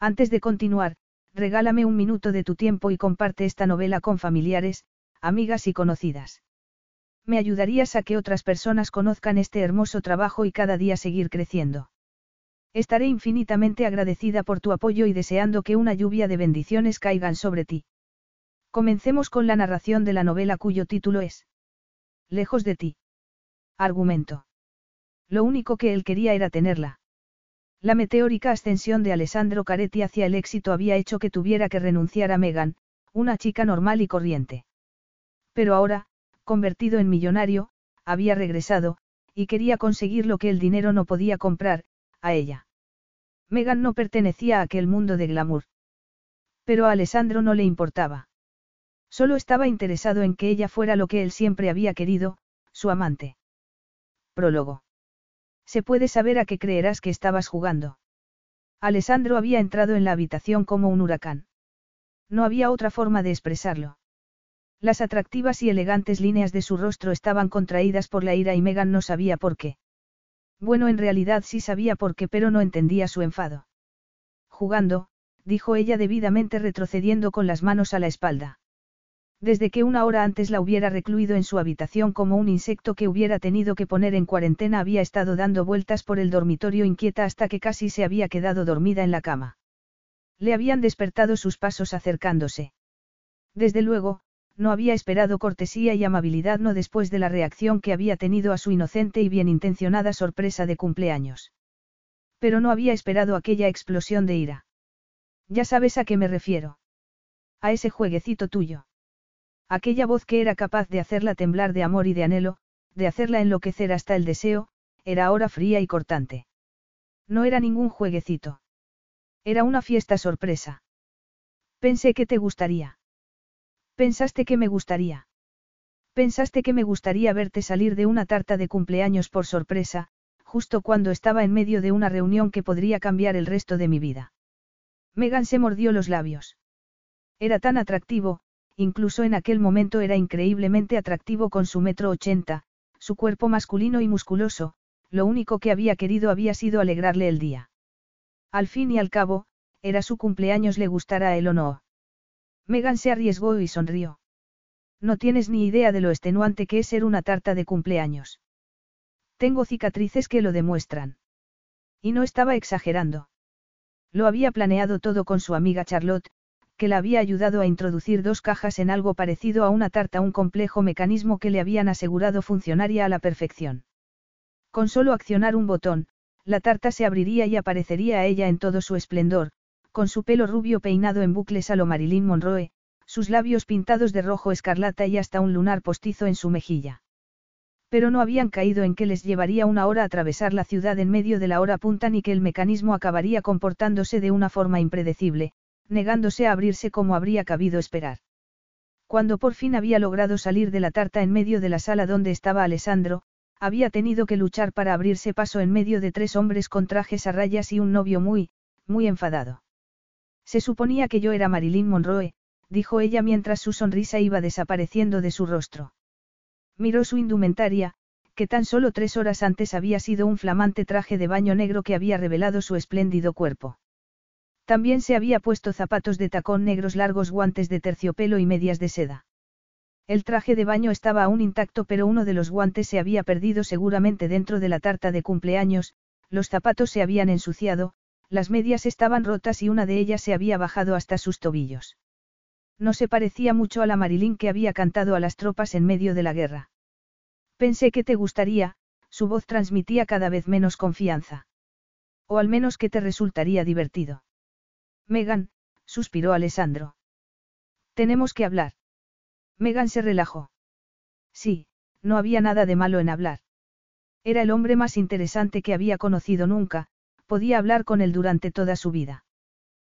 Antes de continuar, regálame un minuto de tu tiempo y comparte esta novela con familiares, amigas y conocidas. Me ayudarías a que otras personas conozcan este hermoso trabajo y cada día seguir creciendo. Estaré infinitamente agradecida por tu apoyo y deseando que una lluvia de bendiciones caigan sobre ti. Comencemos con la narración de la novela cuyo título es Lejos de ti. Argumento. Lo único que él quería era tenerla. La meteórica ascensión de Alessandro Caretti hacia el éxito había hecho que tuviera que renunciar a Megan, una chica normal y corriente. Pero ahora, convertido en millonario, había regresado, y quería conseguir lo que el dinero no podía comprar, a ella. Megan no pertenecía a aquel mundo de glamour. Pero a Alessandro no le importaba. Solo estaba interesado en que ella fuera lo que él siempre había querido, su amante. Prólogo. Se puede saber a qué creerás que estabas jugando. Alessandro había entrado en la habitación como un huracán. No había otra forma de expresarlo. Las atractivas y elegantes líneas de su rostro estaban contraídas por la ira y Megan no sabía por qué. Bueno, en realidad sí sabía por qué, pero no entendía su enfado. Jugando, dijo ella debidamente retrocediendo con las manos a la espalda. Desde que una hora antes la hubiera recluido en su habitación como un insecto que hubiera tenido que poner en cuarentena había estado dando vueltas por el dormitorio inquieta hasta que casi se había quedado dormida en la cama. Le habían despertado sus pasos acercándose. Desde luego, no había esperado cortesía y amabilidad no después de la reacción que había tenido a su inocente y bien intencionada sorpresa de cumpleaños. Pero no había esperado aquella explosión de ira. Ya sabes a qué me refiero. A ese jueguecito tuyo. Aquella voz que era capaz de hacerla temblar de amor y de anhelo, de hacerla enloquecer hasta el deseo, era ahora fría y cortante. No era ningún jueguecito. Era una fiesta sorpresa. Pensé que te gustaría. Pensaste que me gustaría. Pensaste que me gustaría verte salir de una tarta de cumpleaños por sorpresa, justo cuando estaba en medio de una reunión que podría cambiar el resto de mi vida. Megan se mordió los labios. Era tan atractivo, incluso en aquel momento era increíblemente atractivo con su metro ochenta, su cuerpo masculino y musculoso, lo único que había querido había sido alegrarle el día. Al fin y al cabo, era su cumpleaños le gustara a él o no. Megan se arriesgó y sonrió. No tienes ni idea de lo extenuante que es ser una tarta de cumpleaños. Tengo cicatrices que lo demuestran. Y no estaba exagerando. Lo había planeado todo con su amiga Charlotte, que la había ayudado a introducir dos cajas en algo parecido a una tarta, un complejo mecanismo que le habían asegurado funcionaría a la perfección. Con solo accionar un botón, la tarta se abriría y aparecería a ella en todo su esplendor, con su pelo rubio peinado en bucles a lo Marilyn Monroe, sus labios pintados de rojo escarlata y hasta un lunar postizo en su mejilla. Pero no habían caído en que les llevaría una hora atravesar la ciudad en medio de la hora punta ni que el mecanismo acabaría comportándose de una forma impredecible, negándose a abrirse como habría cabido esperar. Cuando por fin había logrado salir de la tarta en medio de la sala donde estaba Alessandro, había tenido que luchar para abrirse paso en medio de tres hombres con trajes a rayas y un novio muy, muy enfadado. Se suponía que yo era Marilyn Monroe, dijo ella mientras su sonrisa iba desapareciendo de su rostro. Miró su indumentaria, que tan solo tres horas antes había sido un flamante traje de baño negro que había revelado su espléndido cuerpo. También se había puesto zapatos de tacón negros largos, guantes de terciopelo y medias de seda. El traje de baño estaba aún intacto pero uno de los guantes se había perdido seguramente dentro de la tarta de cumpleaños, los zapatos se habían ensuciado, las medias estaban rotas y una de ellas se había bajado hasta sus tobillos. No se parecía mucho a la Marilyn que había cantado a las tropas en medio de la guerra. Pensé que te gustaría, su voz transmitía cada vez menos confianza. O al menos que te resultaría divertido. Megan, suspiró Alessandro. Tenemos que hablar. Megan se relajó. Sí, no había nada de malo en hablar. Era el hombre más interesante que había conocido nunca, podía hablar con él durante toda su vida.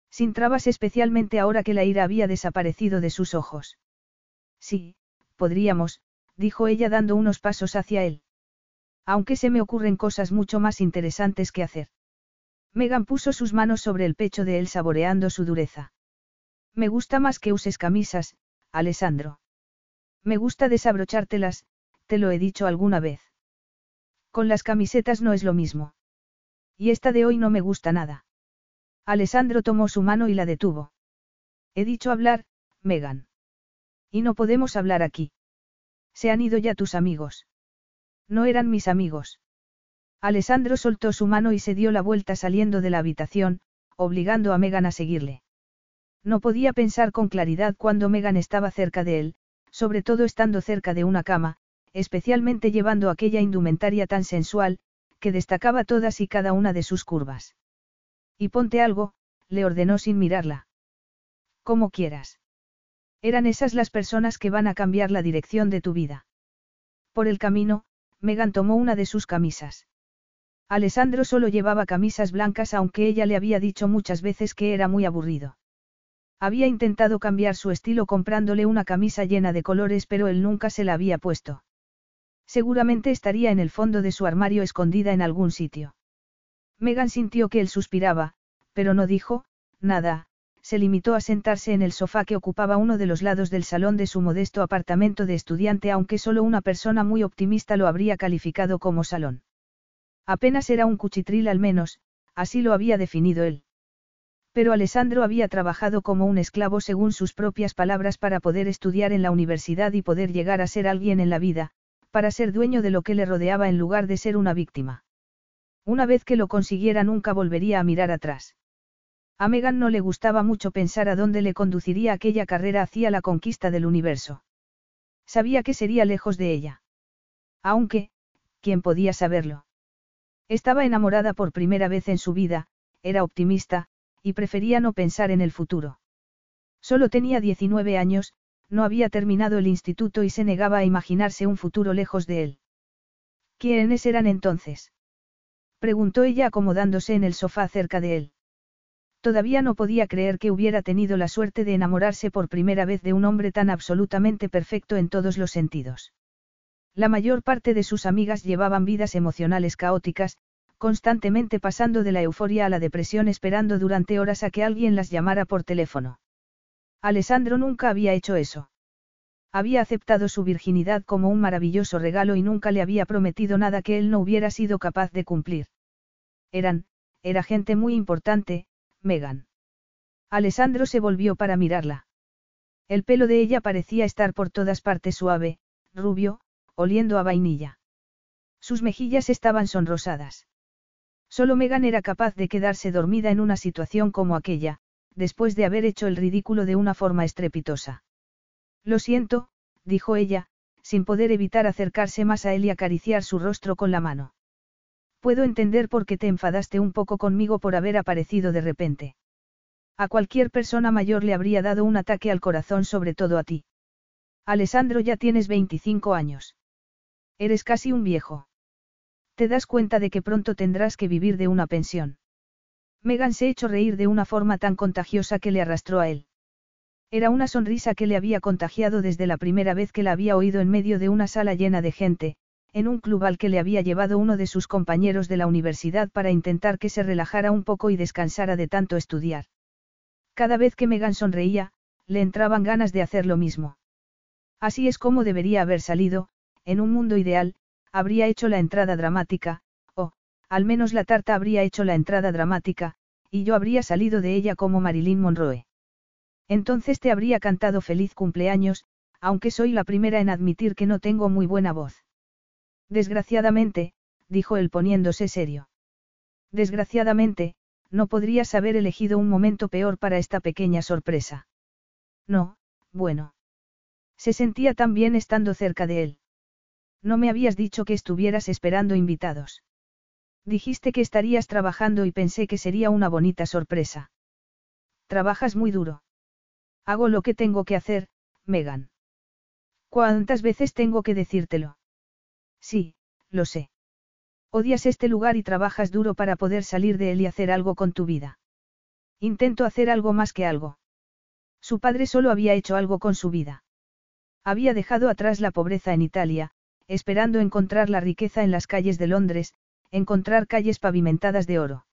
Sin trabas especialmente ahora que la ira había desaparecido de sus ojos. Sí, podríamos, dijo ella dando unos pasos hacia él. Aunque se me ocurren cosas mucho más interesantes que hacer. Megan puso sus manos sobre el pecho de él saboreando su dureza. Me gusta más que uses camisas, Alessandro. Me gusta desabrochártelas, te lo he dicho alguna vez. Con las camisetas no es lo mismo. Y esta de hoy no me gusta nada. Alessandro tomó su mano y la detuvo. He dicho hablar, Megan. Y no podemos hablar aquí. Se han ido ya tus amigos. No eran mis amigos. Alessandro soltó su mano y se dio la vuelta saliendo de la habitación, obligando a Megan a seguirle. No podía pensar con claridad cuando Megan estaba cerca de él, sobre todo estando cerca de una cama, especialmente llevando aquella indumentaria tan sensual, que destacaba todas y cada una de sus curvas. Y ponte algo, le ordenó sin mirarla. Como quieras. Eran esas las personas que van a cambiar la dirección de tu vida. Por el camino, Megan tomó una de sus camisas. Alessandro solo llevaba camisas blancas aunque ella le había dicho muchas veces que era muy aburrido. Había intentado cambiar su estilo comprándole una camisa llena de colores pero él nunca se la había puesto. Seguramente estaría en el fondo de su armario escondida en algún sitio. Megan sintió que él suspiraba, pero no dijo, nada, se limitó a sentarse en el sofá que ocupaba uno de los lados del salón de su modesto apartamento de estudiante aunque solo una persona muy optimista lo habría calificado como salón. Apenas era un cuchitril al menos, así lo había definido él. Pero Alessandro había trabajado como un esclavo según sus propias palabras para poder estudiar en la universidad y poder llegar a ser alguien en la vida, para ser dueño de lo que le rodeaba en lugar de ser una víctima. Una vez que lo consiguiera nunca volvería a mirar atrás. A Megan no le gustaba mucho pensar a dónde le conduciría aquella carrera hacia la conquista del universo. Sabía que sería lejos de ella. Aunque, ¿quién podía saberlo? Estaba enamorada por primera vez en su vida, era optimista, y prefería no pensar en el futuro. Solo tenía 19 años, no había terminado el instituto y se negaba a imaginarse un futuro lejos de él. ¿Quiénes eran entonces? preguntó ella acomodándose en el sofá cerca de él. Todavía no podía creer que hubiera tenido la suerte de enamorarse por primera vez de un hombre tan absolutamente perfecto en todos los sentidos. La mayor parte de sus amigas llevaban vidas emocionales caóticas, constantemente pasando de la euforia a la depresión esperando durante horas a que alguien las llamara por teléfono. Alessandro nunca había hecho eso. Había aceptado su virginidad como un maravilloso regalo y nunca le había prometido nada que él no hubiera sido capaz de cumplir. Eran, era gente muy importante, Megan. Alessandro se volvió para mirarla. El pelo de ella parecía estar por todas partes suave, rubio, oliendo a vainilla. Sus mejillas estaban sonrosadas. Solo Megan era capaz de quedarse dormida en una situación como aquella, después de haber hecho el ridículo de una forma estrepitosa. Lo siento, dijo ella, sin poder evitar acercarse más a él y acariciar su rostro con la mano. Puedo entender por qué te enfadaste un poco conmigo por haber aparecido de repente. A cualquier persona mayor le habría dado un ataque al corazón, sobre todo a ti. Alessandro, ya tienes 25 años. Eres casi un viejo. Te das cuenta de que pronto tendrás que vivir de una pensión. Megan se echó reír de una forma tan contagiosa que le arrastró a él. Era una sonrisa que le había contagiado desde la primera vez que la había oído en medio de una sala llena de gente, en un club al que le había llevado uno de sus compañeros de la universidad para intentar que se relajara un poco y descansara de tanto estudiar. Cada vez que Megan sonreía, le entraban ganas de hacer lo mismo. Así es como debería haber salido, en un mundo ideal, habría hecho la entrada dramática, al menos la tarta habría hecho la entrada dramática, y yo habría salido de ella como Marilyn Monroe. Entonces te habría cantado feliz cumpleaños, aunque soy la primera en admitir que no tengo muy buena voz. Desgraciadamente, dijo él poniéndose serio. Desgraciadamente, no podrías haber elegido un momento peor para esta pequeña sorpresa. No, bueno. Se sentía tan bien estando cerca de él. No me habías dicho que estuvieras esperando invitados. Dijiste que estarías trabajando y pensé que sería una bonita sorpresa. Trabajas muy duro. Hago lo que tengo que hacer, Megan. ¿Cuántas veces tengo que decírtelo? Sí, lo sé. Odias este lugar y trabajas duro para poder salir de él y hacer algo con tu vida. Intento hacer algo más que algo. Su padre solo había hecho algo con su vida. Había dejado atrás la pobreza en Italia, esperando encontrar la riqueza en las calles de Londres, encontrar calles pavimentadas de oro.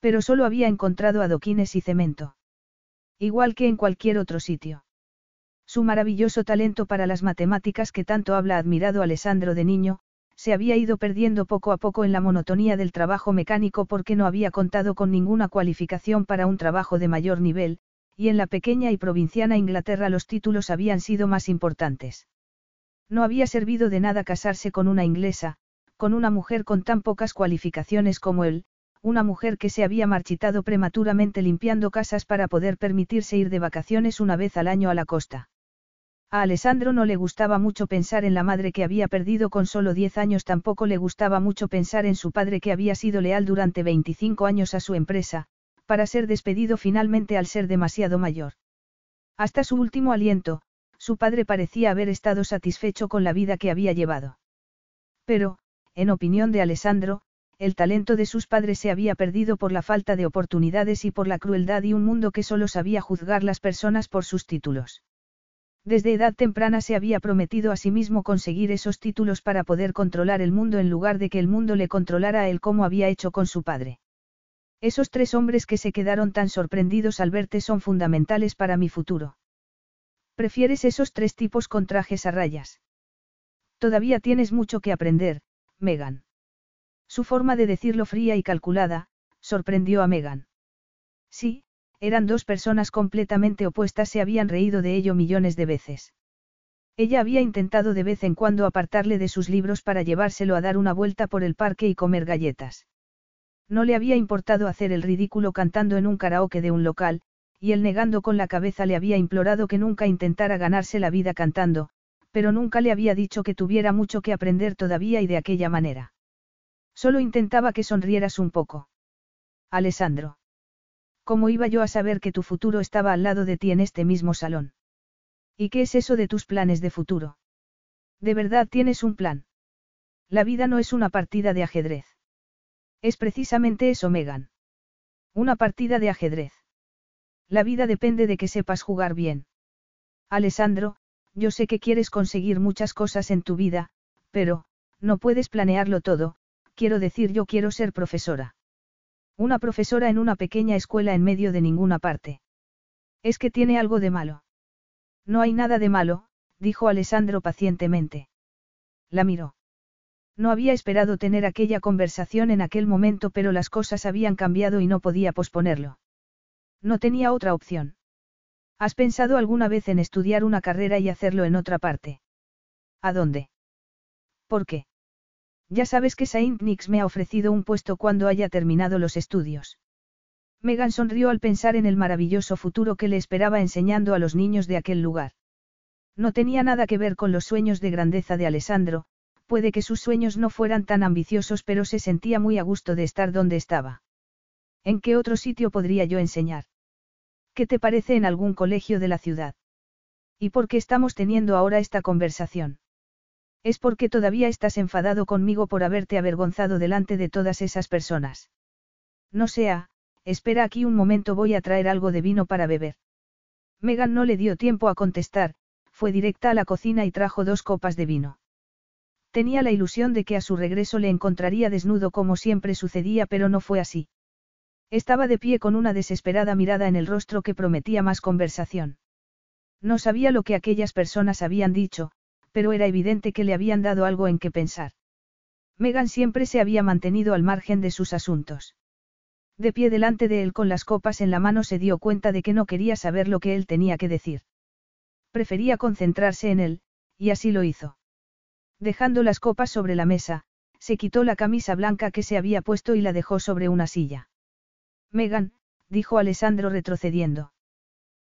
Pero solo había encontrado adoquines y cemento. Igual que en cualquier otro sitio. Su maravilloso talento para las matemáticas que tanto habla admirado Alessandro de niño, se había ido perdiendo poco a poco en la monotonía del trabajo mecánico porque no había contado con ninguna cualificación para un trabajo de mayor nivel, y en la pequeña y provinciana Inglaterra los títulos habían sido más importantes. No había servido de nada casarse con una inglesa, con una mujer con tan pocas cualificaciones como él, una mujer que se había marchitado prematuramente limpiando casas para poder permitirse ir de vacaciones una vez al año a la costa. A Alessandro no le gustaba mucho pensar en la madre que había perdido con solo 10 años, tampoco le gustaba mucho pensar en su padre que había sido leal durante 25 años a su empresa, para ser despedido finalmente al ser demasiado mayor. Hasta su último aliento, su padre parecía haber estado satisfecho con la vida que había llevado. Pero, en opinión de Alessandro, el talento de sus padres se había perdido por la falta de oportunidades y por la crueldad y un mundo que solo sabía juzgar las personas por sus títulos. Desde edad temprana se había prometido a sí mismo conseguir esos títulos para poder controlar el mundo en lugar de que el mundo le controlara a él como había hecho con su padre. Esos tres hombres que se quedaron tan sorprendidos al verte son fundamentales para mi futuro. ¿Prefieres esos tres tipos con trajes a rayas? Todavía tienes mucho que aprender, Megan. Su forma de decirlo fría y calculada, sorprendió a Megan. Sí, eran dos personas completamente opuestas, se habían reído de ello millones de veces. Ella había intentado de vez en cuando apartarle de sus libros para llevárselo a dar una vuelta por el parque y comer galletas. No le había importado hacer el ridículo cantando en un karaoke de un local, y él negando con la cabeza le había implorado que nunca intentara ganarse la vida cantando, pero nunca le había dicho que tuviera mucho que aprender todavía y de aquella manera. Solo intentaba que sonrieras un poco. Alessandro. ¿Cómo iba yo a saber que tu futuro estaba al lado de ti en este mismo salón? ¿Y qué es eso de tus planes de futuro? ¿De verdad tienes un plan? La vida no es una partida de ajedrez. Es precisamente eso, Megan. Una partida de ajedrez. La vida depende de que sepas jugar bien. Alessandro, yo sé que quieres conseguir muchas cosas en tu vida, pero, no puedes planearlo todo, quiero decir yo quiero ser profesora. Una profesora en una pequeña escuela en medio de ninguna parte. Es que tiene algo de malo. No hay nada de malo, dijo Alessandro pacientemente. La miró. No había esperado tener aquella conversación en aquel momento, pero las cosas habían cambiado y no podía posponerlo. No tenía otra opción. ¿Has pensado alguna vez en estudiar una carrera y hacerlo en otra parte? ¿A dónde? ¿Por qué? Ya sabes que Saint Nix me ha ofrecido un puesto cuando haya terminado los estudios. Megan sonrió al pensar en el maravilloso futuro que le esperaba enseñando a los niños de aquel lugar. No tenía nada que ver con los sueños de grandeza de Alessandro, puede que sus sueños no fueran tan ambiciosos pero se sentía muy a gusto de estar donde estaba. ¿En qué otro sitio podría yo enseñar? ¿Qué te parece en algún colegio de la ciudad? ¿Y por qué estamos teniendo ahora esta conversación? Es porque todavía estás enfadado conmigo por haberte avergonzado delante de todas esas personas. No sea, espera aquí un momento voy a traer algo de vino para beber. Megan no le dio tiempo a contestar, fue directa a la cocina y trajo dos copas de vino. Tenía la ilusión de que a su regreso le encontraría desnudo como siempre sucedía, pero no fue así. Estaba de pie con una desesperada mirada en el rostro que prometía más conversación. No sabía lo que aquellas personas habían dicho, pero era evidente que le habían dado algo en que pensar. Megan siempre se había mantenido al margen de sus asuntos. De pie delante de él con las copas en la mano se dio cuenta de que no quería saber lo que él tenía que decir. Prefería concentrarse en él, y así lo hizo. Dejando las copas sobre la mesa, se quitó la camisa blanca que se había puesto y la dejó sobre una silla. Megan, dijo Alessandro retrocediendo.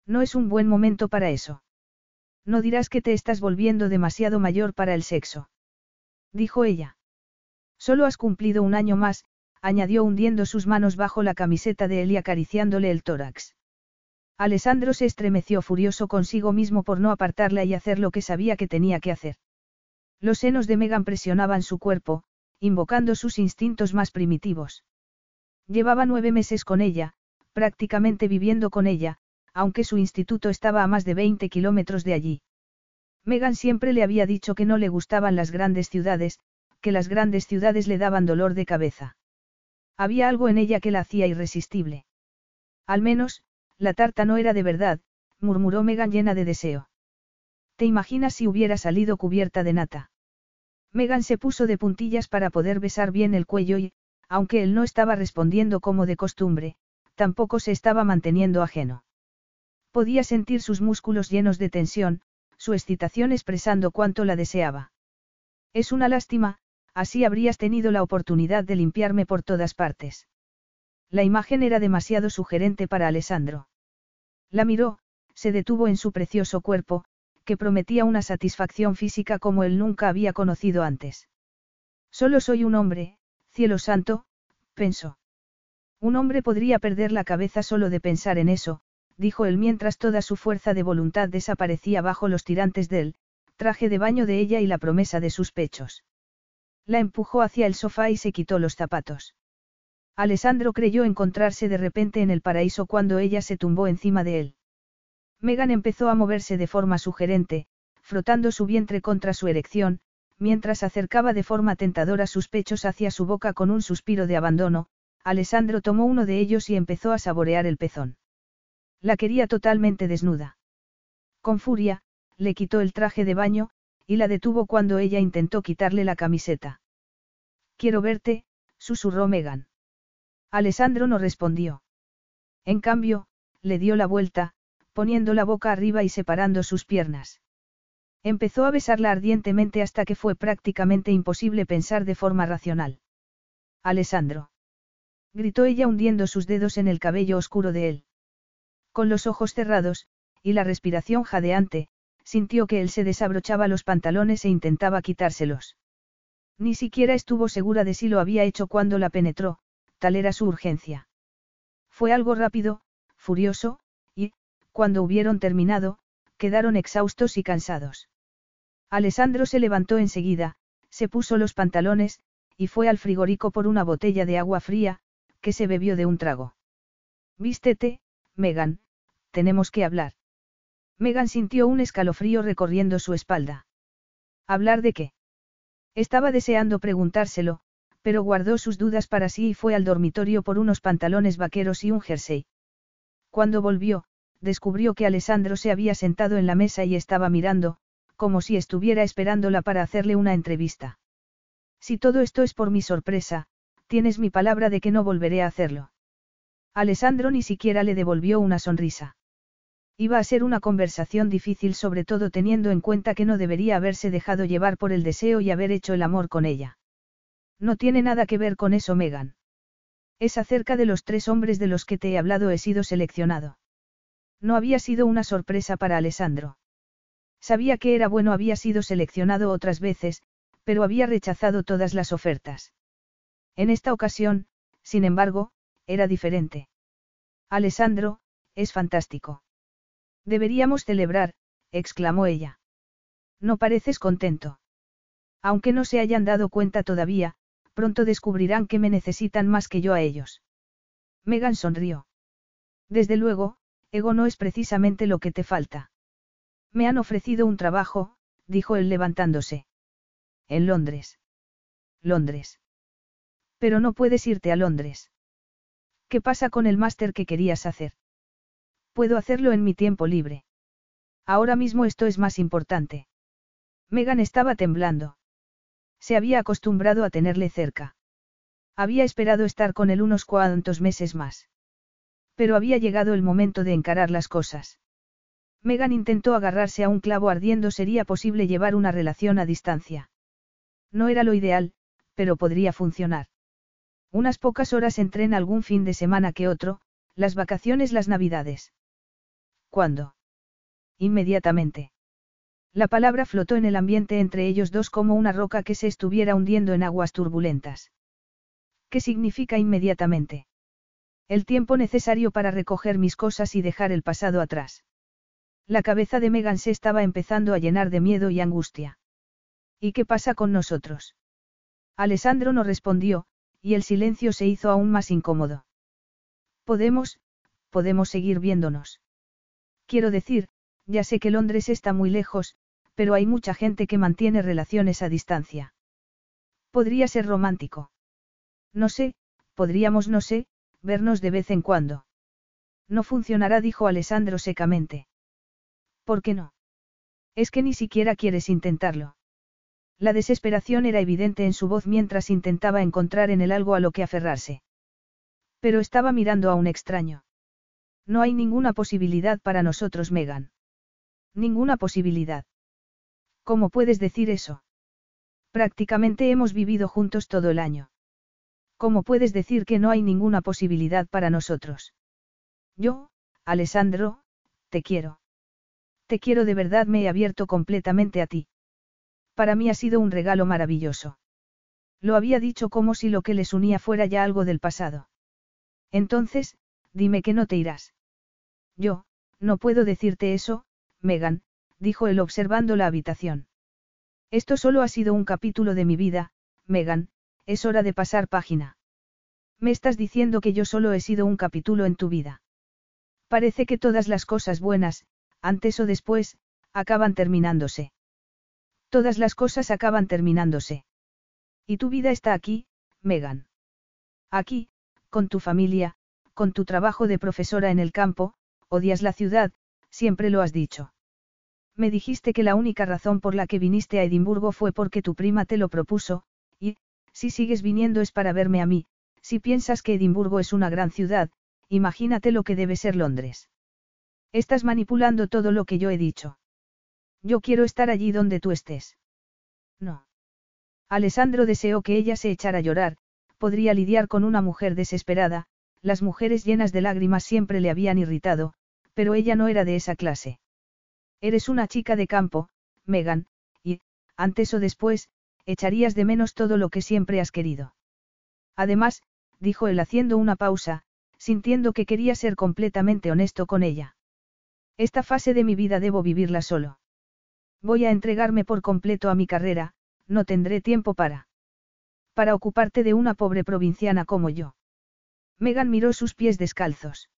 No es un buen momento para eso. No dirás que te estás volviendo demasiado mayor para el sexo. Dijo ella. Solo has cumplido un año más, añadió hundiendo sus manos bajo la camiseta de él y acariciándole el tórax. Alessandro se estremeció furioso consigo mismo por no apartarla y hacer lo que sabía que tenía que hacer. Los senos de Megan presionaban su cuerpo, invocando sus instintos más primitivos. Llevaba nueve meses con ella, prácticamente viviendo con ella, aunque su instituto estaba a más de 20 kilómetros de allí. Megan siempre le había dicho que no le gustaban las grandes ciudades, que las grandes ciudades le daban dolor de cabeza. Había algo en ella que la hacía irresistible. Al menos, la tarta no era de verdad, murmuró Megan llena de deseo. ¿Te imaginas si hubiera salido cubierta de nata? Megan se puso de puntillas para poder besar bien el cuello y, aunque él no estaba respondiendo como de costumbre, tampoco se estaba manteniendo ajeno. Podía sentir sus músculos llenos de tensión, su excitación expresando cuánto la deseaba. Es una lástima, así habrías tenido la oportunidad de limpiarme por todas partes. La imagen era demasiado sugerente para Alessandro. La miró, se detuvo en su precioso cuerpo, que prometía una satisfacción física como él nunca había conocido antes. Solo soy un hombre, cielo santo, pensó. Un hombre podría perder la cabeza solo de pensar en eso, dijo él mientras toda su fuerza de voluntad desaparecía bajo los tirantes del traje de baño de ella y la promesa de sus pechos. La empujó hacia el sofá y se quitó los zapatos. Alessandro creyó encontrarse de repente en el paraíso cuando ella se tumbó encima de él. Megan empezó a moverse de forma sugerente, frotando su vientre contra su erección, mientras acercaba de forma tentadora sus pechos hacia su boca con un suspiro de abandono, Alessandro tomó uno de ellos y empezó a saborear el pezón. La quería totalmente desnuda. Con furia, le quitó el traje de baño, y la detuvo cuando ella intentó quitarle la camiseta. Quiero verte, susurró Megan. Alessandro no respondió. En cambio, le dio la vuelta, poniendo la boca arriba y separando sus piernas. Empezó a besarla ardientemente hasta que fue prácticamente imposible pensar de forma racional. Alessandro. Gritó ella hundiendo sus dedos en el cabello oscuro de él. Con los ojos cerrados, y la respiración jadeante, sintió que él se desabrochaba los pantalones e intentaba quitárselos. Ni siquiera estuvo segura de si lo había hecho cuando la penetró, tal era su urgencia. Fue algo rápido, furioso, y, cuando hubieron terminado, quedaron exhaustos y cansados. Alessandro se levantó enseguida, se puso los pantalones, y fue al frigorico por una botella de agua fría, que se bebió de un trago. Vístete, Megan, tenemos que hablar. Megan sintió un escalofrío recorriendo su espalda. ¿Hablar de qué? Estaba deseando preguntárselo, pero guardó sus dudas para sí y fue al dormitorio por unos pantalones vaqueros y un jersey. Cuando volvió, descubrió que Alessandro se había sentado en la mesa y estaba mirando, como si estuviera esperándola para hacerle una entrevista. Si todo esto es por mi sorpresa, tienes mi palabra de que no volveré a hacerlo. Alessandro ni siquiera le devolvió una sonrisa. Iba a ser una conversación difícil sobre todo teniendo en cuenta que no debería haberse dejado llevar por el deseo y haber hecho el amor con ella. No tiene nada que ver con eso, Megan. Es acerca de los tres hombres de los que te he hablado he sido seleccionado. No había sido una sorpresa para Alessandro. Sabía que era bueno, había sido seleccionado otras veces, pero había rechazado todas las ofertas. En esta ocasión, sin embargo, era diferente. Alessandro, es fantástico. Deberíamos celebrar, exclamó ella. No pareces contento. Aunque no se hayan dado cuenta todavía, pronto descubrirán que me necesitan más que yo a ellos. Megan sonrió. Desde luego, ego no es precisamente lo que te falta. Me han ofrecido un trabajo, dijo él levantándose. En Londres. Londres. Pero no puedes irte a Londres. ¿Qué pasa con el máster que querías hacer? Puedo hacerlo en mi tiempo libre. Ahora mismo esto es más importante. Megan estaba temblando. Se había acostumbrado a tenerle cerca. Había esperado estar con él unos cuantos meses más. Pero había llegado el momento de encarar las cosas. Megan intentó agarrarse a un clavo ardiendo sería posible llevar una relación a distancia. No era lo ideal, pero podría funcionar. Unas pocas horas en tren algún fin de semana que otro, las vacaciones las navidades. ¿Cuándo? Inmediatamente. La palabra flotó en el ambiente entre ellos dos como una roca que se estuviera hundiendo en aguas turbulentas. ¿Qué significa inmediatamente? El tiempo necesario para recoger mis cosas y dejar el pasado atrás. La cabeza de Megan se estaba empezando a llenar de miedo y angustia. ¿Y qué pasa con nosotros? Alessandro no respondió, y el silencio se hizo aún más incómodo. Podemos, podemos seguir viéndonos. Quiero decir, ya sé que Londres está muy lejos, pero hay mucha gente que mantiene relaciones a distancia. Podría ser romántico. No sé, podríamos, no sé, vernos de vez en cuando. No funcionará, dijo Alessandro secamente. ¿Por qué no? Es que ni siquiera quieres intentarlo. La desesperación era evidente en su voz mientras intentaba encontrar en él algo a lo que aferrarse. Pero estaba mirando a un extraño. No hay ninguna posibilidad para nosotros, Megan. Ninguna posibilidad. ¿Cómo puedes decir eso? Prácticamente hemos vivido juntos todo el año. ¿Cómo puedes decir que no hay ninguna posibilidad para nosotros? Yo, Alessandro, te quiero. Te quiero de verdad, me he abierto completamente a ti. Para mí ha sido un regalo maravilloso. Lo había dicho como si lo que les unía fuera ya algo del pasado. Entonces, dime que no te irás. Yo, no puedo decirte eso, Megan, dijo él observando la habitación. Esto solo ha sido un capítulo de mi vida, Megan, es hora de pasar página. Me estás diciendo que yo solo he sido un capítulo en tu vida. Parece que todas las cosas buenas, antes o después, acaban terminándose. Todas las cosas acaban terminándose. Y tu vida está aquí, Megan. Aquí, con tu familia, con tu trabajo de profesora en el campo, odias la ciudad, siempre lo has dicho. Me dijiste que la única razón por la que viniste a Edimburgo fue porque tu prima te lo propuso, y, si sigues viniendo es para verme a mí, si piensas que Edimburgo es una gran ciudad, imagínate lo que debe ser Londres. Estás manipulando todo lo que yo he dicho. Yo quiero estar allí donde tú estés. No. Alessandro deseó que ella se echara a llorar, podría lidiar con una mujer desesperada, las mujeres llenas de lágrimas siempre le habían irritado, pero ella no era de esa clase. Eres una chica de campo, Megan, y, antes o después, echarías de menos todo lo que siempre has querido. Además, dijo él haciendo una pausa, sintiendo que quería ser completamente honesto con ella. Esta fase de mi vida debo vivirla solo. Voy a entregarme por completo a mi carrera, no tendré tiempo para... Para ocuparte de una pobre provinciana como yo. Megan miró sus pies descalzos.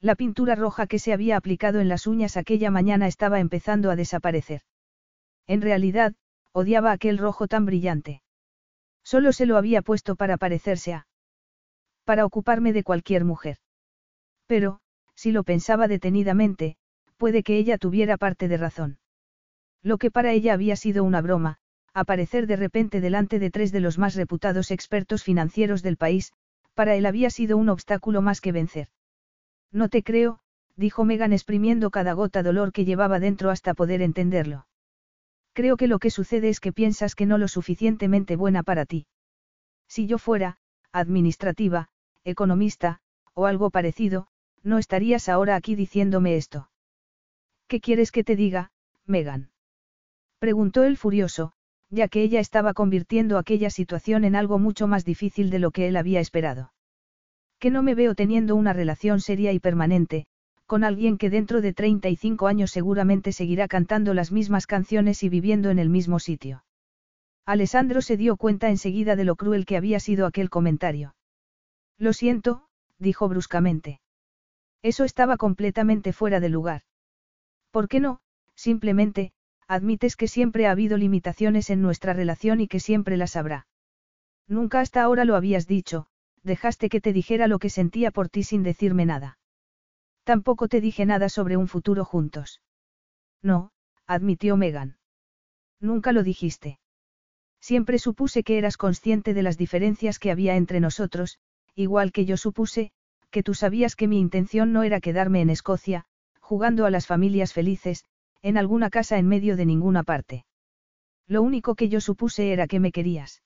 La pintura roja que se había aplicado en las uñas aquella mañana estaba empezando a desaparecer. En realidad, odiaba aquel rojo tan brillante. Solo se lo había puesto para parecerse a... Para ocuparme de cualquier mujer. Pero, si lo pensaba detenidamente, puede que ella tuviera parte de razón. Lo que para ella había sido una broma, aparecer de repente delante de tres de los más reputados expertos financieros del país, para él había sido un obstáculo más que vencer. No te creo, dijo Megan exprimiendo cada gota dolor que llevaba dentro hasta poder entenderlo. Creo que lo que sucede es que piensas que no lo suficientemente buena para ti. Si yo fuera, administrativa, economista, o algo parecido, no estarías ahora aquí diciéndome esto. ¿Qué quieres que te diga, Megan? Preguntó él furioso, ya que ella estaba convirtiendo aquella situación en algo mucho más difícil de lo que él había esperado. Que no me veo teniendo una relación seria y permanente, con alguien que dentro de 35 años seguramente seguirá cantando las mismas canciones y viviendo en el mismo sitio. Alessandro se dio cuenta enseguida de lo cruel que había sido aquel comentario. Lo siento, dijo bruscamente. Eso estaba completamente fuera de lugar. ¿Por qué no? Simplemente, admites que siempre ha habido limitaciones en nuestra relación y que siempre las habrá. Nunca hasta ahora lo habías dicho, dejaste que te dijera lo que sentía por ti sin decirme nada. Tampoco te dije nada sobre un futuro juntos. No, admitió Megan. Nunca lo dijiste. Siempre supuse que eras consciente de las diferencias que había entre nosotros, igual que yo supuse, que tú sabías que mi intención no era quedarme en Escocia, jugando a las familias felices, en alguna casa en medio de ninguna parte. Lo único que yo supuse era que me querías.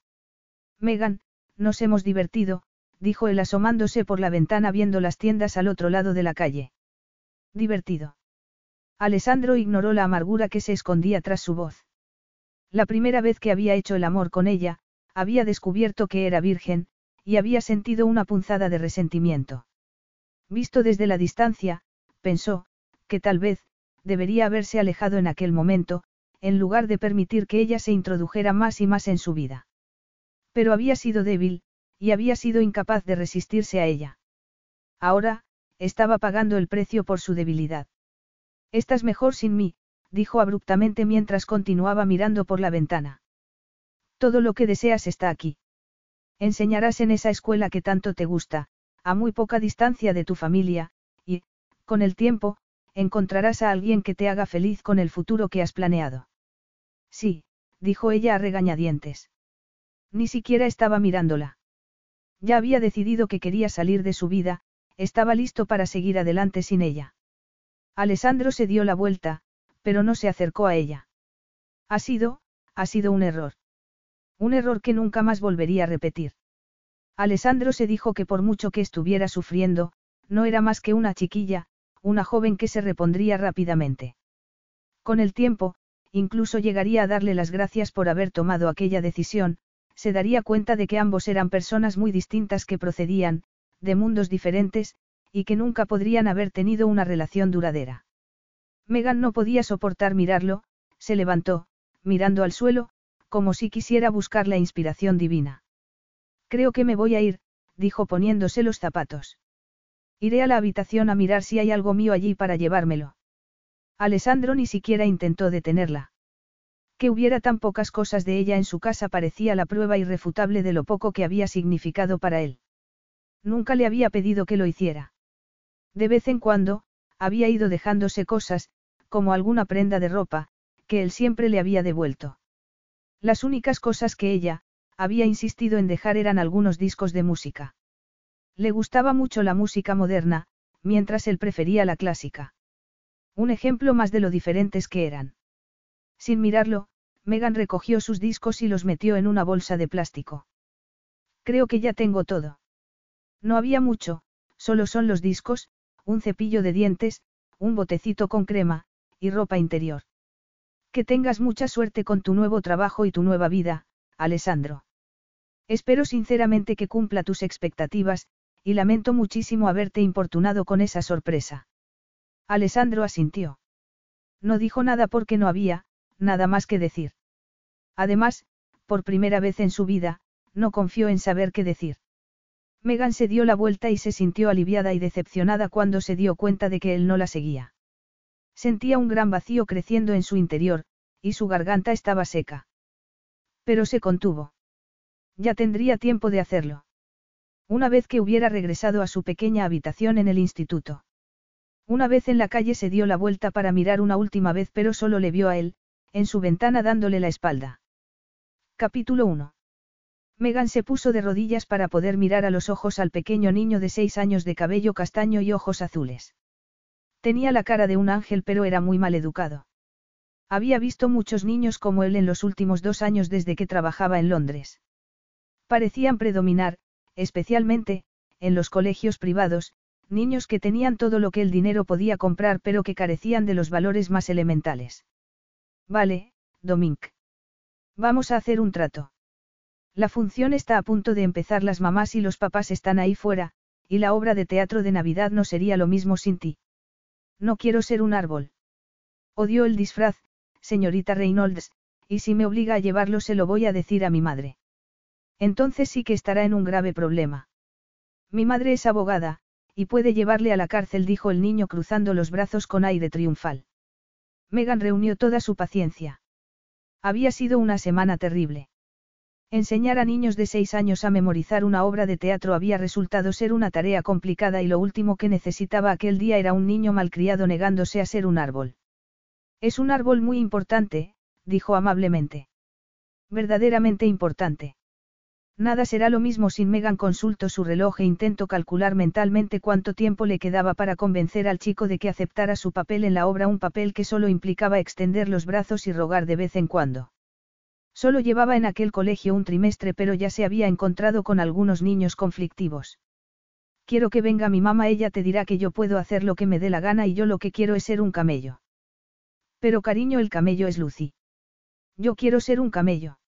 Megan, nos hemos divertido, dijo él asomándose por la ventana viendo las tiendas al otro lado de la calle. Divertido. Alessandro ignoró la amargura que se escondía tras su voz. La primera vez que había hecho el amor con ella, había descubierto que era virgen, y había sentido una punzada de resentimiento. Visto desde la distancia, pensó, que tal vez, debería haberse alejado en aquel momento, en lugar de permitir que ella se introdujera más y más en su vida. Pero había sido débil, y había sido incapaz de resistirse a ella. Ahora, estaba pagando el precio por su debilidad. Estás mejor sin mí, dijo abruptamente mientras continuaba mirando por la ventana. Todo lo que deseas está aquí. Enseñarás en esa escuela que tanto te gusta, a muy poca distancia de tu familia, y, con el tiempo, encontrarás a alguien que te haga feliz con el futuro que has planeado. Sí, dijo ella a regañadientes. Ni siquiera estaba mirándola. Ya había decidido que quería salir de su vida, estaba listo para seguir adelante sin ella. Alessandro se dio la vuelta, pero no se acercó a ella. Ha sido, ha sido un error. Un error que nunca más volvería a repetir. Alessandro se dijo que por mucho que estuviera sufriendo, no era más que una chiquilla, una joven que se repondría rápidamente. Con el tiempo, incluso llegaría a darle las gracias por haber tomado aquella decisión, se daría cuenta de que ambos eran personas muy distintas que procedían, de mundos diferentes, y que nunca podrían haber tenido una relación duradera. Megan no podía soportar mirarlo, se levantó, mirando al suelo, como si quisiera buscar la inspiración divina. Creo que me voy a ir, dijo poniéndose los zapatos. Iré a la habitación a mirar si hay algo mío allí para llevármelo. Alessandro ni siquiera intentó detenerla. Que hubiera tan pocas cosas de ella en su casa parecía la prueba irrefutable de lo poco que había significado para él. Nunca le había pedido que lo hiciera. De vez en cuando, había ido dejándose cosas, como alguna prenda de ropa, que él siempre le había devuelto. Las únicas cosas que ella, había insistido en dejar eran algunos discos de música. Le gustaba mucho la música moderna, mientras él prefería la clásica. Un ejemplo más de lo diferentes que eran. Sin mirarlo, Megan recogió sus discos y los metió en una bolsa de plástico. Creo que ya tengo todo. No había mucho, solo son los discos, un cepillo de dientes, un botecito con crema, y ropa interior. Que tengas mucha suerte con tu nuevo trabajo y tu nueva vida, Alessandro. Espero sinceramente que cumpla tus expectativas, y lamento muchísimo haberte importunado con esa sorpresa. Alessandro asintió. No dijo nada porque no había, nada más que decir. Además, por primera vez en su vida, no confió en saber qué decir. Megan se dio la vuelta y se sintió aliviada y decepcionada cuando se dio cuenta de que él no la seguía. Sentía un gran vacío creciendo en su interior, y su garganta estaba seca. Pero se contuvo. Ya tendría tiempo de hacerlo. Una vez que hubiera regresado a su pequeña habitación en el instituto. Una vez en la calle se dio la vuelta para mirar una última vez pero solo le vio a él, en su ventana dándole la espalda. Capítulo 1. Megan se puso de rodillas para poder mirar a los ojos al pequeño niño de seis años de cabello castaño y ojos azules. Tenía la cara de un ángel pero era muy mal educado. Había visto muchos niños como él en los últimos dos años desde que trabajaba en Londres. Parecían predominar, especialmente, en los colegios privados, niños que tenían todo lo que el dinero podía comprar pero que carecían de los valores más elementales. Vale, Dominic. Vamos a hacer un trato. La función está a punto de empezar, las mamás y los papás están ahí fuera, y la obra de teatro de Navidad no sería lo mismo sin ti. No quiero ser un árbol. Odio el disfraz, señorita Reynolds, y si me obliga a llevarlo se lo voy a decir a mi madre. Entonces sí que estará en un grave problema. Mi madre es abogada, y puede llevarle a la cárcel, dijo el niño cruzando los brazos con aire triunfal. Megan reunió toda su paciencia. Había sido una semana terrible. Enseñar a niños de seis años a memorizar una obra de teatro había resultado ser una tarea complicada y lo último que necesitaba aquel día era un niño malcriado negándose a ser un árbol. Es un árbol muy importante, dijo amablemente. Verdaderamente importante. Nada será lo mismo sin Megan consultó su reloj e intentó calcular mentalmente cuánto tiempo le quedaba para convencer al chico de que aceptara su papel en la obra, un papel que solo implicaba extender los brazos y rogar de vez en cuando. Solo llevaba en aquel colegio un trimestre pero ya se había encontrado con algunos niños conflictivos. Quiero que venga mi mamá, ella te dirá que yo puedo hacer lo que me dé la gana y yo lo que quiero es ser un camello. Pero cariño, el camello es Lucy. Yo quiero ser un camello.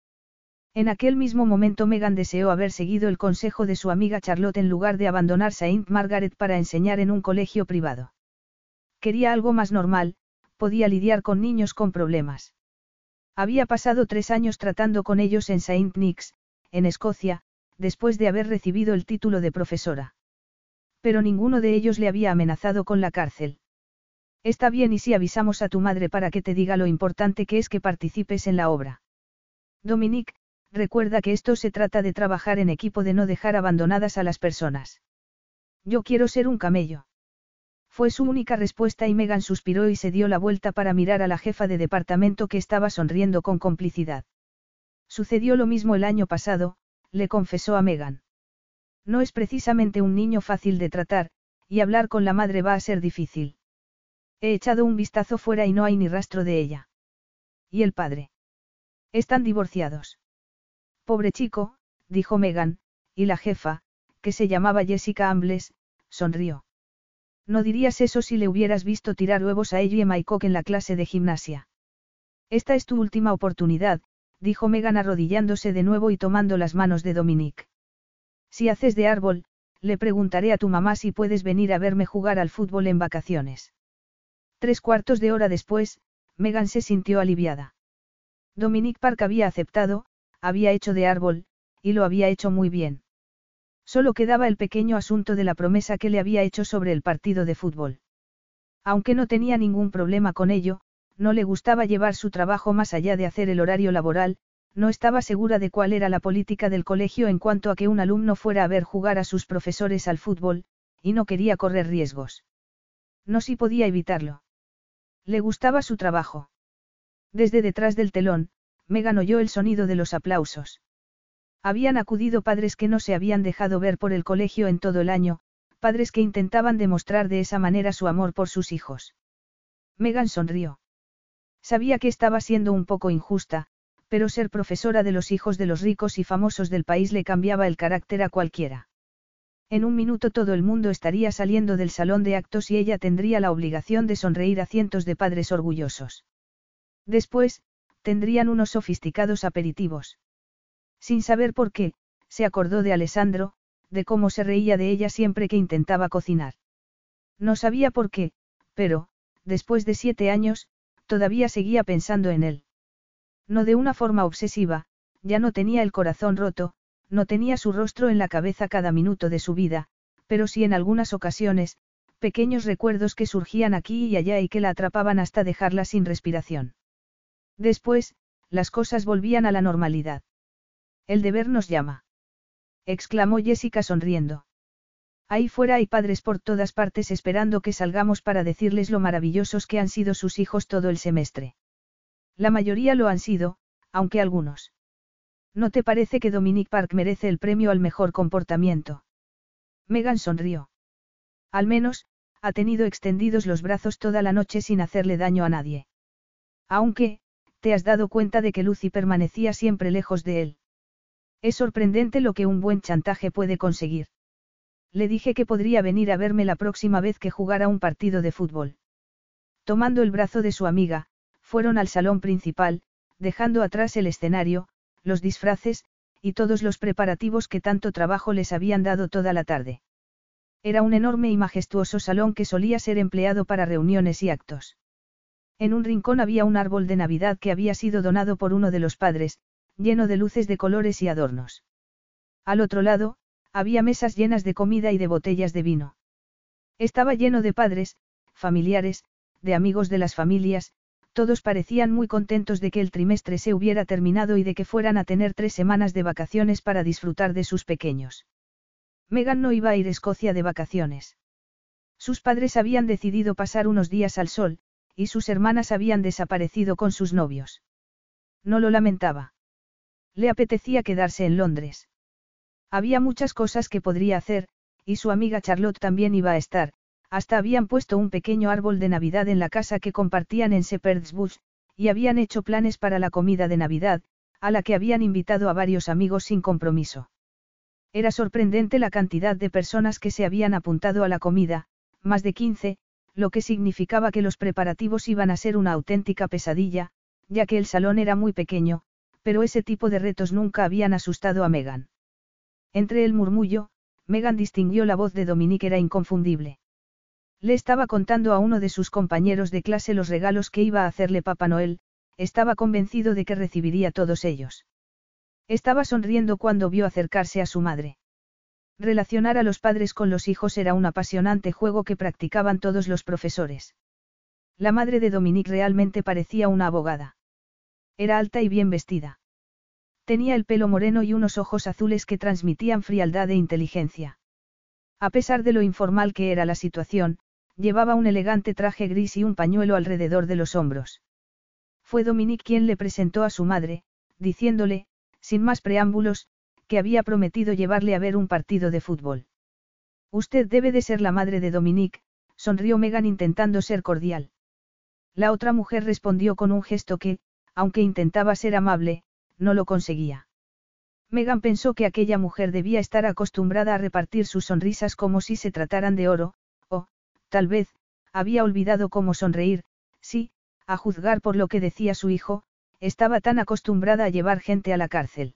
En aquel mismo momento Megan deseó haber seguido el consejo de su amiga Charlotte en lugar de abandonar Saint Margaret para enseñar en un colegio privado. Quería algo más normal, podía lidiar con niños con problemas. Había pasado tres años tratando con ellos en Saint Nix, en Escocia, después de haber recibido el título de profesora. Pero ninguno de ellos le había amenazado con la cárcel. Está bien y si avisamos a tu madre para que te diga lo importante que es que participes en la obra. Dominique, recuerda que esto se trata de trabajar en equipo de no dejar abandonadas a las personas. Yo quiero ser un camello. Fue su única respuesta y Megan suspiró y se dio la vuelta para mirar a la jefa de departamento que estaba sonriendo con complicidad. Sucedió lo mismo el año pasado, le confesó a Megan. No es precisamente un niño fácil de tratar, y hablar con la madre va a ser difícil. He echado un vistazo fuera y no hay ni rastro de ella. ¿Y el padre? Están divorciados. Pobre chico, dijo Megan, y la jefa, que se llamaba Jessica Ambles, sonrió. No dirías eso si le hubieras visto tirar huevos a ella y Maikok en la clase de gimnasia. Esta es tu última oportunidad, dijo Megan arrodillándose de nuevo y tomando las manos de Dominique. Si haces de árbol, le preguntaré a tu mamá si puedes venir a verme jugar al fútbol en vacaciones. Tres cuartos de hora después, Megan se sintió aliviada. Dominique Park había aceptado, había hecho de árbol, y lo había hecho muy bien. Solo quedaba el pequeño asunto de la promesa que le había hecho sobre el partido de fútbol. Aunque no tenía ningún problema con ello, no le gustaba llevar su trabajo más allá de hacer el horario laboral, no estaba segura de cuál era la política del colegio en cuanto a que un alumno fuera a ver jugar a sus profesores al fútbol, y no quería correr riesgos. No si podía evitarlo. Le gustaba su trabajo. Desde detrás del telón, Megan oyó el sonido de los aplausos. Habían acudido padres que no se habían dejado ver por el colegio en todo el año, padres que intentaban demostrar de esa manera su amor por sus hijos. Megan sonrió. Sabía que estaba siendo un poco injusta, pero ser profesora de los hijos de los ricos y famosos del país le cambiaba el carácter a cualquiera. En un minuto todo el mundo estaría saliendo del salón de actos y ella tendría la obligación de sonreír a cientos de padres orgullosos. Después, tendrían unos sofisticados aperitivos. Sin saber por qué, se acordó de Alessandro, de cómo se reía de ella siempre que intentaba cocinar. No sabía por qué, pero, después de siete años, todavía seguía pensando en él. No de una forma obsesiva, ya no tenía el corazón roto, no tenía su rostro en la cabeza cada minuto de su vida, pero sí en algunas ocasiones, pequeños recuerdos que surgían aquí y allá y que la atrapaban hasta dejarla sin respiración. Después, las cosas volvían a la normalidad. El deber nos llama. exclamó Jessica sonriendo. Ahí fuera hay padres por todas partes esperando que salgamos para decirles lo maravillosos que han sido sus hijos todo el semestre. La mayoría lo han sido, aunque algunos. ¿No te parece que Dominic Park merece el premio al mejor comportamiento? Megan sonrió. Al menos, ha tenido extendidos los brazos toda la noche sin hacerle daño a nadie. Aunque, te has dado cuenta de que Lucy permanecía siempre lejos de él. Es sorprendente lo que un buen chantaje puede conseguir. Le dije que podría venir a verme la próxima vez que jugara un partido de fútbol. Tomando el brazo de su amiga, fueron al salón principal, dejando atrás el escenario, los disfraces, y todos los preparativos que tanto trabajo les habían dado toda la tarde. Era un enorme y majestuoso salón que solía ser empleado para reuniones y actos. En un rincón había un árbol de Navidad que había sido donado por uno de los padres, lleno de luces de colores y adornos. Al otro lado, había mesas llenas de comida y de botellas de vino. Estaba lleno de padres, familiares, de amigos de las familias, todos parecían muy contentos de que el trimestre se hubiera terminado y de que fueran a tener tres semanas de vacaciones para disfrutar de sus pequeños. Megan no iba a ir a Escocia de vacaciones. Sus padres habían decidido pasar unos días al sol, y sus hermanas habían desaparecido con sus novios. No lo lamentaba. Le apetecía quedarse en Londres. Había muchas cosas que podría hacer, y su amiga Charlotte también iba a estar, hasta habían puesto un pequeño árbol de Navidad en la casa que compartían en Shepherd's Bush, y habían hecho planes para la comida de Navidad, a la que habían invitado a varios amigos sin compromiso. Era sorprendente la cantidad de personas que se habían apuntado a la comida, más de 15, lo que significaba que los preparativos iban a ser una auténtica pesadilla, ya que el salón era muy pequeño, pero ese tipo de retos nunca habían asustado a Megan. Entre el murmullo, Megan distinguió la voz de Dominique era inconfundible. Le estaba contando a uno de sus compañeros de clase los regalos que iba a hacerle Papá Noel, estaba convencido de que recibiría todos ellos. Estaba sonriendo cuando vio acercarse a su madre. Relacionar a los padres con los hijos era un apasionante juego que practicaban todos los profesores. La madre de Dominique realmente parecía una abogada. Era alta y bien vestida. Tenía el pelo moreno y unos ojos azules que transmitían frialdad e inteligencia. A pesar de lo informal que era la situación, llevaba un elegante traje gris y un pañuelo alrededor de los hombros. Fue Dominique quien le presentó a su madre, diciéndole, sin más preámbulos, que había prometido llevarle a ver un partido de fútbol. Usted debe de ser la madre de Dominique, sonrió Megan intentando ser cordial. La otra mujer respondió con un gesto que, aunque intentaba ser amable, no lo conseguía. Megan pensó que aquella mujer debía estar acostumbrada a repartir sus sonrisas como si se trataran de oro, o, tal vez, había olvidado cómo sonreír, sí, a juzgar por lo que decía su hijo, estaba tan acostumbrada a llevar gente a la cárcel.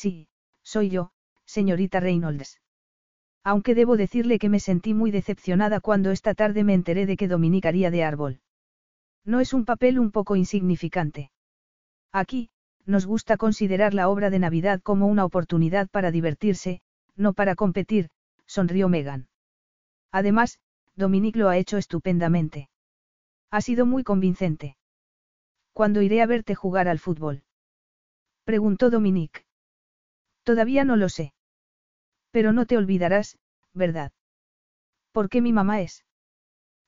Sí, soy yo, señorita Reynolds. Aunque debo decirle que me sentí muy decepcionada cuando esta tarde me enteré de que Dominique haría de árbol. No es un papel un poco insignificante. Aquí, nos gusta considerar la obra de Navidad como una oportunidad para divertirse, no para competir, sonrió Megan. Además, Dominique lo ha hecho estupendamente. Ha sido muy convincente. ¿Cuándo iré a verte jugar al fútbol? Preguntó Dominique. Todavía no lo sé. Pero no te olvidarás, ¿verdad? ¿Por qué mi mamá es?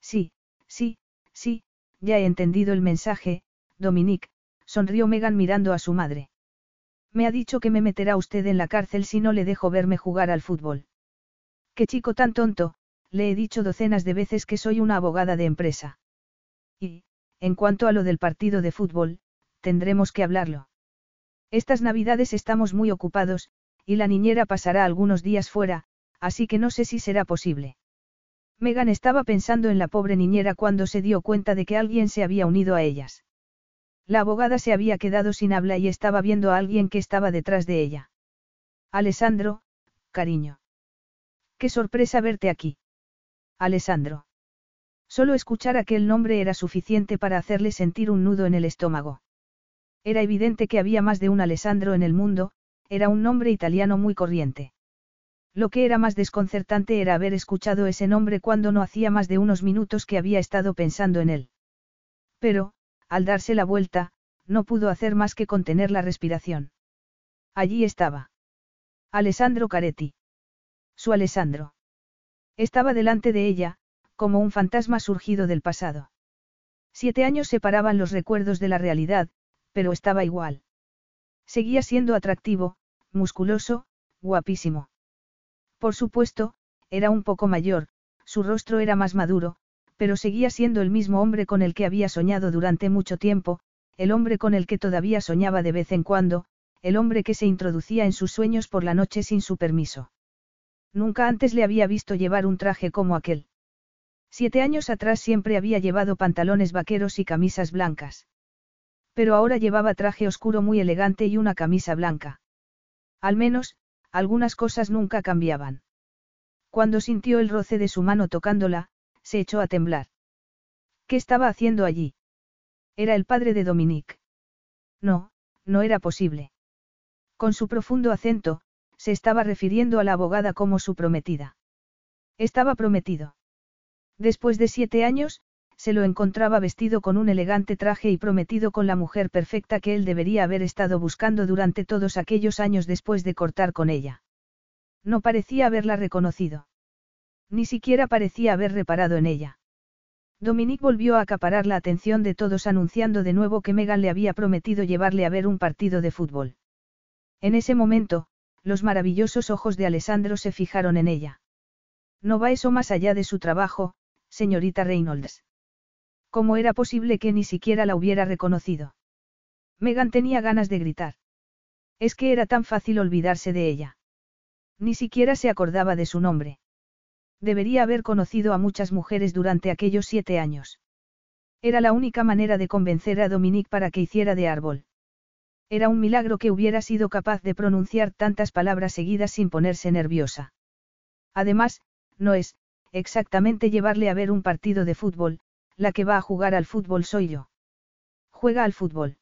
Sí, sí, sí, ya he entendido el mensaje, Dominique, sonrió Megan mirando a su madre. Me ha dicho que me meterá usted en la cárcel si no le dejo verme jugar al fútbol. Qué chico tan tonto, le he dicho docenas de veces que soy una abogada de empresa. Y, en cuanto a lo del partido de fútbol, tendremos que hablarlo. Estas navidades estamos muy ocupados, y la niñera pasará algunos días fuera, así que no sé si será posible. Megan estaba pensando en la pobre niñera cuando se dio cuenta de que alguien se había unido a ellas. La abogada se había quedado sin habla y estaba viendo a alguien que estaba detrás de ella. Alessandro, cariño. Qué sorpresa verte aquí. Alessandro. Solo escuchar aquel nombre era suficiente para hacerle sentir un nudo en el estómago. Era evidente que había más de un Alessandro en el mundo, era un nombre italiano muy corriente. Lo que era más desconcertante era haber escuchado ese nombre cuando no hacía más de unos minutos que había estado pensando en él. Pero, al darse la vuelta, no pudo hacer más que contener la respiración. Allí estaba. Alessandro Caretti. Su Alessandro. Estaba delante de ella, como un fantasma surgido del pasado. Siete años separaban los recuerdos de la realidad, pero estaba igual. Seguía siendo atractivo, musculoso, guapísimo. Por supuesto, era un poco mayor, su rostro era más maduro, pero seguía siendo el mismo hombre con el que había soñado durante mucho tiempo, el hombre con el que todavía soñaba de vez en cuando, el hombre que se introducía en sus sueños por la noche sin su permiso. Nunca antes le había visto llevar un traje como aquel. Siete años atrás siempre había llevado pantalones vaqueros y camisas blancas. Pero ahora llevaba traje oscuro muy elegante y una camisa blanca. Al menos, algunas cosas nunca cambiaban. Cuando sintió el roce de su mano tocándola, se echó a temblar. ¿Qué estaba haciendo allí? Era el padre de Dominique. No, no era posible. Con su profundo acento, se estaba refiriendo a la abogada como su prometida. Estaba prometido. Después de siete años, se lo encontraba vestido con un elegante traje y prometido con la mujer perfecta que él debería haber estado buscando durante todos aquellos años después de cortar con ella. No parecía haberla reconocido. Ni siquiera parecía haber reparado en ella. Dominique volvió a acaparar la atención de todos anunciando de nuevo que Megan le había prometido llevarle a ver un partido de fútbol. En ese momento, los maravillosos ojos de Alessandro se fijaron en ella. No va eso más allá de su trabajo, señorita Reynolds. ¿Cómo era posible que ni siquiera la hubiera reconocido? Megan tenía ganas de gritar. Es que era tan fácil olvidarse de ella. Ni siquiera se acordaba de su nombre. Debería haber conocido a muchas mujeres durante aquellos siete años. Era la única manera de convencer a Dominique para que hiciera de árbol. Era un milagro que hubiera sido capaz de pronunciar tantas palabras seguidas sin ponerse nerviosa. Además, no es, exactamente llevarle a ver un partido de fútbol, la que va a jugar al fútbol soy yo. Juega al fútbol.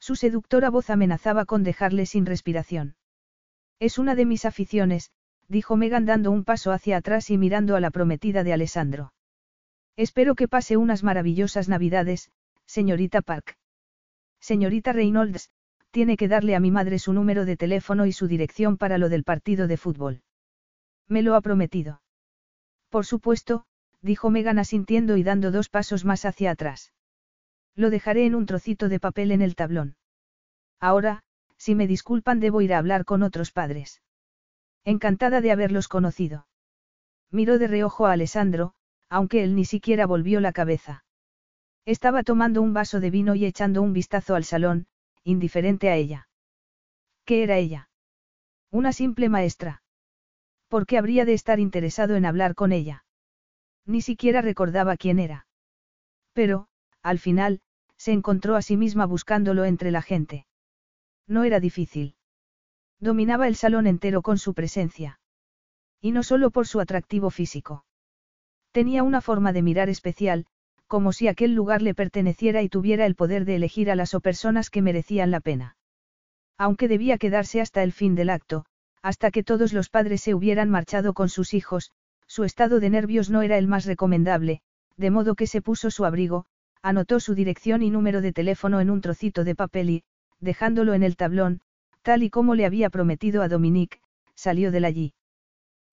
Su seductora voz amenazaba con dejarle sin respiración. Es una de mis aficiones, dijo Megan dando un paso hacia atrás y mirando a la prometida de Alessandro. Espero que pase unas maravillosas navidades, señorita Park. Señorita Reynolds, tiene que darle a mi madre su número de teléfono y su dirección para lo del partido de fútbol. Me lo ha prometido. Por supuesto, dijo Megan asintiendo y dando dos pasos más hacia atrás. Lo dejaré en un trocito de papel en el tablón. Ahora, si me disculpan, debo ir a hablar con otros padres. Encantada de haberlos conocido. Miró de reojo a Alessandro, aunque él ni siquiera volvió la cabeza. Estaba tomando un vaso de vino y echando un vistazo al salón, indiferente a ella. ¿Qué era ella? Una simple maestra. ¿Por qué habría de estar interesado en hablar con ella? Ni siquiera recordaba quién era. Pero, al final, se encontró a sí misma buscándolo entre la gente. No era difícil. Dominaba el salón entero con su presencia. Y no solo por su atractivo físico. Tenía una forma de mirar especial, como si aquel lugar le perteneciera y tuviera el poder de elegir a las o personas que merecían la pena. Aunque debía quedarse hasta el fin del acto, hasta que todos los padres se hubieran marchado con sus hijos, su estado de nervios no era el más recomendable, de modo que se puso su abrigo, anotó su dirección y número de teléfono en un trocito de papel y, dejándolo en el tablón, tal y como le había prometido a Dominique, salió de allí.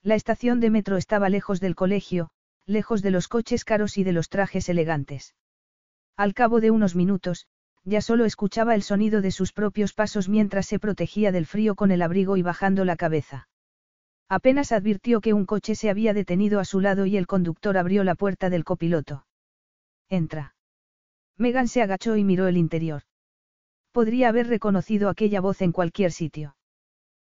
La estación de metro estaba lejos del colegio, lejos de los coches caros y de los trajes elegantes. Al cabo de unos minutos, ya solo escuchaba el sonido de sus propios pasos mientras se protegía del frío con el abrigo y bajando la cabeza. Apenas advirtió que un coche se había detenido a su lado y el conductor abrió la puerta del copiloto. Entra. Megan se agachó y miró el interior. Podría haber reconocido aquella voz en cualquier sitio.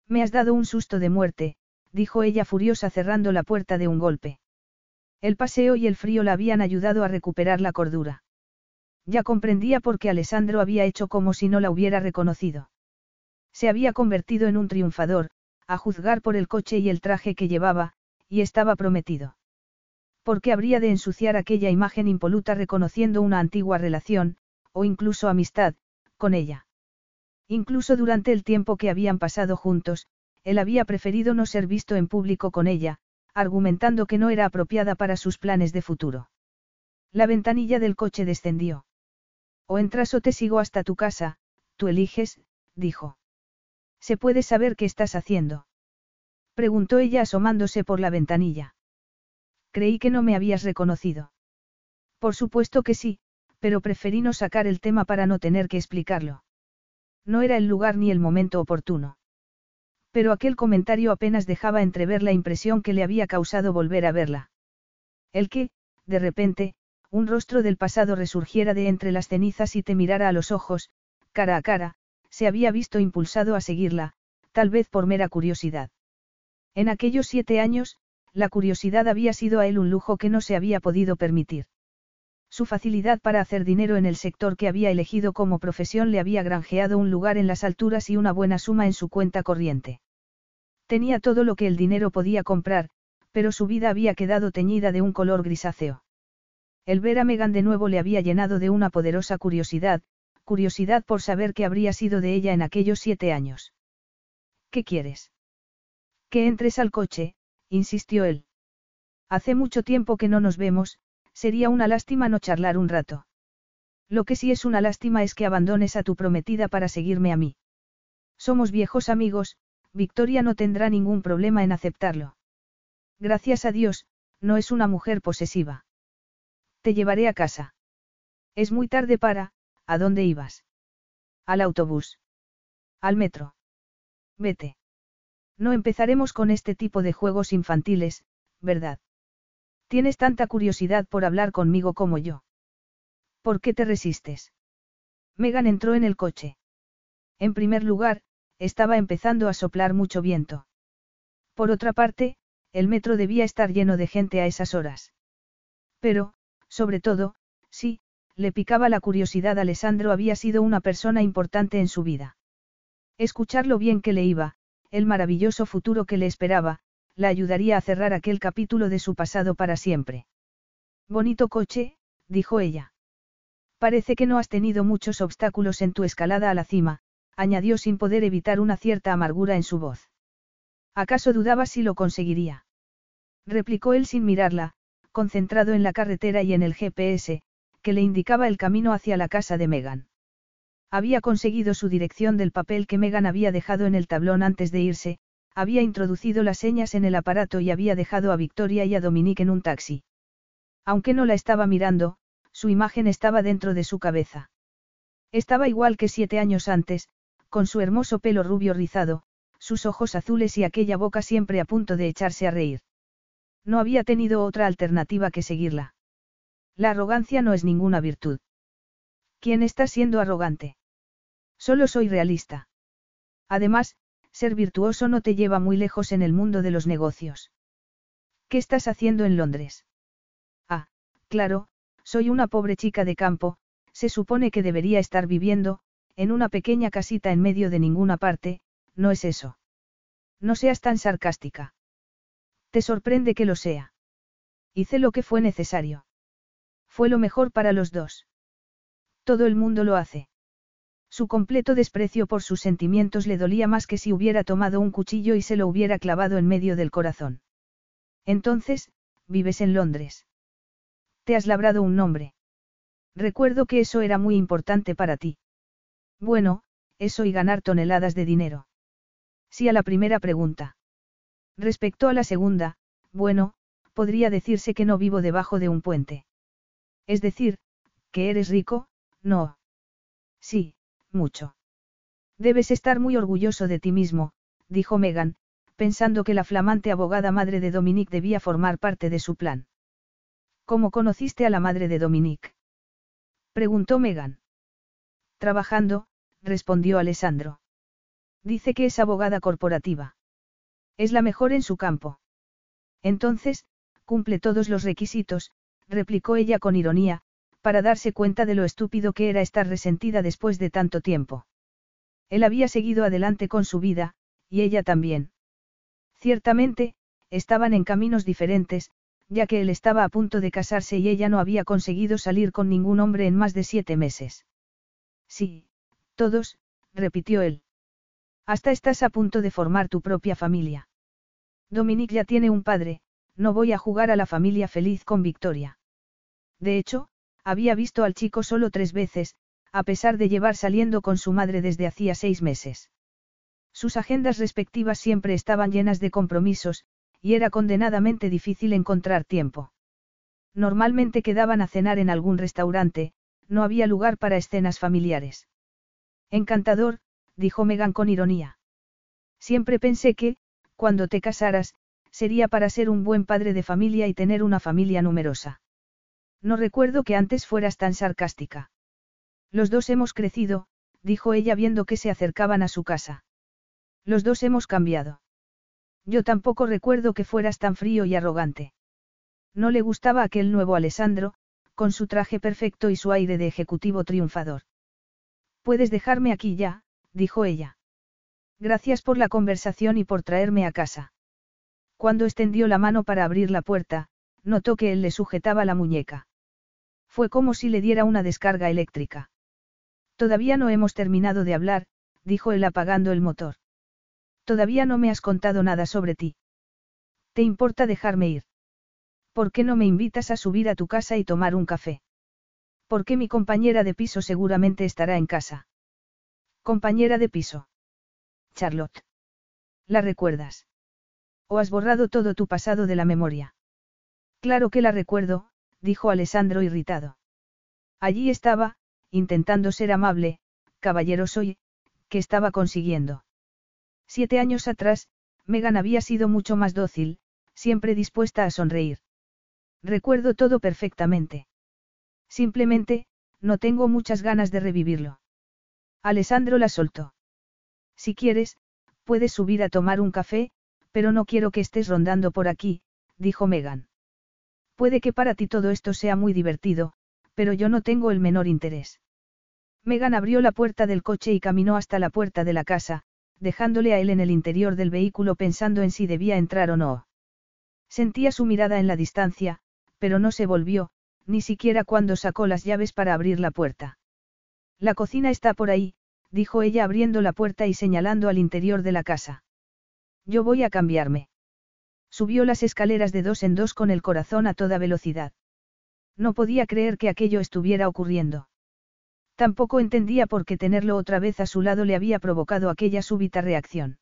Me has dado un susto de muerte, dijo ella furiosa cerrando la puerta de un golpe. El paseo y el frío la habían ayudado a recuperar la cordura. Ya comprendía por qué Alessandro había hecho como si no la hubiera reconocido. Se había convertido en un triunfador, a juzgar por el coche y el traje que llevaba, y estaba prometido. ¿Por qué habría de ensuciar aquella imagen impoluta reconociendo una antigua relación, o incluso amistad, con ella? Incluso durante el tiempo que habían pasado juntos, él había preferido no ser visto en público con ella, argumentando que no era apropiada para sus planes de futuro. La ventanilla del coche descendió. O entras o te sigo hasta tu casa, tú eliges, dijo. ¿Se puede saber qué estás haciendo? Preguntó ella asomándose por la ventanilla. Creí que no me habías reconocido. Por supuesto que sí, pero preferí no sacar el tema para no tener que explicarlo. No era el lugar ni el momento oportuno. Pero aquel comentario apenas dejaba entrever la impresión que le había causado volver a verla. El que, de repente, un rostro del pasado resurgiera de entre las cenizas y te mirara a los ojos, cara a cara, se había visto impulsado a seguirla, tal vez por mera curiosidad. En aquellos siete años, la curiosidad había sido a él un lujo que no se había podido permitir. Su facilidad para hacer dinero en el sector que había elegido como profesión le había granjeado un lugar en las alturas y una buena suma en su cuenta corriente. Tenía todo lo que el dinero podía comprar, pero su vida había quedado teñida de un color grisáceo. El ver a Megan de nuevo le había llenado de una poderosa curiosidad, curiosidad por saber qué habría sido de ella en aquellos siete años. ¿Qué quieres? Que entres al coche, insistió él. Hace mucho tiempo que no nos vemos, Sería una lástima no charlar un rato. Lo que sí es una lástima es que abandones a tu prometida para seguirme a mí. Somos viejos amigos, Victoria no tendrá ningún problema en aceptarlo. Gracias a Dios, no es una mujer posesiva. Te llevaré a casa. Es muy tarde para, ¿a dónde ibas? Al autobús. Al metro. Vete. No empezaremos con este tipo de juegos infantiles, ¿verdad? Tienes tanta curiosidad por hablar conmigo como yo. ¿Por qué te resistes? Megan entró en el coche. En primer lugar, estaba empezando a soplar mucho viento. Por otra parte, el metro debía estar lleno de gente a esas horas. Pero, sobre todo, sí, le picaba la curiosidad. Alessandro había sido una persona importante en su vida. Escuchar lo bien que le iba, el maravilloso futuro que le esperaba, la ayudaría a cerrar aquel capítulo de su pasado para siempre. Bonito coche, dijo ella. Parece que no has tenido muchos obstáculos en tu escalada a la cima, añadió sin poder evitar una cierta amargura en su voz. ¿Acaso dudaba si lo conseguiría? replicó él sin mirarla, concentrado en la carretera y en el GPS, que le indicaba el camino hacia la casa de Megan. Había conseguido su dirección del papel que Megan había dejado en el tablón antes de irse, había introducido las señas en el aparato y había dejado a Victoria y a Dominique en un taxi. Aunque no la estaba mirando, su imagen estaba dentro de su cabeza. Estaba igual que siete años antes, con su hermoso pelo rubio rizado, sus ojos azules y aquella boca siempre a punto de echarse a reír. No había tenido otra alternativa que seguirla. La arrogancia no es ninguna virtud. ¿Quién está siendo arrogante? Solo soy realista. Además, ser virtuoso no te lleva muy lejos en el mundo de los negocios. ¿Qué estás haciendo en Londres? Ah, claro, soy una pobre chica de campo, se supone que debería estar viviendo, en una pequeña casita en medio de ninguna parte, ¿no es eso? No seas tan sarcástica. Te sorprende que lo sea. Hice lo que fue necesario. Fue lo mejor para los dos. Todo el mundo lo hace. Su completo desprecio por sus sentimientos le dolía más que si hubiera tomado un cuchillo y se lo hubiera clavado en medio del corazón. Entonces, vives en Londres. Te has labrado un nombre. Recuerdo que eso era muy importante para ti. Bueno, eso y ganar toneladas de dinero. Sí a la primera pregunta. Respecto a la segunda, bueno, podría decirse que no vivo debajo de un puente. Es decir, que eres rico, no. Sí, mucho. Debes estar muy orgulloso de ti mismo, dijo Megan, pensando que la flamante abogada madre de Dominique debía formar parte de su plan. ¿Cómo conociste a la madre de Dominique? Preguntó Megan. Trabajando, respondió Alessandro. Dice que es abogada corporativa. Es la mejor en su campo. Entonces, cumple todos los requisitos, replicó ella con ironía, para darse cuenta de lo estúpido que era estar resentida después de tanto tiempo. Él había seguido adelante con su vida, y ella también. Ciertamente, estaban en caminos diferentes, ya que él estaba a punto de casarse y ella no había conseguido salir con ningún hombre en más de siete meses. Sí, todos, repitió él. Hasta estás a punto de formar tu propia familia. Dominique ya tiene un padre, no voy a jugar a la familia feliz con Victoria. De hecho, había visto al chico solo tres veces, a pesar de llevar saliendo con su madre desde hacía seis meses. Sus agendas respectivas siempre estaban llenas de compromisos, y era condenadamente difícil encontrar tiempo. Normalmente quedaban a cenar en algún restaurante, no había lugar para escenas familiares. Encantador, dijo Megan con ironía. Siempre pensé que, cuando te casaras, sería para ser un buen padre de familia y tener una familia numerosa. No recuerdo que antes fueras tan sarcástica. Los dos hemos crecido, dijo ella viendo que se acercaban a su casa. Los dos hemos cambiado. Yo tampoco recuerdo que fueras tan frío y arrogante. No le gustaba aquel nuevo Alessandro, con su traje perfecto y su aire de ejecutivo triunfador. Puedes dejarme aquí ya, dijo ella. Gracias por la conversación y por traerme a casa. Cuando extendió la mano para abrir la puerta, notó que él le sujetaba la muñeca. Fue como si le diera una descarga eléctrica. Todavía no hemos terminado de hablar, dijo él apagando el motor. Todavía no me has contado nada sobre ti. ¿Te importa dejarme ir? ¿Por qué no me invitas a subir a tu casa y tomar un café? Porque mi compañera de piso seguramente estará en casa. Compañera de piso. Charlotte. ¿La recuerdas? ¿O has borrado todo tu pasado de la memoria? Claro que la recuerdo, dijo Alessandro irritado. Allí estaba, intentando ser amable, caballeroso y, ¿qué estaba consiguiendo? Siete años atrás, Megan había sido mucho más dócil, siempre dispuesta a sonreír. Recuerdo todo perfectamente. Simplemente, no tengo muchas ganas de revivirlo. Alessandro la soltó. Si quieres, puedes subir a tomar un café, pero no quiero que estés rondando por aquí, dijo Megan. Puede que para ti todo esto sea muy divertido, pero yo no tengo el menor interés. Megan abrió la puerta del coche y caminó hasta la puerta de la casa, dejándole a él en el interior del vehículo pensando en si debía entrar o no. Sentía su mirada en la distancia, pero no se volvió, ni siquiera cuando sacó las llaves para abrir la puerta. La cocina está por ahí, dijo ella abriendo la puerta y señalando al interior de la casa. Yo voy a cambiarme. Subió las escaleras de dos en dos con el corazón a toda velocidad. No podía creer que aquello estuviera ocurriendo. Tampoco entendía por qué tenerlo otra vez a su lado le había provocado aquella súbita reacción.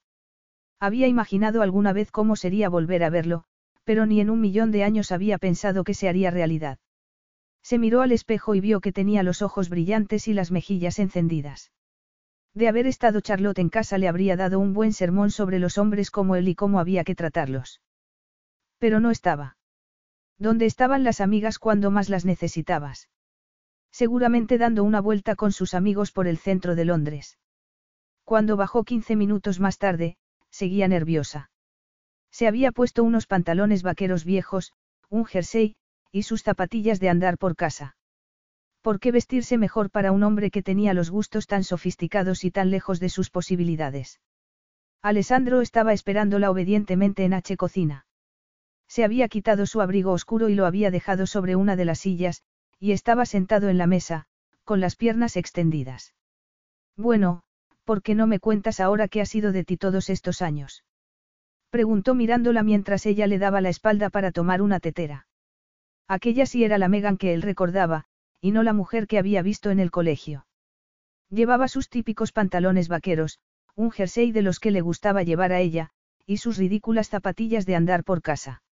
Había imaginado alguna vez cómo sería volver a verlo, pero ni en un millón de años había pensado que se haría realidad. Se miró al espejo y vio que tenía los ojos brillantes y las mejillas encendidas. De haber estado Charlotte en casa le habría dado un buen sermón sobre los hombres como él y cómo había que tratarlos. Pero no estaba. ¿Dónde estaban las amigas cuando más las necesitabas? Seguramente dando una vuelta con sus amigos por el centro de Londres. Cuando bajó 15 minutos más tarde, seguía nerviosa. Se había puesto unos pantalones vaqueros viejos, un jersey, y sus zapatillas de andar por casa. ¿Por qué vestirse mejor para un hombre que tenía los gustos tan sofisticados y tan lejos de sus posibilidades? Alessandro estaba esperándola obedientemente en H cocina. Se había quitado su abrigo oscuro y lo había dejado sobre una de las sillas, y estaba sentado en la mesa, con las piernas extendidas. Bueno, ¿por qué no me cuentas ahora qué ha sido de ti todos estos años? Preguntó mirándola mientras ella le daba la espalda para tomar una tetera. Aquella sí era la Megan que él recordaba, y no la mujer que había visto en el colegio. Llevaba sus típicos pantalones vaqueros, un jersey de los que le gustaba llevar a ella, y sus ridículas zapatillas de andar por casa.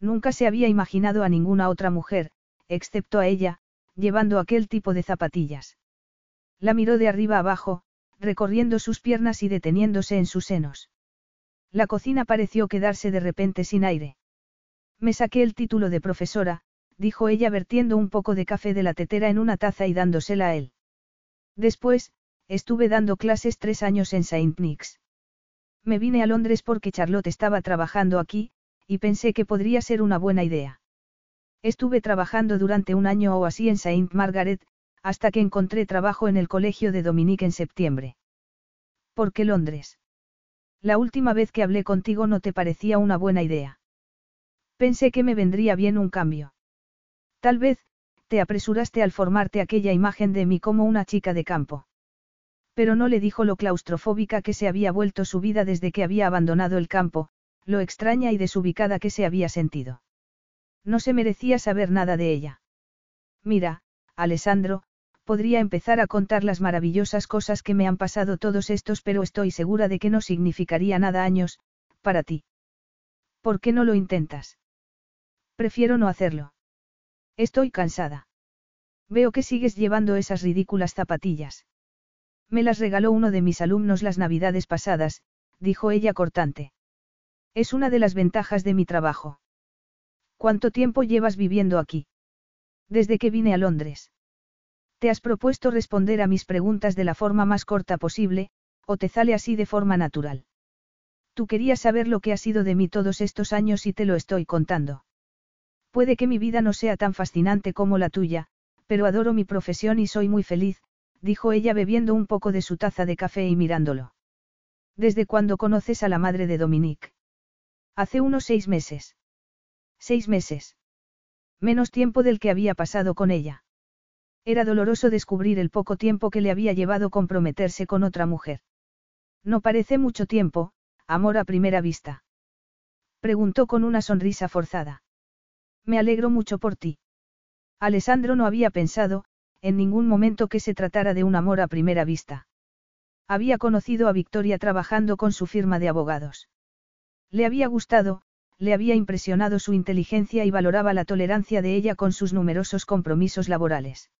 Nunca se había imaginado a ninguna otra mujer, excepto a ella, llevando aquel tipo de zapatillas. La miró de arriba abajo, recorriendo sus piernas y deteniéndose en sus senos. La cocina pareció quedarse de repente sin aire. Me saqué el título de profesora, dijo ella vertiendo un poco de café de la tetera en una taza y dándosela a él. Después, estuve dando clases tres años en Saint Nix. Me vine a Londres porque Charlotte estaba trabajando aquí, y pensé que podría ser una buena idea. Estuve trabajando durante un año o así en Saint Margaret, hasta que encontré trabajo en el colegio de Dominique en septiembre. ¿Por qué Londres? La última vez que hablé contigo no te parecía una buena idea. Pensé que me vendría bien un cambio. Tal vez, te apresuraste al formarte aquella imagen de mí como una chica de campo. Pero no le dijo lo claustrofóbica que se había vuelto su vida desde que había abandonado el campo, lo extraña y desubicada que se había sentido. No se merecía saber nada de ella. Mira, Alessandro, podría empezar a contar las maravillosas cosas que me han pasado todos estos, pero estoy segura de que no significaría nada años, para ti. ¿Por qué no lo intentas? Prefiero no hacerlo. Estoy cansada. Veo que sigues llevando esas ridículas zapatillas. Me las regaló uno de mis alumnos las navidades pasadas, dijo ella cortante. Es una de las ventajas de mi trabajo. ¿Cuánto tiempo llevas viviendo aquí? Desde que vine a Londres. ¿Te has propuesto responder a mis preguntas de la forma más corta posible, o te sale así de forma natural? Tú querías saber lo que ha sido de mí todos estos años y te lo estoy contando. Puede que mi vida no sea tan fascinante como la tuya, pero adoro mi profesión y soy muy feliz, dijo ella bebiendo un poco de su taza de café y mirándolo. ¿Desde cuándo conoces a la madre de Dominique? Hace unos seis meses. Seis meses. Menos tiempo del que había pasado con ella. Era doloroso descubrir el poco tiempo que le había llevado comprometerse con otra mujer. No parece mucho tiempo, amor a primera vista. Preguntó con una sonrisa forzada. Me alegro mucho por ti. Alessandro no había pensado, en ningún momento que se tratara de un amor a primera vista. Había conocido a Victoria trabajando con su firma de abogados. Le había gustado, le había impresionado su inteligencia y valoraba la tolerancia de ella con sus numerosos compromisos laborales.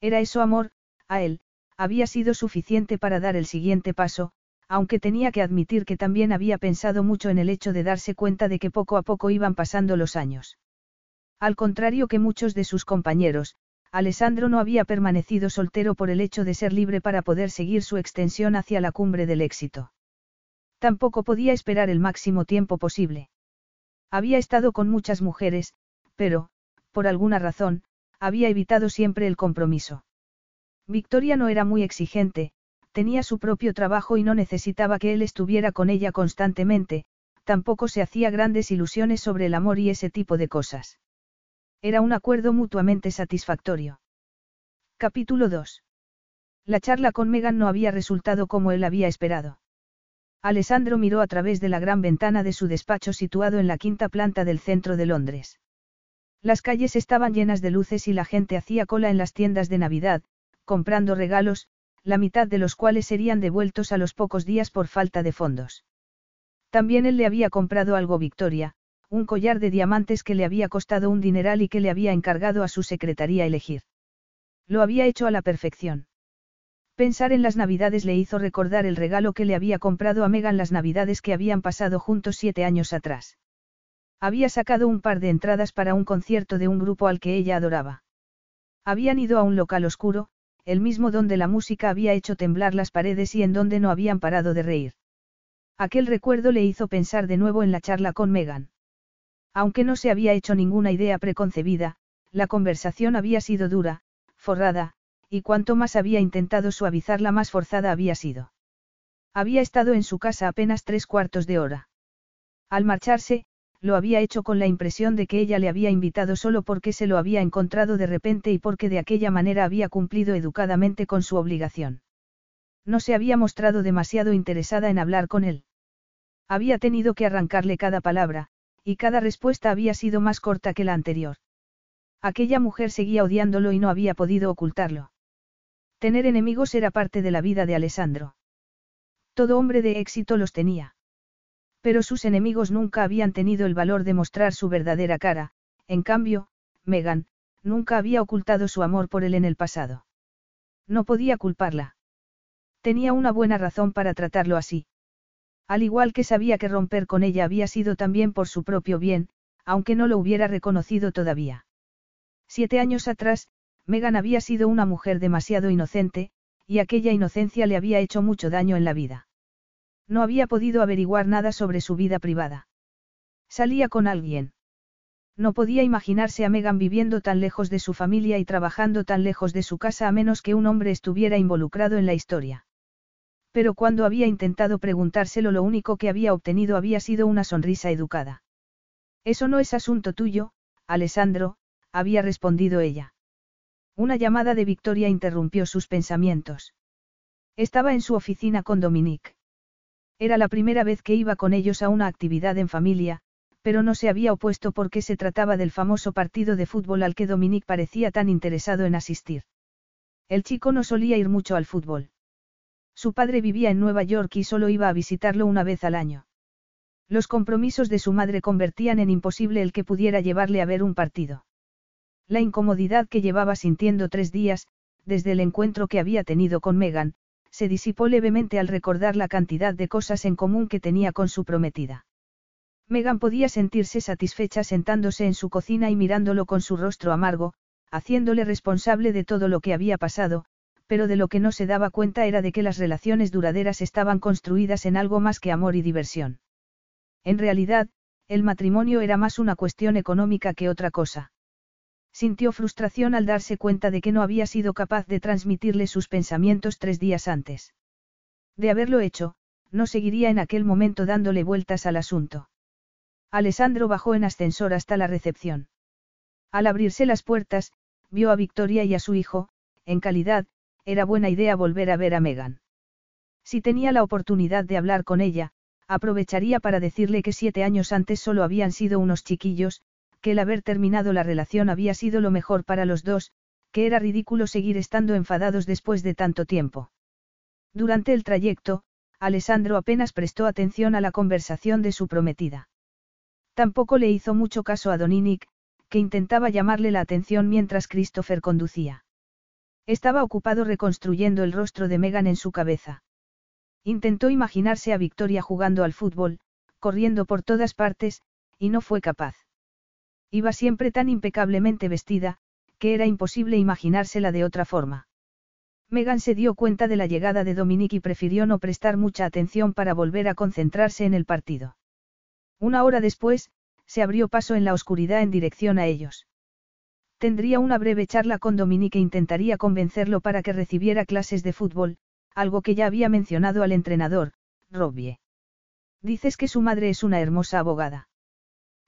Era eso amor, a él, había sido suficiente para dar el siguiente paso, aunque tenía que admitir que también había pensado mucho en el hecho de darse cuenta de que poco a poco iban pasando los años. Al contrario que muchos de sus compañeros, Alessandro no había permanecido soltero por el hecho de ser libre para poder seguir su extensión hacia la cumbre del éxito. Tampoco podía esperar el máximo tiempo posible. Había estado con muchas mujeres, pero, por alguna razón, había evitado siempre el compromiso. Victoria no era muy exigente, tenía su propio trabajo y no necesitaba que él estuviera con ella constantemente, tampoco se hacía grandes ilusiones sobre el amor y ese tipo de cosas. Era un acuerdo mutuamente satisfactorio. Capítulo 2. La charla con Megan no había resultado como él había esperado. Alessandro miró a través de la gran ventana de su despacho situado en la quinta planta del centro de Londres. Las calles estaban llenas de luces y la gente hacía cola en las tiendas de Navidad, comprando regalos, la mitad de los cuales serían devueltos a los pocos días por falta de fondos. También él le había comprado algo Victoria, un collar de diamantes que le había costado un dineral y que le había encargado a su secretaría elegir. Lo había hecho a la perfección. Pensar en las navidades le hizo recordar el regalo que le había comprado a Megan las navidades que habían pasado juntos siete años atrás. Había sacado un par de entradas para un concierto de un grupo al que ella adoraba. Habían ido a un local oscuro, el mismo donde la música había hecho temblar las paredes y en donde no habían parado de reír. Aquel recuerdo le hizo pensar de nuevo en la charla con Megan. Aunque no se había hecho ninguna idea preconcebida, la conversación había sido dura, forrada, y cuanto más había intentado suavizarla más forzada había sido. Había estado en su casa apenas tres cuartos de hora. Al marcharse, lo había hecho con la impresión de que ella le había invitado solo porque se lo había encontrado de repente y porque de aquella manera había cumplido educadamente con su obligación. No se había mostrado demasiado interesada en hablar con él. Había tenido que arrancarle cada palabra, y cada respuesta había sido más corta que la anterior. Aquella mujer seguía odiándolo y no había podido ocultarlo. Tener enemigos era parte de la vida de Alessandro. Todo hombre de éxito los tenía. Pero sus enemigos nunca habían tenido el valor de mostrar su verdadera cara, en cambio, Megan, nunca había ocultado su amor por él en el pasado. No podía culparla. Tenía una buena razón para tratarlo así. Al igual que sabía que romper con ella había sido también por su propio bien, aunque no lo hubiera reconocido todavía. Siete años atrás, Megan había sido una mujer demasiado inocente, y aquella inocencia le había hecho mucho daño en la vida. No había podido averiguar nada sobre su vida privada. Salía con alguien. No podía imaginarse a Megan viviendo tan lejos de su familia y trabajando tan lejos de su casa a menos que un hombre estuviera involucrado en la historia. Pero cuando había intentado preguntárselo lo único que había obtenido había sido una sonrisa educada. Eso no es asunto tuyo, Alessandro, había respondido ella. Una llamada de Victoria interrumpió sus pensamientos. Estaba en su oficina con Dominique. Era la primera vez que iba con ellos a una actividad en familia, pero no se había opuesto porque se trataba del famoso partido de fútbol al que Dominique parecía tan interesado en asistir. El chico no solía ir mucho al fútbol. Su padre vivía en Nueva York y solo iba a visitarlo una vez al año. Los compromisos de su madre convertían en imposible el que pudiera llevarle a ver un partido. La incomodidad que llevaba sintiendo tres días, desde el encuentro que había tenido con Megan, se disipó levemente al recordar la cantidad de cosas en común que tenía con su prometida. Megan podía sentirse satisfecha sentándose en su cocina y mirándolo con su rostro amargo, haciéndole responsable de todo lo que había pasado, pero de lo que no se daba cuenta era de que las relaciones duraderas estaban construidas en algo más que amor y diversión. En realidad, el matrimonio era más una cuestión económica que otra cosa. Sintió frustración al darse cuenta de que no había sido capaz de transmitirle sus pensamientos tres días antes. De haberlo hecho, no seguiría en aquel momento dándole vueltas al asunto. Alessandro bajó en ascensor hasta la recepción. Al abrirse las puertas, vio a Victoria y a su hijo, en calidad, era buena idea volver a ver a Megan. Si tenía la oportunidad de hablar con ella, aprovecharía para decirle que siete años antes solo habían sido unos chiquillos, que el haber terminado la relación había sido lo mejor para los dos, que era ridículo seguir estando enfadados después de tanto tiempo. Durante el trayecto, Alessandro apenas prestó atención a la conversación de su prometida. Tampoco le hizo mucho caso a Doninic, que intentaba llamarle la atención mientras Christopher conducía. Estaba ocupado reconstruyendo el rostro de Megan en su cabeza. Intentó imaginarse a Victoria jugando al fútbol, corriendo por todas partes, y no fue capaz. Iba siempre tan impecablemente vestida, que era imposible imaginársela de otra forma. Megan se dio cuenta de la llegada de Dominique y prefirió no prestar mucha atención para volver a concentrarse en el partido. Una hora después, se abrió paso en la oscuridad en dirección a ellos. Tendría una breve charla con Dominique e intentaría convencerlo para que recibiera clases de fútbol, algo que ya había mencionado al entrenador, Robbie. Dices que su madre es una hermosa abogada.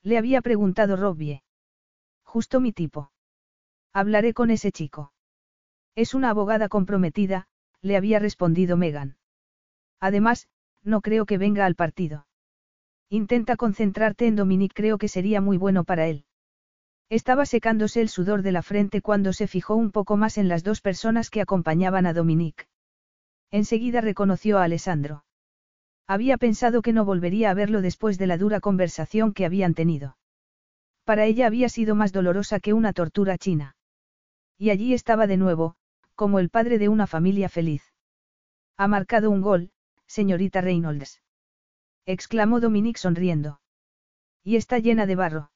Le había preguntado Robbie. Justo mi tipo. Hablaré con ese chico. Es una abogada comprometida, le había respondido Megan. Además, no creo que venga al partido. Intenta concentrarte en Dominique, creo que sería muy bueno para él. Estaba secándose el sudor de la frente cuando se fijó un poco más en las dos personas que acompañaban a Dominique. Enseguida reconoció a Alessandro. Había pensado que no volvería a verlo después de la dura conversación que habían tenido. Para ella había sido más dolorosa que una tortura china. Y allí estaba de nuevo, como el padre de una familia feliz. Ha marcado un gol, señorita Reynolds. exclamó Dominique sonriendo. Y está llena de barro.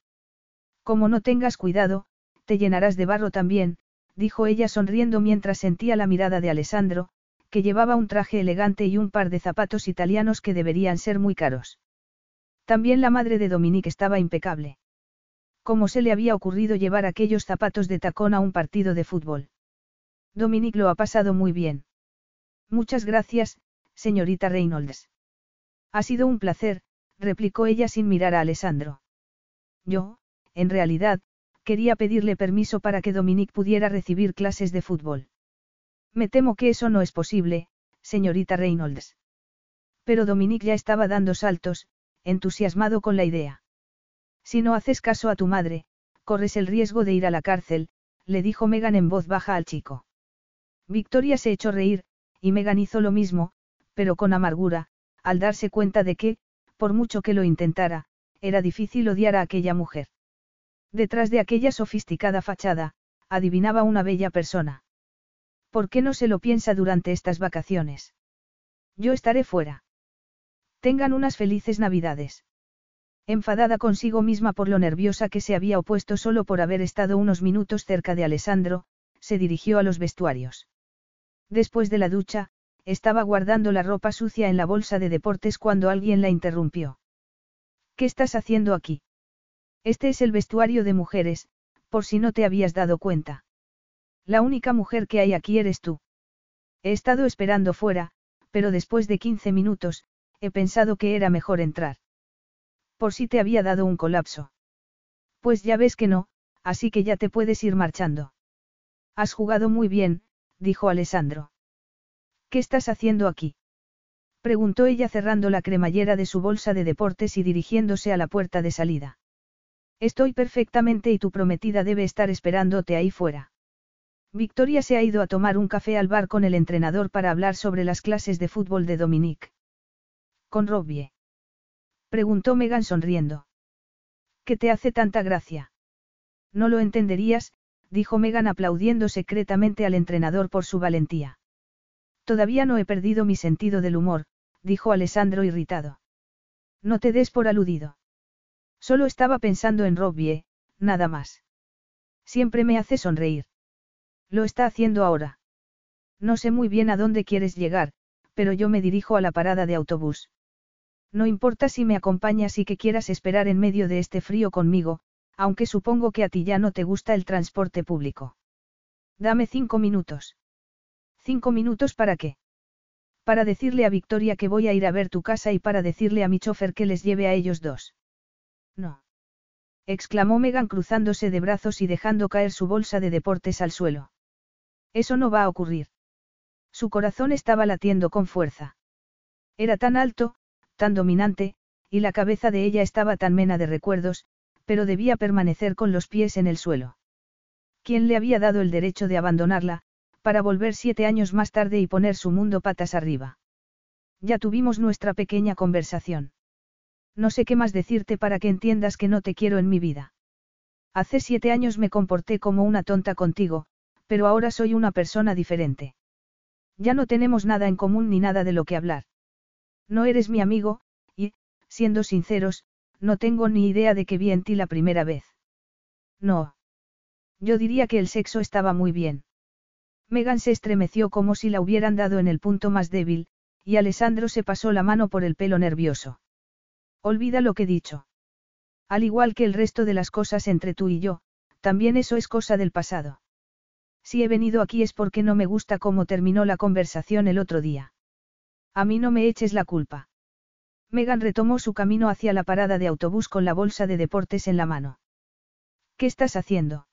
Como no tengas cuidado, te llenarás de barro también, dijo ella sonriendo mientras sentía la mirada de Alessandro, que llevaba un traje elegante y un par de zapatos italianos que deberían ser muy caros. También la madre de Dominique estaba impecable. ¿Cómo se le había ocurrido llevar aquellos zapatos de tacón a un partido de fútbol? Dominique lo ha pasado muy bien. Muchas gracias, señorita Reynolds. Ha sido un placer, replicó ella sin mirar a Alessandro. Yo, en realidad, quería pedirle permiso para que Dominique pudiera recibir clases de fútbol. Me temo que eso no es posible, señorita Reynolds. Pero Dominique ya estaba dando saltos, entusiasmado con la idea. Si no haces caso a tu madre, corres el riesgo de ir a la cárcel, le dijo Megan en voz baja al chico. Victoria se echó reír, y Megan hizo lo mismo, pero con amargura, al darse cuenta de que, por mucho que lo intentara, era difícil odiar a aquella mujer. Detrás de aquella sofisticada fachada, adivinaba una bella persona. ¿Por qué no se lo piensa durante estas vacaciones? Yo estaré fuera. Tengan unas felices navidades. Enfadada consigo misma por lo nerviosa que se había opuesto solo por haber estado unos minutos cerca de Alessandro, se dirigió a los vestuarios. Después de la ducha, estaba guardando la ropa sucia en la bolsa de deportes cuando alguien la interrumpió. ¿Qué estás haciendo aquí? Este es el vestuario de mujeres, por si no te habías dado cuenta. La única mujer que hay aquí eres tú. He estado esperando fuera, pero después de 15 minutos, he pensado que era mejor entrar. Por si te había dado un colapso. Pues ya ves que no, así que ya te puedes ir marchando. Has jugado muy bien, dijo Alessandro. ¿Qué estás haciendo aquí? Preguntó ella cerrando la cremallera de su bolsa de deportes y dirigiéndose a la puerta de salida. Estoy perfectamente y tu prometida debe estar esperándote ahí fuera. Victoria se ha ido a tomar un café al bar con el entrenador para hablar sobre las clases de fútbol de Dominique. ¿Con Robbie? Preguntó Megan sonriendo. ¿Qué te hace tanta gracia? No lo entenderías, dijo Megan aplaudiendo secretamente al entrenador por su valentía. Todavía no he perdido mi sentido del humor, dijo Alessandro irritado. No te des por aludido. Solo estaba pensando en Robbie, nada más. Siempre me hace sonreír. Lo está haciendo ahora. No sé muy bien a dónde quieres llegar, pero yo me dirijo a la parada de autobús. No importa si me acompañas y que quieras esperar en medio de este frío conmigo, aunque supongo que a ti ya no te gusta el transporte público. Dame cinco minutos. ¿Cinco minutos para qué? Para decirle a Victoria que voy a ir a ver tu casa y para decirle a mi chofer que les lleve a ellos dos. No. exclamó Megan cruzándose de brazos y dejando caer su bolsa de deportes al suelo. Eso no va a ocurrir. Su corazón estaba latiendo con fuerza. Era tan alto, tan dominante, y la cabeza de ella estaba tan mena de recuerdos, pero debía permanecer con los pies en el suelo. ¿Quién le había dado el derecho de abandonarla, para volver siete años más tarde y poner su mundo patas arriba? Ya tuvimos nuestra pequeña conversación. No sé qué más decirte para que entiendas que no te quiero en mi vida. Hace siete años me comporté como una tonta contigo, pero ahora soy una persona diferente. Ya no tenemos nada en común ni nada de lo que hablar. No eres mi amigo, y, siendo sinceros, no tengo ni idea de que vi en ti la primera vez. No. Yo diría que el sexo estaba muy bien. Megan se estremeció como si la hubieran dado en el punto más débil, y Alessandro se pasó la mano por el pelo nervioso. Olvida lo que he dicho. Al igual que el resto de las cosas entre tú y yo, también eso es cosa del pasado. Si he venido aquí es porque no me gusta cómo terminó la conversación el otro día. A mí no me eches la culpa. Megan retomó su camino hacia la parada de autobús con la bolsa de deportes en la mano. ¿Qué estás haciendo?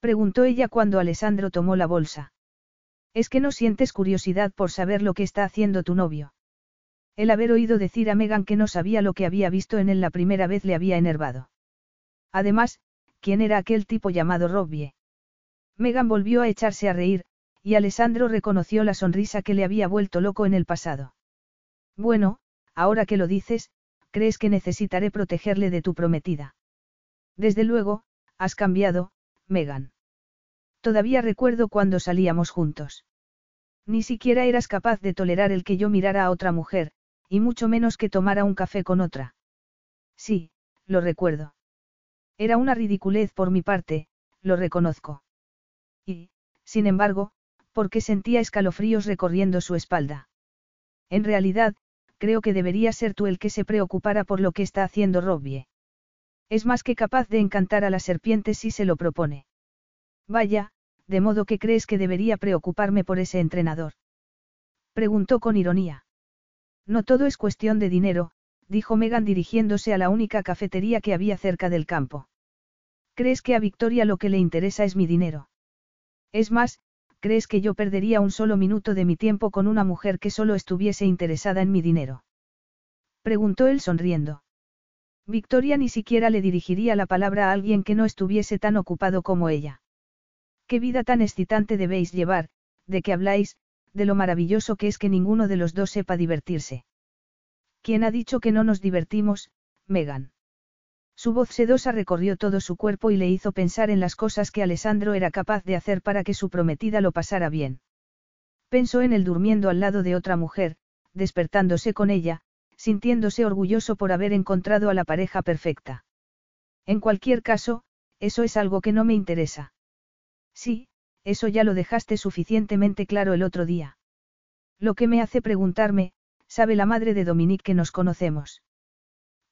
Preguntó ella cuando Alessandro tomó la bolsa. Es que no sientes curiosidad por saber lo que está haciendo tu novio. El haber oído decir a Megan que no sabía lo que había visto en él la primera vez le había enervado. Además, ¿quién era aquel tipo llamado Robbie? Megan volvió a echarse a reír, y Alessandro reconoció la sonrisa que le había vuelto loco en el pasado. Bueno, ahora que lo dices, ¿crees que necesitaré protegerle de tu prometida? Desde luego, has cambiado, Megan. Todavía recuerdo cuando salíamos juntos. Ni siquiera eras capaz de tolerar el que yo mirara a otra mujer, y mucho menos que tomara un café con otra. Sí, lo recuerdo. Era una ridiculez por mi parte, lo reconozco. Y, sin embargo, porque sentía escalofríos recorriendo su espalda. En realidad, creo que debería ser tú el que se preocupara por lo que está haciendo Robbie. Es más que capaz de encantar a las serpientes si se lo propone. Vaya, de modo que crees que debería preocuparme por ese entrenador. Preguntó con ironía. No todo es cuestión de dinero, dijo Megan dirigiéndose a la única cafetería que había cerca del campo. ¿Crees que a Victoria lo que le interesa es mi dinero? Es más, ¿crees que yo perdería un solo minuto de mi tiempo con una mujer que solo estuviese interesada en mi dinero? Preguntó él sonriendo. Victoria ni siquiera le dirigiría la palabra a alguien que no estuviese tan ocupado como ella. ¿Qué vida tan excitante debéis llevar, de qué habláis, de lo maravilloso que es que ninguno de los dos sepa divertirse? ¿Quién ha dicho que no nos divertimos, Megan? Su voz sedosa recorrió todo su cuerpo y le hizo pensar en las cosas que Alessandro era capaz de hacer para que su prometida lo pasara bien. Pensó en él durmiendo al lado de otra mujer, despertándose con ella, sintiéndose orgulloso por haber encontrado a la pareja perfecta. En cualquier caso, eso es algo que no me interesa. Sí, eso ya lo dejaste suficientemente claro el otro día. Lo que me hace preguntarme, ¿sabe la madre de Dominique que nos conocemos?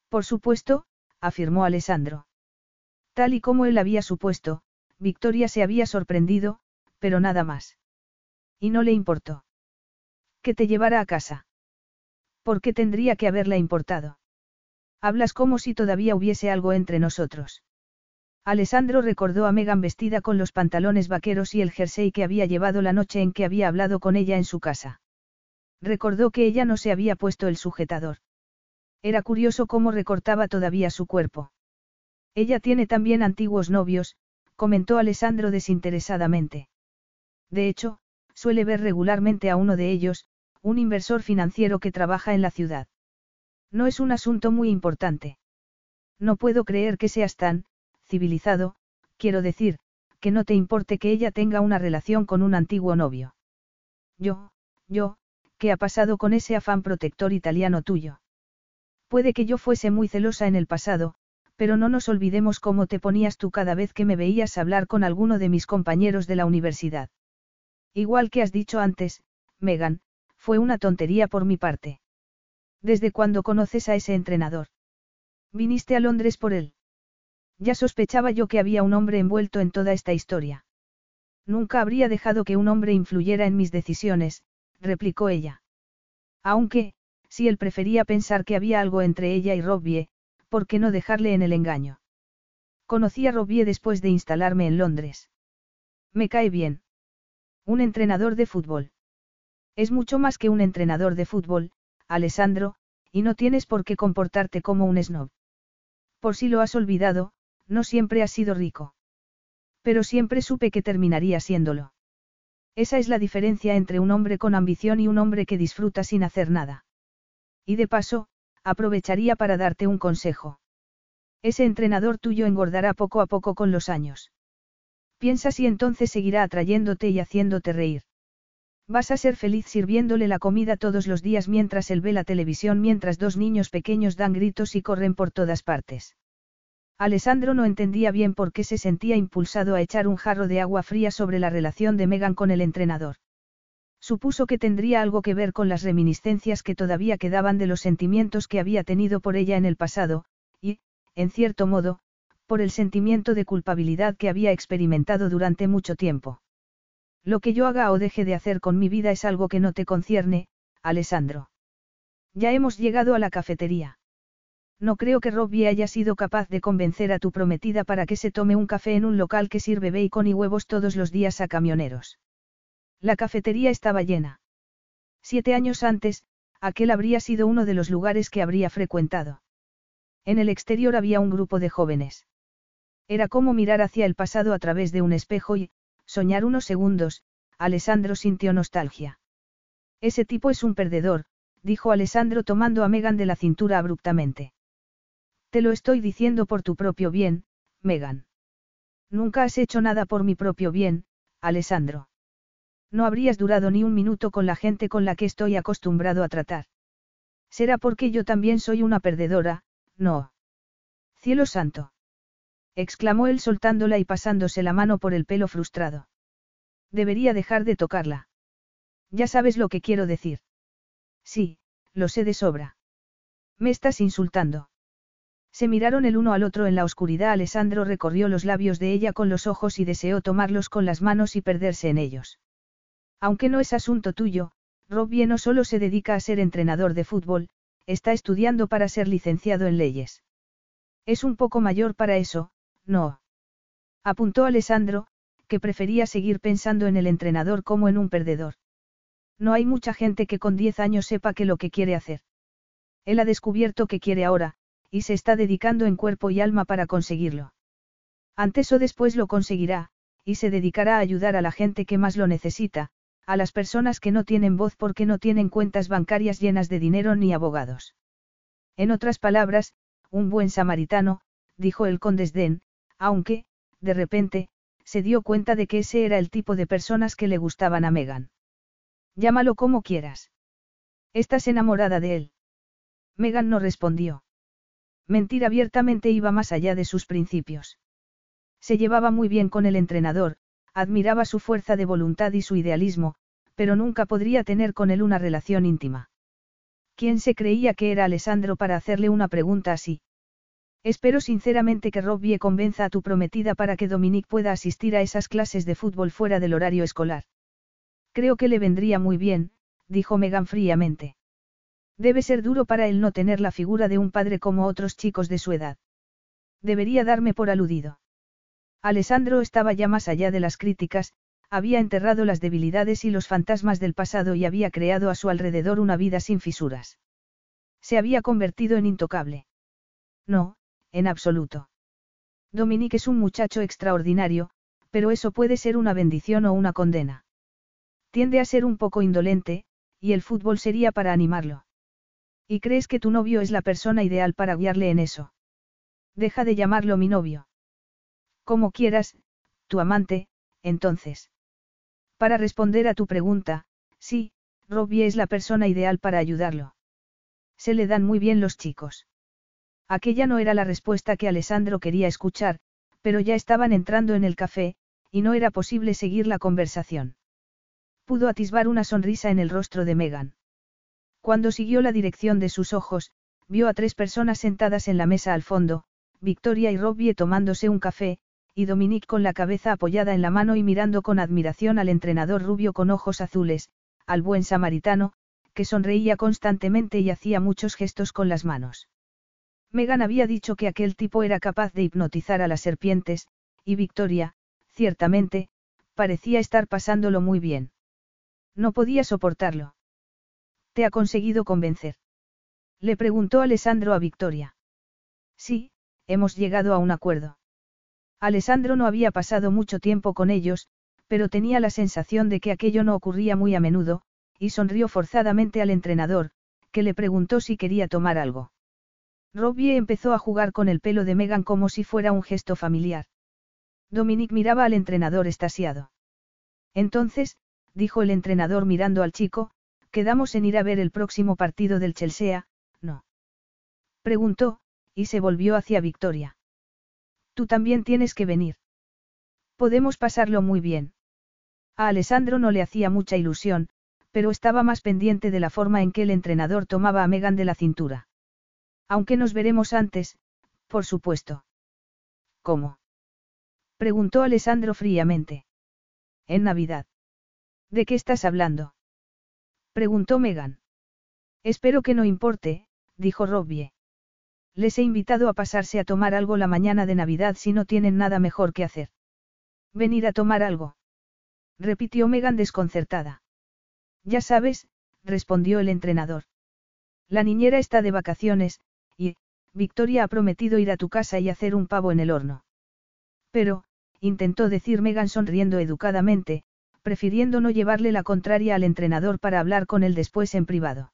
Por supuesto, afirmó Alessandro. Tal y como él había supuesto, Victoria se había sorprendido, pero nada más. Y no le importó. Que te llevara a casa. ¿Por qué tendría que haberla importado? Hablas como si todavía hubiese algo entre nosotros. Alessandro recordó a Megan vestida con los pantalones vaqueros y el jersey que había llevado la noche en que había hablado con ella en su casa. Recordó que ella no se había puesto el sujetador. Era curioso cómo recortaba todavía su cuerpo. Ella tiene también antiguos novios, comentó Alessandro desinteresadamente. De hecho, suele ver regularmente a uno de ellos, un inversor financiero que trabaja en la ciudad. No es un asunto muy importante. No puedo creer que seas tan, civilizado, quiero decir, que no te importe que ella tenga una relación con un antiguo novio. Yo, yo, ¿qué ha pasado con ese afán protector italiano tuyo? Puede que yo fuese muy celosa en el pasado, pero no nos olvidemos cómo te ponías tú cada vez que me veías hablar con alguno de mis compañeros de la universidad. Igual que has dicho antes, Megan, fue una tontería por mi parte. ¿Desde cuándo conoces a ese entrenador? Viniste a Londres por él. Ya sospechaba yo que había un hombre envuelto en toda esta historia. Nunca habría dejado que un hombre influyera en mis decisiones, replicó ella. Aunque, si él prefería pensar que había algo entre ella y Robbie, ¿por qué no dejarle en el engaño? Conocí a Robbie después de instalarme en Londres. Me cae bien. Un entrenador de fútbol. Es mucho más que un entrenador de fútbol, Alessandro, y no tienes por qué comportarte como un snob. Por si lo has olvidado, no siempre has sido rico. Pero siempre supe que terminaría siéndolo. Esa es la diferencia entre un hombre con ambición y un hombre que disfruta sin hacer nada. Y de paso, aprovecharía para darte un consejo. Ese entrenador tuyo engordará poco a poco con los años. Piensa si entonces seguirá atrayéndote y haciéndote reír. Vas a ser feliz sirviéndole la comida todos los días mientras él ve la televisión mientras dos niños pequeños dan gritos y corren por todas partes. Alessandro no entendía bien por qué se sentía impulsado a echar un jarro de agua fría sobre la relación de Megan con el entrenador. Supuso que tendría algo que ver con las reminiscencias que todavía quedaban de los sentimientos que había tenido por ella en el pasado, y, en cierto modo, por el sentimiento de culpabilidad que había experimentado durante mucho tiempo. Lo que yo haga o deje de hacer con mi vida es algo que no te concierne, Alessandro. Ya hemos llegado a la cafetería. No creo que Robbie haya sido capaz de convencer a tu prometida para que se tome un café en un local que sirve bacon y huevos todos los días a camioneros. La cafetería estaba llena. Siete años antes, aquel habría sido uno de los lugares que habría frecuentado. En el exterior había un grupo de jóvenes. Era como mirar hacia el pasado a través de un espejo y, soñar unos segundos, Alessandro sintió nostalgia. Ese tipo es un perdedor, dijo Alessandro tomando a Megan de la cintura abruptamente. Te lo estoy diciendo por tu propio bien, Megan. Nunca has hecho nada por mi propio bien, Alessandro. No habrías durado ni un minuto con la gente con la que estoy acostumbrado a tratar. Será porque yo también soy una perdedora, no. Cielo santo. exclamó él soltándola y pasándose la mano por el pelo frustrado. Debería dejar de tocarla. Ya sabes lo que quiero decir. Sí, lo sé de sobra. Me estás insultando. Se miraron el uno al otro en la oscuridad. Alessandro recorrió los labios de ella con los ojos y deseó tomarlos con las manos y perderse en ellos. Aunque no es asunto tuyo, Robbie no solo se dedica a ser entrenador de fútbol, está estudiando para ser licenciado en leyes. Es un poco mayor para eso, no. Apuntó Alessandro, que prefería seguir pensando en el entrenador como en un perdedor. No hay mucha gente que con 10 años sepa que lo que quiere hacer. Él ha descubierto que quiere ahora, y se está dedicando en cuerpo y alma para conseguirlo. Antes o después lo conseguirá, y se dedicará a ayudar a la gente que más lo necesita, a las personas que no tienen voz porque no tienen cuentas bancarias llenas de dinero ni abogados. En otras palabras, un buen samaritano, dijo él con desdén, aunque, de repente, se dio cuenta de que ese era el tipo de personas que le gustaban a Megan. Llámalo como quieras. ¿Estás enamorada de él? Megan no respondió. Mentir abiertamente iba más allá de sus principios. Se llevaba muy bien con el entrenador, admiraba su fuerza de voluntad y su idealismo, pero nunca podría tener con él una relación íntima. ¿Quién se creía que era Alessandro para hacerle una pregunta así? Espero sinceramente que Robbie convenza a tu prometida para que Dominique pueda asistir a esas clases de fútbol fuera del horario escolar. Creo que le vendría muy bien, dijo Megan fríamente. Debe ser duro para él no tener la figura de un padre como otros chicos de su edad. Debería darme por aludido. Alessandro estaba ya más allá de las críticas, había enterrado las debilidades y los fantasmas del pasado y había creado a su alrededor una vida sin fisuras. Se había convertido en intocable. No, en absoluto. Dominique es un muchacho extraordinario, pero eso puede ser una bendición o una condena. Tiende a ser un poco indolente, y el fútbol sería para animarlo. ¿Y crees que tu novio es la persona ideal para guiarle en eso? Deja de llamarlo mi novio. Como quieras, tu amante, entonces. Para responder a tu pregunta, sí, Robbie es la persona ideal para ayudarlo. Se le dan muy bien los chicos. Aquella no era la respuesta que Alessandro quería escuchar, pero ya estaban entrando en el café, y no era posible seguir la conversación. Pudo atisbar una sonrisa en el rostro de Megan. Cuando siguió la dirección de sus ojos, vio a tres personas sentadas en la mesa al fondo, Victoria y Robbie tomándose un café, y Dominique con la cabeza apoyada en la mano y mirando con admiración al entrenador rubio con ojos azules, al buen samaritano, que sonreía constantemente y hacía muchos gestos con las manos. Megan había dicho que aquel tipo era capaz de hipnotizar a las serpientes, y Victoria, ciertamente, parecía estar pasándolo muy bien. No podía soportarlo. ¿Te ha conseguido convencer? Le preguntó Alessandro a Victoria. Sí, hemos llegado a un acuerdo. Alessandro no había pasado mucho tiempo con ellos, pero tenía la sensación de que aquello no ocurría muy a menudo, y sonrió forzadamente al entrenador, que le preguntó si quería tomar algo. Robbie empezó a jugar con el pelo de Megan como si fuera un gesto familiar. Dominique miraba al entrenador estasiado. Entonces, dijo el entrenador mirando al chico, Quedamos en ir a ver el próximo partido del Chelsea, ¿no? Preguntó, y se volvió hacia Victoria. Tú también tienes que venir. Podemos pasarlo muy bien. A Alessandro no le hacía mucha ilusión, pero estaba más pendiente de la forma en que el entrenador tomaba a Megan de la cintura. Aunque nos veremos antes, por supuesto. ¿Cómo? Preguntó Alessandro fríamente. En Navidad. ¿De qué estás hablando? Preguntó Megan. Espero que no importe, dijo Robbie. Les he invitado a pasarse a tomar algo la mañana de Navidad si no tienen nada mejor que hacer. Venir a tomar algo. Repitió Megan desconcertada. Ya sabes, respondió el entrenador. La niñera está de vacaciones, y, Victoria ha prometido ir a tu casa y hacer un pavo en el horno. Pero, intentó decir Megan sonriendo educadamente, prefiriendo no llevarle la contraria al entrenador para hablar con él después en privado.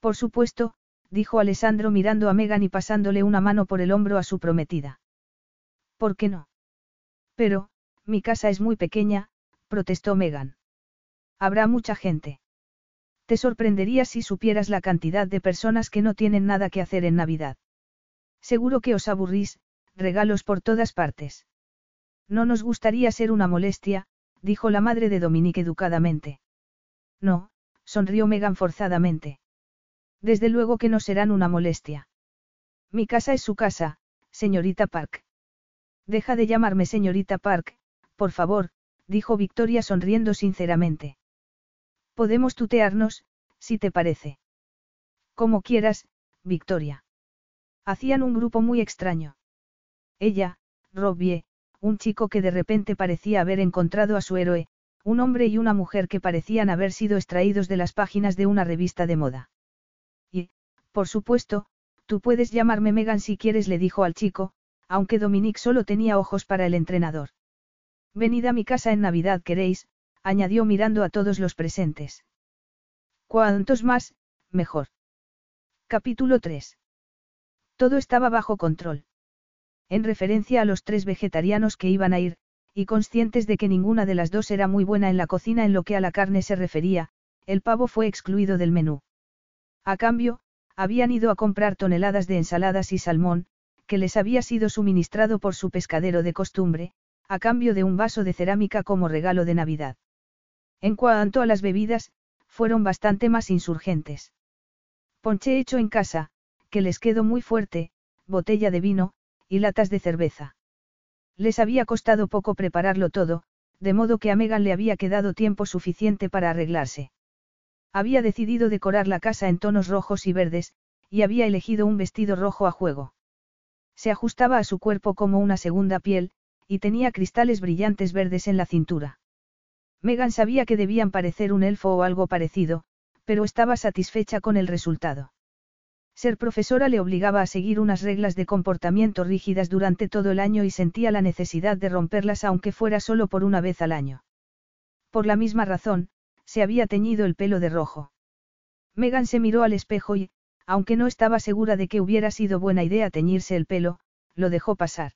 Por supuesto, dijo Alessandro mirando a Megan y pasándole una mano por el hombro a su prometida. ¿Por qué no? Pero, mi casa es muy pequeña, protestó Megan. Habrá mucha gente. Te sorprendería si supieras la cantidad de personas que no tienen nada que hacer en Navidad. Seguro que os aburrís, regalos por todas partes. No nos gustaría ser una molestia, dijo la madre de Dominique educadamente. No, sonrió Megan forzadamente. Desde luego que no serán una molestia. Mi casa es su casa, señorita Park. Deja de llamarme señorita Park, por favor, dijo Victoria sonriendo sinceramente. Podemos tutearnos, si te parece. Como quieras, Victoria. Hacían un grupo muy extraño. Ella, Robbie, un chico que de repente parecía haber encontrado a su héroe, un hombre y una mujer que parecían haber sido extraídos de las páginas de una revista de moda. Y, por supuesto, tú puedes llamarme Megan si quieres, le dijo al chico, aunque Dominique solo tenía ojos para el entrenador. Venid a mi casa en Navidad, queréis, añadió mirando a todos los presentes. Cuantos más, mejor. Capítulo 3. Todo estaba bajo control. En referencia a los tres vegetarianos que iban a ir, y conscientes de que ninguna de las dos era muy buena en la cocina en lo que a la carne se refería, el pavo fue excluido del menú. A cambio, habían ido a comprar toneladas de ensaladas y salmón, que les había sido suministrado por su pescadero de costumbre, a cambio de un vaso de cerámica como regalo de Navidad. En cuanto a las bebidas, fueron bastante más insurgentes. Ponché hecho en casa, que les quedó muy fuerte, botella de vino, y latas de cerveza. Les había costado poco prepararlo todo, de modo que a Megan le había quedado tiempo suficiente para arreglarse. Había decidido decorar la casa en tonos rojos y verdes, y había elegido un vestido rojo a juego. Se ajustaba a su cuerpo como una segunda piel, y tenía cristales brillantes verdes en la cintura. Megan sabía que debían parecer un elfo o algo parecido, pero estaba satisfecha con el resultado. Ser profesora le obligaba a seguir unas reglas de comportamiento rígidas durante todo el año y sentía la necesidad de romperlas aunque fuera solo por una vez al año. Por la misma razón, se había teñido el pelo de rojo. Megan se miró al espejo y, aunque no estaba segura de que hubiera sido buena idea teñirse el pelo, lo dejó pasar.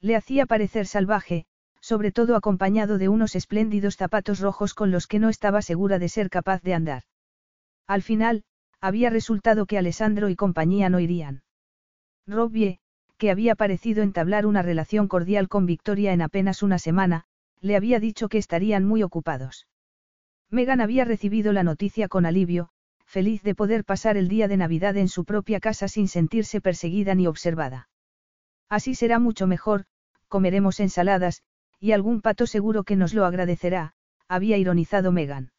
Le hacía parecer salvaje, sobre todo acompañado de unos espléndidos zapatos rojos con los que no estaba segura de ser capaz de andar. Al final, había resultado que Alessandro y compañía no irían. Robbie, que había parecido entablar una relación cordial con Victoria en apenas una semana, le había dicho que estarían muy ocupados. Megan había recibido la noticia con alivio, feliz de poder pasar el día de Navidad en su propia casa sin sentirse perseguida ni observada. Así será mucho mejor, comeremos ensaladas, y algún pato seguro que nos lo agradecerá, había ironizado Megan.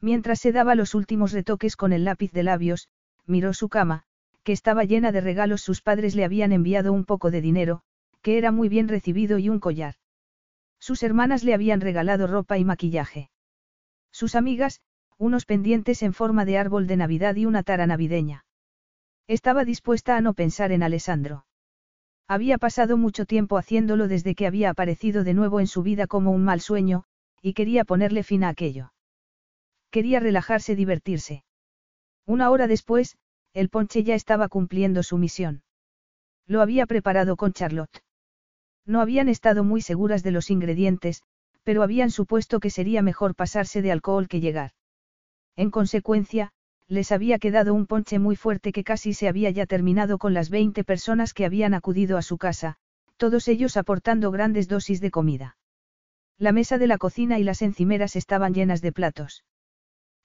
Mientras se daba los últimos retoques con el lápiz de labios, miró su cama, que estaba llena de regalos. Sus padres le habían enviado un poco de dinero, que era muy bien recibido y un collar. Sus hermanas le habían regalado ropa y maquillaje. Sus amigas, unos pendientes en forma de árbol de Navidad y una tara navideña. Estaba dispuesta a no pensar en Alessandro. Había pasado mucho tiempo haciéndolo desde que había aparecido de nuevo en su vida como un mal sueño, y quería ponerle fin a aquello. Quería relajarse, divertirse. Una hora después, el ponche ya estaba cumpliendo su misión. Lo había preparado con Charlotte. No habían estado muy seguras de los ingredientes, pero habían supuesto que sería mejor pasarse de alcohol que llegar. En consecuencia, les había quedado un ponche muy fuerte que casi se había ya terminado con las 20 personas que habían acudido a su casa, todos ellos aportando grandes dosis de comida. La mesa de la cocina y las encimeras estaban llenas de platos.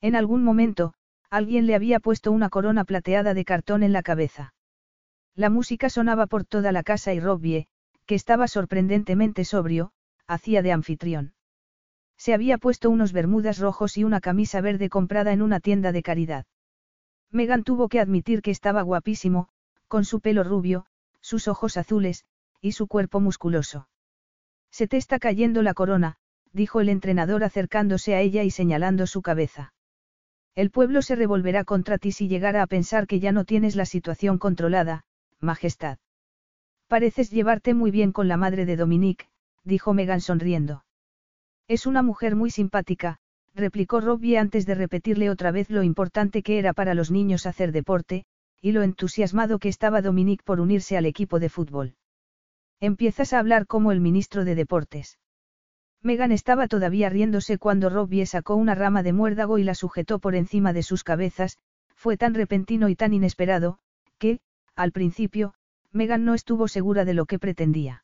En algún momento, alguien le había puesto una corona plateada de cartón en la cabeza. La música sonaba por toda la casa y Robbie, que estaba sorprendentemente sobrio, hacía de anfitrión. Se había puesto unos bermudas rojos y una camisa verde comprada en una tienda de caridad. Megan tuvo que admitir que estaba guapísimo, con su pelo rubio, sus ojos azules, y su cuerpo musculoso. Se te está cayendo la corona, dijo el entrenador acercándose a ella y señalando su cabeza. El pueblo se revolverá contra ti si llegara a pensar que ya no tienes la situación controlada, Majestad. Pareces llevarte muy bien con la madre de Dominique, dijo Megan sonriendo. Es una mujer muy simpática, replicó Robbie antes de repetirle otra vez lo importante que era para los niños hacer deporte, y lo entusiasmado que estaba Dominique por unirse al equipo de fútbol. Empiezas a hablar como el ministro de Deportes. Megan estaba todavía riéndose cuando Robbie sacó una rama de muérdago y la sujetó por encima de sus cabezas, fue tan repentino y tan inesperado, que, al principio, Megan no estuvo segura de lo que pretendía.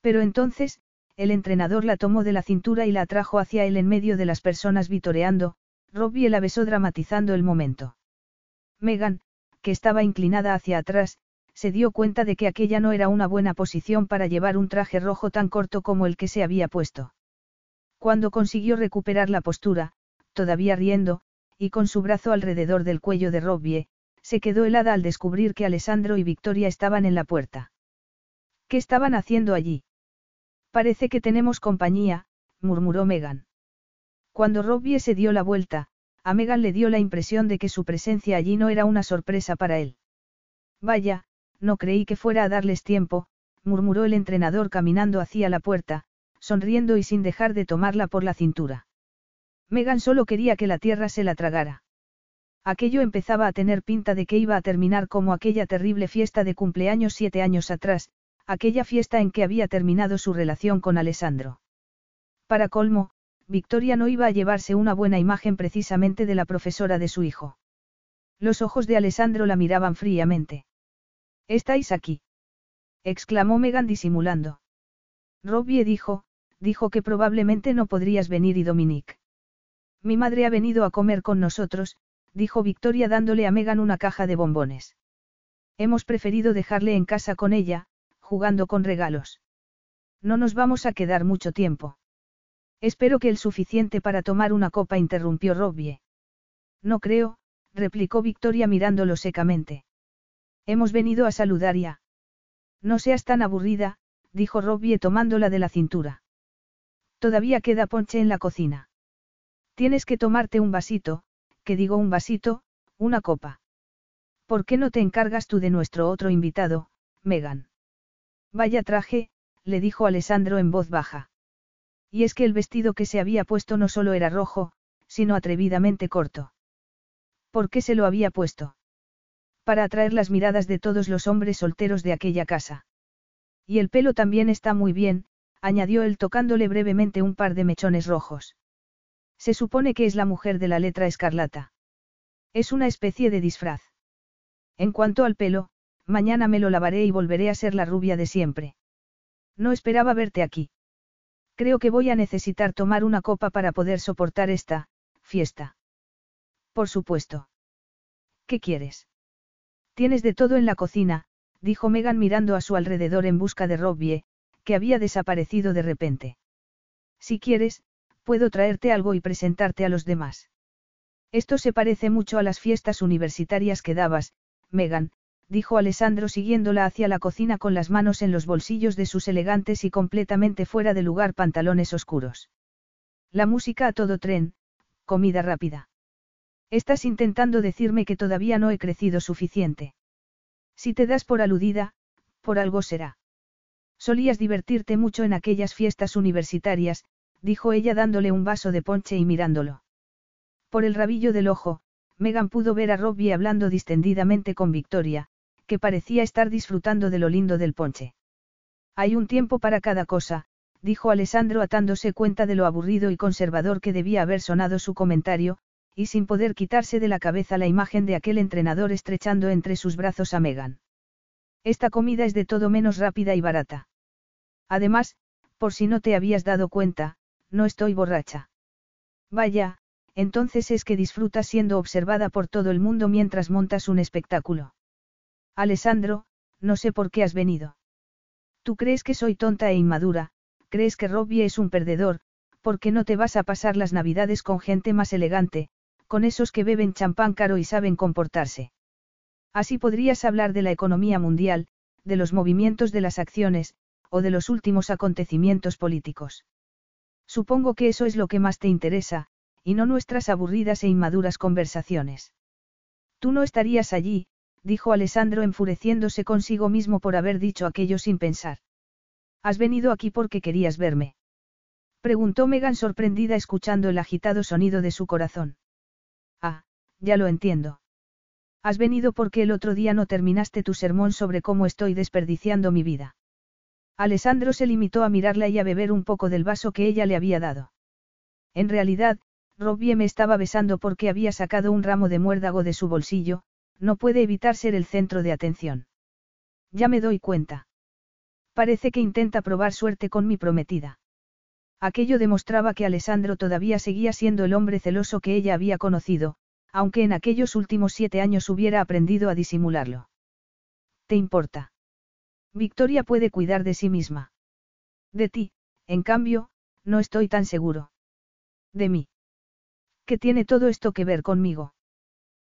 Pero entonces, el entrenador la tomó de la cintura y la atrajo hacia él en medio de las personas vitoreando, Robbie la besó dramatizando el momento. Megan, que estaba inclinada hacia atrás, se dio cuenta de que aquella no era una buena posición para llevar un traje rojo tan corto como el que se había puesto. Cuando consiguió recuperar la postura, todavía riendo, y con su brazo alrededor del cuello de Robbie, se quedó helada al descubrir que Alessandro y Victoria estaban en la puerta. ¿Qué estaban haciendo allí? Parece que tenemos compañía, murmuró Megan. Cuando Robbie se dio la vuelta, a Megan le dio la impresión de que su presencia allí no era una sorpresa para él. Vaya, no creí que fuera a darles tiempo, murmuró el entrenador caminando hacia la puerta, sonriendo y sin dejar de tomarla por la cintura. Megan solo quería que la tierra se la tragara. Aquello empezaba a tener pinta de que iba a terminar como aquella terrible fiesta de cumpleaños siete años atrás, aquella fiesta en que había terminado su relación con Alessandro. Para colmo, Victoria no iba a llevarse una buena imagen precisamente de la profesora de su hijo. Los ojos de Alessandro la miraban fríamente. ¿Estáis aquí? exclamó Megan disimulando. Robbie dijo, dijo que probablemente no podrías venir y Dominique. Mi madre ha venido a comer con nosotros, dijo Victoria dándole a Megan una caja de bombones. Hemos preferido dejarle en casa con ella, jugando con regalos. No nos vamos a quedar mucho tiempo. Espero que el suficiente para tomar una copa, interrumpió Robbie. No creo, replicó Victoria mirándolo secamente. Hemos venido a saludar ya. No seas tan aburrida, dijo Robbie tomándola de la cintura. Todavía queda ponche en la cocina. Tienes que tomarte un vasito, que digo un vasito, una copa. ¿Por qué no te encargas tú de nuestro otro invitado, Megan? Vaya traje, le dijo Alessandro en voz baja. Y es que el vestido que se había puesto no solo era rojo, sino atrevidamente corto. ¿Por qué se lo había puesto? Para atraer las miradas de todos los hombres solteros de aquella casa. Y el pelo también está muy bien, añadió él tocándole brevemente un par de mechones rojos. Se supone que es la mujer de la letra escarlata. Es una especie de disfraz. En cuanto al pelo, mañana me lo lavaré y volveré a ser la rubia de siempre. No esperaba verte aquí. Creo que voy a necesitar tomar una copa para poder soportar esta, fiesta. Por supuesto. ¿Qué quieres? Tienes de todo en la cocina, dijo Megan mirando a su alrededor en busca de Robbie, que había desaparecido de repente. Si quieres, puedo traerte algo y presentarte a los demás. Esto se parece mucho a las fiestas universitarias que dabas, Megan, dijo Alessandro siguiéndola hacia la cocina con las manos en los bolsillos de sus elegantes y completamente fuera de lugar pantalones oscuros. La música a todo tren, comida rápida. Estás intentando decirme que todavía no he crecido suficiente. Si te das por aludida, por algo será. Solías divertirte mucho en aquellas fiestas universitarias, dijo ella dándole un vaso de ponche y mirándolo. Por el rabillo del ojo, Megan pudo ver a Robbie hablando distendidamente con Victoria, que parecía estar disfrutando de lo lindo del ponche. Hay un tiempo para cada cosa, dijo Alessandro atándose cuenta de lo aburrido y conservador que debía haber sonado su comentario, y sin poder quitarse de la cabeza la imagen de aquel entrenador estrechando entre sus brazos a Megan. Esta comida es de todo menos rápida y barata. Además, por si no te habías dado cuenta, no estoy borracha. Vaya, entonces es que disfrutas siendo observada por todo el mundo mientras montas un espectáculo. Alessandro, no sé por qué has venido. Tú crees que soy tonta e inmadura, crees que Robbie es un perdedor, porque no te vas a pasar las navidades con gente más elegante, con esos que beben champán caro y saben comportarse. Así podrías hablar de la economía mundial, de los movimientos de las acciones, o de los últimos acontecimientos políticos. Supongo que eso es lo que más te interesa, y no nuestras aburridas e inmaduras conversaciones. Tú no estarías allí, dijo Alessandro enfureciéndose consigo mismo por haber dicho aquello sin pensar. ¿Has venido aquí porque querías verme? Preguntó Megan sorprendida escuchando el agitado sonido de su corazón. Ya lo entiendo. Has venido porque el otro día no terminaste tu sermón sobre cómo estoy desperdiciando mi vida. Alessandro se limitó a mirarla y a beber un poco del vaso que ella le había dado. En realidad, Robbie me estaba besando porque había sacado un ramo de muérdago de su bolsillo, no puede evitar ser el centro de atención. Ya me doy cuenta. Parece que intenta probar suerte con mi prometida. Aquello demostraba que Alessandro todavía seguía siendo el hombre celoso que ella había conocido, aunque en aquellos últimos siete años hubiera aprendido a disimularlo. ¿Te importa? Victoria puede cuidar de sí misma. De ti, en cambio, no estoy tan seguro. De mí. ¿Qué tiene todo esto que ver conmigo?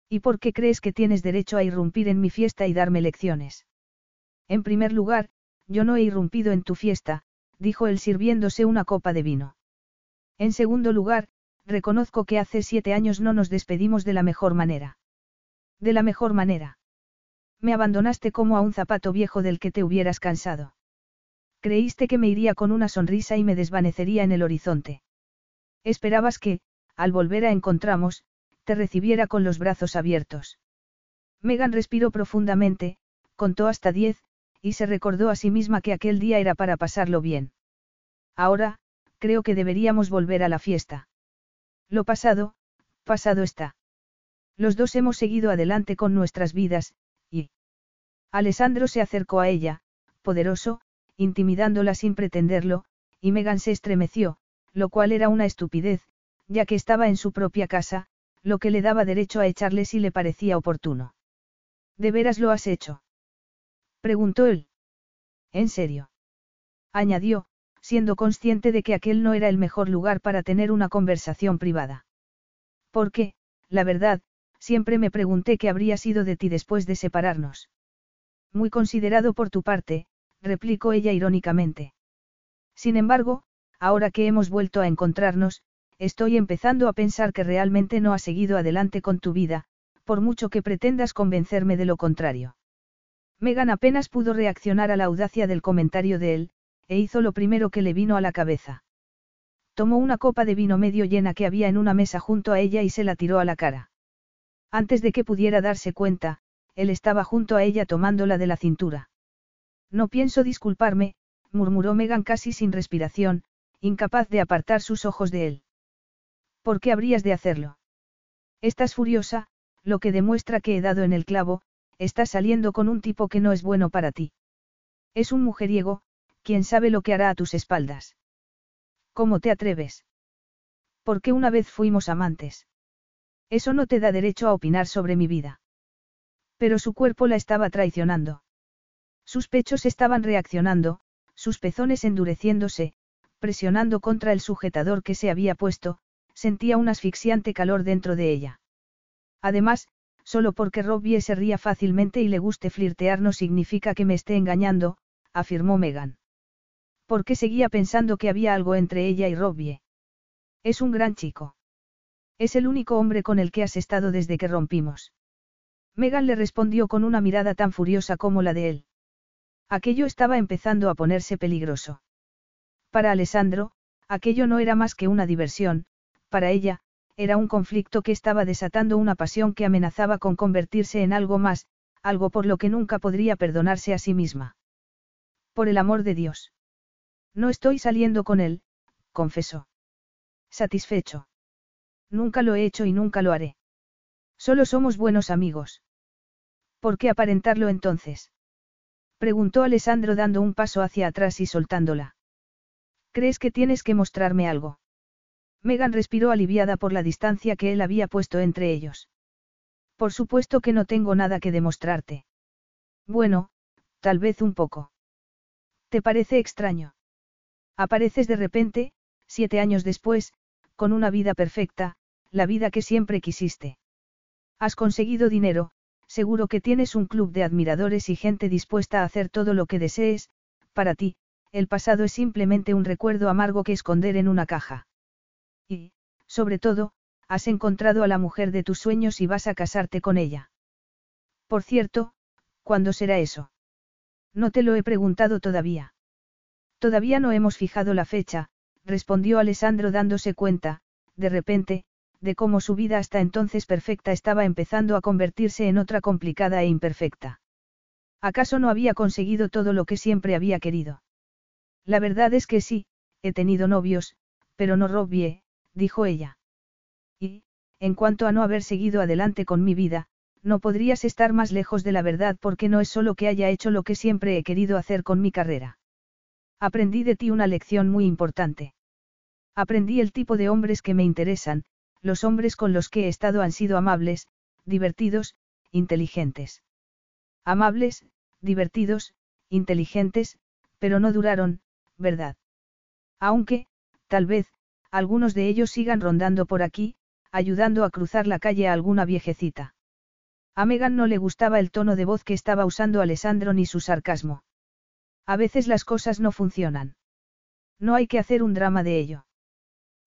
¿Y por qué crees que tienes derecho a irrumpir en mi fiesta y darme lecciones? En primer lugar, yo no he irrumpido en tu fiesta, dijo él sirviéndose una copa de vino. En segundo lugar, reconozco que hace siete años no nos despedimos de la mejor manera. De la mejor manera. Me abandonaste como a un zapato viejo del que te hubieras cansado. Creíste que me iría con una sonrisa y me desvanecería en el horizonte. Esperabas que, al volver a encontramos, te recibiera con los brazos abiertos. Megan respiró profundamente, contó hasta diez, y se recordó a sí misma que aquel día era para pasarlo bien. Ahora, creo que deberíamos volver a la fiesta. Lo pasado, pasado está. Los dos hemos seguido adelante con nuestras vidas, y... Alessandro se acercó a ella, poderoso, intimidándola sin pretenderlo, y Megan se estremeció, lo cual era una estupidez, ya que estaba en su propia casa, lo que le daba derecho a echarle si le parecía oportuno. ¿De veras lo has hecho? Preguntó él. ¿En serio? Añadió, siendo consciente de que aquel no era el mejor lugar para tener una conversación privada. Porque, la verdad, siempre me pregunté qué habría sido de ti después de separarnos. Muy considerado por tu parte, replicó ella irónicamente. Sin embargo, ahora que hemos vuelto a encontrarnos, estoy empezando a pensar que realmente no has seguido adelante con tu vida, por mucho que pretendas convencerme de lo contrario. Megan apenas pudo reaccionar a la audacia del comentario de él, e hizo lo primero que le vino a la cabeza. Tomó una copa de vino medio llena que había en una mesa junto a ella y se la tiró a la cara. Antes de que pudiera darse cuenta, él estaba junto a ella tomándola de la cintura. No pienso disculparme, murmuró Megan casi sin respiración, incapaz de apartar sus ojos de él. ¿Por qué habrías de hacerlo? Estás furiosa, lo que demuestra que he dado en el clavo, estás saliendo con un tipo que no es bueno para ti. Es un mujeriego, quién sabe lo que hará a tus espaldas. ¿Cómo te atreves? Porque una vez fuimos amantes. Eso no te da derecho a opinar sobre mi vida. Pero su cuerpo la estaba traicionando. Sus pechos estaban reaccionando, sus pezones endureciéndose, presionando contra el sujetador que se había puesto, sentía un asfixiante calor dentro de ella. Además, solo porque Robbie se ría fácilmente y le guste flirtear no significa que me esté engañando, afirmó Megan. Porque seguía pensando que había algo entre ella y Robbie. Es un gran chico. Es el único hombre con el que has estado desde que rompimos. Megan le respondió con una mirada tan furiosa como la de él. Aquello estaba empezando a ponerse peligroso. Para Alessandro, aquello no era más que una diversión, para ella, era un conflicto que estaba desatando una pasión que amenazaba con convertirse en algo más, algo por lo que nunca podría perdonarse a sí misma. Por el amor de Dios. No estoy saliendo con él, confesó. Satisfecho. Nunca lo he hecho y nunca lo haré. Solo somos buenos amigos. ¿Por qué aparentarlo entonces? Preguntó Alessandro dando un paso hacia atrás y soltándola. ¿Crees que tienes que mostrarme algo? Megan respiró aliviada por la distancia que él había puesto entre ellos. Por supuesto que no tengo nada que demostrarte. Bueno, tal vez un poco. ¿Te parece extraño? Apareces de repente, siete años después, con una vida perfecta, la vida que siempre quisiste. Has conseguido dinero, seguro que tienes un club de admiradores y gente dispuesta a hacer todo lo que desees, para ti, el pasado es simplemente un recuerdo amargo que esconder en una caja. Y, sobre todo, has encontrado a la mujer de tus sueños y vas a casarte con ella. Por cierto, ¿cuándo será eso? No te lo he preguntado todavía. Todavía no hemos fijado la fecha, respondió Alessandro dándose cuenta, de repente, de cómo su vida hasta entonces perfecta estaba empezando a convertirse en otra complicada e imperfecta. ¿Acaso no había conseguido todo lo que siempre había querido? La verdad es que sí, he tenido novios, pero no Robbie, dijo ella. Y, en cuanto a no haber seguido adelante con mi vida, no podrías estar más lejos de la verdad porque no es solo que haya hecho lo que siempre he querido hacer con mi carrera. Aprendí de ti una lección muy importante. Aprendí el tipo de hombres que me interesan, los hombres con los que he estado han sido amables, divertidos, inteligentes. Amables, divertidos, inteligentes, pero no duraron, ¿verdad? Aunque, tal vez, algunos de ellos sigan rondando por aquí, ayudando a cruzar la calle a alguna viejecita. A Megan no le gustaba el tono de voz que estaba usando Alessandro ni su sarcasmo. A veces las cosas no funcionan. No hay que hacer un drama de ello.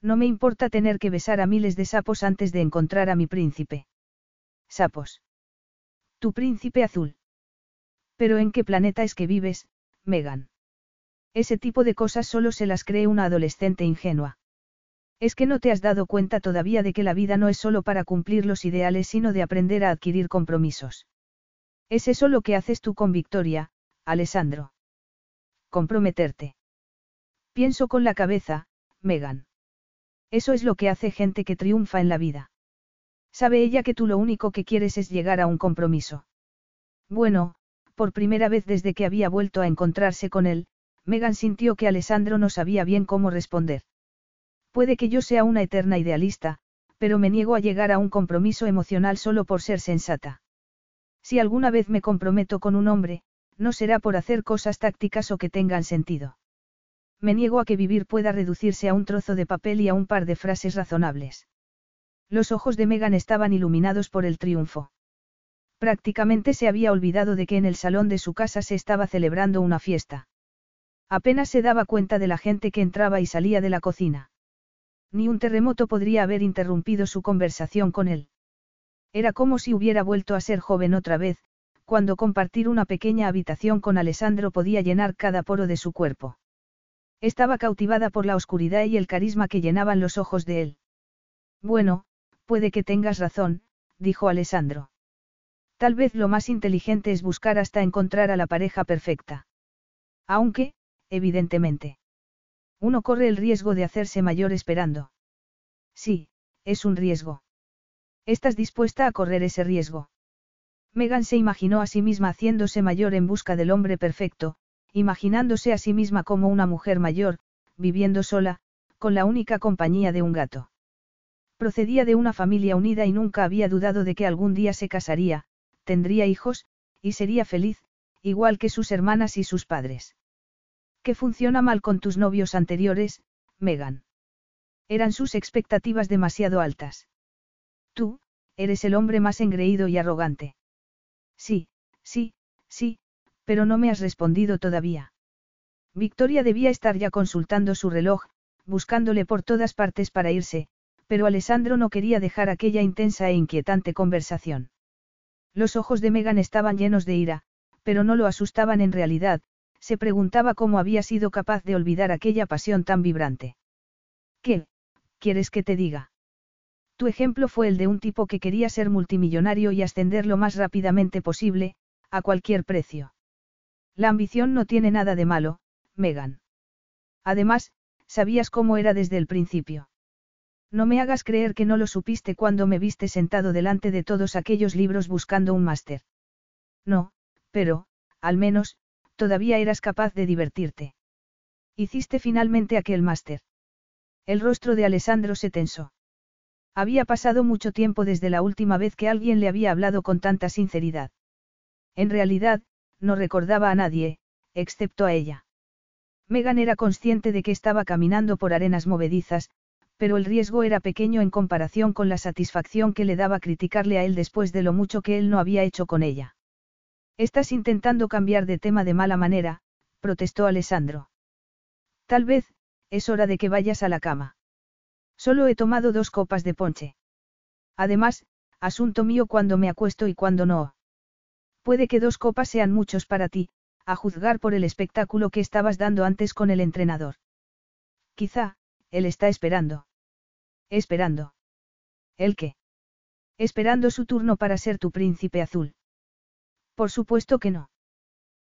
No me importa tener que besar a miles de sapos antes de encontrar a mi príncipe. Sapos. Tu príncipe azul. Pero ¿en qué planeta es que vives, Megan? Ese tipo de cosas solo se las cree una adolescente ingenua. Es que no te has dado cuenta todavía de que la vida no es solo para cumplir los ideales, sino de aprender a adquirir compromisos. Es eso lo que haces tú con Victoria, Alessandro. Comprometerte. Pienso con la cabeza, Megan. Eso es lo que hace gente que triunfa en la vida. Sabe ella que tú lo único que quieres es llegar a un compromiso. Bueno, por primera vez desde que había vuelto a encontrarse con él, Megan sintió que Alessandro no sabía bien cómo responder. Puede que yo sea una eterna idealista, pero me niego a llegar a un compromiso emocional solo por ser sensata. Si alguna vez me comprometo con un hombre, no será por hacer cosas tácticas o que tengan sentido. Me niego a que vivir pueda reducirse a un trozo de papel y a un par de frases razonables. Los ojos de Megan estaban iluminados por el triunfo. Prácticamente se había olvidado de que en el salón de su casa se estaba celebrando una fiesta. Apenas se daba cuenta de la gente que entraba y salía de la cocina. Ni un terremoto podría haber interrumpido su conversación con él. Era como si hubiera vuelto a ser joven otra vez, cuando compartir una pequeña habitación con Alessandro podía llenar cada poro de su cuerpo. Estaba cautivada por la oscuridad y el carisma que llenaban los ojos de él. Bueno, puede que tengas razón, dijo Alessandro. Tal vez lo más inteligente es buscar hasta encontrar a la pareja perfecta. Aunque, evidentemente. Uno corre el riesgo de hacerse mayor esperando. Sí, es un riesgo. ¿Estás dispuesta a correr ese riesgo? Megan se imaginó a sí misma haciéndose mayor en busca del hombre perfecto, imaginándose a sí misma como una mujer mayor, viviendo sola, con la única compañía de un gato. Procedía de una familia unida y nunca había dudado de que algún día se casaría, tendría hijos, y sería feliz, igual que sus hermanas y sus padres. ¿Qué funciona mal con tus novios anteriores, Megan? Eran sus expectativas demasiado altas. Tú, eres el hombre más engreído y arrogante. Sí, sí, sí, pero no me has respondido todavía. Victoria debía estar ya consultando su reloj, buscándole por todas partes para irse, pero Alessandro no quería dejar aquella intensa e inquietante conversación. Los ojos de Megan estaban llenos de ira, pero no lo asustaban en realidad, se preguntaba cómo había sido capaz de olvidar aquella pasión tan vibrante. ¿Qué? ¿Quieres que te diga? Tu ejemplo fue el de un tipo que quería ser multimillonario y ascender lo más rápidamente posible, a cualquier precio. La ambición no tiene nada de malo, Megan. Además, sabías cómo era desde el principio. No me hagas creer que no lo supiste cuando me viste sentado delante de todos aquellos libros buscando un máster. No, pero, al menos, todavía eras capaz de divertirte. Hiciste finalmente aquel máster. El rostro de Alessandro se tensó. Había pasado mucho tiempo desde la última vez que alguien le había hablado con tanta sinceridad. En realidad, no recordaba a nadie, excepto a ella. Megan era consciente de que estaba caminando por arenas movedizas, pero el riesgo era pequeño en comparación con la satisfacción que le daba criticarle a él después de lo mucho que él no había hecho con ella. Estás intentando cambiar de tema de mala manera, protestó Alessandro. Tal vez, es hora de que vayas a la cama. Solo he tomado dos copas de ponche. Además, asunto mío cuando me acuesto y cuando no. Puede que dos copas sean muchos para ti, a juzgar por el espectáculo que estabas dando antes con el entrenador. Quizá, él está esperando. Esperando. ¿El qué? Esperando su turno para ser tu príncipe azul. Por supuesto que no.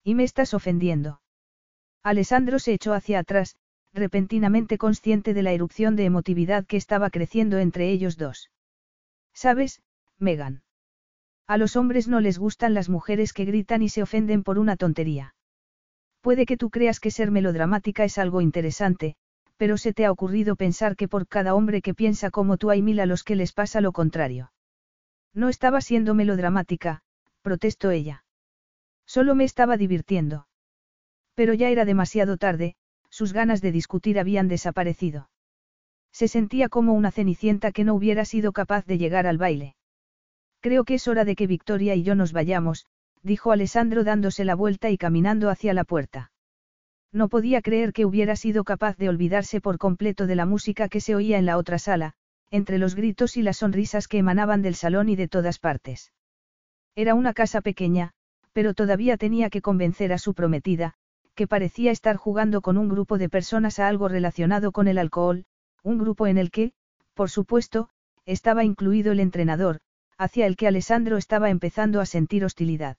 Y me estás ofendiendo. Alessandro se echó hacia atrás, repentinamente consciente de la erupción de emotividad que estaba creciendo entre ellos dos. ¿Sabes, Megan? A los hombres no les gustan las mujeres que gritan y se ofenden por una tontería. Puede que tú creas que ser melodramática es algo interesante, pero se te ha ocurrido pensar que por cada hombre que piensa como tú hay mil a los que les pasa lo contrario. No estaba siendo melodramática, protestó ella. Solo me estaba divirtiendo. Pero ya era demasiado tarde, sus ganas de discutir habían desaparecido. Se sentía como una cenicienta que no hubiera sido capaz de llegar al baile. Creo que es hora de que Victoria y yo nos vayamos, dijo Alessandro dándose la vuelta y caminando hacia la puerta. No podía creer que hubiera sido capaz de olvidarse por completo de la música que se oía en la otra sala, entre los gritos y las sonrisas que emanaban del salón y de todas partes. Era una casa pequeña, pero todavía tenía que convencer a su prometida, que parecía estar jugando con un grupo de personas a algo relacionado con el alcohol, un grupo en el que, por supuesto, estaba incluido el entrenador, hacia el que Alessandro estaba empezando a sentir hostilidad.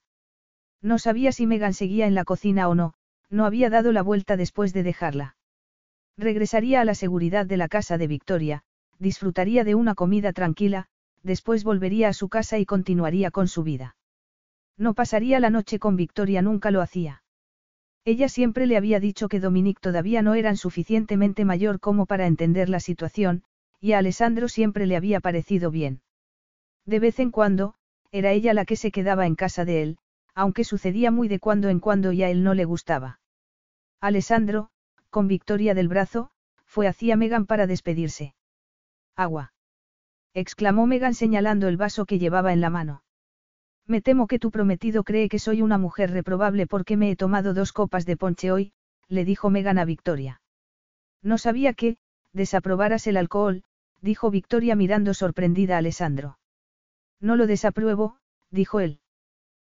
No sabía si Megan seguía en la cocina o no, no había dado la vuelta después de dejarla. Regresaría a la seguridad de la casa de Victoria, disfrutaría de una comida tranquila, después volvería a su casa y continuaría con su vida. No pasaría la noche con Victoria, nunca lo hacía. Ella siempre le había dicho que Dominique todavía no eran suficientemente mayor como para entender la situación, y a Alessandro siempre le había parecido bien. De vez en cuando, era ella la que se quedaba en casa de él, aunque sucedía muy de cuando en cuando y a él no le gustaba. Alessandro, con Victoria del brazo, fue hacia Megan para despedirse. Agua. exclamó Megan señalando el vaso que llevaba en la mano. Me temo que tu prometido cree que soy una mujer reprobable porque me he tomado dos copas de ponche hoy, le dijo Megan a Victoria. No sabía que, desaprobaras el alcohol, dijo Victoria mirando sorprendida a Alessandro. No lo desapruebo, dijo él.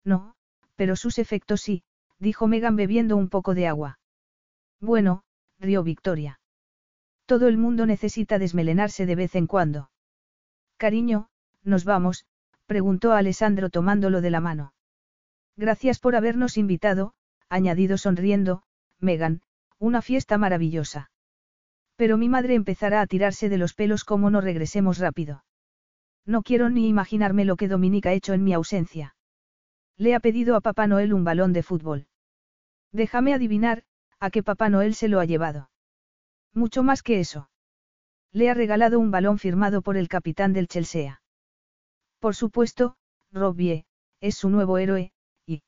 No, pero sus efectos sí, dijo Megan bebiendo un poco de agua. Bueno, rió Victoria. Todo el mundo necesita desmelenarse de vez en cuando. Cariño, nos vamos, preguntó a Alessandro tomándolo de la mano. Gracias por habernos invitado, añadido sonriendo, Megan, una fiesta maravillosa. Pero mi madre empezará a tirarse de los pelos como no regresemos rápido. No quiero ni imaginarme lo que Dominica ha hecho en mi ausencia. Le ha pedido a Papá Noel un balón de fútbol. Déjame adivinar, a que Papá Noel se lo ha llevado. Mucho más que eso. Le ha regalado un balón firmado por el capitán del Chelsea. Por supuesto, Robbie, es su nuevo héroe, y...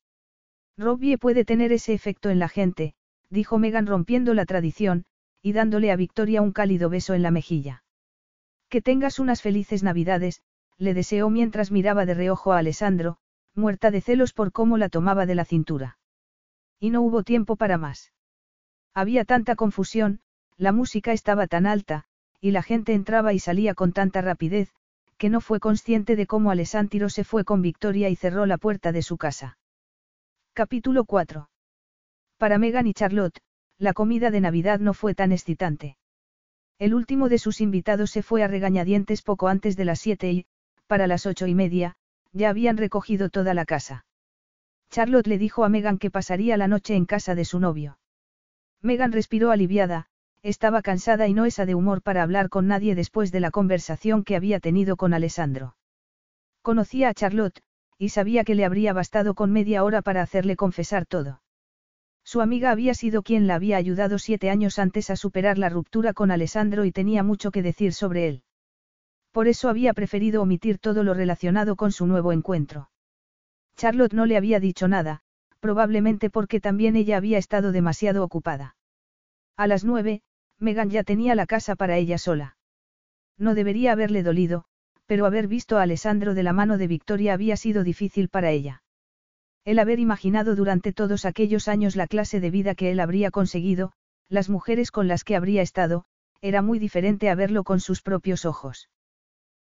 Robbie puede tener ese efecto en la gente, dijo Megan rompiendo la tradición, y dándole a Victoria un cálido beso en la mejilla. Que tengas unas felices navidades, le deseó mientras miraba de reojo a Alessandro, muerta de celos por cómo la tomaba de la cintura. Y no hubo tiempo para más. Había tanta confusión, la música estaba tan alta, y la gente entraba y salía con tanta rapidez, que no fue consciente de cómo Alessandro se fue con Victoria y cerró la puerta de su casa. Capítulo 4. Para Megan y Charlotte, la comida de Navidad no fue tan excitante. El último de sus invitados se fue a regañadientes poco antes de las siete y, para las ocho y media, ya habían recogido toda la casa. Charlotte le dijo a Megan que pasaría la noche en casa de su novio. Megan respiró aliviada, estaba cansada y no esa de humor para hablar con nadie después de la conversación que había tenido con Alessandro. Conocía a Charlotte, y sabía que le habría bastado con media hora para hacerle confesar todo. Su amiga había sido quien la había ayudado siete años antes a superar la ruptura con Alessandro y tenía mucho que decir sobre él. Por eso había preferido omitir todo lo relacionado con su nuevo encuentro. Charlotte no le había dicho nada, probablemente porque también ella había estado demasiado ocupada. A las nueve, Megan ya tenía la casa para ella sola. No debería haberle dolido, pero haber visto a Alessandro de la mano de Victoria había sido difícil para ella. El haber imaginado durante todos aquellos años la clase de vida que él habría conseguido, las mujeres con las que habría estado, era muy diferente a verlo con sus propios ojos.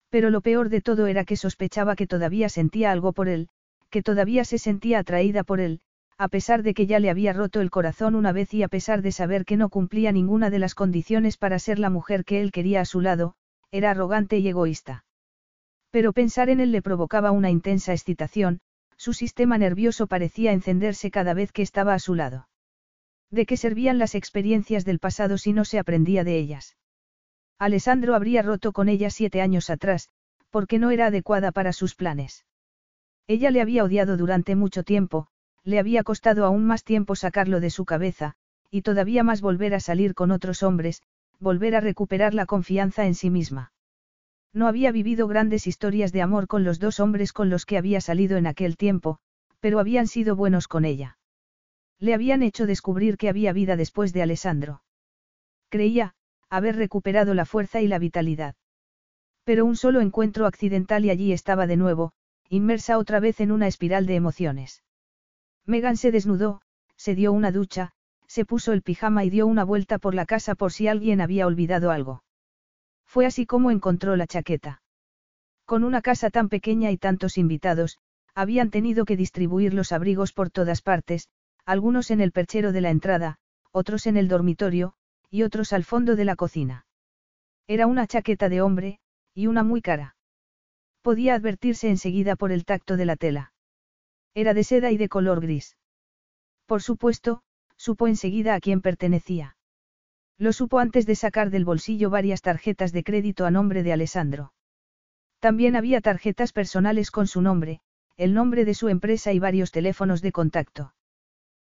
Pero lo peor de todo era que sospechaba que todavía sentía algo por él, que todavía se sentía atraída por él, a pesar de que ya le había roto el corazón una vez y a pesar de saber que no cumplía ninguna de las condiciones para ser la mujer que él quería a su lado, era arrogante y egoísta. Pero pensar en él le provocaba una intensa excitación, su sistema nervioso parecía encenderse cada vez que estaba a su lado. ¿De qué servían las experiencias del pasado si no se aprendía de ellas? Alessandro habría roto con ella siete años atrás, porque no era adecuada para sus planes. Ella le había odiado durante mucho tiempo, le había costado aún más tiempo sacarlo de su cabeza, y todavía más volver a salir con otros hombres, volver a recuperar la confianza en sí misma. No había vivido grandes historias de amor con los dos hombres con los que había salido en aquel tiempo, pero habían sido buenos con ella. Le habían hecho descubrir que había vida después de Alessandro. Creía, haber recuperado la fuerza y la vitalidad. Pero un solo encuentro accidental y allí estaba de nuevo, inmersa otra vez en una espiral de emociones. Megan se desnudó, se dio una ducha, se puso el pijama y dio una vuelta por la casa por si alguien había olvidado algo. Fue así como encontró la chaqueta. Con una casa tan pequeña y tantos invitados, habían tenido que distribuir los abrigos por todas partes, algunos en el perchero de la entrada, otros en el dormitorio, y otros al fondo de la cocina. Era una chaqueta de hombre, y una muy cara. Podía advertirse enseguida por el tacto de la tela. Era de seda y de color gris. Por supuesto, supo enseguida a quién pertenecía. Lo supo antes de sacar del bolsillo varias tarjetas de crédito a nombre de Alessandro. También había tarjetas personales con su nombre, el nombre de su empresa y varios teléfonos de contacto.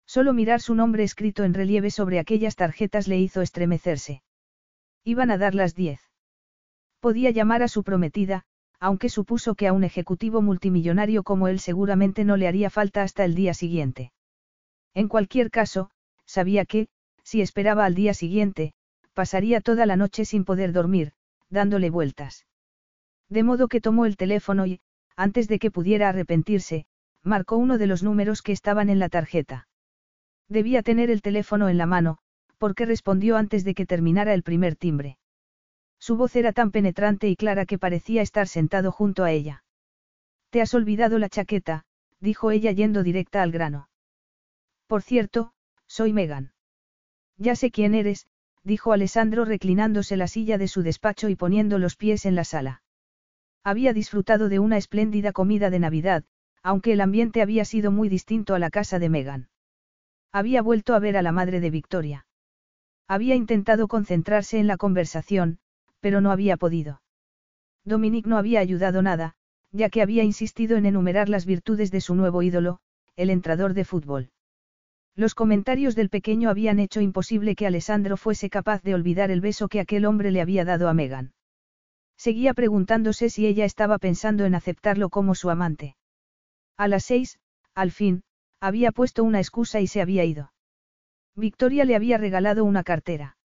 Solo mirar su nombre escrito en relieve sobre aquellas tarjetas le hizo estremecerse. Iban a dar las diez. Podía llamar a su prometida, aunque supuso que a un ejecutivo multimillonario como él seguramente no le haría falta hasta el día siguiente. En cualquier caso, sabía que, si esperaba al día siguiente, pasaría toda la noche sin poder dormir, dándole vueltas. De modo que tomó el teléfono y, antes de que pudiera arrepentirse, marcó uno de los números que estaban en la tarjeta. Debía tener el teléfono en la mano, porque respondió antes de que terminara el primer timbre. Su voz era tan penetrante y clara que parecía estar sentado junto a ella. Te has olvidado la chaqueta, dijo ella yendo directa al grano. Por cierto, soy Megan. Ya sé quién eres, dijo Alessandro reclinándose la silla de su despacho y poniendo los pies en la sala. Había disfrutado de una espléndida comida de Navidad, aunque el ambiente había sido muy distinto a la casa de Megan. Había vuelto a ver a la madre de Victoria. Había intentado concentrarse en la conversación, pero no había podido. Dominique no había ayudado nada, ya que había insistido en enumerar las virtudes de su nuevo ídolo, el entrador de fútbol. Los comentarios del pequeño habían hecho imposible que Alessandro fuese capaz de olvidar el beso que aquel hombre le había dado a Megan. Seguía preguntándose si ella estaba pensando en aceptarlo como su amante. A las seis, al fin, había puesto una excusa y se había ido. Victoria le había regalado una cartera.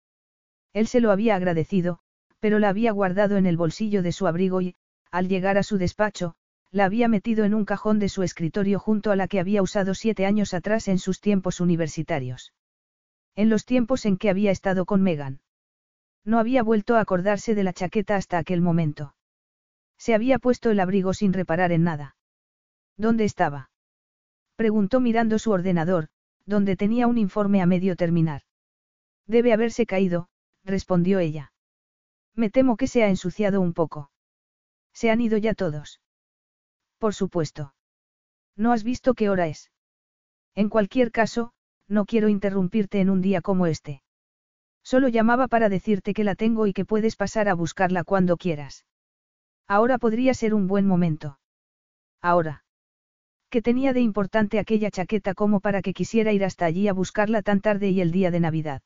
Él se lo había agradecido, pero la había guardado en el bolsillo de su abrigo y, al llegar a su despacho, la había metido en un cajón de su escritorio junto a la que había usado siete años atrás en sus tiempos universitarios. En los tiempos en que había estado con Megan. No había vuelto a acordarse de la chaqueta hasta aquel momento. Se había puesto el abrigo sin reparar en nada. ¿Dónde estaba? Preguntó mirando su ordenador, donde tenía un informe a medio terminar. Debe haberse caído, respondió ella. Me temo que se ha ensuciado un poco. Se han ido ya todos. Por supuesto. ¿No has visto qué hora es? En cualquier caso, no quiero interrumpirte en un día como este. Solo llamaba para decirte que la tengo y que puedes pasar a buscarla cuando quieras. Ahora podría ser un buen momento. Ahora que tenía de importante aquella chaqueta como para que quisiera ir hasta allí a buscarla tan tarde y el día de Navidad.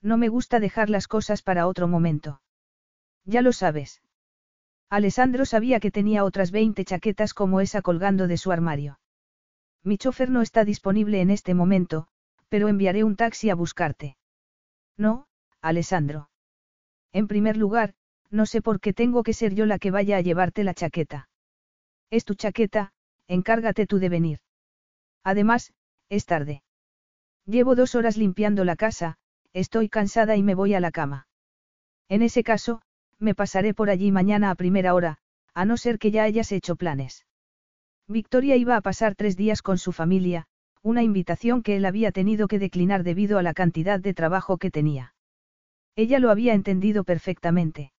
No me gusta dejar las cosas para otro momento. Ya lo sabes. Alessandro sabía que tenía otras 20 chaquetas como esa colgando de su armario. Mi chofer no está disponible en este momento, pero enviaré un taxi a buscarte. No, Alessandro. En primer lugar, No sé por qué tengo que ser yo la que vaya a llevarte la chaqueta. Es tu chaqueta, encárgate tú de venir. Además, es tarde. Llevo dos horas limpiando la casa, estoy cansada y me voy a la cama. En ese caso, me pasaré por allí mañana a primera hora, a no ser que ya hayas hecho planes. Victoria iba a pasar tres días con su familia, una invitación que él había tenido que declinar debido a la cantidad de trabajo que tenía. Ella lo había entendido perfectamente.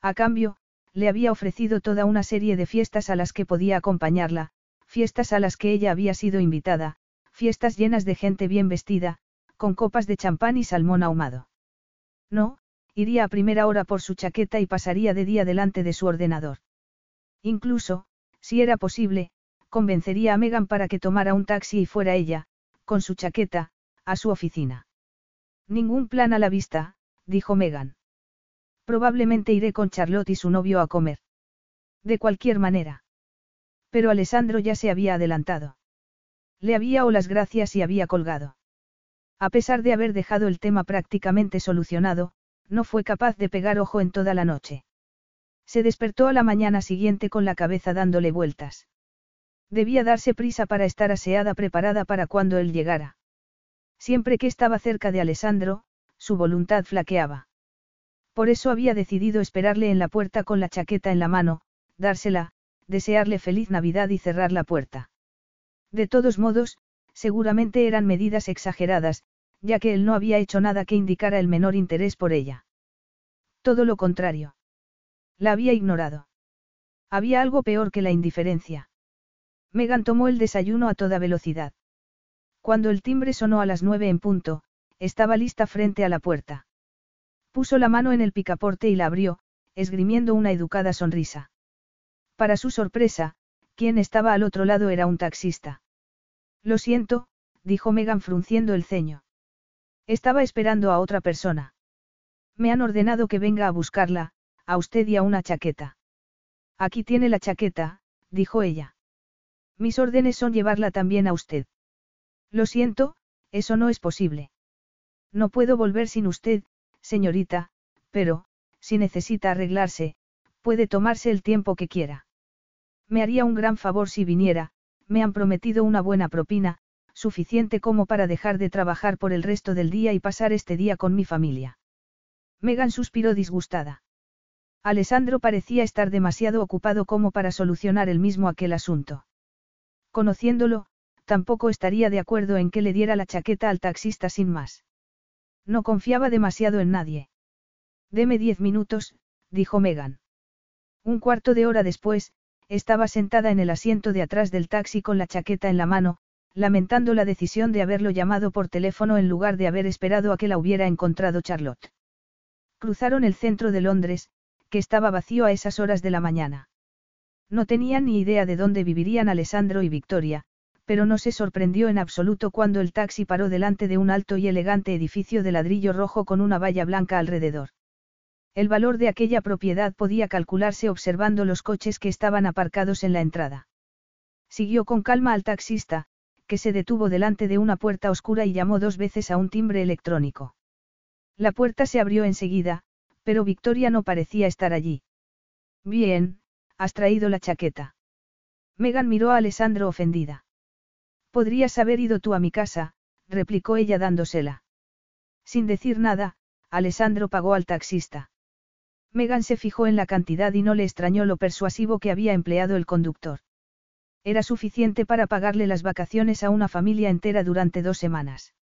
A cambio, le había ofrecido toda una serie de fiestas a las que podía acompañarla, fiestas a las que ella había sido invitada, fiestas llenas de gente bien vestida, con copas de champán y salmón ahumado. No, iría a primera hora por su chaqueta y pasaría de día delante de su ordenador. Incluso, si era posible, convencería a Megan para que tomara un taxi y fuera ella, con su chaqueta, a su oficina. Ningún plan a la vista, dijo Megan. Probablemente iré con Charlotte y su novio a comer. De cualquier manera. Pero Alessandro ya se había adelantado. Le había o las gracias y había colgado. A pesar de haber dejado el tema prácticamente solucionado, no fue capaz de pegar ojo en toda la noche. Se despertó a la mañana siguiente con la cabeza dándole vueltas. Debía darse prisa para estar aseada preparada para cuando él llegara. Siempre que estaba cerca de Alessandro, su voluntad flaqueaba. Por eso había decidido esperarle en la puerta con la chaqueta en la mano, dársela, desearle feliz Navidad y cerrar la puerta. De todos modos, seguramente eran medidas exageradas, ya que él no había hecho nada que indicara el menor interés por ella. Todo lo contrario. La había ignorado. Había algo peor que la indiferencia. Megan tomó el desayuno a toda velocidad. Cuando el timbre sonó a las nueve en punto, estaba lista frente a la puerta. Puso la mano en el picaporte y la abrió, esgrimiendo una educada sonrisa. Para su sorpresa, quien estaba al otro lado era un taxista. Lo siento, dijo Megan frunciendo el ceño. Estaba esperando a otra persona. Me han ordenado que venga a buscarla, a usted y a una chaqueta. Aquí tiene la chaqueta, dijo ella. Mis órdenes son llevarla también a usted. Lo siento, eso no es posible. No puedo volver sin usted, señorita, pero, si necesita arreglarse, puede tomarse el tiempo que quiera. Me haría un gran favor si viniera, me han prometido una buena propina, suficiente como para dejar de trabajar por el resto del día y pasar este día con mi familia. Megan suspiró disgustada. Alessandro parecía estar demasiado ocupado como para solucionar el mismo aquel asunto. Conociéndolo, tampoco estaría de acuerdo en que le diera la chaqueta al taxista sin más. No confiaba demasiado en nadie. Deme diez minutos, dijo Megan. Un cuarto de hora después, estaba sentada en el asiento de atrás del taxi con la chaqueta en la mano, lamentando la decisión de haberlo llamado por teléfono en lugar de haber esperado a que la hubiera encontrado Charlotte. Cruzaron el centro de Londres, que estaba vacío a esas horas de la mañana. No tenían ni idea de dónde vivirían Alessandro y Victoria, pero no se sorprendió en absoluto cuando el taxi paró delante de un alto y elegante edificio de ladrillo rojo con una valla blanca alrededor. El valor de aquella propiedad podía calcularse observando los coches que estaban aparcados en la entrada. Siguió con calma al taxista, que se detuvo delante de una puerta oscura y llamó dos veces a un timbre electrónico. La puerta se abrió enseguida, pero Victoria no parecía estar allí. Bien, has traído la chaqueta. Megan miró a Alessandro ofendida. Podrías haber ido tú a mi casa, replicó ella dándosela. Sin decir nada, Alessandro pagó al taxista. Megan se fijó en la cantidad y no le extrañó lo persuasivo que había empleado el conductor. Era suficiente para pagarle las vacaciones a una familia entera durante dos semanas.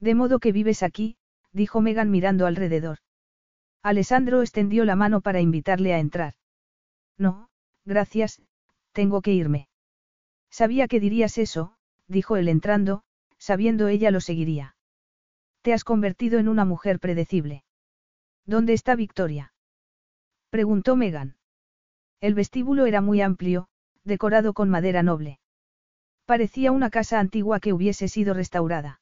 De modo que vives aquí, dijo Megan mirando alrededor. Alessandro extendió la mano para invitarle a entrar. No, gracias, tengo que irme. Sabía que dirías eso, dijo él entrando, sabiendo ella lo seguiría. Te has convertido en una mujer predecible. ¿Dónde está Victoria? preguntó Megan. El vestíbulo era muy amplio, decorado con madera noble. Parecía una casa antigua que hubiese sido restaurada.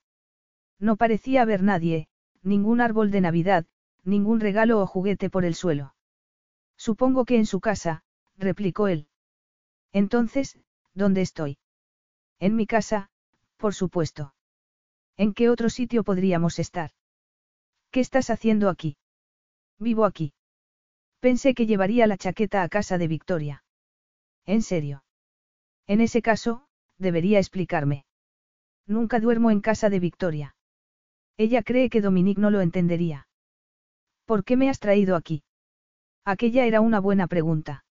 No parecía haber nadie, ningún árbol de Navidad, ningún regalo o juguete por el suelo. Supongo que en su casa, replicó él. Entonces, ¿dónde estoy? En mi casa, por supuesto. ¿En qué otro sitio podríamos estar? ¿Qué estás haciendo aquí? Vivo aquí. Pensé que llevaría la chaqueta a casa de Victoria. ¿En serio? En ese caso, debería explicarme. Nunca duermo en casa de Victoria. Ella cree que Dominique no lo entendería. ¿Por qué me has traído aquí? Aquella era una buena pregunta.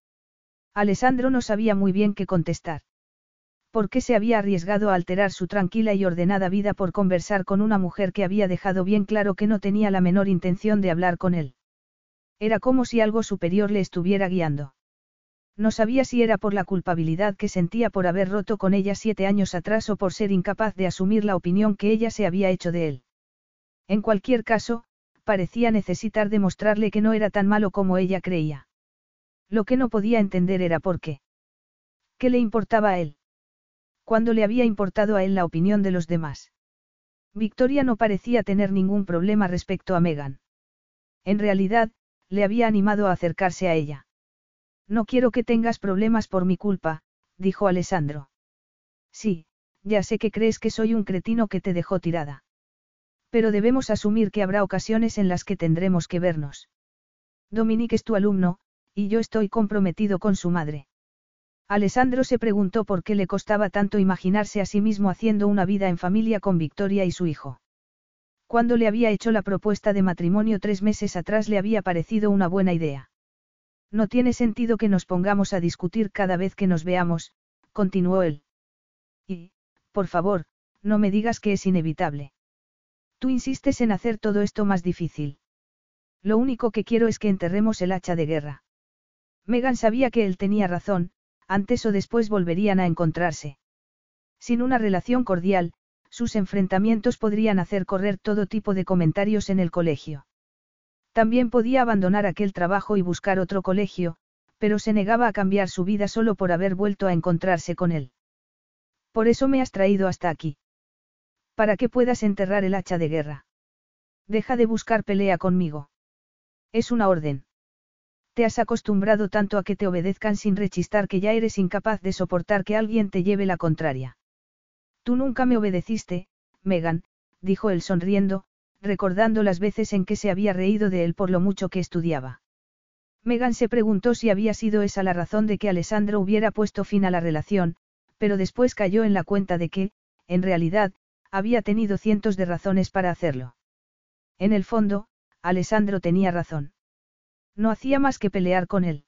Alessandro no sabía muy bien qué contestar. ¿Por qué se había arriesgado a alterar su tranquila y ordenada vida por conversar con una mujer que había dejado bien claro que no tenía la menor intención de hablar con él? Era como si algo superior le estuviera guiando. No sabía si era por la culpabilidad que sentía por haber roto con ella siete años atrás o por ser incapaz de asumir la opinión que ella se había hecho de él. En cualquier caso, parecía necesitar demostrarle que no era tan malo como ella creía. Lo que no podía entender era por qué. ¿Qué le importaba a él? ¿Cuándo le había importado a él la opinión de los demás? Victoria no parecía tener ningún problema respecto a Megan. En realidad, le había animado a acercarse a ella. No quiero que tengas problemas por mi culpa, dijo Alessandro. Sí, ya sé que crees que soy un cretino que te dejó tirada. Pero debemos asumir que habrá ocasiones en las que tendremos que vernos. Dominique es tu alumno, y yo estoy comprometido con su madre. Alessandro se preguntó por qué le costaba tanto imaginarse a sí mismo haciendo una vida en familia con Victoria y su hijo. Cuando le había hecho la propuesta de matrimonio tres meses atrás le había parecido una buena idea. No tiene sentido que nos pongamos a discutir cada vez que nos veamos, continuó él. Y, por favor, no me digas que es inevitable. Tú insistes en hacer todo esto más difícil. Lo único que quiero es que enterremos el hacha de guerra. Megan sabía que él tenía razón, antes o después volverían a encontrarse. Sin una relación cordial, sus enfrentamientos podrían hacer correr todo tipo de comentarios en el colegio. También podía abandonar aquel trabajo y buscar otro colegio, pero se negaba a cambiar su vida solo por haber vuelto a encontrarse con él. Por eso me has traído hasta aquí. Para que puedas enterrar el hacha de guerra. Deja de buscar pelea conmigo. Es una orden. Te has acostumbrado tanto a que te obedezcan sin rechistar que ya eres incapaz de soportar que alguien te lleve la contraria. Tú nunca me obedeciste, Megan, dijo él sonriendo, recordando las veces en que se había reído de él por lo mucho que estudiaba. Megan se preguntó si había sido esa la razón de que Alessandro hubiera puesto fin a la relación, pero después cayó en la cuenta de que, en realidad, había tenido cientos de razones para hacerlo. En el fondo, Alessandro tenía razón. No hacía más que pelear con él.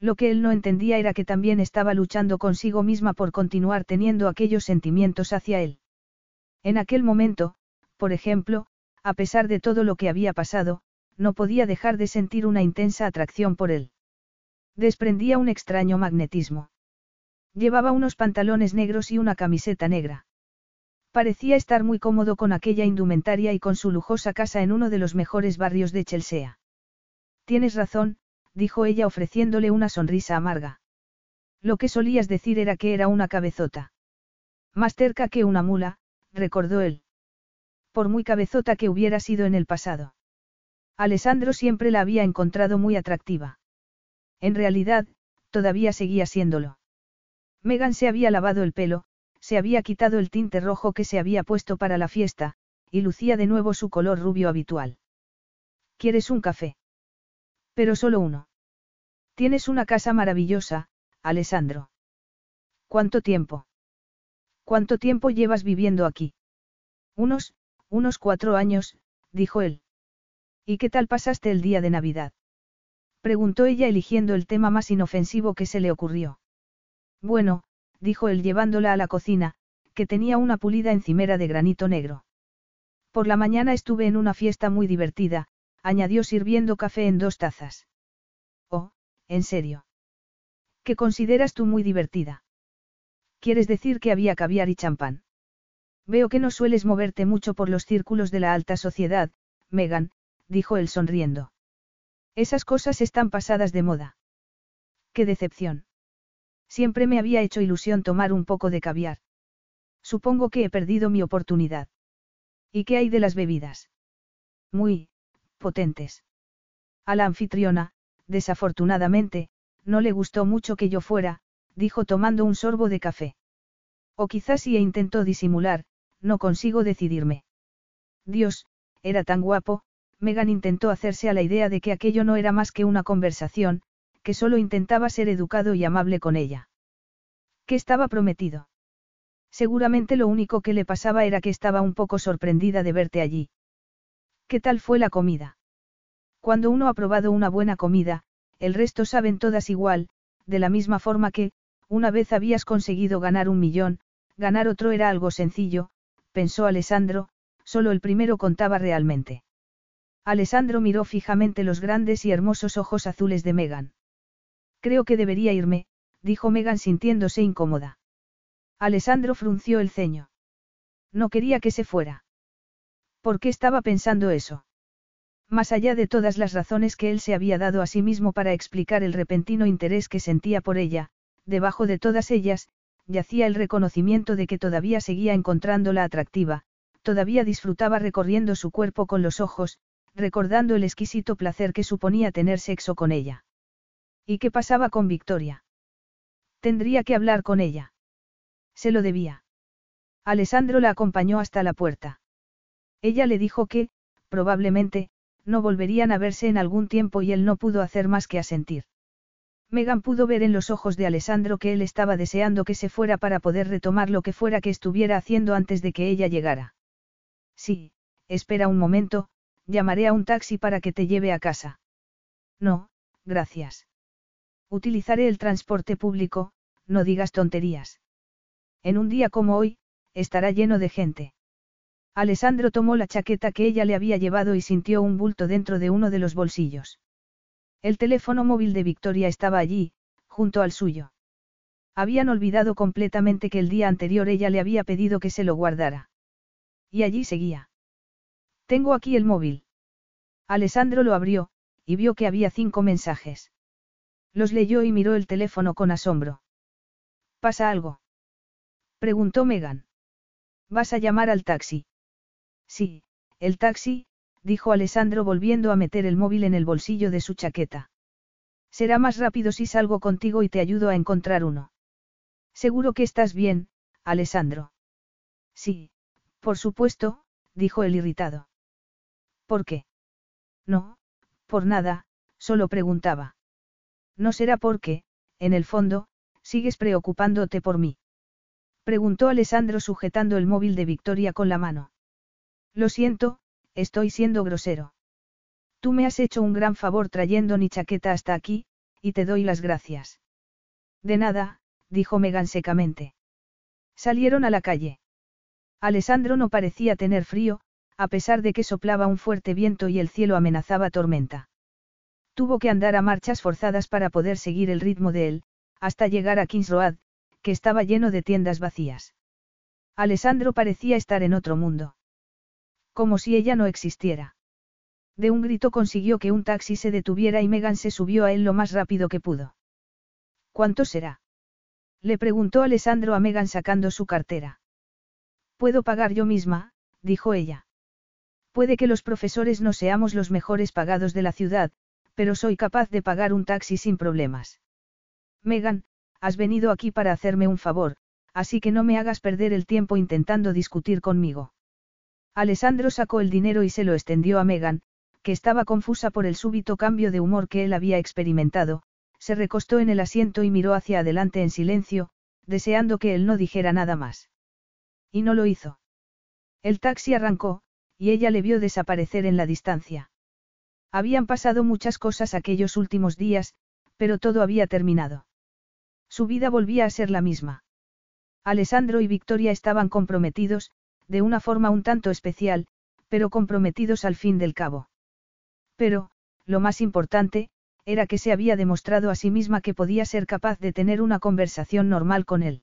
Lo que él no entendía era que también estaba luchando consigo misma por continuar teniendo aquellos sentimientos hacia él. En aquel momento, por ejemplo, a pesar de todo lo que había pasado, no podía dejar de sentir una intensa atracción por él. Desprendía un extraño magnetismo. Llevaba unos pantalones negros y una camiseta negra. Parecía estar muy cómodo con aquella indumentaria y con su lujosa casa en uno de los mejores barrios de Chelsea. Tienes razón, dijo ella ofreciéndole una sonrisa amarga. Lo que solías decir era que era una cabezota. Más cerca que una mula, recordó él por muy cabezota que hubiera sido en el pasado. Alessandro siempre la había encontrado muy atractiva. En realidad, todavía seguía siéndolo. Megan se había lavado el pelo, se había quitado el tinte rojo que se había puesto para la fiesta, y lucía de nuevo su color rubio habitual. ¿Quieres un café? Pero solo uno. Tienes una casa maravillosa, Alessandro. ¿Cuánto tiempo? ¿Cuánto tiempo llevas viviendo aquí? Unos, unos cuatro años, dijo él. ¿Y qué tal pasaste el día de Navidad? Preguntó ella eligiendo el tema más inofensivo que se le ocurrió. Bueno, dijo él llevándola a la cocina, que tenía una pulida encimera de granito negro. Por la mañana estuve en una fiesta muy divertida, añadió sirviendo café en dos tazas. Oh, en serio. ¿Qué consideras tú muy divertida? ¿Quieres decir que había caviar y champán? Veo que no sueles moverte mucho por los círculos de la alta sociedad, Megan, dijo él sonriendo. Esas cosas están pasadas de moda. Qué decepción. Siempre me había hecho ilusión tomar un poco de caviar. Supongo que he perdido mi oportunidad. ¿Y qué hay de las bebidas? Muy, potentes. A la anfitriona, desafortunadamente, no le gustó mucho que yo fuera, dijo tomando un sorbo de café. O quizás si e intentó disimular, no consigo decidirme. Dios, era tan guapo, Megan intentó hacerse a la idea de que aquello no era más que una conversación, que solo intentaba ser educado y amable con ella. Que estaba prometido. Seguramente lo único que le pasaba era que estaba un poco sorprendida de verte allí. ¿Qué tal fue la comida? Cuando uno ha probado una buena comida, el resto saben todas igual, de la misma forma que, una vez habías conseguido ganar un millón, ganar otro era algo sencillo, pensó Alessandro, solo el primero contaba realmente. Alessandro miró fijamente los grandes y hermosos ojos azules de Megan. Creo que debería irme, dijo Megan sintiéndose incómoda. Alessandro frunció el ceño. No quería que se fuera. ¿Por qué estaba pensando eso? Más allá de todas las razones que él se había dado a sí mismo para explicar el repentino interés que sentía por ella, debajo de todas ellas, yacía el reconocimiento de que todavía seguía encontrándola atractiva, todavía disfrutaba recorriendo su cuerpo con los ojos, recordando el exquisito placer que suponía tener sexo con ella. ¿Y qué pasaba con Victoria? Tendría que hablar con ella. Se lo debía. Alessandro la acompañó hasta la puerta. Ella le dijo que, probablemente, no volverían a verse en algún tiempo y él no pudo hacer más que asentir. Megan pudo ver en los ojos de Alessandro que él estaba deseando que se fuera para poder retomar lo que fuera que estuviera haciendo antes de que ella llegara. Sí, espera un momento, llamaré a un taxi para que te lleve a casa. No, gracias. Utilizaré el transporte público, no digas tonterías. En un día como hoy, estará lleno de gente. Alessandro tomó la chaqueta que ella le había llevado y sintió un bulto dentro de uno de los bolsillos. El teléfono móvil de Victoria estaba allí, junto al suyo. Habían olvidado completamente que el día anterior ella le había pedido que se lo guardara. Y allí seguía. Tengo aquí el móvil. Alessandro lo abrió, y vio que había cinco mensajes. Los leyó y miró el teléfono con asombro. ¿Pasa algo? Preguntó Megan. ¿Vas a llamar al taxi? Sí, el taxi, dijo Alessandro volviendo a meter el móvil en el bolsillo de su chaqueta. Será más rápido si salgo contigo y te ayudo a encontrar uno. Seguro que estás bien, Alessandro. Sí, por supuesto, dijo el irritado. ¿Por qué? No, por nada, solo preguntaba. No será porque, en el fondo, sigues preocupándote por mí. Preguntó Alessandro sujetando el móvil de Victoria con la mano. Lo siento, Estoy siendo grosero. Tú me has hecho un gran favor trayendo mi chaqueta hasta aquí, y te doy las gracias. De nada, dijo Megan secamente. Salieron a la calle. Alessandro no parecía tener frío, a pesar de que soplaba un fuerte viento y el cielo amenazaba tormenta. Tuvo que andar a marchas forzadas para poder seguir el ritmo de él, hasta llegar a Kings Road, que estaba lleno de tiendas vacías. Alessandro parecía estar en otro mundo. Como si ella no existiera. De un grito consiguió que un taxi se detuviera y Megan se subió a él lo más rápido que pudo. ¿Cuánto será? Le preguntó Alessandro a Megan sacando su cartera. Puedo pagar yo misma, dijo ella. Puede que los profesores no seamos los mejores pagados de la ciudad, pero soy capaz de pagar un taxi sin problemas. Megan, has venido aquí para hacerme un favor, así que no me hagas perder el tiempo intentando discutir conmigo. Alessandro sacó el dinero y se lo extendió a Megan, que estaba confusa por el súbito cambio de humor que él había experimentado, se recostó en el asiento y miró hacia adelante en silencio, deseando que él no dijera nada más. Y no lo hizo. El taxi arrancó, y ella le vio desaparecer en la distancia. Habían pasado muchas cosas aquellos últimos días, pero todo había terminado. Su vida volvía a ser la misma. Alessandro y Victoria estaban comprometidos, de una forma un tanto especial, pero comprometidos al fin del cabo. Pero, lo más importante, era que se había demostrado a sí misma que podía ser capaz de tener una conversación normal con él.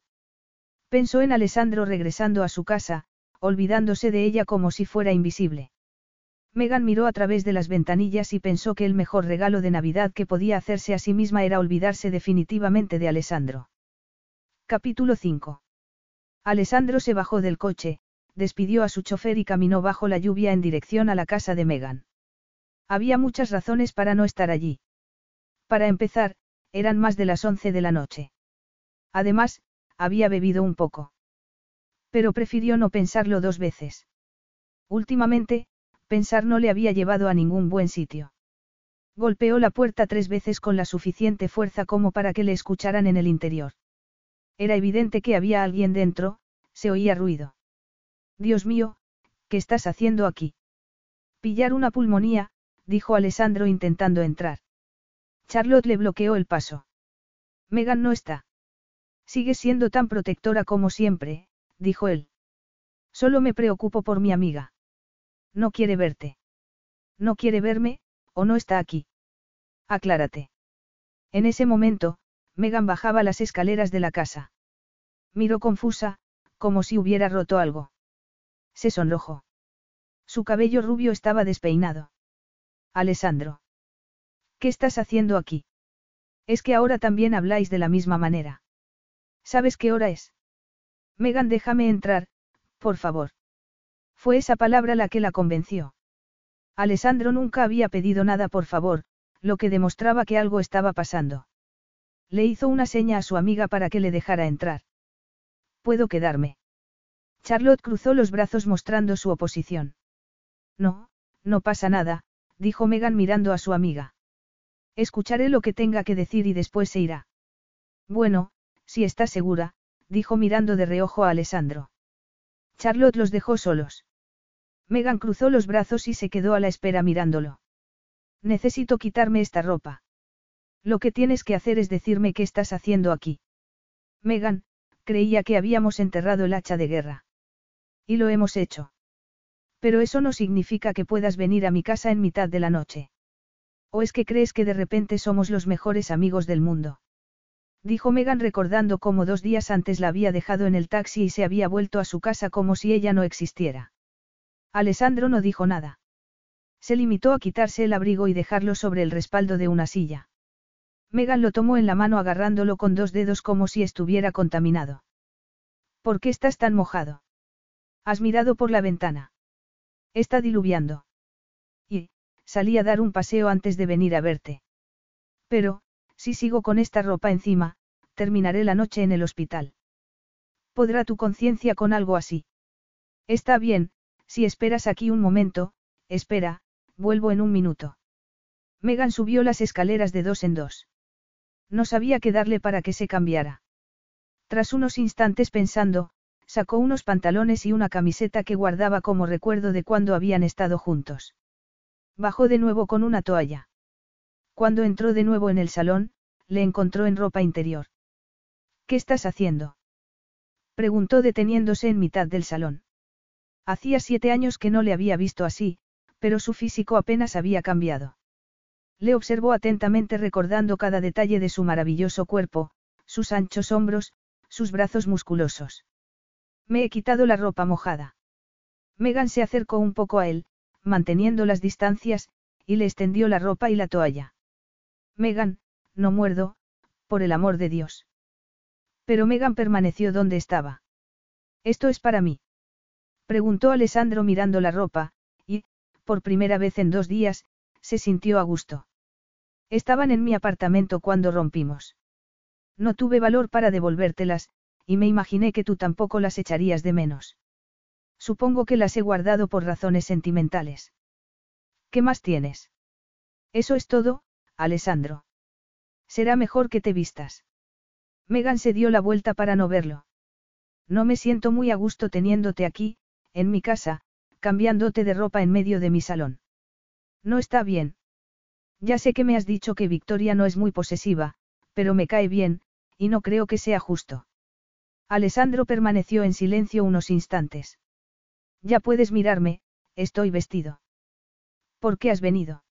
Pensó en Alessandro regresando a su casa, olvidándose de ella como si fuera invisible. Megan miró a través de las ventanillas y pensó que el mejor regalo de Navidad que podía hacerse a sí misma era olvidarse definitivamente de Alessandro. Capítulo 5. Alessandro se bajó del coche, despidió a su chofer y caminó bajo la lluvia en dirección a la casa de Megan. Había muchas razones para no estar allí. Para empezar, eran más de las once de la noche. Además, había bebido un poco. Pero prefirió no pensarlo dos veces. Últimamente, pensar no le había llevado a ningún buen sitio. Golpeó la puerta tres veces con la suficiente fuerza como para que le escucharan en el interior. Era evidente que había alguien dentro, se oía ruido. Dios mío, ¿qué estás haciendo aquí? Pillar una pulmonía, dijo Alessandro intentando entrar. Charlotte le bloqueó el paso. Megan no está. Sigue siendo tan protectora como siempre, dijo él. Solo me preocupo por mi amiga. No quiere verte. No quiere verme, o no está aquí. Aclárate. En ese momento, Megan bajaba las escaleras de la casa. Miró confusa, como si hubiera roto algo. Se sonrojó. Su cabello rubio estaba despeinado. Alessandro. ¿Qué estás haciendo aquí? Es que ahora también habláis de la misma manera. ¿Sabes qué hora es? Megan, déjame entrar, por favor. Fue esa palabra la que la convenció. Alessandro nunca había pedido nada por favor, lo que demostraba que algo estaba pasando. Le hizo una seña a su amiga para que le dejara entrar. ¿Puedo quedarme? Charlotte cruzó los brazos mostrando su oposición. No, no pasa nada, dijo Megan mirando a su amiga. Escucharé lo que tenga que decir y después se irá. Bueno, si está segura, dijo mirando de reojo a Alessandro. Charlotte los dejó solos. Megan cruzó los brazos y se quedó a la espera mirándolo. Necesito quitarme esta ropa. Lo que tienes que hacer es decirme qué estás haciendo aquí. Megan, creía que habíamos enterrado el hacha de guerra. Y lo hemos hecho. Pero eso no significa que puedas venir a mi casa en mitad de la noche. ¿O es que crees que de repente somos los mejores amigos del mundo? Dijo Megan recordando cómo dos días antes la había dejado en el taxi y se había vuelto a su casa como si ella no existiera. Alessandro no dijo nada. Se limitó a quitarse el abrigo y dejarlo sobre el respaldo de una silla. Megan lo tomó en la mano agarrándolo con dos dedos como si estuviera contaminado. ¿Por qué estás tan mojado? Has mirado por la ventana. Está diluviando. Y, salí a dar un paseo antes de venir a verte. Pero, si sigo con esta ropa encima, terminaré la noche en el hospital. ¿Podrá tu conciencia con algo así? Está bien, si esperas aquí un momento, espera, vuelvo en un minuto. Megan subió las escaleras de dos en dos. No sabía qué darle para que se cambiara. Tras unos instantes pensando, sacó unos pantalones y una camiseta que guardaba como recuerdo de cuando habían estado juntos. Bajó de nuevo con una toalla. Cuando entró de nuevo en el salón, le encontró en ropa interior. ¿Qué estás haciendo? preguntó deteniéndose en mitad del salón. Hacía siete años que no le había visto así, pero su físico apenas había cambiado. Le observó atentamente recordando cada detalle de su maravilloso cuerpo, sus anchos hombros, sus brazos musculosos. Me he quitado la ropa mojada. Megan se acercó un poco a él, manteniendo las distancias, y le extendió la ropa y la toalla. Megan, no muerdo, por el amor de Dios. Pero Megan permaneció donde estaba. Esto es para mí. Preguntó Alessandro mirando la ropa, y, por primera vez en dos días, se sintió a gusto. Estaban en mi apartamento cuando rompimos. No tuve valor para devolvértelas, y me imaginé que tú tampoco las echarías de menos. Supongo que las he guardado por razones sentimentales. ¿Qué más tienes? Eso es todo, Alessandro. Será mejor que te vistas. Megan se dio la vuelta para no verlo. No me siento muy a gusto teniéndote aquí, en mi casa, cambiándote de ropa en medio de mi salón. No está bien. Ya sé que me has dicho que Victoria no es muy posesiva, pero me cae bien, y no creo que sea justo. Alessandro permaneció en silencio unos instantes. Ya puedes mirarme, estoy vestido. ¿Por qué has venido?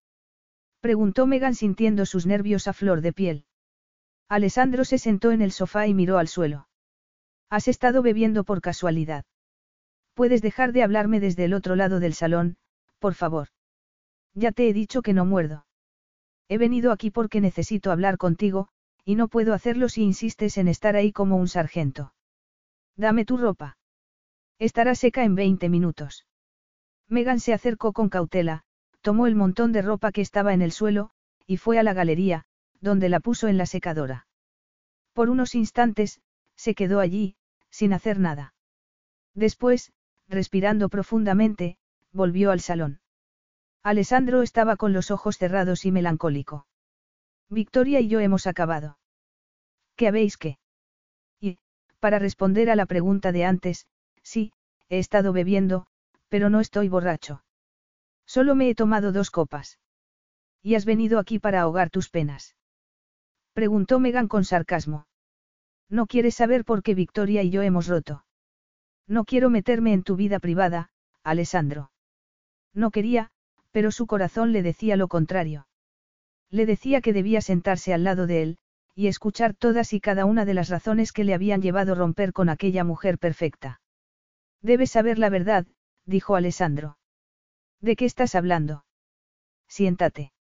Preguntó Megan sintiendo sus nervios a flor de piel. Alessandro se sentó en el sofá y miró al suelo. Has estado bebiendo por casualidad. Puedes dejar de hablarme desde el otro lado del salón, por favor. Ya te he dicho que no muerdo. He venido aquí porque necesito hablar contigo, y no puedo hacerlo si insistes en estar ahí como un sargento. Dame tu ropa. Estará seca en 20 minutos. Megan se acercó con cautela, tomó el montón de ropa que estaba en el suelo, y fue a la galería, donde la puso en la secadora. Por unos instantes, se quedó allí, sin hacer nada. Después, respirando profundamente, volvió al salón. Alessandro estaba con los ojos cerrados y melancólico. Victoria y yo hemos acabado. ¿Qué habéis qué? Para responder a la pregunta de antes, sí, he estado bebiendo, pero no estoy borracho. Solo me he tomado dos copas. ¿Y has venido aquí para ahogar tus penas? Preguntó Megan con sarcasmo. No quieres saber por qué Victoria y yo hemos roto. No quiero meterme en tu vida privada, Alessandro. No quería, pero su corazón le decía lo contrario. Le decía que debía sentarse al lado de él, y escuchar todas y cada una de las razones que le habían llevado a romper con aquella mujer perfecta. Debes saber la verdad, dijo Alessandro. ¿De qué estás hablando? Siéntate.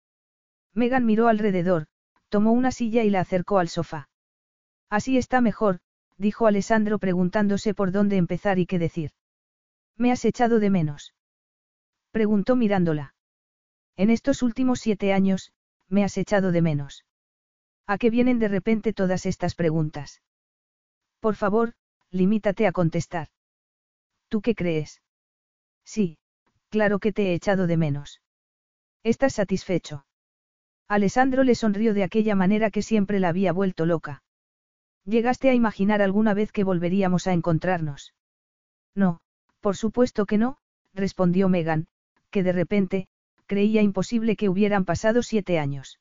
Megan miró alrededor, tomó una silla y la acercó al sofá. Así está mejor, dijo Alessandro preguntándose por dónde empezar y qué decir. ¿Me has echado de menos? Preguntó mirándola. En estos últimos siete años, me has echado de menos. ¿A qué vienen de repente todas estas preguntas? Por favor, limítate a contestar. ¿Tú qué crees? Sí, claro que te he echado de menos. ¿Estás satisfecho? Alessandro le sonrió de aquella manera que siempre la había vuelto loca. ¿Llegaste a imaginar alguna vez que volveríamos a encontrarnos? No, por supuesto que no, respondió Megan, que de repente, creía imposible que hubieran pasado siete años.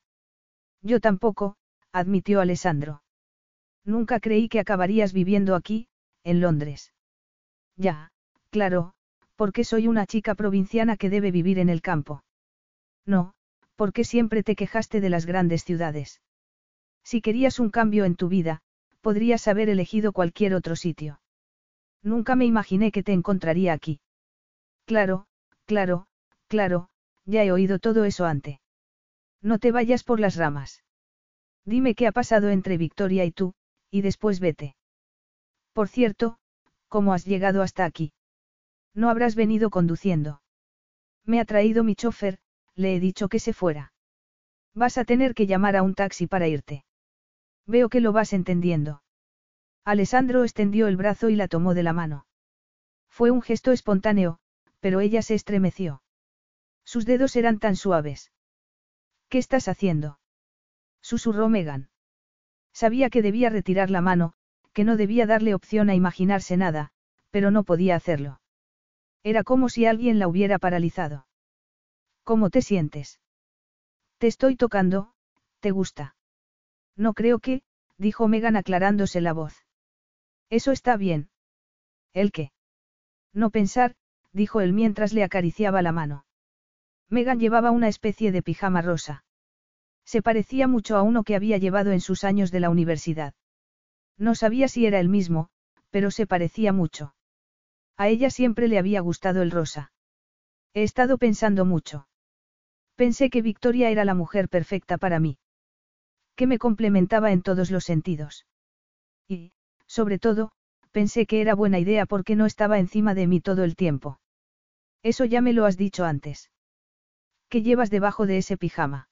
Yo tampoco, admitió Alessandro. Nunca creí que acabarías viviendo aquí, en Londres. Ya, claro, porque soy una chica provinciana que debe vivir en el campo. No, porque siempre te quejaste de las grandes ciudades. Si querías un cambio en tu vida, podrías haber elegido cualquier otro sitio. Nunca me imaginé que te encontraría aquí. Claro, claro, claro, ya he oído todo eso antes. No te vayas por las ramas. Dime qué ha pasado entre Victoria y tú, y después vete. Por cierto, ¿cómo has llegado hasta aquí? No habrás venido conduciendo. Me ha traído mi chofer, le he dicho que se fuera. Vas a tener que llamar a un taxi para irte. Veo que lo vas entendiendo. Alessandro extendió el brazo y la tomó de la mano. Fue un gesto espontáneo, pero ella se estremeció. Sus dedos eran tan suaves. ¿Qué estás haciendo? Susurró Megan. Sabía que debía retirar la mano, que no debía darle opción a imaginarse nada, pero no podía hacerlo. Era como si alguien la hubiera paralizado. ¿Cómo te sientes? Te estoy tocando, ¿te gusta? No creo que, dijo Megan aclarándose la voz. Eso está bien. ¿El qué? No pensar, dijo él mientras le acariciaba la mano. Megan llevaba una especie de pijama rosa. Se parecía mucho a uno que había llevado en sus años de la universidad. No sabía si era el mismo, pero se parecía mucho. A ella siempre le había gustado el rosa. He estado pensando mucho. Pensé que Victoria era la mujer perfecta para mí que me complementaba en todos los sentidos. Y, sobre todo, pensé que era buena idea porque no estaba encima de mí todo el tiempo. Eso ya me lo has dicho antes. ¿Qué llevas debajo de ese pijama?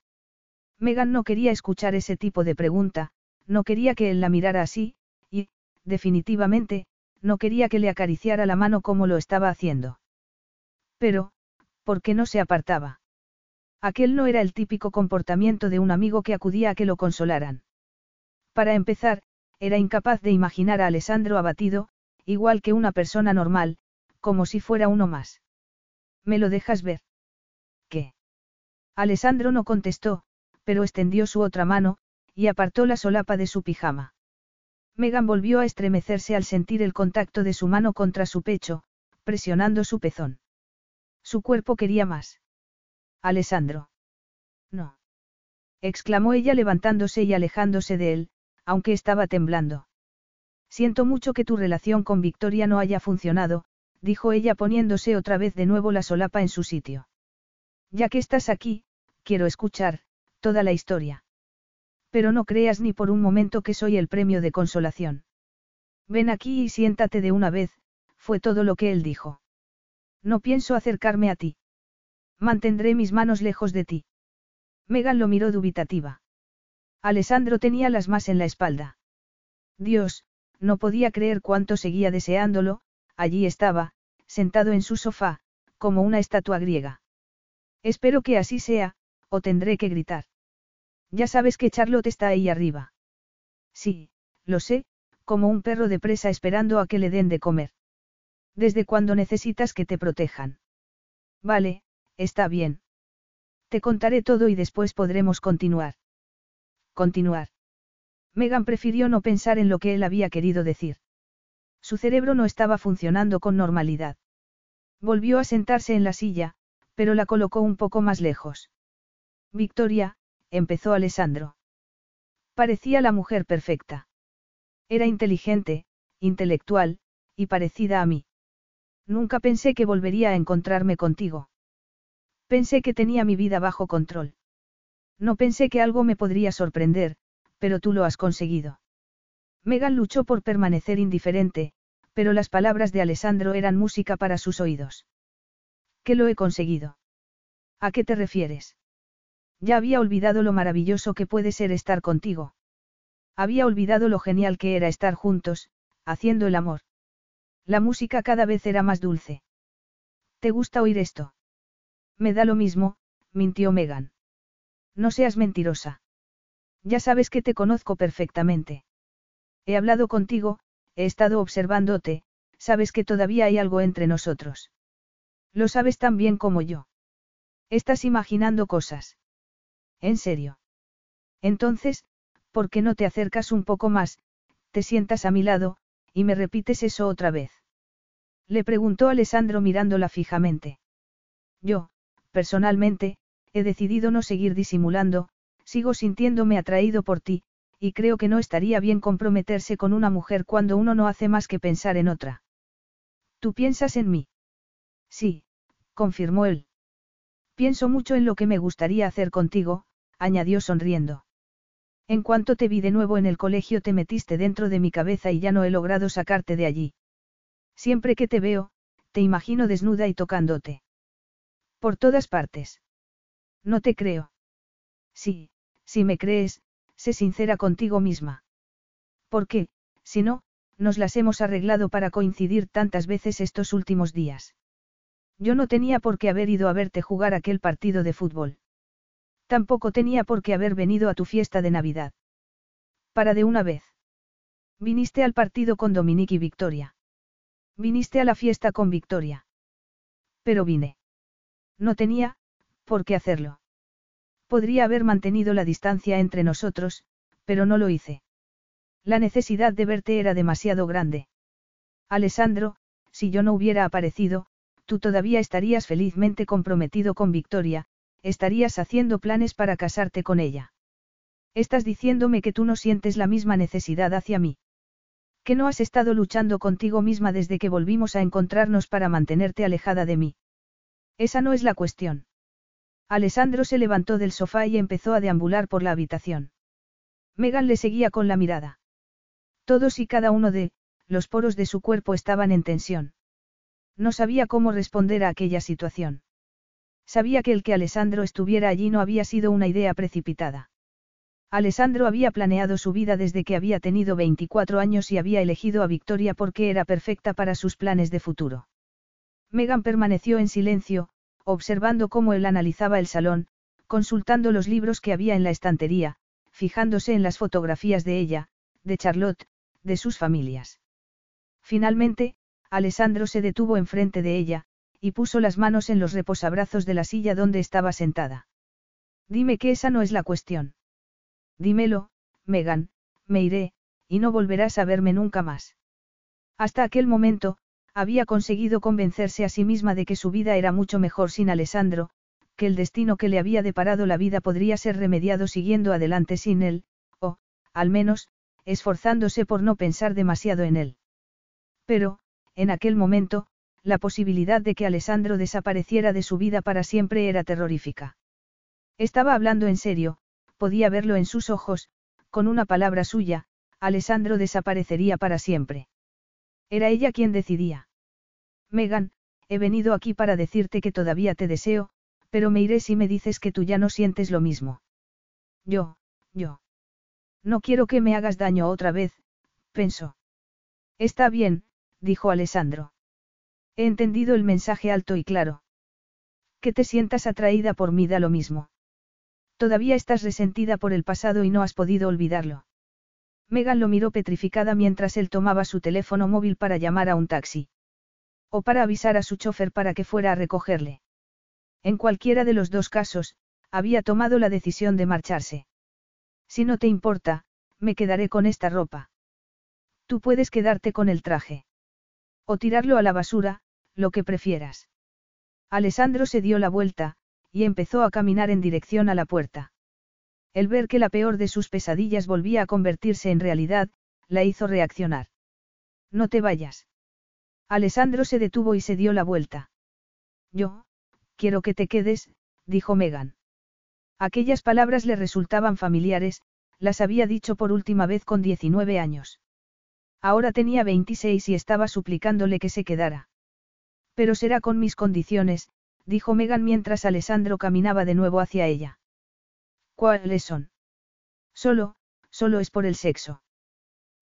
Megan no quería escuchar ese tipo de pregunta, no quería que él la mirara así, y, definitivamente, no quería que le acariciara la mano como lo estaba haciendo. Pero, ¿por qué no se apartaba? Aquel no era el típico comportamiento de un amigo que acudía a que lo consolaran. Para empezar, era incapaz de imaginar a Alessandro abatido, igual que una persona normal, como si fuera uno más. ¿Me lo dejas ver? ¿Qué? Alessandro no contestó, pero extendió su otra mano, y apartó la solapa de su pijama. Megan volvió a estremecerse al sentir el contacto de su mano contra su pecho, presionando su pezón. Su cuerpo quería más. Alessandro. No. exclamó ella levantándose y alejándose de él, aunque estaba temblando. Siento mucho que tu relación con Victoria no haya funcionado, dijo ella poniéndose otra vez de nuevo la solapa en su sitio. Ya que estás aquí, quiero escuchar, toda la historia. Pero no creas ni por un momento que soy el premio de consolación. Ven aquí y siéntate de una vez, fue todo lo que él dijo. No pienso acercarme a ti. Mantendré mis manos lejos de ti. Megan lo miró dubitativa. Alessandro tenía las más en la espalda. Dios, no podía creer cuánto seguía deseándolo, allí estaba, sentado en su sofá, como una estatua griega. Espero que así sea, o tendré que gritar. Ya sabes que Charlotte está ahí arriba. Sí, lo sé, como un perro de presa esperando a que le den de comer. ¿Desde cuándo necesitas que te protejan? Vale, está bien. Te contaré todo y después podremos continuar. Continuar. Megan prefirió no pensar en lo que él había querido decir. Su cerebro no estaba funcionando con normalidad. Volvió a sentarse en la silla, pero la colocó un poco más lejos. Victoria, empezó Alessandro. Parecía la mujer perfecta. Era inteligente, intelectual, y parecida a mí. Nunca pensé que volvería a encontrarme contigo. Pensé que tenía mi vida bajo control. No pensé que algo me podría sorprender, pero tú lo has conseguido. Megan luchó por permanecer indiferente, pero las palabras de Alessandro eran música para sus oídos. ¿Qué lo he conseguido? ¿A qué te refieres? Ya había olvidado lo maravilloso que puede ser estar contigo. Había olvidado lo genial que era estar juntos, haciendo el amor. La música cada vez era más dulce. ¿Te gusta oír esto? Me da lo mismo, mintió Megan. No seas mentirosa. Ya sabes que te conozco perfectamente. He hablado contigo, he estado observándote, sabes que todavía hay algo entre nosotros. Lo sabes tan bien como yo. Estás imaginando cosas. ¿En serio? Entonces, ¿por qué no te acercas un poco más, te sientas a mi lado, y me repites eso otra vez? Le preguntó Alessandro mirándola fijamente. Yo, personalmente, he decidido no seguir disimulando, sigo sintiéndome atraído por ti, y creo que no estaría bien comprometerse con una mujer cuando uno no hace más que pensar en otra. ¿Tú piensas en mí? Sí, confirmó él. Pienso mucho en lo que me gustaría hacer contigo, añadió sonriendo. En cuanto te vi de nuevo en el colegio te metiste dentro de mi cabeza y ya no he logrado sacarte de allí. Siempre que te veo, te imagino desnuda y tocándote. Por todas partes. No te creo. Sí, si me crees, sé sincera contigo misma. ¿Por qué, si no, nos las hemos arreglado para coincidir tantas veces estos últimos días? Yo no tenía por qué haber ido a verte jugar aquel partido de fútbol. Tampoco tenía por qué haber venido a tu fiesta de Navidad. Para de una vez. Viniste al partido con Dominique y Victoria. Viniste a la fiesta con Victoria. Pero vine. No tenía, por qué hacerlo. Podría haber mantenido la distancia entre nosotros, pero no lo hice. La necesidad de verte era demasiado grande. Alessandro, si yo no hubiera aparecido, tú todavía estarías felizmente comprometido con Victoria, estarías haciendo planes para casarte con ella. Estás diciéndome que tú no sientes la misma necesidad hacia mí. Que no has estado luchando contigo misma desde que volvimos a encontrarnos para mantenerte alejada de mí. Esa no es la cuestión. Alessandro se levantó del sofá y empezó a deambular por la habitación. Megan le seguía con la mirada. Todos y cada uno de, los poros de su cuerpo estaban en tensión. No sabía cómo responder a aquella situación. Sabía que el que Alessandro estuviera allí no había sido una idea precipitada. Alessandro había planeado su vida desde que había tenido 24 años y había elegido a Victoria porque era perfecta para sus planes de futuro. Megan permaneció en silencio, observando cómo él analizaba el salón, consultando los libros que había en la estantería, fijándose en las fotografías de ella, de Charlotte, de sus familias. Finalmente, Alessandro se detuvo enfrente de ella, y puso las manos en los reposabrazos de la silla donde estaba sentada. Dime que esa no es la cuestión. Dímelo, Megan, me iré, y no volverás a verme nunca más. Hasta aquel momento, había conseguido convencerse a sí misma de que su vida era mucho mejor sin Alessandro, que el destino que le había deparado la vida podría ser remediado siguiendo adelante sin él, o, al menos, esforzándose por no pensar demasiado en él. Pero, en aquel momento, la posibilidad de que Alessandro desapareciera de su vida para siempre era terrorífica. Estaba hablando en serio, podía verlo en sus ojos, con una palabra suya, Alessandro desaparecería para siempre. Era ella quien decidía. Megan, he venido aquí para decirte que todavía te deseo, pero me iré si me dices que tú ya no sientes lo mismo. Yo, yo. No quiero que me hagas daño otra vez, pensó. Está bien, dijo Alessandro. He entendido el mensaje alto y claro. Que te sientas atraída por mí da lo mismo. Todavía estás resentida por el pasado y no has podido olvidarlo. Megan lo miró petrificada mientras él tomaba su teléfono móvil para llamar a un taxi. O para avisar a su chofer para que fuera a recogerle. En cualquiera de los dos casos, había tomado la decisión de marcharse. Si no te importa, me quedaré con esta ropa. Tú puedes quedarte con el traje. O tirarlo a la basura, lo que prefieras. Alessandro se dio la vuelta, y empezó a caminar en dirección a la puerta. El ver que la peor de sus pesadillas volvía a convertirse en realidad, la hizo reaccionar. No te vayas. Alessandro se detuvo y se dio la vuelta. Yo, quiero que te quedes, dijo Megan. Aquellas palabras le resultaban familiares, las había dicho por última vez con 19 años. Ahora tenía 26 y estaba suplicándole que se quedara. Pero será con mis condiciones, dijo Megan mientras Alessandro caminaba de nuevo hacia ella. ¿Cuáles son? Solo, solo es por el sexo.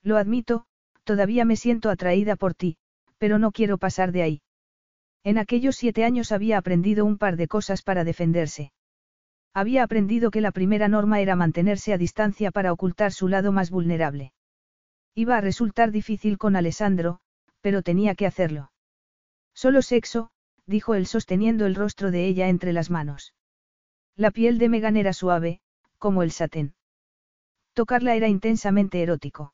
Lo admito, todavía me siento atraída por ti, pero no quiero pasar de ahí. En aquellos siete años había aprendido un par de cosas para defenderse. Había aprendido que la primera norma era mantenerse a distancia para ocultar su lado más vulnerable. Iba a resultar difícil con Alessandro, pero tenía que hacerlo. Solo sexo, dijo él sosteniendo el rostro de ella entre las manos. La piel de Megan era suave, como el satén. Tocarla era intensamente erótico.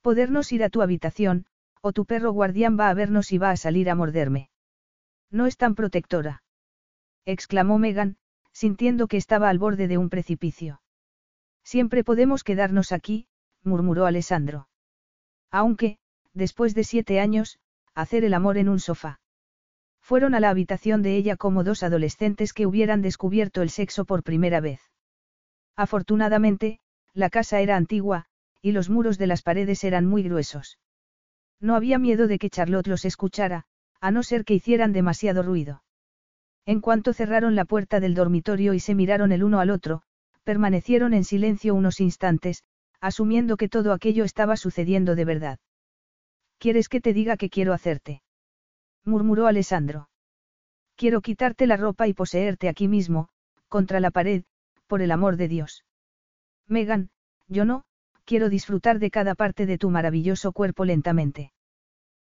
Podernos ir a tu habitación, o tu perro guardián va a vernos y va a salir a morderme. No es tan protectora. exclamó Megan, sintiendo que estaba al borde de un precipicio. Siempre podemos quedarnos aquí, murmuró Alessandro. Aunque, después de siete años, hacer el amor en un sofá. Fueron a la habitación de ella como dos adolescentes que hubieran descubierto el sexo por primera vez. Afortunadamente, la casa era antigua, y los muros de las paredes eran muy gruesos. No había miedo de que Charlotte los escuchara, a no ser que hicieran demasiado ruido. En cuanto cerraron la puerta del dormitorio y se miraron el uno al otro, permanecieron en silencio unos instantes, asumiendo que todo aquello estaba sucediendo de verdad. ¿Quieres que te diga qué quiero hacerte? murmuró Alessandro. Quiero quitarte la ropa y poseerte aquí mismo, contra la pared, por el amor de Dios. Megan, yo no, quiero disfrutar de cada parte de tu maravilloso cuerpo lentamente.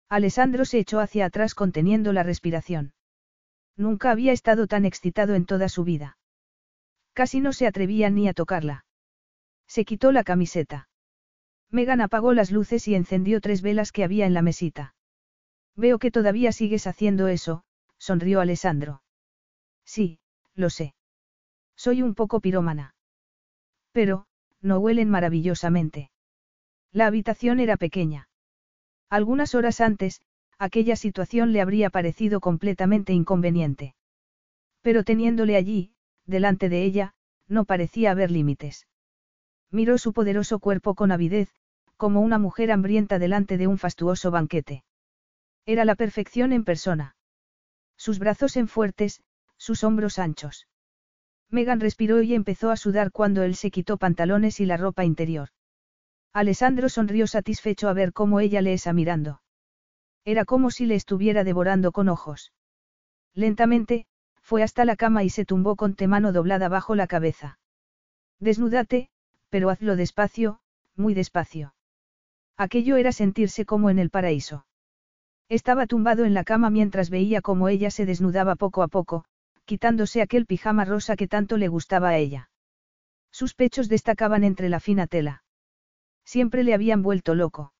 Alessandro se echó hacia atrás conteniendo la respiración. Nunca había estado tan excitado en toda su vida. Casi no se atrevía ni a tocarla. Se quitó la camiseta. Megan apagó las luces y encendió tres velas que había en la mesita. Veo que todavía sigues haciendo eso, sonrió Alessandro. Sí, lo sé. Soy un poco pirómana. Pero, no huelen maravillosamente. La habitación era pequeña. Algunas horas antes, aquella situación le habría parecido completamente inconveniente. Pero teniéndole allí, delante de ella, no parecía haber límites. Miró su poderoso cuerpo con avidez, como una mujer hambrienta delante de un fastuoso banquete. Era la perfección en persona. Sus brazos en fuertes, sus hombros anchos. Megan respiró y empezó a sudar cuando él se quitó pantalones y la ropa interior. Alessandro sonrió satisfecho a ver cómo ella le esa mirando. Era como si le estuviera devorando con ojos. Lentamente, fue hasta la cama y se tumbó con mano doblada bajo la cabeza. Desnúdate, pero hazlo despacio, muy despacio. Aquello era sentirse como en el paraíso. Estaba tumbado en la cama mientras veía cómo ella se desnudaba poco a poco, quitándose aquel pijama rosa que tanto le gustaba a ella. Sus pechos destacaban entre la fina tela. Siempre le habían vuelto loco.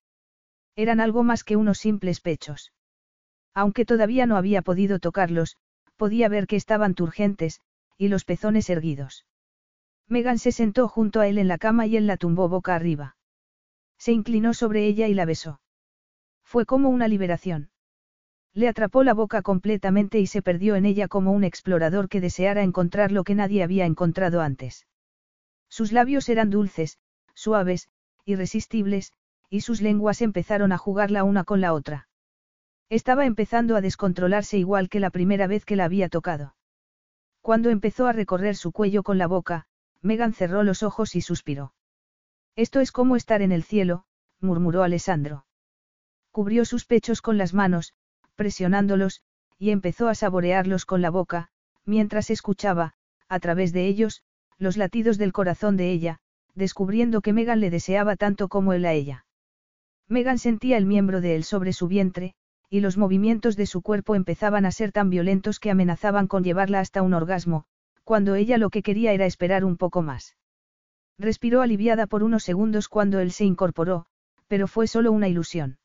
Eran algo más que unos simples pechos. Aunque todavía no había podido tocarlos, podía ver que estaban turgentes, y los pezones erguidos. Megan se sentó junto a él en la cama y él la tumbó boca arriba. Se inclinó sobre ella y la besó. Fue como una liberación. Le atrapó la boca completamente y se perdió en ella como un explorador que deseara encontrar lo que nadie había encontrado antes. Sus labios eran dulces, suaves, irresistibles, y sus lenguas empezaron a jugar la una con la otra. Estaba empezando a descontrolarse igual que la primera vez que la había tocado. Cuando empezó a recorrer su cuello con la boca, Megan cerró los ojos y suspiró. Esto es como estar en el cielo, murmuró Alessandro. Cubrió sus pechos con las manos, presionándolos, y empezó a saborearlos con la boca, mientras escuchaba, a través de ellos, los latidos del corazón de ella, descubriendo que Megan le deseaba tanto como él a ella. Megan sentía el miembro de él sobre su vientre, y los movimientos de su cuerpo empezaban a ser tan violentos que amenazaban con llevarla hasta un orgasmo, cuando ella lo que quería era esperar un poco más. Respiró aliviada por unos segundos cuando él se incorporó, pero fue solo una ilusión.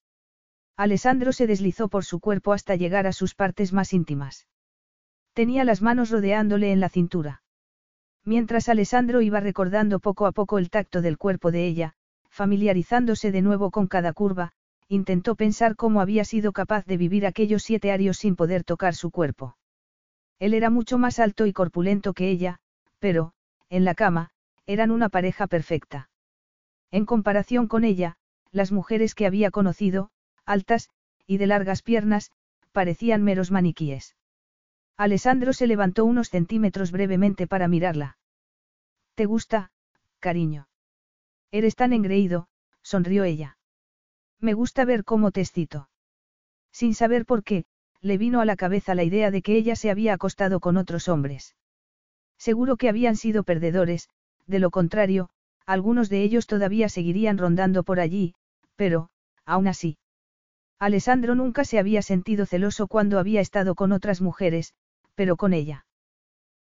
Alessandro se deslizó por su cuerpo hasta llegar a sus partes más íntimas. Tenía las manos rodeándole en la cintura. Mientras Alessandro iba recordando poco a poco el tacto del cuerpo de ella, familiarizándose de nuevo con cada curva, intentó pensar cómo había sido capaz de vivir aquellos siete años sin poder tocar su cuerpo. Él era mucho más alto y corpulento que ella, pero, en la cama, eran una pareja perfecta. En comparación con ella, las mujeres que había conocido, altas, y de largas piernas, parecían meros maniquíes. Alessandro se levantó unos centímetros brevemente para mirarla. ¿Te gusta, cariño? Eres tan engreído, sonrió ella. Me gusta ver cómo te excito. Sin saber por qué, le vino a la cabeza la idea de que ella se había acostado con otros hombres. Seguro que habían sido perdedores, de lo contrario, algunos de ellos todavía seguirían rondando por allí, pero, aún así. Alessandro nunca se había sentido celoso cuando había estado con otras mujeres, pero con ella.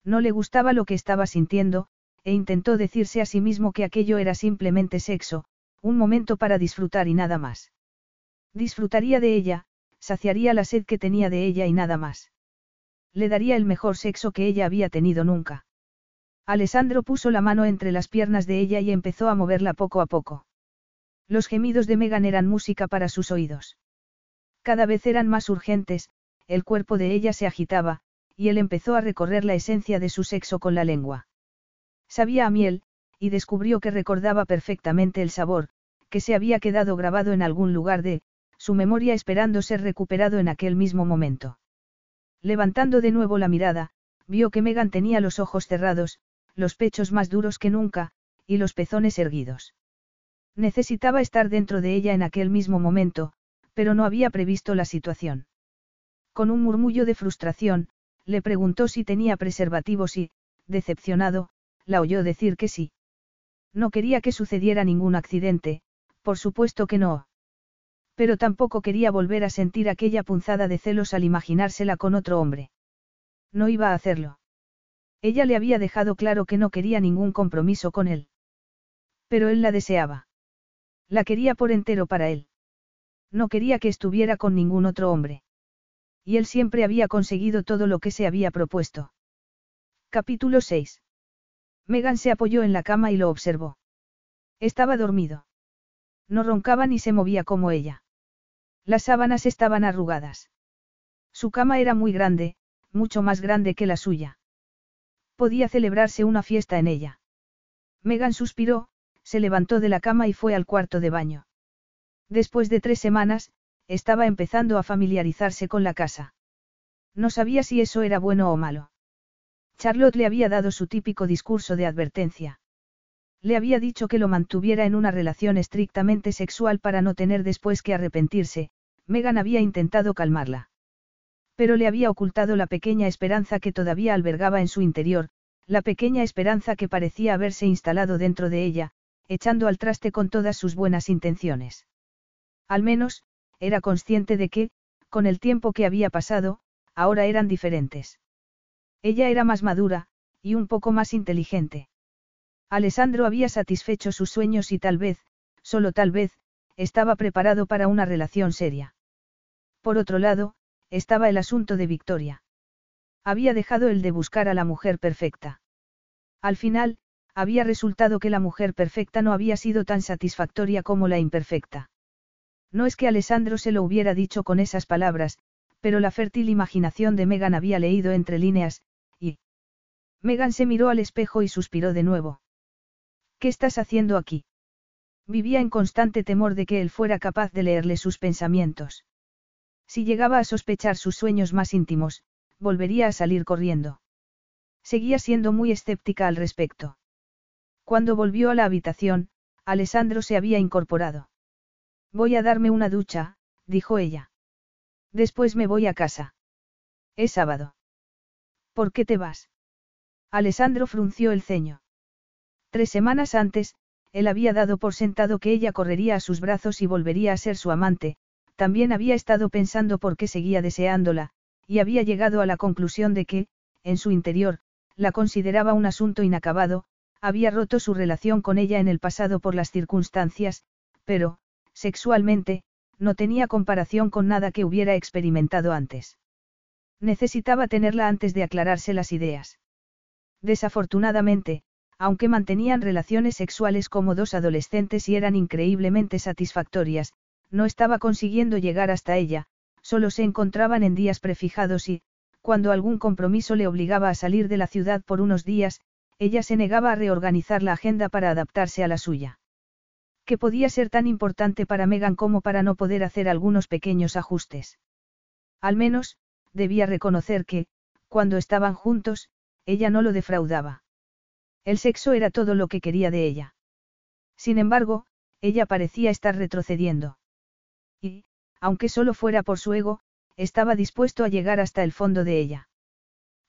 No le gustaba lo que estaba sintiendo, e intentó decirse a sí mismo que aquello era simplemente sexo, un momento para disfrutar y nada más. Disfrutaría de ella, saciaría la sed que tenía de ella y nada más. Le daría el mejor sexo que ella había tenido nunca. Alessandro puso la mano entre las piernas de ella y empezó a moverla poco a poco. Los gemidos de Megan eran música para sus oídos. Cada vez eran más urgentes, el cuerpo de ella se agitaba, y él empezó a recorrer la esencia de su sexo con la lengua. Sabía a miel, y descubrió que recordaba perfectamente el sabor, que se había quedado grabado en algún lugar de, su memoria esperando ser recuperado en aquel mismo momento. Levantando de nuevo la mirada, vio que Megan tenía los ojos cerrados, los pechos más duros que nunca, y los pezones erguidos. Necesitaba estar dentro de ella en aquel mismo momento, pero no había previsto la situación. Con un murmullo de frustración, le preguntó si tenía preservativos y, decepcionado, la oyó decir que sí. No quería que sucediera ningún accidente, por supuesto que no. Pero tampoco quería volver a sentir aquella punzada de celos al imaginársela con otro hombre. No iba a hacerlo. Ella le había dejado claro que no quería ningún compromiso con él. Pero él la deseaba. La quería por entero para él. No quería que estuviera con ningún otro hombre. Y él siempre había conseguido todo lo que se había propuesto. Capítulo 6. Megan se apoyó en la cama y lo observó. Estaba dormido. No roncaba ni se movía como ella. Las sábanas estaban arrugadas. Su cama era muy grande, mucho más grande que la suya. Podía celebrarse una fiesta en ella. Megan suspiró, se levantó de la cama y fue al cuarto de baño. Después de tres semanas, estaba empezando a familiarizarse con la casa. No sabía si eso era bueno o malo. Charlotte le había dado su típico discurso de advertencia. Le había dicho que lo mantuviera en una relación estrictamente sexual para no tener después que arrepentirse, Megan había intentado calmarla. Pero le había ocultado la pequeña esperanza que todavía albergaba en su interior, la pequeña esperanza que parecía haberse instalado dentro de ella, echando al traste con todas sus buenas intenciones. Al menos, era consciente de que, con el tiempo que había pasado, ahora eran diferentes. Ella era más madura, y un poco más inteligente. Alessandro había satisfecho sus sueños y tal vez, solo tal vez, estaba preparado para una relación seria. Por otro lado, estaba el asunto de Victoria. Había dejado el de buscar a la mujer perfecta. Al final, había resultado que la mujer perfecta no había sido tan satisfactoria como la imperfecta. No es que Alessandro se lo hubiera dicho con esas palabras, pero la fértil imaginación de Megan había leído entre líneas, y... Megan se miró al espejo y suspiró de nuevo. ¿Qué estás haciendo aquí? Vivía en constante temor de que él fuera capaz de leerle sus pensamientos. Si llegaba a sospechar sus sueños más íntimos, volvería a salir corriendo. Seguía siendo muy escéptica al respecto. Cuando volvió a la habitación, Alessandro se había incorporado. Voy a darme una ducha, dijo ella. Después me voy a casa. Es sábado. ¿Por qué te vas? Alessandro frunció el ceño. Tres semanas antes, él había dado por sentado que ella correría a sus brazos y volvería a ser su amante, también había estado pensando por qué seguía deseándola, y había llegado a la conclusión de que, en su interior, la consideraba un asunto inacabado, había roto su relación con ella en el pasado por las circunstancias, pero, sexualmente, no tenía comparación con nada que hubiera experimentado antes. Necesitaba tenerla antes de aclararse las ideas. Desafortunadamente, aunque mantenían relaciones sexuales como dos adolescentes y eran increíblemente satisfactorias, no estaba consiguiendo llegar hasta ella, solo se encontraban en días prefijados y, cuando algún compromiso le obligaba a salir de la ciudad por unos días, ella se negaba a reorganizar la agenda para adaptarse a la suya. ¿Qué podía ser tan importante para Megan como para no poder hacer algunos pequeños ajustes? Al menos, debía reconocer que, cuando estaban juntos, ella no lo defraudaba. El sexo era todo lo que quería de ella. Sin embargo, ella parecía estar retrocediendo. Y, aunque solo fuera por su ego, estaba dispuesto a llegar hasta el fondo de ella.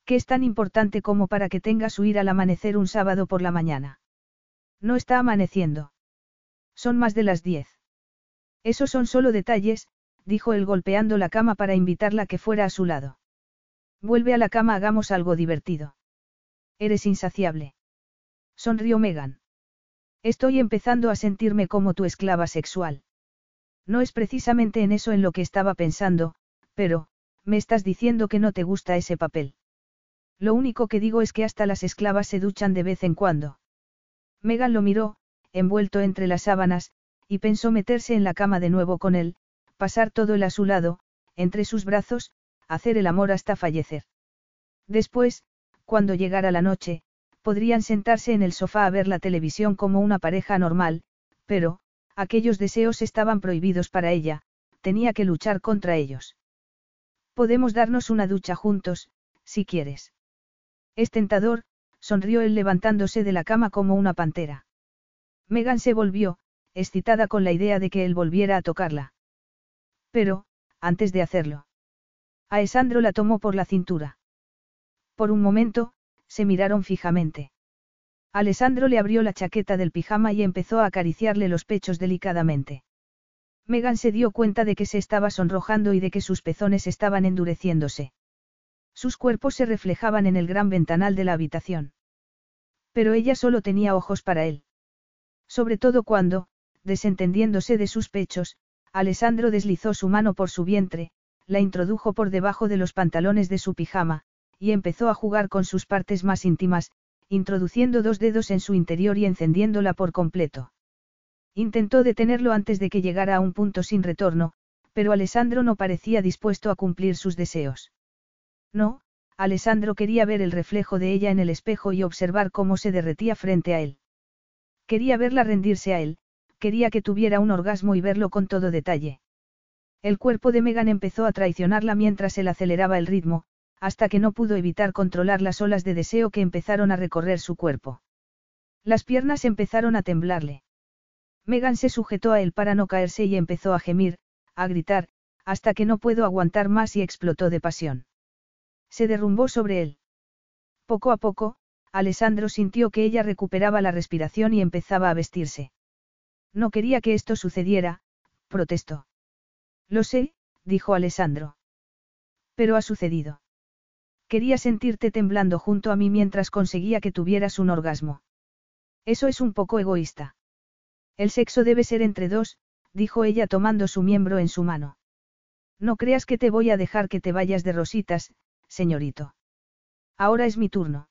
¿Qué es tan importante como para que tengas huir al amanecer un sábado por la mañana? No está amaneciendo. Son más de las diez. Esos son solo detalles, dijo él golpeando la cama para invitarla a que fuera a su lado. Vuelve a la cama, hagamos algo divertido. Eres insaciable. Sonrió Megan. Estoy empezando a sentirme como tu esclava sexual. No es precisamente en eso en lo que estaba pensando, pero, me estás diciendo que no te gusta ese papel. Lo único que digo es que hasta las esclavas se duchan de vez en cuando. Megan lo miró, envuelto entre las sábanas, y pensó meterse en la cama de nuevo con él, pasar todo el a su lado, entre sus brazos, hacer el amor hasta fallecer. Después, cuando llegara la noche, podrían sentarse en el sofá a ver la televisión como una pareja normal, pero, aquellos deseos estaban prohibidos para ella, tenía que luchar contra ellos. Podemos darnos una ducha juntos, si quieres. Es tentador, sonrió él levantándose de la cama como una pantera. Megan se volvió, excitada con la idea de que él volviera a tocarla. Pero, antes de hacerlo. Aesandro la tomó por la cintura. Por un momento, se miraron fijamente. Alessandro le abrió la chaqueta del pijama y empezó a acariciarle los pechos delicadamente. Megan se dio cuenta de que se estaba sonrojando y de que sus pezones estaban endureciéndose. Sus cuerpos se reflejaban en el gran ventanal de la habitación. Pero ella solo tenía ojos para él. Sobre todo cuando, desentendiéndose de sus pechos, Alessandro deslizó su mano por su vientre, la introdujo por debajo de los pantalones de su pijama, y empezó a jugar con sus partes más íntimas, introduciendo dos dedos en su interior y encendiéndola por completo. Intentó detenerlo antes de que llegara a un punto sin retorno, pero Alessandro no parecía dispuesto a cumplir sus deseos. No, Alessandro quería ver el reflejo de ella en el espejo y observar cómo se derretía frente a él. Quería verla rendirse a él, quería que tuviera un orgasmo y verlo con todo detalle. El cuerpo de Megan empezó a traicionarla mientras él aceleraba el ritmo, hasta que no pudo evitar controlar las olas de deseo que empezaron a recorrer su cuerpo. Las piernas empezaron a temblarle. Megan se sujetó a él para no caerse y empezó a gemir, a gritar, hasta que no pudo aguantar más y explotó de pasión. Se derrumbó sobre él. Poco a poco, Alessandro sintió que ella recuperaba la respiración y empezaba a vestirse. No quería que esto sucediera, protestó. Lo sé, dijo Alessandro. Pero ha sucedido. Quería sentirte temblando junto a mí mientras conseguía que tuvieras un orgasmo. Eso es un poco egoísta. El sexo debe ser entre dos, dijo ella tomando su miembro en su mano. No creas que te voy a dejar que te vayas de rositas, señorito. Ahora es mi turno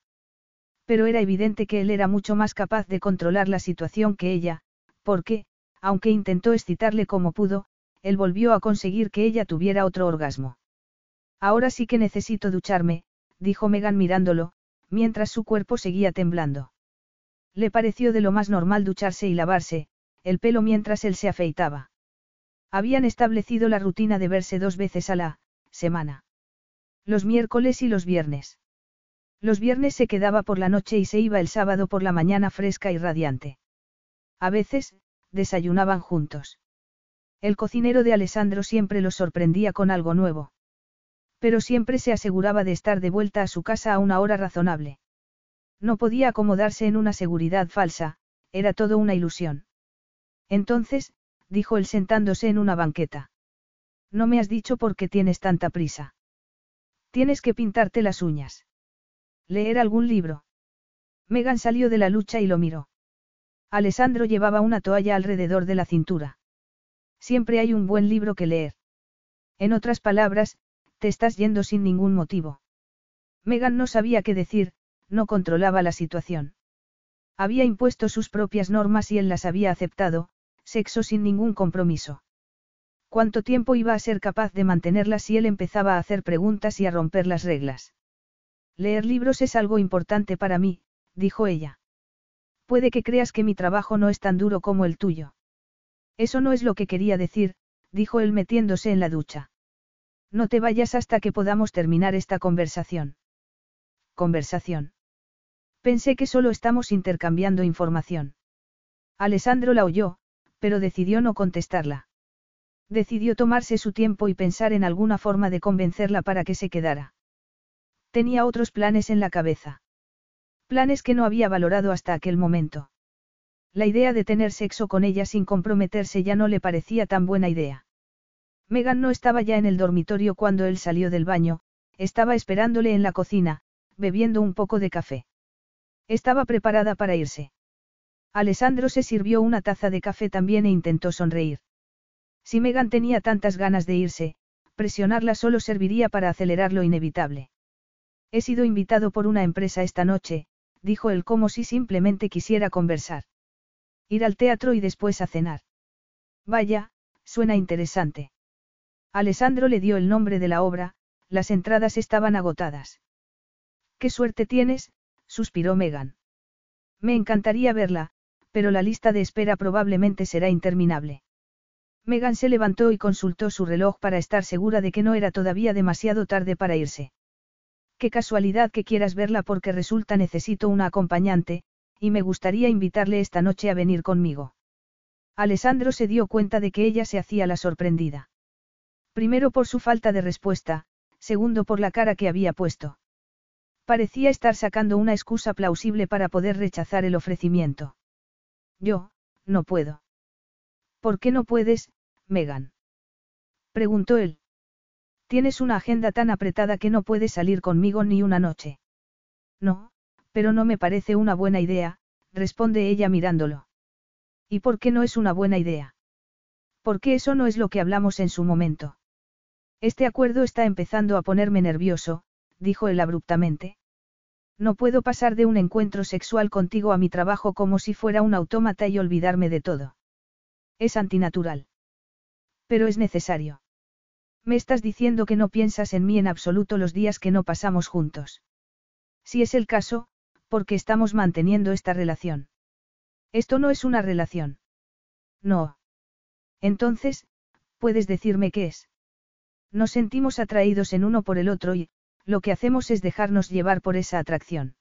pero era evidente que él era mucho más capaz de controlar la situación que ella, porque, aunque intentó excitarle como pudo, él volvió a conseguir que ella tuviera otro orgasmo. Ahora sí que necesito ducharme, dijo Megan mirándolo, mientras su cuerpo seguía temblando. Le pareció de lo más normal ducharse y lavarse, el pelo mientras él se afeitaba. Habían establecido la rutina de verse dos veces a la semana. Los miércoles y los viernes. Los viernes se quedaba por la noche y se iba el sábado por la mañana fresca y radiante. A veces, desayunaban juntos. El cocinero de Alessandro siempre los sorprendía con algo nuevo. Pero siempre se aseguraba de estar de vuelta a su casa a una hora razonable. No podía acomodarse en una seguridad falsa, era todo una ilusión. Entonces, dijo él sentándose en una banqueta. No me has dicho por qué tienes tanta prisa. Tienes que pintarte las uñas. Leer algún libro. Megan salió de la lucha y lo miró. Alessandro llevaba una toalla alrededor de la cintura. Siempre hay un buen libro que leer. En otras palabras, te estás yendo sin ningún motivo. Megan no sabía qué decir, no controlaba la situación. Había impuesto sus propias normas y él las había aceptado, sexo sin ningún compromiso. ¿Cuánto tiempo iba a ser capaz de mantenerlas si él empezaba a hacer preguntas y a romper las reglas? Leer libros es algo importante para mí, dijo ella. Puede que creas que mi trabajo no es tan duro como el tuyo. Eso no es lo que quería decir, dijo él metiéndose en la ducha. No te vayas hasta que podamos terminar esta conversación. Conversación. Pensé que solo estamos intercambiando información. Alessandro la oyó, pero decidió no contestarla. Decidió tomarse su tiempo y pensar en alguna forma de convencerla para que se quedara. Tenía otros planes en la cabeza. Planes que no había valorado hasta aquel momento. La idea de tener sexo con ella sin comprometerse ya no le parecía tan buena idea. Megan no estaba ya en el dormitorio cuando él salió del baño, estaba esperándole en la cocina, bebiendo un poco de café. Estaba preparada para irse. Alessandro se sirvió una taza de café también e intentó sonreír. Si Megan tenía tantas ganas de irse, presionarla solo serviría para acelerar lo inevitable. He sido invitado por una empresa esta noche, dijo él como si simplemente quisiera conversar. Ir al teatro y después a cenar. Vaya, suena interesante. Alessandro le dio el nombre de la obra, las entradas estaban agotadas. Qué suerte tienes, suspiró Megan. Me encantaría verla, pero la lista de espera probablemente será interminable. Megan se levantó y consultó su reloj para estar segura de que no era todavía demasiado tarde para irse. Qué casualidad que quieras verla porque resulta necesito una acompañante, y me gustaría invitarle esta noche a venir conmigo. Alessandro se dio cuenta de que ella se hacía la sorprendida. Primero por su falta de respuesta, segundo por la cara que había puesto. Parecía estar sacando una excusa plausible para poder rechazar el ofrecimiento. Yo, no puedo. ¿Por qué no puedes, Megan? Preguntó él. Tienes una agenda tan apretada que no puedes salir conmigo ni una noche. No, pero no me parece una buena idea, responde ella mirándolo. ¿Y por qué no es una buena idea? Porque eso no es lo que hablamos en su momento. Este acuerdo está empezando a ponerme nervioso, dijo él abruptamente. No puedo pasar de un encuentro sexual contigo a mi trabajo como si fuera un autómata y olvidarme de todo. Es antinatural. Pero es necesario. Me estás diciendo que no piensas en mí en absoluto los días que no pasamos juntos. Si es el caso, ¿por qué estamos manteniendo esta relación? Esto no es una relación. No. Entonces, ¿puedes decirme qué es? Nos sentimos atraídos en uno por el otro y, lo que hacemos es dejarnos llevar por esa atracción.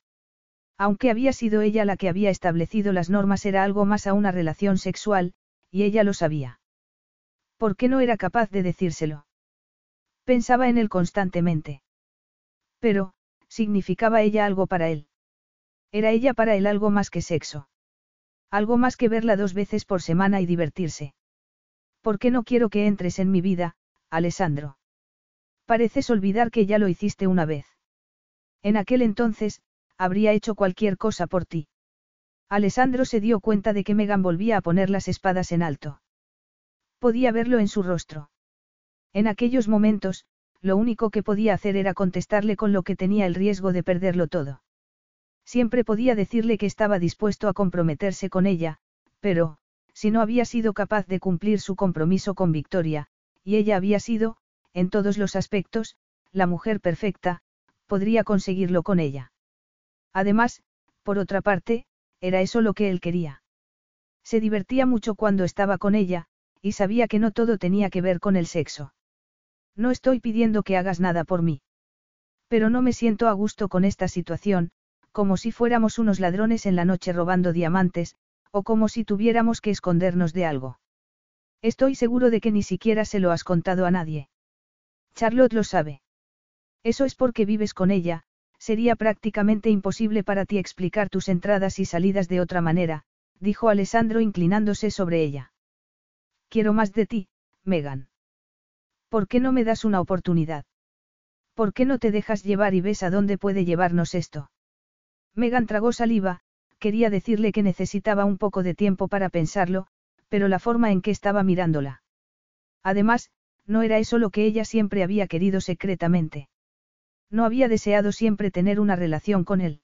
Aunque había sido ella la que había establecido las normas, era algo más a una relación sexual, y ella lo sabía. ¿Por qué no era capaz de decírselo? Pensaba en él constantemente. Pero, significaba ella algo para él. Era ella para él algo más que sexo. Algo más que verla dos veces por semana y divertirse. ¿Por qué no quiero que entres en mi vida, Alessandro? Pareces olvidar que ya lo hiciste una vez. En aquel entonces, habría hecho cualquier cosa por ti. Alessandro se dio cuenta de que Megan volvía a poner las espadas en alto. Podía verlo en su rostro. En aquellos momentos, lo único que podía hacer era contestarle con lo que tenía el riesgo de perderlo todo. Siempre podía decirle que estaba dispuesto a comprometerse con ella, pero, si no había sido capaz de cumplir su compromiso con Victoria, y ella había sido, en todos los aspectos, la mujer perfecta, podría conseguirlo con ella. Además, por otra parte, era eso lo que él quería. Se divertía mucho cuando estaba con ella, y sabía que no todo tenía que ver con el sexo. No estoy pidiendo que hagas nada por mí. Pero no me siento a gusto con esta situación, como si fuéramos unos ladrones en la noche robando diamantes, o como si tuviéramos que escondernos de algo. Estoy seguro de que ni siquiera se lo has contado a nadie. Charlotte lo sabe. Eso es porque vives con ella, sería prácticamente imposible para ti explicar tus entradas y salidas de otra manera, dijo Alessandro inclinándose sobre ella. Quiero más de ti, Megan. ¿Por qué no me das una oportunidad? ¿Por qué no te dejas llevar y ves a dónde puede llevarnos esto? Megan tragó saliva, quería decirle que necesitaba un poco de tiempo para pensarlo, pero la forma en que estaba mirándola. Además, no era eso lo que ella siempre había querido secretamente. No había deseado siempre tener una relación con él.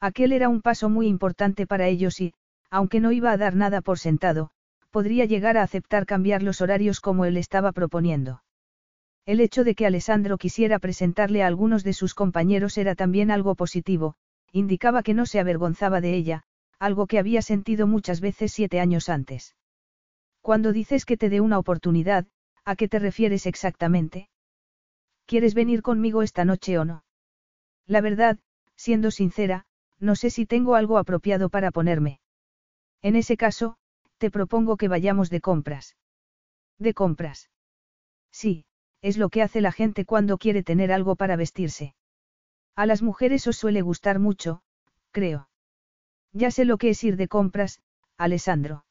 Aquel era un paso muy importante para ellos y, aunque no iba a dar nada por sentado, podría llegar a aceptar cambiar los horarios como él estaba proponiendo. El hecho de que Alessandro quisiera presentarle a algunos de sus compañeros era también algo positivo, indicaba que no se avergonzaba de ella, algo que había sentido muchas veces siete años antes. Cuando dices que te dé una oportunidad, ¿a qué te refieres exactamente? ¿Quieres venir conmigo esta noche o no? La verdad, siendo sincera, no sé si tengo algo apropiado para ponerme. En ese caso, te propongo que vayamos de compras. ¿De compras? Sí, es lo que hace la gente cuando quiere tener algo para vestirse. A las mujeres os suele gustar mucho, creo. Ya sé lo que es ir de compras, Alessandro.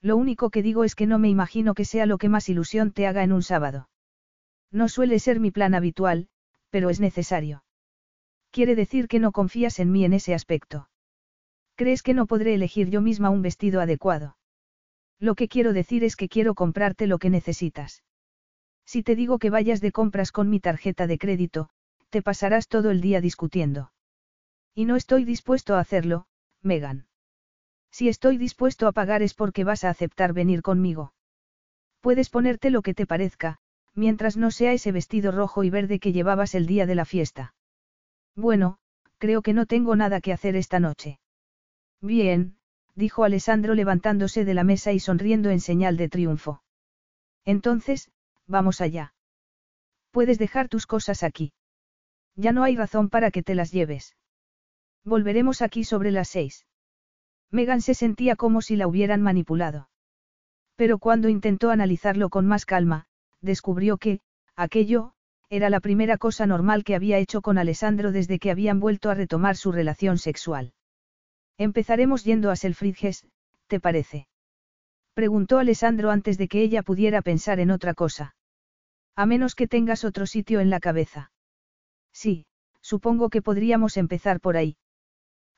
Lo único que digo es que no me imagino que sea lo que más ilusión te haga en un sábado. No suele ser mi plan habitual, pero es necesario. Quiere decir que no confías en mí en ese aspecto. ¿Crees que no podré elegir yo misma un vestido adecuado? Lo que quiero decir es que quiero comprarte lo que necesitas. Si te digo que vayas de compras con mi tarjeta de crédito, te pasarás todo el día discutiendo. Y no estoy dispuesto a hacerlo, Megan. Si estoy dispuesto a pagar es porque vas a aceptar venir conmigo. Puedes ponerte lo que te parezca, mientras no sea ese vestido rojo y verde que llevabas el día de la fiesta. Bueno, creo que no tengo nada que hacer esta noche. Bien, dijo Alessandro levantándose de la mesa y sonriendo en señal de triunfo. Entonces, vamos allá. Puedes dejar tus cosas aquí. Ya no hay razón para que te las lleves. Volveremos aquí sobre las seis. Megan se sentía como si la hubieran manipulado. Pero cuando intentó analizarlo con más calma, descubrió que, aquello, era la primera cosa normal que había hecho con Alessandro desde que habían vuelto a retomar su relación sexual. Empezaremos yendo a Selfridges, ¿te parece? Preguntó Alessandro antes de que ella pudiera pensar en otra cosa. A menos que tengas otro sitio en la cabeza. Sí, supongo que podríamos empezar por ahí.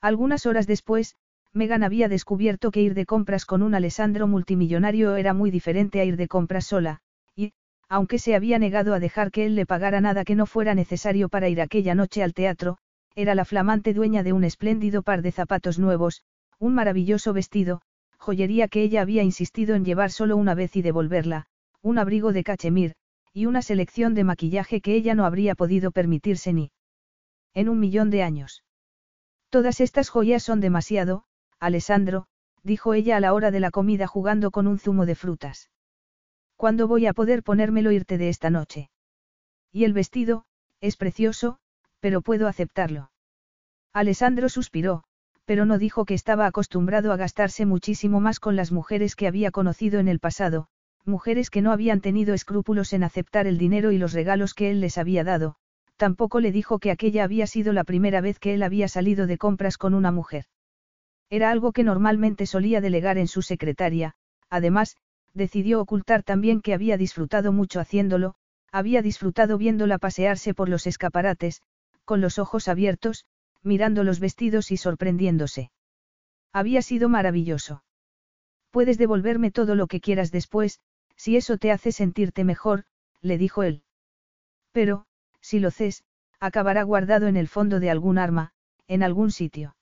Algunas horas después, Megan había descubierto que ir de compras con un Alessandro multimillonario era muy diferente a ir de compras sola, y, aunque se había negado a dejar que él le pagara nada que no fuera necesario para ir aquella noche al teatro, era la flamante dueña de un espléndido par de zapatos nuevos, un maravilloso vestido, joyería que ella había insistido en llevar solo una vez y devolverla, un abrigo de cachemir, y una selección de maquillaje que ella no habría podido permitirse ni en un millón de años. Todas estas joyas son demasiado, Alessandro, dijo ella a la hora de la comida jugando con un zumo de frutas. ¿Cuándo voy a poder ponérmelo irte de esta noche? Y el vestido, es precioso, pero puedo aceptarlo. Alessandro suspiró, pero no dijo que estaba acostumbrado a gastarse muchísimo más con las mujeres que había conocido en el pasado, mujeres que no habían tenido escrúpulos en aceptar el dinero y los regalos que él les había dado, tampoco le dijo que aquella había sido la primera vez que él había salido de compras con una mujer. Era algo que normalmente solía delegar en su secretaria, además, decidió ocultar también que había disfrutado mucho haciéndolo, había disfrutado viéndola pasearse por los escaparates, con los ojos abiertos, mirando los vestidos y sorprendiéndose. Había sido maravilloso. Puedes devolverme todo lo que quieras después, si eso te hace sentirte mejor, le dijo él. Pero, si lo ces, acabará guardado en el fondo de algún arma, en algún sitio.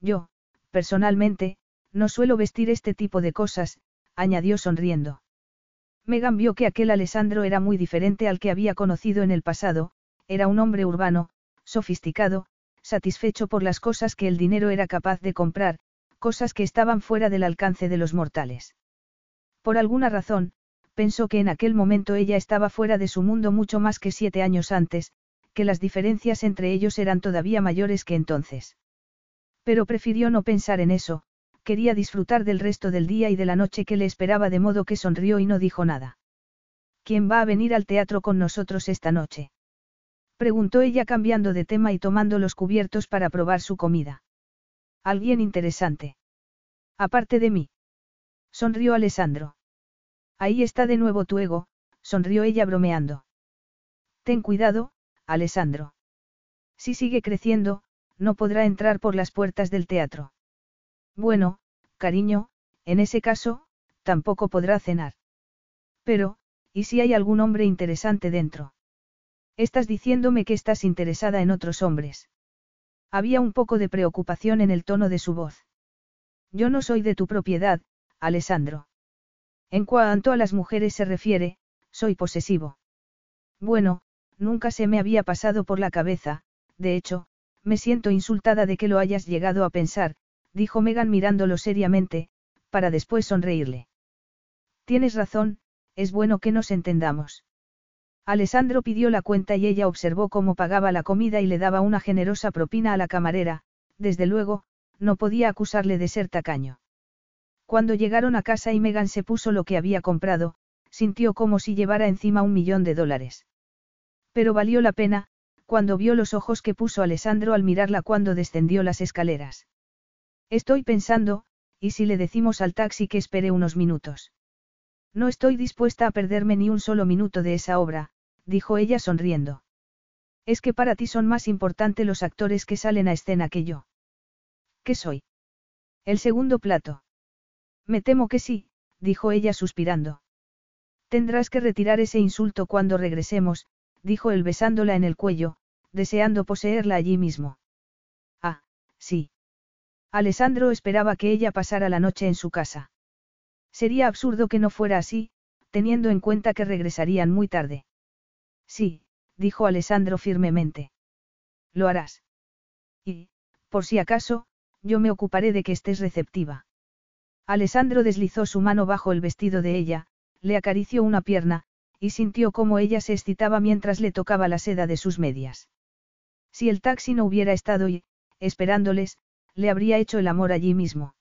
Yo, Personalmente, no suelo vestir este tipo de cosas, añadió sonriendo. Megan vio que aquel Alessandro era muy diferente al que había conocido en el pasado, era un hombre urbano, sofisticado, satisfecho por las cosas que el dinero era capaz de comprar, cosas que estaban fuera del alcance de los mortales. Por alguna razón, pensó que en aquel momento ella estaba fuera de su mundo mucho más que siete años antes, que las diferencias entre ellos eran todavía mayores que entonces. Pero prefirió no pensar en eso, quería disfrutar del resto del día y de la noche que le esperaba de modo que sonrió y no dijo nada. ¿Quién va a venir al teatro con nosotros esta noche? Preguntó ella cambiando de tema y tomando los cubiertos para probar su comida. Alguien interesante. Aparte de mí. Sonrió Alessandro. Ahí está de nuevo tu ego, sonrió ella bromeando. Ten cuidado, Alessandro. Si sigue creciendo, no podrá entrar por las puertas del teatro. Bueno, cariño, en ese caso, tampoco podrá cenar. Pero, ¿y si hay algún hombre interesante dentro? Estás diciéndome que estás interesada en otros hombres. Había un poco de preocupación en el tono de su voz. Yo no soy de tu propiedad, Alessandro. En cuanto a las mujeres se refiere, soy posesivo. Bueno, nunca se me había pasado por la cabeza, de hecho, me siento insultada de que lo hayas llegado a pensar, dijo Megan mirándolo seriamente, para después sonreírle. Tienes razón, es bueno que nos entendamos. Alessandro pidió la cuenta y ella observó cómo pagaba la comida y le daba una generosa propina a la camarera, desde luego, no podía acusarle de ser tacaño. Cuando llegaron a casa y Megan se puso lo que había comprado, sintió como si llevara encima un millón de dólares. Pero valió la pena, cuando vio los ojos que puso Alessandro al mirarla cuando descendió las escaleras. Estoy pensando, ¿y si le decimos al taxi que espere unos minutos? No estoy dispuesta a perderme ni un solo minuto de esa obra, dijo ella sonriendo. Es que para ti son más importantes los actores que salen a escena que yo. ¿Qué soy? El segundo plato. Me temo que sí, dijo ella suspirando. Tendrás que retirar ese insulto cuando regresemos, dijo él besándola en el cuello, deseando poseerla allí mismo. Ah, sí. Alessandro esperaba que ella pasara la noche en su casa. Sería absurdo que no fuera así, teniendo en cuenta que regresarían muy tarde. Sí, dijo Alessandro firmemente. Lo harás. Y, por si acaso, yo me ocuparé de que estés receptiva. Alessandro deslizó su mano bajo el vestido de ella, le acarició una pierna, y sintió cómo ella se excitaba mientras le tocaba la seda de sus medias. Si el taxi no hubiera estado y, esperándoles, le habría hecho el amor allí mismo.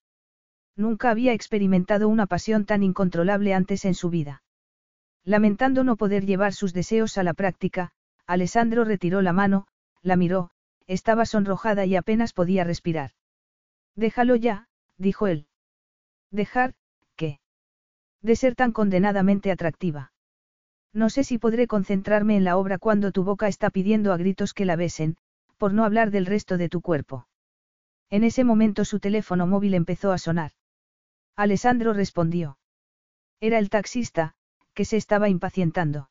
Nunca había experimentado una pasión tan incontrolable antes en su vida. Lamentando no poder llevar sus deseos a la práctica, Alessandro retiró la mano, la miró, estaba sonrojada y apenas podía respirar. Déjalo ya, dijo él. Dejar, ¿qué? De ser tan condenadamente atractiva. No sé si podré concentrarme en la obra cuando tu boca está pidiendo a gritos que la besen, por no hablar del resto de tu cuerpo. En ese momento su teléfono móvil empezó a sonar. Alessandro respondió. Era el taxista, que se estaba impacientando.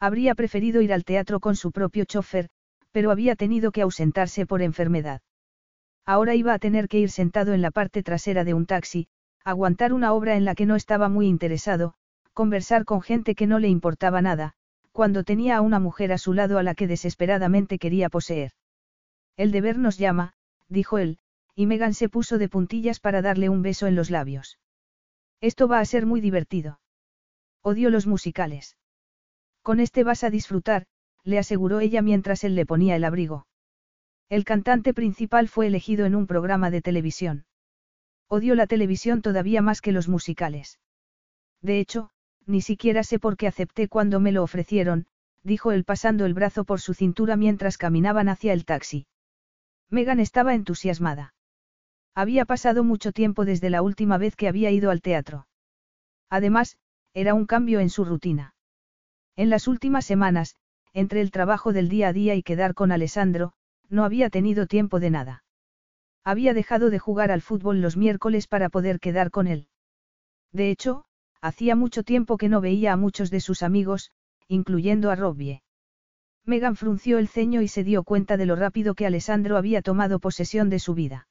Habría preferido ir al teatro con su propio chofer, pero había tenido que ausentarse por enfermedad. Ahora iba a tener que ir sentado en la parte trasera de un taxi, aguantar una obra en la que no estaba muy interesado, conversar con gente que no le importaba nada, cuando tenía a una mujer a su lado a la que desesperadamente quería poseer. El deber nos llama, dijo él, y Megan se puso de puntillas para darle un beso en los labios. Esto va a ser muy divertido. Odio los musicales. Con este vas a disfrutar, le aseguró ella mientras él le ponía el abrigo. El cantante principal fue elegido en un programa de televisión. Odio la televisión todavía más que los musicales. De hecho, ni siquiera sé por qué acepté cuando me lo ofrecieron, dijo él pasando el brazo por su cintura mientras caminaban hacia el taxi. Megan estaba entusiasmada. Había pasado mucho tiempo desde la última vez que había ido al teatro. Además, era un cambio en su rutina. En las últimas semanas, entre el trabajo del día a día y quedar con Alessandro, no había tenido tiempo de nada. Había dejado de jugar al fútbol los miércoles para poder quedar con él. De hecho, hacía mucho tiempo que no veía a muchos de sus amigos, incluyendo a Robbie. Megan frunció el ceño y se dio cuenta de lo rápido que Alessandro había tomado posesión de su vida.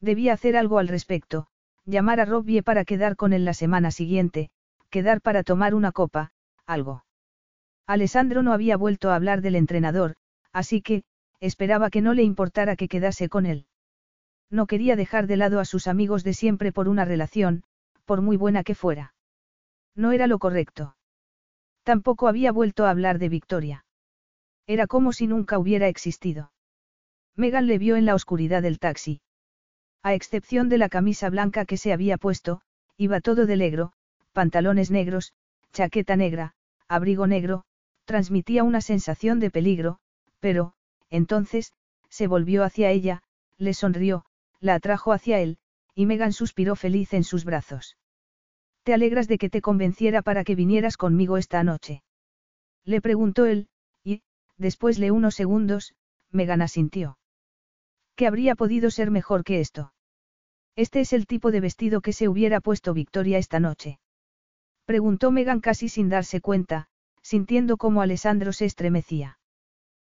Debía hacer algo al respecto, llamar a Robbie para quedar con él la semana siguiente, quedar para tomar una copa, algo. Alessandro no había vuelto a hablar del entrenador, así que, esperaba que no le importara que quedase con él. No quería dejar de lado a sus amigos de siempre por una relación, por muy buena que fuera. No era lo correcto. Tampoco había vuelto a hablar de Victoria. Era como si nunca hubiera existido. Megan le vio en la oscuridad del taxi. A excepción de la camisa blanca que se había puesto, iba todo de negro, pantalones negros, chaqueta negra, abrigo negro, transmitía una sensación de peligro, Pero, entonces, se volvió hacia ella, le sonrió, la atrajo hacia él, y Megan suspiró feliz en sus brazos. ¿Te alegras de que te convenciera para que vinieras conmigo esta noche? Le preguntó él, y, después de unos segundos, Megan asintió. ¿Qué habría podido ser mejor que esto? Este es el tipo de vestido que se hubiera puesto Victoria esta noche. Preguntó Megan casi sin darse cuenta, sintiendo cómo Alessandro se estremecía.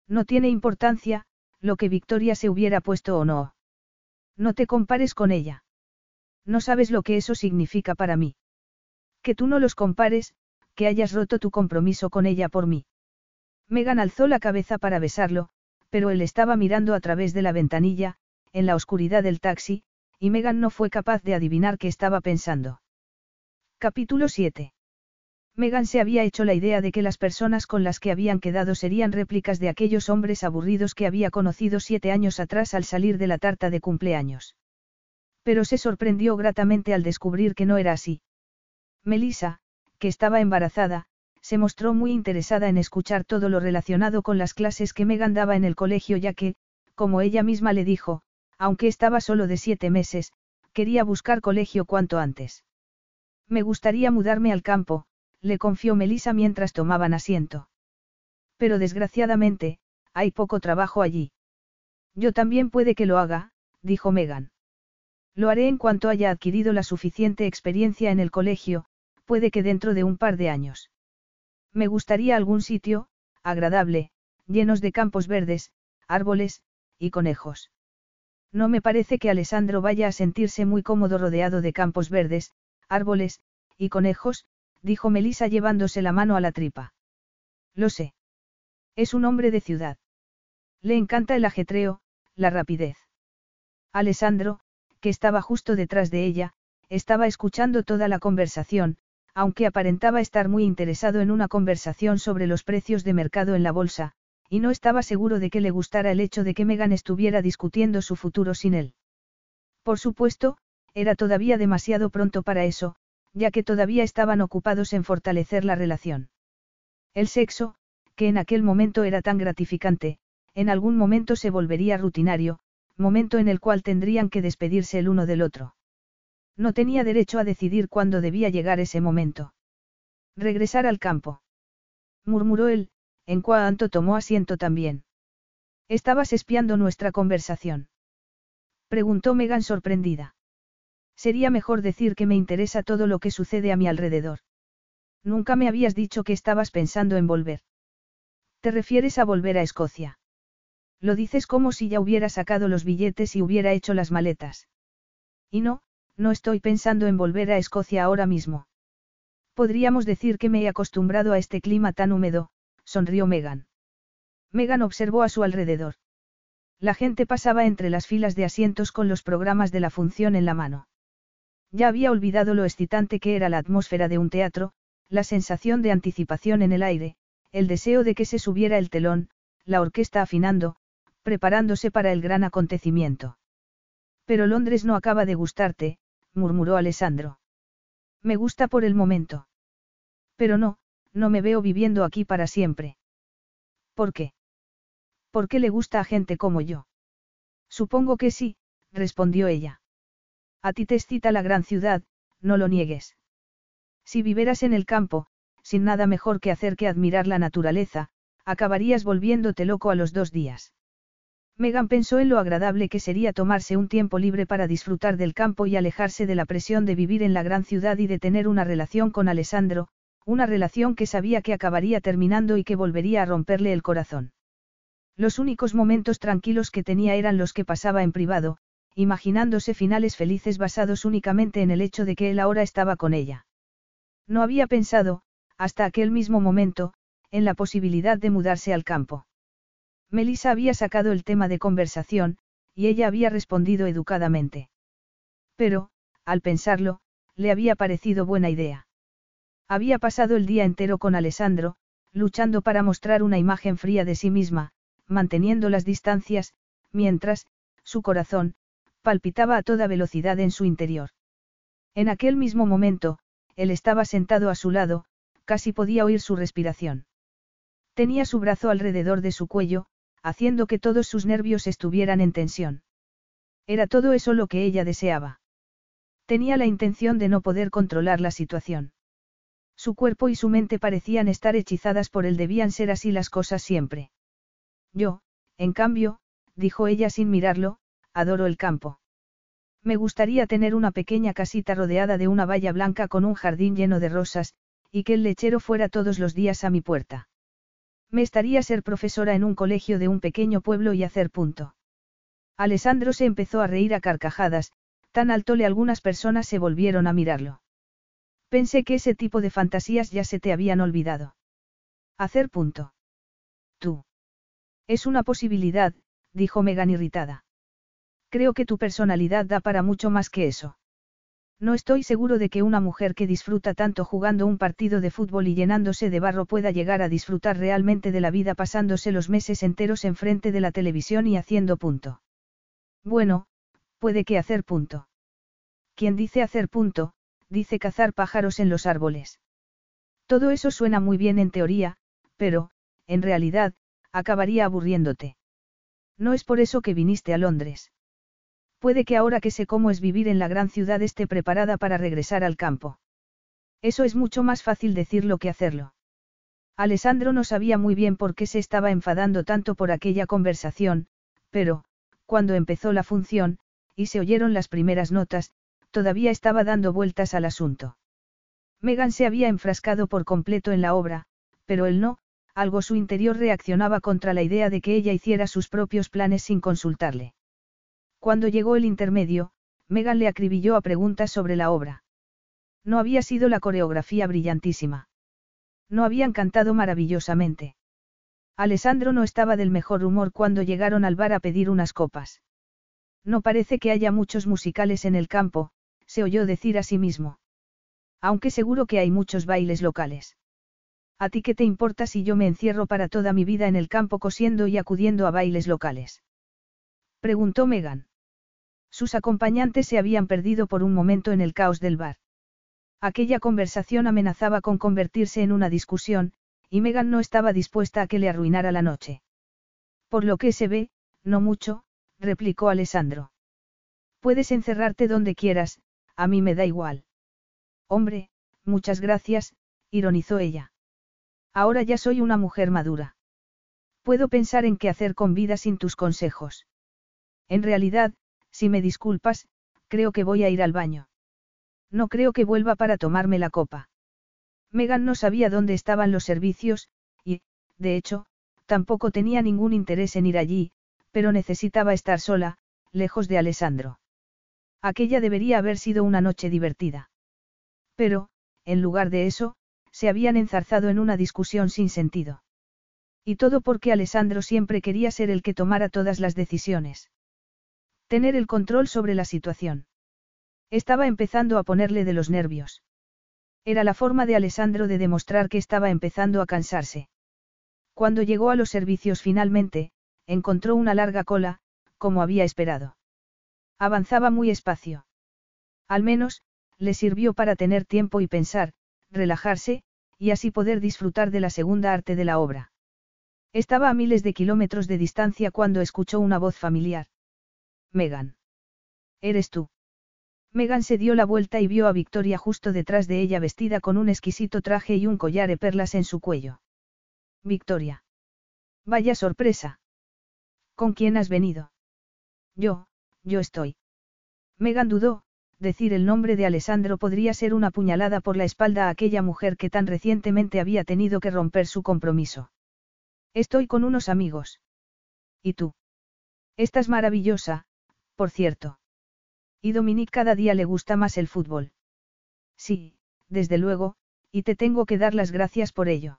No tiene importancia, lo que Victoria se hubiera puesto o no. No te compares con ella. No sabes lo que eso significa para mí. Que tú no los compares, que hayas roto tu compromiso con ella por mí. Megan alzó la cabeza para besarlo, pero él estaba mirando a través de la ventanilla, en la oscuridad del taxi, y Megan no fue capaz de adivinar qué estaba pensando. Capítulo 7. Megan se había hecho la idea de que las personas con las que habían quedado serían réplicas de aquellos hombres aburridos que había conocido siete años atrás al salir de la tarta de cumpleaños. Pero se sorprendió gratamente al descubrir que no era así. Melissa, que estaba embarazada, se mostró muy interesada en escuchar todo lo relacionado con las clases que Megan daba en el colegio ya que, como ella misma le dijo, aunque estaba solo de siete meses, quería buscar colegio cuanto antes. Me gustaría mudarme al campo, le confió Melissa mientras tomaban asiento. Pero desgraciadamente, hay poco trabajo allí. Yo también puede que lo haga, dijo Megan. Lo haré en cuanto haya adquirido la suficiente experiencia en el colegio, puede que dentro de un par de años. Me gustaría algún sitio, agradable, llenos de campos verdes, árboles, y conejos. No me parece que Alessandro vaya a sentirse muy cómodo rodeado de campos verdes, árboles, y conejos, dijo Melisa llevándose la mano a la tripa. Lo sé. Es un hombre de ciudad. Le encanta el ajetreo, la rapidez. Alessandro, que estaba justo detrás de ella, estaba escuchando toda la conversación, aunque aparentaba estar muy interesado en una conversación sobre los precios de mercado en la bolsa, y no estaba seguro de que le gustara el hecho de que Megan estuviera discutiendo su futuro sin él. Por supuesto, era todavía demasiado pronto para eso, ya que todavía estaban ocupados en fortalecer la relación. El sexo, que en aquel momento era tan gratificante, en algún momento se volvería rutinario, momento en el cual tendrían que despedirse el uno del otro. No tenía derecho a decidir cuándo debía llegar ese momento. Regresar al campo. Murmuró él, en cuanto tomó asiento también. ¿Estabas espiando nuestra conversación? Preguntó Megan sorprendida. Sería mejor decir que me interesa todo lo que sucede a mi alrededor. Nunca me habías dicho que estabas pensando en volver. ¿Te refieres a volver a Escocia? Lo dices como si ya hubiera sacado los billetes y hubiera hecho las maletas. Y no, no estoy pensando en volver a Escocia ahora mismo. Podríamos decir que me he acostumbrado a este clima tan húmedo, sonrió Megan. Megan observó a su alrededor. La gente pasaba entre las filas de asientos con los programas de la función en la mano. Ya había olvidado lo excitante que era la atmósfera de un teatro, la sensación de anticipación en el aire, el deseo de que se subiera el telón, la orquesta afinando, preparándose para el gran acontecimiento. Pero Londres no acaba de gustarte, murmuró Alessandro. Me gusta por el momento. Pero no, no me veo viviendo aquí para siempre. ¿Por qué? ¿Por qué le gusta a gente como yo? Supongo que sí, respondió ella. A ti te excita la gran ciudad, no lo niegues. Si vivieras en el campo, sin nada mejor que hacer que admirar la naturaleza, acabarías volviéndote loco a los dos días. Megan pensó en lo agradable que sería tomarse un tiempo libre para disfrutar del campo y alejarse de la presión de vivir en la gran ciudad y de tener una relación con Alessandro, una relación que sabía que acabaría terminando y que volvería a romperle el corazón. Los únicos momentos tranquilos que tenía eran los que pasaba en privado, imaginándose finales felices basados únicamente en el hecho de que él ahora estaba con ella. No había pensado, hasta aquel mismo momento, en la posibilidad de mudarse al campo. Melissa había sacado el tema de conversación, y ella había respondido educadamente. Pero, al pensarlo, le había parecido buena idea. Había pasado el día entero con Alessandro, luchando para mostrar una imagen fría de sí misma, manteniendo las distancias, mientras, su corazón, palpitaba a toda velocidad en su interior. En aquel mismo momento, él estaba sentado a su lado, casi podía oír su respiración. Tenía su brazo alrededor de su cuello, haciendo que todos sus nervios estuvieran en tensión. Era todo eso lo que ella deseaba. Tenía la intención de no poder controlar la situación. Su cuerpo y su mente parecían estar hechizadas por él, debían ser así las cosas siempre. Yo, en cambio, dijo ella sin mirarlo, adoro el campo. Me gustaría tener una pequeña casita rodeada de una valla blanca con un jardín lleno de rosas, y que el lechero fuera todos los días a mi puerta. Me estaría ser profesora en un colegio de un pequeño pueblo y hacer punto. Alessandro se empezó a reír a carcajadas, tan alto le algunas personas se volvieron a mirarlo. Pensé que ese tipo de fantasías ya se te habían olvidado. Hacer punto. Tú. Es una posibilidad, dijo Megan irritada. Creo que tu personalidad da para mucho más que eso. No estoy seguro de que una mujer que disfruta tanto jugando un partido de fútbol y llenándose de barro pueda llegar a disfrutar realmente de la vida pasándose los meses enteros enfrente de la televisión y haciendo punto. Bueno, puede que hacer punto. Quien dice hacer punto, dice cazar pájaros en los árboles. Todo eso suena muy bien en teoría, pero, en realidad, acabaría aburriéndote. No es por eso que viniste a Londres. Puede que ahora que sé cómo es vivir en la gran ciudad esté preparada para regresar al campo. Eso es mucho más fácil decirlo que hacerlo. Alessandro no sabía muy bien por qué se estaba enfadando tanto por aquella conversación, pero, cuando empezó la función, y se oyeron las primeras notas, todavía estaba dando vueltas al asunto. Megan se había enfrascado por completo en la obra, pero él no, algo su interior reaccionaba contra la idea de que ella hiciera sus propios planes sin consultarle. Cuando llegó el intermedio, Megan le acribilló a preguntas sobre la obra. No había sido la coreografía brillantísima. No habían cantado maravillosamente. Alessandro no estaba del mejor humor cuando llegaron al bar a pedir unas copas. No parece que haya muchos musicales en el campo, se oyó decir a sí mismo. Aunque seguro que hay muchos bailes locales. ¿A ti qué te importa si yo me encierro para toda mi vida en el campo cosiendo y acudiendo a bailes locales? Preguntó Megan. Sus acompañantes se habían perdido por un momento en el caos del bar. Aquella conversación amenazaba con convertirse en una discusión, y Megan no estaba dispuesta a que le arruinara la noche. Por lo que se ve, no mucho, replicó Alessandro. Puedes encerrarte donde quieras, a mí me da igual. Hombre, muchas gracias, ironizó ella. Ahora ya soy una mujer madura. Puedo pensar en qué hacer con vida sin tus consejos. En realidad, si me disculpas, creo que voy a ir al baño. No creo que vuelva para tomarme la copa. Megan no sabía dónde estaban los servicios, y, de hecho, tampoco tenía ningún interés en ir allí, pero necesitaba estar sola, lejos de Alessandro. Aquella debería haber sido una noche divertida. Pero, en lugar de eso, se habían enzarzado en una discusión sin sentido. Y todo porque Alessandro siempre quería ser el que tomara todas las decisiones. Tener el control sobre la situación. Estaba empezando a ponerle de los nervios. Era la forma de Alessandro de demostrar que estaba empezando a cansarse. Cuando llegó a los servicios finalmente, encontró una larga cola, como había esperado. Avanzaba muy espacio. Al menos, le sirvió para tener tiempo y pensar, relajarse, y así poder disfrutar de la segunda arte de la obra. Estaba a miles de kilómetros de distancia cuando escuchó una voz familiar. Megan. ¿Eres tú? Megan se dio la vuelta y vio a Victoria justo detrás de ella vestida con un exquisito traje y un collar de perlas en su cuello. Victoria. Vaya sorpresa. ¿Con quién has venido? Yo, yo estoy. Megan dudó, decir el nombre de Alessandro podría ser una puñalada por la espalda a aquella mujer que tan recientemente había tenido que romper su compromiso. Estoy con unos amigos. ¿Y tú? Estás maravillosa, por cierto. Y Dominique cada día le gusta más el fútbol. Sí, desde luego, y te tengo que dar las gracias por ello.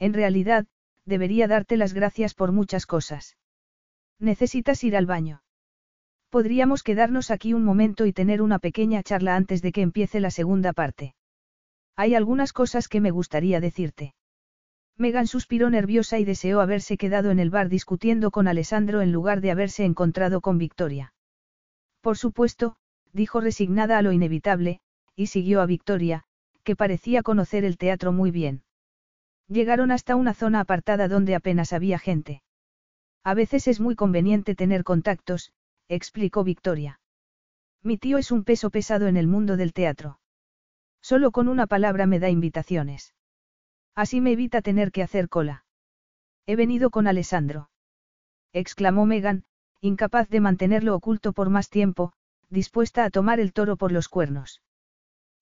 En realidad, debería darte las gracias por muchas cosas. Necesitas ir al baño. Podríamos quedarnos aquí un momento y tener una pequeña charla antes de que empiece la segunda parte. Hay algunas cosas que me gustaría decirte. Megan suspiró nerviosa y deseó haberse quedado en el bar discutiendo con Alessandro en lugar de haberse encontrado con Victoria. Por supuesto, dijo resignada a lo inevitable, y siguió a Victoria, que parecía conocer el teatro muy bien. Llegaron hasta una zona apartada donde apenas había gente. A veces es muy conveniente tener contactos, explicó Victoria. Mi tío es un peso pesado en el mundo del teatro. Solo con una palabra me da invitaciones. Así me evita tener que hacer cola. He venido con Alessandro. Exclamó Megan, incapaz de mantenerlo oculto por más tiempo, dispuesta a tomar el toro por los cuernos.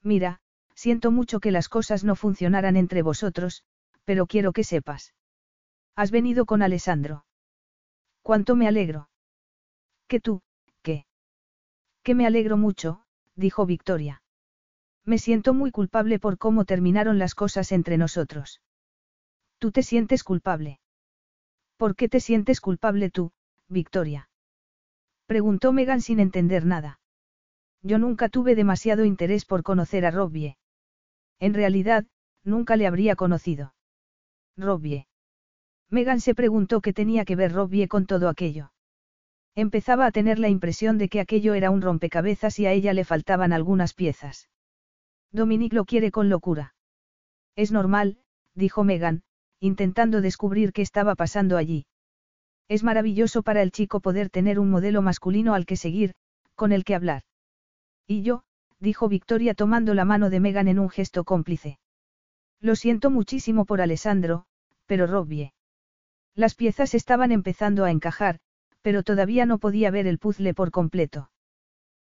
Mira, siento mucho que las cosas no funcionaran entre vosotros, pero quiero que sepas. Has venido con Alessandro. Cuánto me alegro. Que tú, ¿qué? Que me alegro mucho, dijo Victoria. Me siento muy culpable por cómo terminaron las cosas entre nosotros. ¿Tú te sientes culpable? ¿Por qué te sientes culpable tú, Victoria? Preguntó Megan sin entender nada. Yo nunca tuve demasiado interés por conocer a Robbie. En realidad, nunca le habría conocido. Robbie. Megan se preguntó qué tenía que ver Robbie con todo aquello. Empezaba a tener la impresión de que aquello era un rompecabezas y a ella le faltaban algunas piezas. Dominique lo quiere con locura. Es normal, dijo Megan, intentando descubrir qué estaba pasando allí. Es maravilloso para el chico poder tener un modelo masculino al que seguir, con el que hablar. Y yo, dijo Victoria tomando la mano de Megan en un gesto cómplice. Lo siento muchísimo por Alessandro, pero Robbie. Las piezas estaban empezando a encajar, pero todavía no podía ver el puzzle por completo.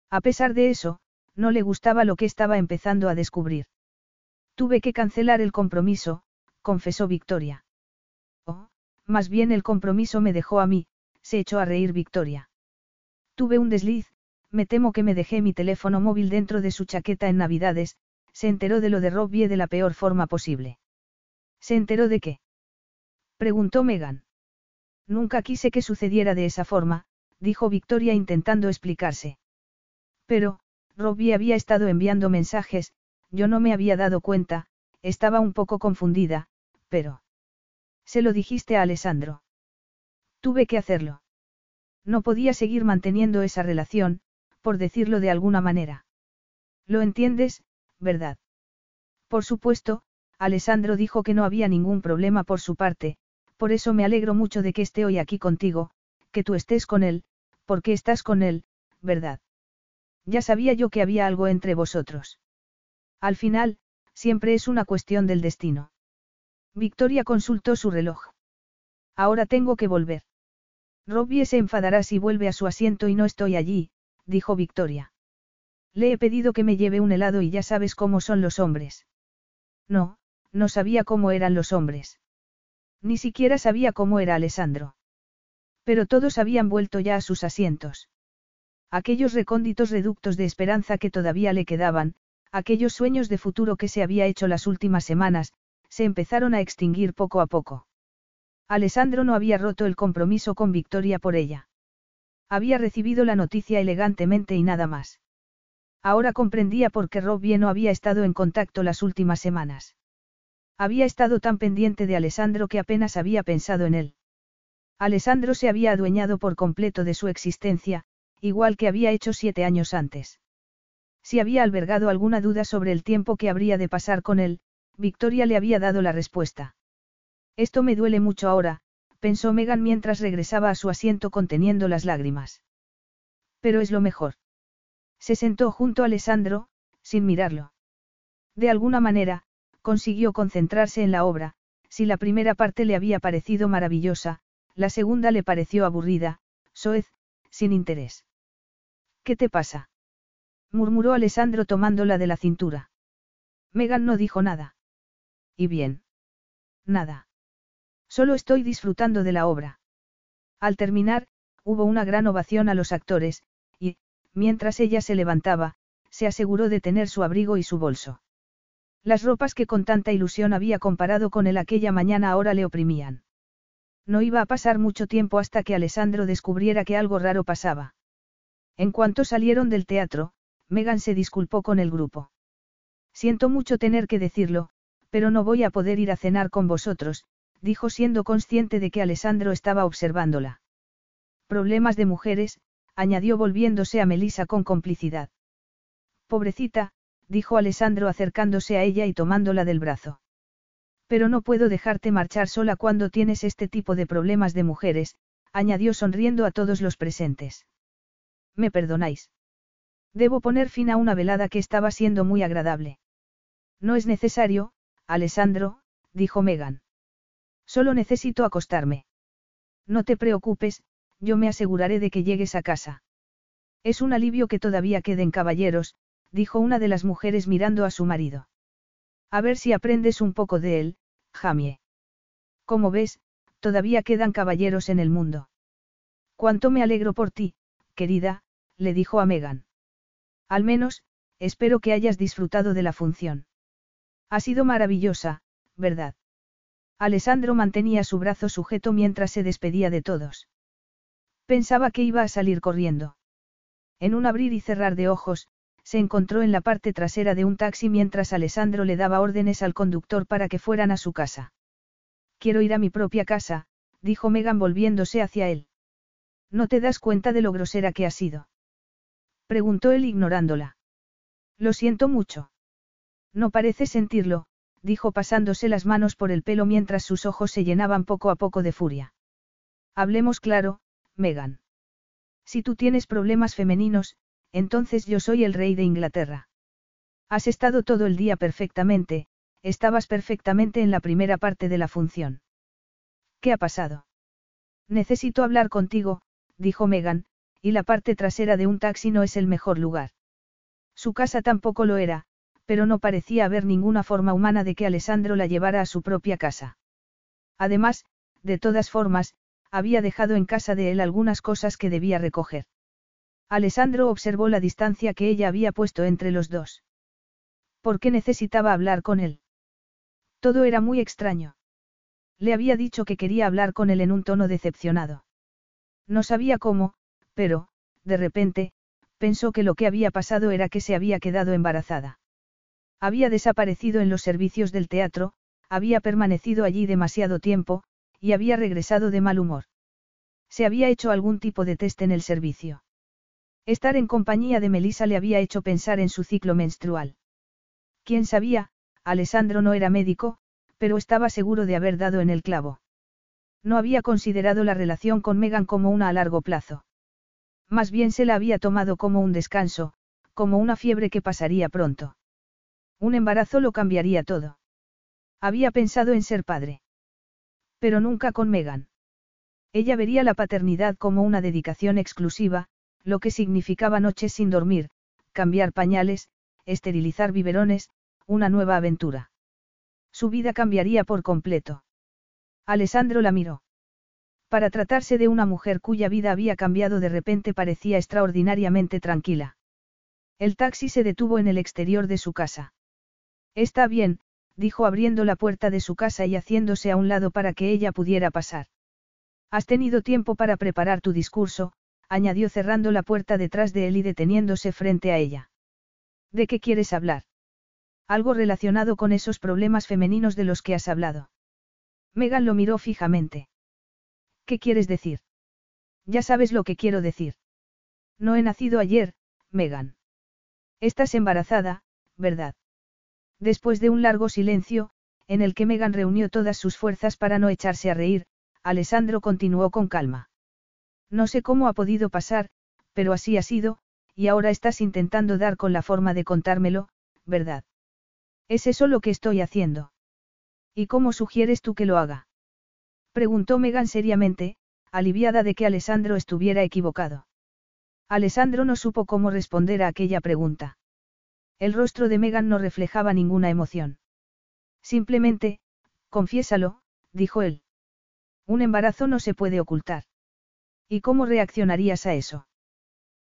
A pesar de eso, no le gustaba lo que estaba empezando a descubrir. Tuve que cancelar el compromiso, confesó Victoria. Oh, más bien el compromiso me dejó a mí, se echó a reír Victoria. Tuve un desliz, me temo que me dejé mi teléfono móvil dentro de su chaqueta en Navidades, se enteró de lo de Robbie de la peor forma posible. ¿Se enteró de qué? Preguntó Megan. Nunca quise que sucediera de esa forma, dijo Victoria intentando explicarse. Pero, Robbie había estado enviando mensajes, yo no me había dado cuenta, estaba un poco confundida, pero... Se lo dijiste a Alessandro. Tuve que hacerlo. No podía seguir manteniendo esa relación, por decirlo de alguna manera. ¿Lo entiendes, verdad? Por supuesto, Alessandro dijo que no había ningún problema por su parte, por eso me alegro mucho de que esté hoy aquí contigo, que tú estés con él, porque estás con él, ¿verdad? Ya sabía yo que había algo entre vosotros. Al final, siempre es una cuestión del destino. Victoria consultó su reloj. Ahora tengo que volver. Robbie se enfadará si vuelve a su asiento y no estoy allí, dijo Victoria. Le he pedido que me lleve un helado y ya sabes cómo son los hombres. No, no sabía cómo eran los hombres. Ni siquiera sabía cómo era Alessandro. Pero todos habían vuelto ya a sus asientos. Aquellos recónditos reductos de esperanza que todavía le quedaban, aquellos sueños de futuro que se había hecho las últimas semanas, se empezaron a extinguir poco a poco. Alessandro no había roto el compromiso con Victoria por ella. Había recibido la noticia elegantemente y nada más. Ahora comprendía por qué Robbie no había estado en contacto las últimas semanas. Había estado tan pendiente de Alessandro que apenas había pensado en él. Alessandro se había adueñado por completo de su existencia, igual que había hecho siete años antes. Si había albergado alguna duda sobre el tiempo que habría de pasar con él, Victoria le había dado la respuesta. Esto me duele mucho ahora, pensó Megan mientras regresaba a su asiento conteniendo las lágrimas. Pero es lo mejor. Se sentó junto a Alessandro, sin mirarlo. De alguna manera, consiguió concentrarse en la obra, si la primera parte le había parecido maravillosa, la segunda le pareció aburrida, soez, sin interés. ¿Qué te pasa? murmuró Alessandro tomándola de la cintura. Megan no dijo nada. ¿Y bien? Nada. Solo estoy disfrutando de la obra. Al terminar, hubo una gran ovación a los actores, y, mientras ella se levantaba, se aseguró de tener su abrigo y su bolso. Las ropas que con tanta ilusión había comparado con él aquella mañana ahora le oprimían. No iba a pasar mucho tiempo hasta que Alessandro descubriera que algo raro pasaba. En cuanto salieron del teatro, Megan se disculpó con el grupo. Siento mucho tener que decirlo, pero no voy a poder ir a cenar con vosotros, dijo siendo consciente de que Alessandro estaba observándola. Problemas de mujeres, añadió volviéndose a Melissa con complicidad. Pobrecita, dijo Alessandro acercándose a ella y tomándola del brazo. Pero no puedo dejarte marchar sola cuando tienes este tipo de problemas de mujeres, añadió sonriendo a todos los presentes. ¿Me perdonáis? Debo poner fin a una velada que estaba siendo muy agradable. No es necesario, Alessandro, dijo Megan. Solo necesito acostarme. No te preocupes, yo me aseguraré de que llegues a casa. Es un alivio que todavía queden caballeros, dijo una de las mujeres mirando a su marido. A ver si aprendes un poco de él, Jamie. Como ves, todavía quedan caballeros en el mundo. Cuánto me alegro por ti, querida, le dijo a Megan. Al menos, espero que hayas disfrutado de la función. Ha sido maravillosa, ¿verdad? Alessandro mantenía su brazo sujeto mientras se despedía de todos. Pensaba que iba a salir corriendo. En un abrir y cerrar de ojos, se encontró en la parte trasera de un taxi mientras Alessandro le daba órdenes al conductor para que fueran a su casa. Quiero ir a mi propia casa, dijo Megan volviéndose hacia él. ¿No te das cuenta de lo grosera que ha sido? Preguntó él ignorándola. Lo siento mucho. No parece sentirlo, dijo pasándose las manos por el pelo mientras sus ojos se llenaban poco a poco de furia. Hablemos claro, Megan. Si tú tienes problemas femeninos, entonces yo soy el rey de Inglaterra. Has estado todo el día perfectamente, estabas perfectamente en la primera parte de la función. ¿Qué ha pasado? Necesito hablar contigo, dijo Megan, y la parte trasera de un taxi no es el mejor lugar. Su casa tampoco lo era, pero no parecía haber ninguna forma humana de que Alessandro la llevara a su propia casa. Además, de todas formas, había dejado en casa de él algunas cosas que debía recoger. Alessandro observó la distancia que ella había puesto entre los dos. ¿Por qué necesitaba hablar con él? Todo era muy extraño. Le había dicho que quería hablar con él en un tono decepcionado. No sabía cómo, pero, de repente, pensó que lo que había pasado era que se había quedado embarazada. Había desaparecido en los servicios del teatro, había permanecido allí demasiado tiempo, y había regresado de mal humor. Se había hecho algún tipo de test en el servicio. Estar en compañía de Melissa le había hecho pensar en su ciclo menstrual. Quién sabía, Alessandro no era médico, pero estaba seguro de haber dado en el clavo. No había considerado la relación con Megan como una a largo plazo. Más bien se la había tomado como un descanso, como una fiebre que pasaría pronto. Un embarazo lo cambiaría todo. Había pensado en ser padre. Pero nunca con Megan. Ella vería la paternidad como una dedicación exclusiva, lo que significaba noches sin dormir, cambiar pañales, esterilizar biberones, una nueva aventura. Su vida cambiaría por completo. Alessandro la miró. Para tratarse de una mujer cuya vida había cambiado de repente parecía extraordinariamente tranquila. El taxi se detuvo en el exterior de su casa. Está bien, dijo abriendo la puerta de su casa y haciéndose a un lado para que ella pudiera pasar. Has tenido tiempo para preparar tu discurso, añadió cerrando la puerta detrás de él y deteniéndose frente a ella. ¿De qué quieres hablar? Algo relacionado con esos problemas femeninos de los que has hablado. Megan lo miró fijamente. ¿Qué quieres decir? Ya sabes lo que quiero decir. No he nacido ayer, Megan. Estás embarazada, ¿verdad? Después de un largo silencio, en el que Megan reunió todas sus fuerzas para no echarse a reír, Alessandro continuó con calma. No sé cómo ha podido pasar, pero así ha sido, y ahora estás intentando dar con la forma de contármelo, ¿verdad? ¿Es eso lo que estoy haciendo? ¿Y cómo sugieres tú que lo haga? Preguntó Megan seriamente, aliviada de que Alessandro estuviera equivocado. Alessandro no supo cómo responder a aquella pregunta. El rostro de Megan no reflejaba ninguna emoción. Simplemente, confiésalo, dijo él. Un embarazo no se puede ocultar. ¿Y cómo reaccionarías a eso?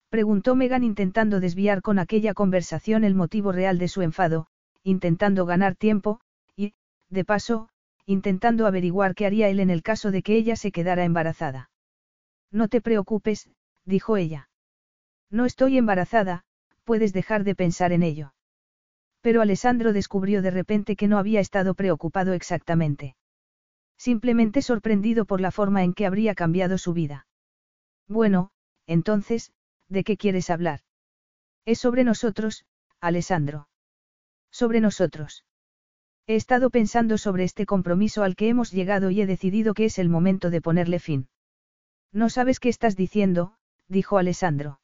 Preguntó Megan intentando desviar con aquella conversación el motivo real de su enfado, intentando ganar tiempo, y, de paso, intentando averiguar qué haría él en el caso de que ella se quedara embarazada. No te preocupes, dijo ella. No estoy embarazada, puedes dejar de pensar en ello. Pero Alessandro descubrió de repente que no había estado preocupado exactamente. Simplemente sorprendido por la forma en que habría cambiado su vida. Bueno, entonces, ¿de qué quieres hablar? Es sobre nosotros, Alessandro. Sobre nosotros. He estado pensando sobre este compromiso al que hemos llegado y he decidido que es el momento de ponerle fin. No sabes qué estás diciendo, dijo Alessandro.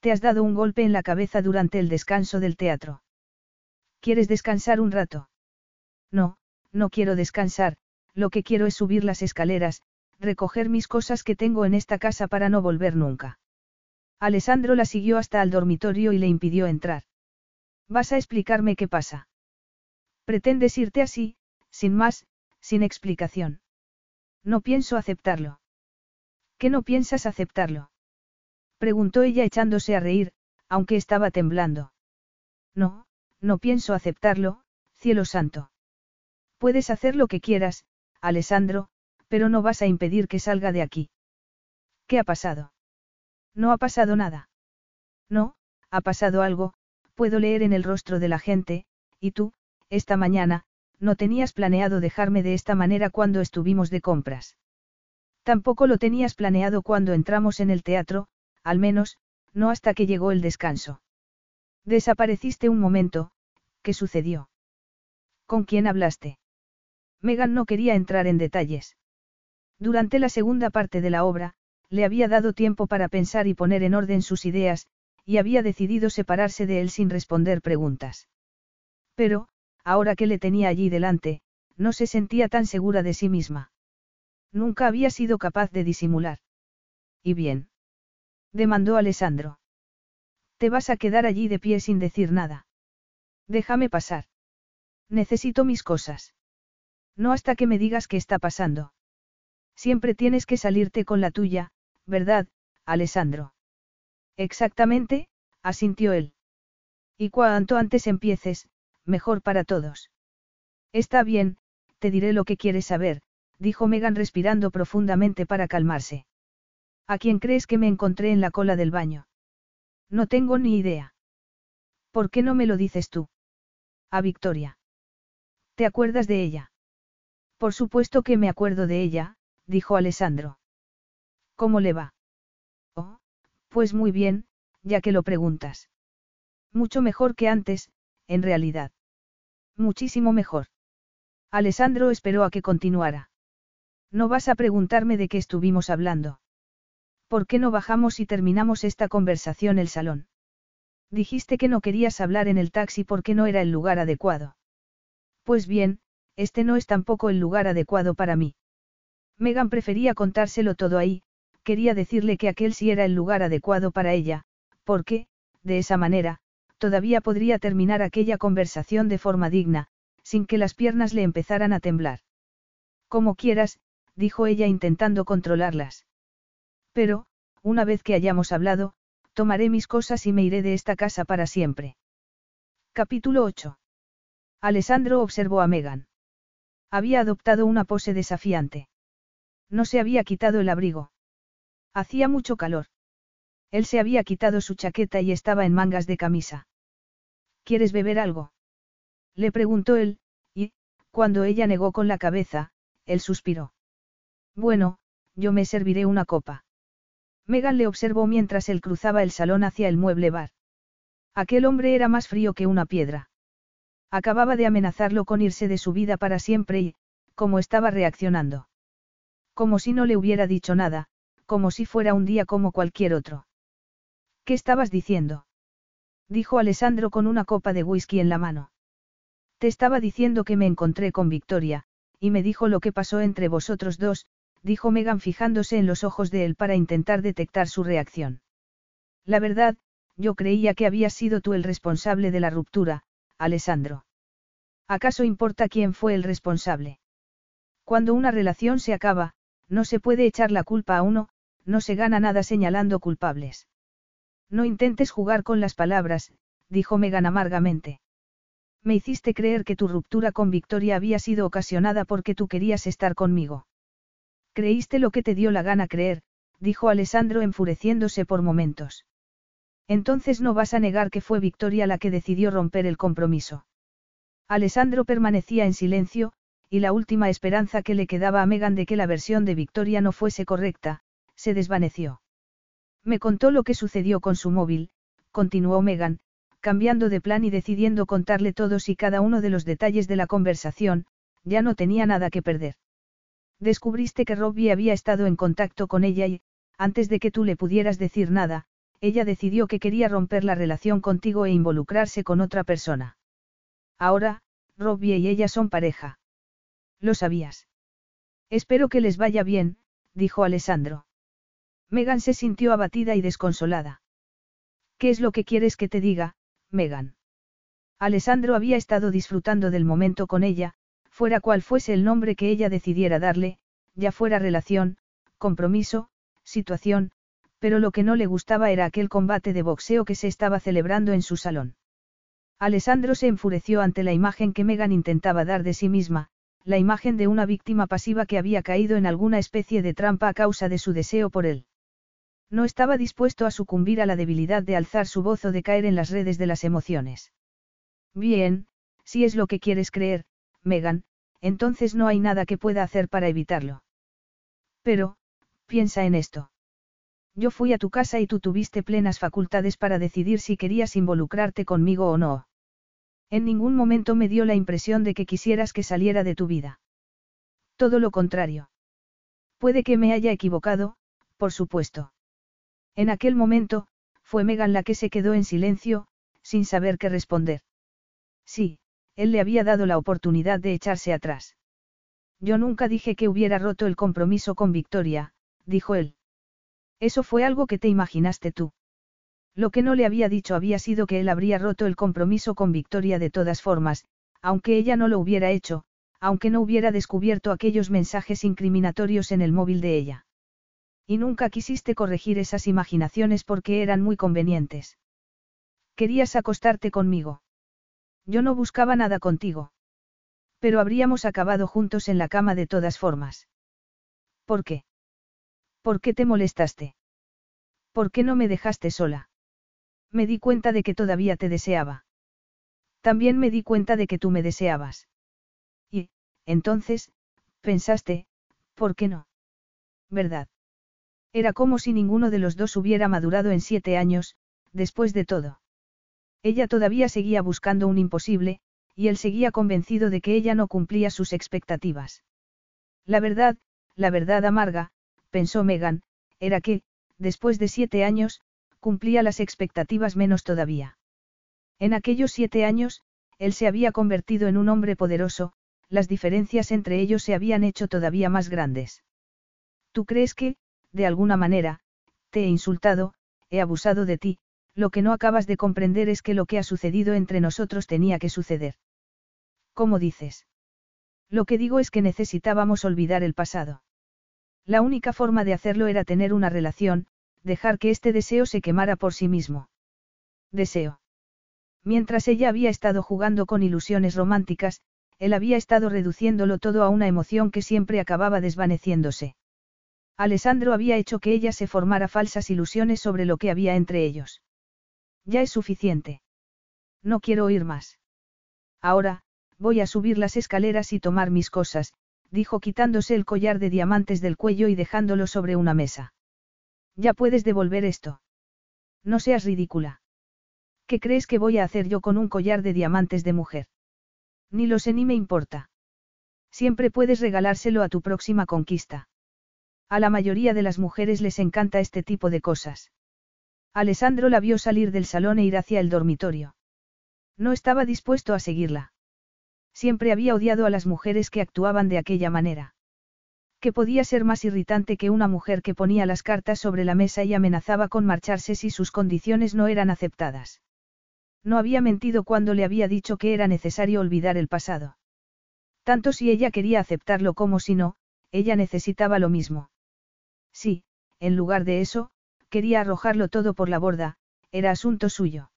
Te has dado un golpe en la cabeza durante el descanso del teatro. ¿Quieres descansar un rato? No, no quiero descansar, lo que quiero es subir las escaleras, recoger mis cosas que tengo en esta casa para no volver nunca. Alessandro la siguió hasta el dormitorio y le impidió entrar. ¿Vas a explicarme qué pasa? Pretendes irte así, sin más, sin explicación. No pienso aceptarlo. ¿Qué no piensas aceptarlo? Preguntó ella echándose a reír, aunque estaba temblando. No, no pienso aceptarlo, cielo santo. Puedes hacer lo que quieras, Alessandro, pero no vas a impedir que salga de aquí. ¿Qué ha pasado? No ha pasado nada. No, ha pasado algo, puedo leer en el rostro de la gente, y tú, esta mañana, no tenías planeado dejarme de esta manera cuando estuvimos de compras. Tampoco lo tenías planeado cuando entramos en el teatro, al menos, no hasta que llegó el descanso. Desapareciste un momento, ¿qué sucedió? ¿Con quién hablaste? Megan no quería entrar en detalles. Durante la segunda parte de la obra, le había dado tiempo para pensar y poner en orden sus ideas, y había decidido separarse de él sin responder preguntas. Pero, ahora que le tenía allí delante, no se sentía tan segura de sí misma. Nunca había sido capaz de disimular. ¿Y bien? demandó Alessandro. Te vas a quedar allí de pie sin decir nada. Déjame pasar. Necesito mis cosas. No hasta que me digas qué está pasando. Siempre tienes que salirte con la tuya, ¿verdad, Alessandro? Exactamente, asintió él. Y cuanto antes empieces, mejor para todos. Está bien, te diré lo que quieres saber, dijo Megan respirando profundamente para calmarse. ¿A quién crees que me encontré en la cola del baño? No tengo ni idea. ¿Por qué no me lo dices tú? A Victoria. ¿Te acuerdas de ella? Por supuesto que me acuerdo de ella, dijo Alessandro. ¿Cómo le va? Oh, pues muy bien, ya que lo preguntas. Mucho mejor que antes, en realidad. Muchísimo mejor. Alessandro esperó a que continuara. No vas a preguntarme de qué estuvimos hablando. ¿Por qué no bajamos y terminamos esta conversación el salón? Dijiste que no querías hablar en el taxi porque no era el lugar adecuado. Pues bien, este no es tampoco el lugar adecuado para mí. Megan prefería contárselo todo ahí, quería decirle que aquel sí era el lugar adecuado para ella, porque, de esa manera, todavía podría terminar aquella conversación de forma digna, sin que las piernas le empezaran a temblar. Como quieras, dijo ella intentando controlarlas. Pero, una vez que hayamos hablado, tomaré mis cosas y me iré de esta casa para siempre. Capítulo 8. Alessandro observó a Megan. Había adoptado una pose desafiante. No se había quitado el abrigo. Hacía mucho calor. Él se había quitado su chaqueta y estaba en mangas de camisa. ¿Quieres beber algo? Le preguntó él, y, cuando ella negó con la cabeza, él suspiró. Bueno, yo me serviré una copa. Megan le observó mientras él cruzaba el salón hacia el mueble bar. Aquel hombre era más frío que una piedra. Acababa de amenazarlo con irse de su vida para siempre y, como estaba reaccionando. Como si no le hubiera dicho nada, como si fuera un día como cualquier otro. ¿Qué estabas diciendo? Dijo Alessandro con una copa de whisky en la mano. Te estaba diciendo que me encontré con Victoria, y me dijo lo que pasó entre vosotros dos, dijo Megan fijándose en los ojos de él para intentar detectar su reacción. La verdad, yo creía que habías sido tú el responsable de la ruptura, Alessandro. ¿Acaso importa quién fue el responsable? Cuando una relación se acaba, no se puede echar la culpa a uno, no se gana nada señalando culpables. No intentes jugar con las palabras, dijo Megan amargamente. Me hiciste creer que tu ruptura con Victoria había sido ocasionada porque tú querías estar conmigo. Creíste lo que te dio la gana creer, dijo Alessandro enfureciéndose por momentos. Entonces no vas a negar que fue Victoria la que decidió romper el compromiso. Alessandro permanecía en silencio, y la última esperanza que le quedaba a Megan de que la versión de Victoria no fuese correcta, se desvaneció. Me contó lo que sucedió con su móvil, continuó Megan, cambiando de plan y decidiendo contarle todos y cada uno de los detalles de la conversación, ya no tenía nada que perder. Descubriste que Robbie había estado en contacto con ella y, antes de que tú le pudieras decir nada, ella decidió que quería romper la relación contigo e involucrarse con otra persona. Ahora, Robbie y ella son pareja. ¿Lo sabías? Espero que les vaya bien, dijo Alessandro. Megan se sintió abatida y desconsolada. ¿Qué es lo que quieres que te diga, Megan? Alessandro había estado disfrutando del momento con ella, fuera cual fuese el nombre que ella decidiera darle, ya fuera relación, compromiso, situación, pero lo que no le gustaba era aquel combate de boxeo que se estaba celebrando en su salón. Alessandro se enfureció ante la imagen que Megan intentaba dar de sí misma, la imagen de una víctima pasiva que había caído en alguna especie de trampa a causa de su deseo por él. No estaba dispuesto a sucumbir a la debilidad de alzar su voz o de caer en las redes de las emociones. Bien, si es lo que quieres creer, Megan, entonces no hay nada que pueda hacer para evitarlo. Pero, piensa en esto. Yo fui a tu casa y tú tuviste plenas facultades para decidir si querías involucrarte conmigo o no. En ningún momento me dio la impresión de que quisieras que saliera de tu vida. Todo lo contrario. Puede que me haya equivocado, por supuesto. En aquel momento, fue Megan la que se quedó en silencio, sin saber qué responder. Sí, él le había dado la oportunidad de echarse atrás. Yo nunca dije que hubiera roto el compromiso con Victoria, dijo él. Eso fue algo que te imaginaste tú. Lo que no le había dicho había sido que él habría roto el compromiso con Victoria de todas formas, aunque ella no lo hubiera hecho, aunque no hubiera descubierto aquellos mensajes incriminatorios en el móvil de ella. Y nunca quisiste corregir esas imaginaciones porque eran muy convenientes. Querías acostarte conmigo. Yo no buscaba nada contigo. Pero habríamos acabado juntos en la cama de todas formas. ¿Por qué? ¿Por qué te molestaste? ¿Por qué no me dejaste sola? Me di cuenta de que todavía te deseaba. También me di cuenta de que tú me deseabas. Y, entonces, pensaste, ¿por qué no? ¿Verdad? Era como si ninguno de los dos hubiera madurado en siete años, después de todo. Ella todavía seguía buscando un imposible, y él seguía convencido de que ella no cumplía sus expectativas. La verdad, la verdad amarga, pensó Megan, era que, después de siete años, cumplía las expectativas menos todavía. En aquellos siete años, él se había convertido en un hombre poderoso, las diferencias entre ellos se habían hecho todavía más grandes. ¿Tú crees que, de alguna manera, te he insultado, he abusado de ti, lo que no acabas de comprender es que lo que ha sucedido entre nosotros tenía que suceder. ¿Cómo dices? Lo que digo es que necesitábamos olvidar el pasado. La única forma de hacerlo era tener una relación, dejar que este deseo se quemara por sí mismo. Deseo. Mientras ella había estado jugando con ilusiones románticas, él había estado reduciéndolo todo a una emoción que siempre acababa desvaneciéndose. Alessandro había hecho que ella se formara falsas ilusiones sobre lo que había entre ellos. Ya es suficiente. No quiero oír más. Ahora, voy a subir las escaleras y tomar mis cosas, dijo quitándose el collar de diamantes del cuello y dejándolo sobre una mesa. Ya puedes devolver esto. No seas ridícula. ¿Qué crees que voy a hacer yo con un collar de diamantes de mujer? Ni lo sé ni me importa. Siempre puedes regalárselo a tu próxima conquista. A la mayoría de las mujeres les encanta este tipo de cosas. Alessandro la vio salir del salón e ir hacia el dormitorio. No estaba dispuesto a seguirla. Siempre había odiado a las mujeres que actuaban de aquella manera. ¿Qué podía ser más irritante que una mujer que ponía las cartas sobre la mesa y amenazaba con marcharse si sus condiciones no eran aceptadas? No había mentido cuando le había dicho que era necesario olvidar el pasado. Tanto si ella quería aceptarlo como si no, ella necesitaba lo mismo. Sí, en lugar de eso, quería arrojarlo todo por la borda, era asunto suyo.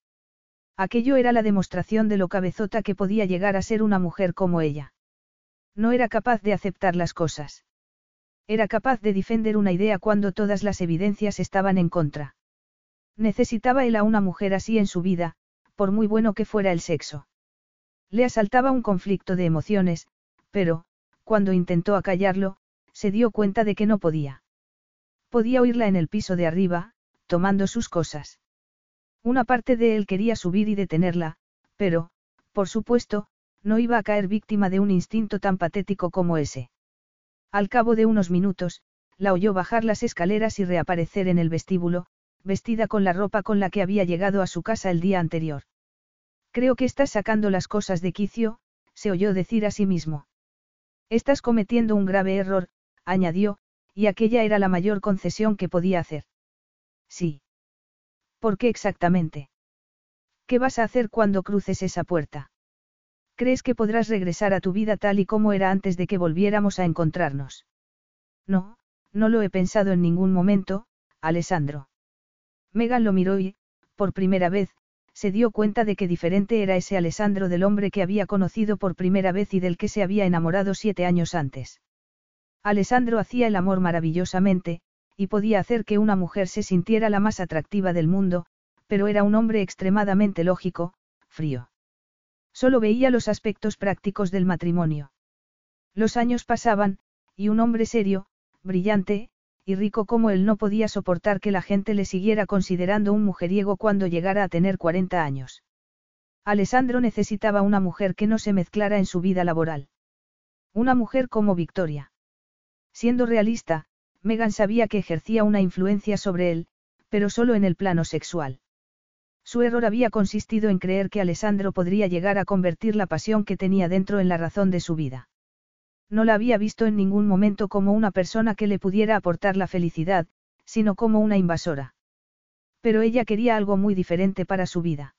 Aquello era la demostración de lo cabezota que podía llegar a ser una mujer como ella. No era capaz de aceptar las cosas. Era capaz de defender una idea cuando todas las evidencias estaban en contra. Necesitaba él a una mujer así en su vida, por muy bueno que fuera el sexo. Le asaltaba un conflicto de emociones, pero, cuando intentó acallarlo, se dio cuenta de que no podía. Podía oírla en el piso de arriba, tomando sus cosas. Una parte de él quería subir y detenerla, pero, por supuesto, no iba a caer víctima de un instinto tan patético como ese. Al cabo de unos minutos, la oyó bajar las escaleras y reaparecer en el vestíbulo, vestida con la ropa con la que había llegado a su casa el día anterior. Creo que estás sacando las cosas de quicio, se oyó decir a sí mismo. Estás cometiendo un grave error, añadió, y aquella era la mayor concesión que podía hacer. Sí. ¿Por qué exactamente? ¿Qué vas a hacer cuando cruces esa puerta? ¿Crees que podrás regresar a tu vida tal y como era antes de que volviéramos a encontrarnos? No, no lo he pensado en ningún momento, Alessandro. Megan lo miró y, por primera vez, se dio cuenta de que diferente era ese Alessandro del hombre que había conocido por primera vez y del que se había enamorado siete años antes. Alessandro hacía el amor maravillosamente, y podía hacer que una mujer se sintiera la más atractiva del mundo, pero era un hombre extremadamente lógico, frío. Solo veía los aspectos prácticos del matrimonio. Los años pasaban, y un hombre serio, brillante, y rico como él no podía soportar que la gente le siguiera considerando un mujeriego cuando llegara a tener 40 años. Alessandro necesitaba una mujer que no se mezclara en su vida laboral. Una mujer como Victoria. Siendo realista, Megan sabía que ejercía una influencia sobre él, pero solo en el plano sexual. Su error había consistido en creer que Alessandro podría llegar a convertir la pasión que tenía dentro en la razón de su vida. No la había visto en ningún momento como una persona que le pudiera aportar la felicidad, sino como una invasora. Pero ella quería algo muy diferente para su vida.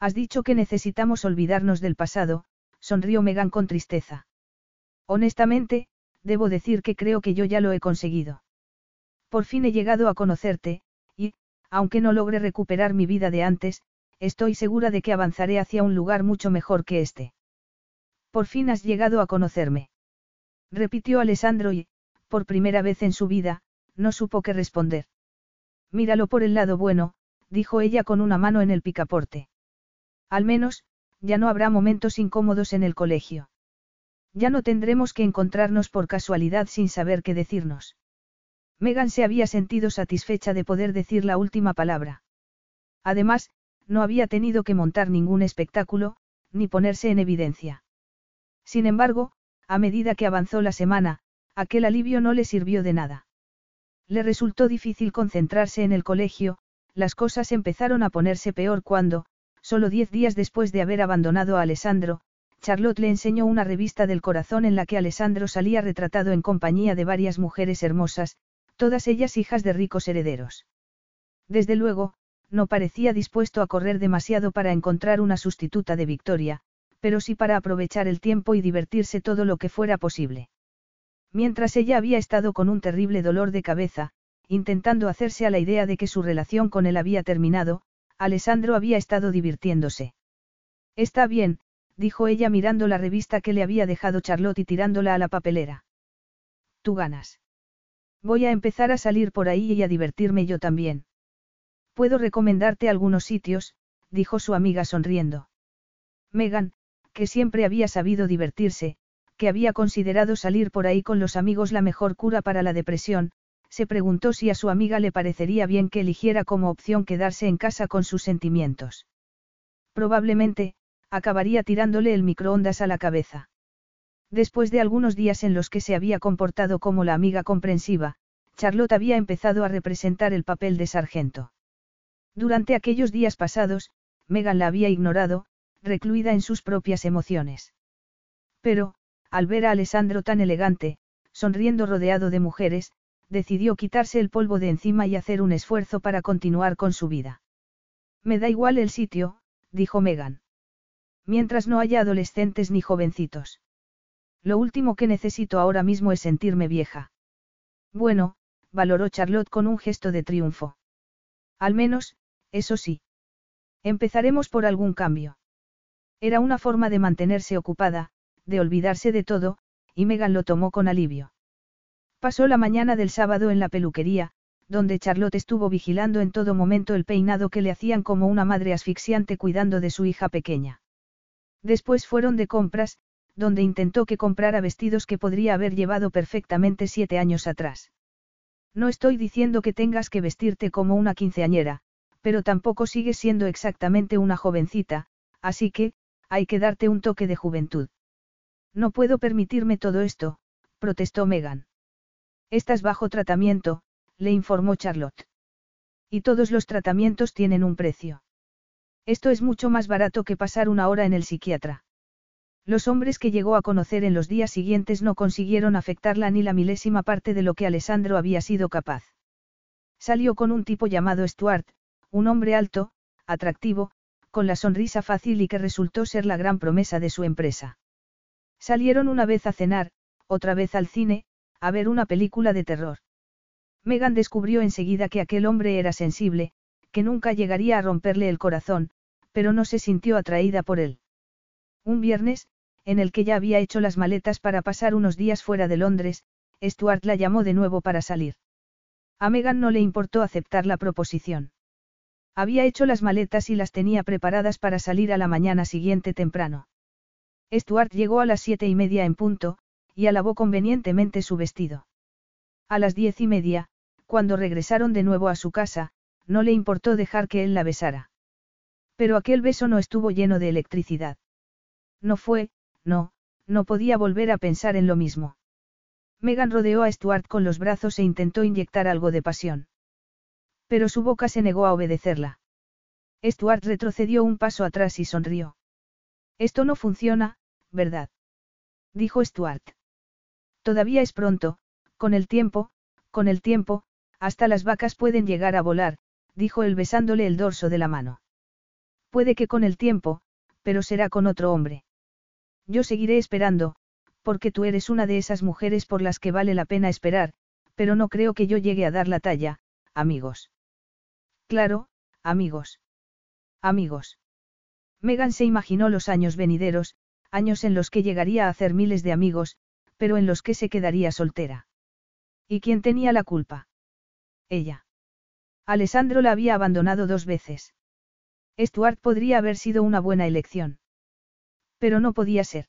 Has dicho que necesitamos olvidarnos del pasado, sonrió Megan con tristeza. Honestamente, debo decir que creo que yo ya lo he conseguido. Por fin he llegado a conocerte, y, aunque no logre recuperar mi vida de antes, estoy segura de que avanzaré hacia un lugar mucho mejor que este. Por fin has llegado a conocerme repitió Alessandro y, por primera vez en su vida, no supo qué responder. Míralo por el lado bueno, dijo ella con una mano en el picaporte. Al menos, ya no habrá momentos incómodos en el colegio. Ya no tendremos que encontrarnos por casualidad sin saber qué decirnos. Megan se había sentido satisfecha de poder decir la última palabra. Además, no había tenido que montar ningún espectáculo, ni ponerse en evidencia. Sin embargo, a medida que avanzó la semana, aquel alivio no le sirvió de nada. Le resultó difícil concentrarse en el colegio, las cosas empezaron a ponerse peor cuando, solo diez días después de haber abandonado a Alessandro, Charlotte le enseñó una revista del corazón en la que Alessandro salía retratado en compañía de varias mujeres hermosas, todas ellas hijas de ricos herederos. Desde luego, no parecía dispuesto a correr demasiado para encontrar una sustituta de Victoria, pero sí para aprovechar el tiempo y divertirse todo lo que fuera posible. Mientras ella había estado con un terrible dolor de cabeza, intentando hacerse a la idea de que su relación con él había terminado, Alessandro había estado divirtiéndose. Está bien, dijo ella mirando la revista que le había dejado Charlotte y tirándola a la papelera. Tú ganas. Voy a empezar a salir por ahí y a divertirme yo también. Puedo recomendarte algunos sitios, dijo su amiga sonriendo. Megan, que siempre había sabido divertirse, que había considerado salir por ahí con los amigos la mejor cura para la depresión, se preguntó si a su amiga le parecería bien que eligiera como opción quedarse en casa con sus sentimientos. Probablemente, acabaría tirándole el microondas a la cabeza. Después de algunos días en los que se había comportado como la amiga comprensiva, Charlotte había empezado a representar el papel de sargento. Durante aquellos días pasados, Megan la había ignorado, recluida en sus propias emociones. Pero, al ver a Alessandro tan elegante, sonriendo rodeado de mujeres, decidió quitarse el polvo de encima y hacer un esfuerzo para continuar con su vida. Me da igual el sitio, dijo Megan. Mientras no haya adolescentes ni jovencitos. Lo último que necesito ahora mismo es sentirme vieja. Bueno, valoró Charlotte con un gesto de triunfo. Al menos, eso sí. Empezaremos por algún cambio. Era una forma de mantenerse ocupada, de olvidarse de todo, y Megan lo tomó con alivio. Pasó la mañana del sábado en la peluquería, donde Charlotte estuvo vigilando en todo momento el peinado que le hacían como una madre asfixiante cuidando de su hija pequeña. Después fueron de compras, donde intentó que comprara vestidos que podría haber llevado perfectamente siete años atrás. No estoy diciendo que tengas que vestirte como una quinceañera, pero tampoco sigues siendo exactamente una jovencita, así que, hay que darte un toque de juventud. No puedo permitirme todo esto, protestó Megan. Estás bajo tratamiento, le informó Charlotte. Y todos los tratamientos tienen un precio. Esto es mucho más barato que pasar una hora en el psiquiatra. Los hombres que llegó a conocer en los días siguientes no consiguieron afectarla ni la milésima parte de lo que Alessandro había sido capaz. Salió con un tipo llamado Stuart, un hombre alto, atractivo, con la sonrisa fácil y que resultó ser la gran promesa de su empresa. Salieron una vez a cenar, otra vez al cine, a ver una película de terror. Megan descubrió enseguida que aquel hombre era sensible, que nunca llegaría a romperle el corazón, pero no se sintió atraída por él. Un viernes, en el que ya había hecho las maletas para pasar unos días fuera de Londres, Stuart la llamó de nuevo para salir. A Megan no le importó aceptar la proposición. Había hecho las maletas y las tenía preparadas para salir a la mañana siguiente temprano. Stuart llegó a las siete y media en punto, y alabó convenientemente su vestido. A las diez y media, cuando regresaron de nuevo a su casa, no le importó dejar que él la besara. Pero aquel beso no estuvo lleno de electricidad. No fue, no, no podía volver a pensar en lo mismo. Megan rodeó a Stuart con los brazos e intentó inyectar algo de pasión. Pero su boca se negó a obedecerla. Stuart retrocedió un paso atrás y sonrió. Esto no funciona, ¿verdad? Dijo Stuart. Todavía es pronto, con el tiempo, con el tiempo, hasta las vacas pueden llegar a volar, dijo él besándole el dorso de la mano. Puede que con el tiempo, pero será con otro hombre. Yo seguiré esperando, porque tú eres una de esas mujeres por las que vale la pena esperar, pero no creo que yo llegue a dar la talla, amigos. Claro, amigos. Amigos. Megan se imaginó los años venideros, años en los que llegaría a hacer miles de amigos, pero en los que se quedaría soltera. ¿Y quién tenía la culpa? Ella. Alessandro la había abandonado dos veces. Stuart podría haber sido una buena elección. Pero no podía ser.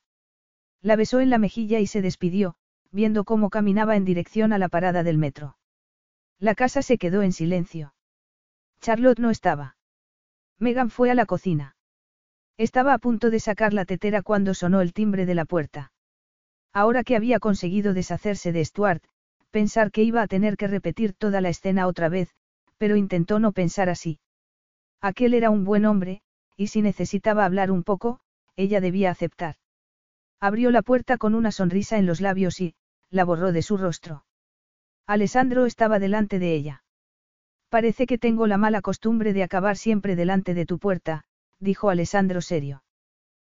La besó en la mejilla y se despidió, viendo cómo caminaba en dirección a la parada del metro. La casa se quedó en silencio. Charlotte no estaba. Megan fue a la cocina. Estaba a punto de sacar la tetera cuando sonó el timbre de la puerta. Ahora que había conseguido deshacerse de Stuart, pensar que iba a tener que repetir toda la escena otra vez, pero intentó no pensar así. Aquel era un buen hombre, y si necesitaba hablar un poco, ella debía aceptar. Abrió la puerta con una sonrisa en los labios y, la borró de su rostro. Alessandro estaba delante de ella. Parece que tengo la mala costumbre de acabar siempre delante de tu puerta, dijo Alessandro serio.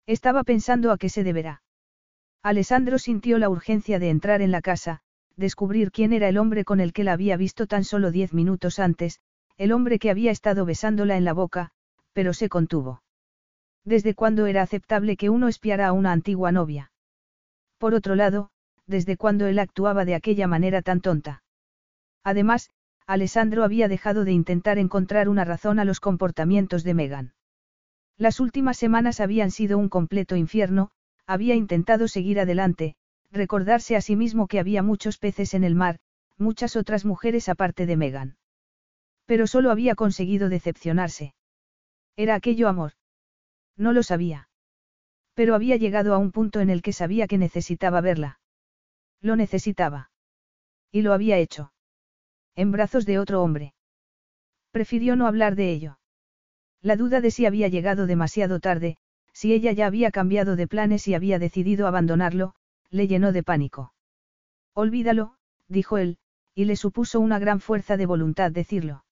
Estaba pensando a qué se deberá. Alessandro sintió la urgencia de entrar en la casa, descubrir quién era el hombre con el que la había visto tan solo diez minutos antes, el hombre que había estado besándola en la boca, pero se contuvo. ¿Desde cuándo era aceptable que uno espiara a una antigua novia? Por otro lado, ¿desde cuándo él actuaba de aquella manera tan tonta? Además, Alessandro había dejado de intentar encontrar una razón a los comportamientos de Megan. Las últimas semanas habían sido un completo infierno, había intentado seguir adelante, recordarse a sí mismo que había muchos peces en el mar, muchas otras mujeres aparte de Megan. Pero solo había conseguido decepcionarse. ¿Era aquello amor? No lo sabía. Pero había llegado a un punto en el que sabía que necesitaba verla. Lo necesitaba. Y lo había hecho. En brazos de otro hombre. Prefirió no hablar de ello. La duda de si había llegado demasiado tarde, si ella ya había cambiado de planes y había decidido abandonarlo, le llenó de pánico. Olvídalo, dijo él, y le supuso una gran fuerza de voluntad decirlo.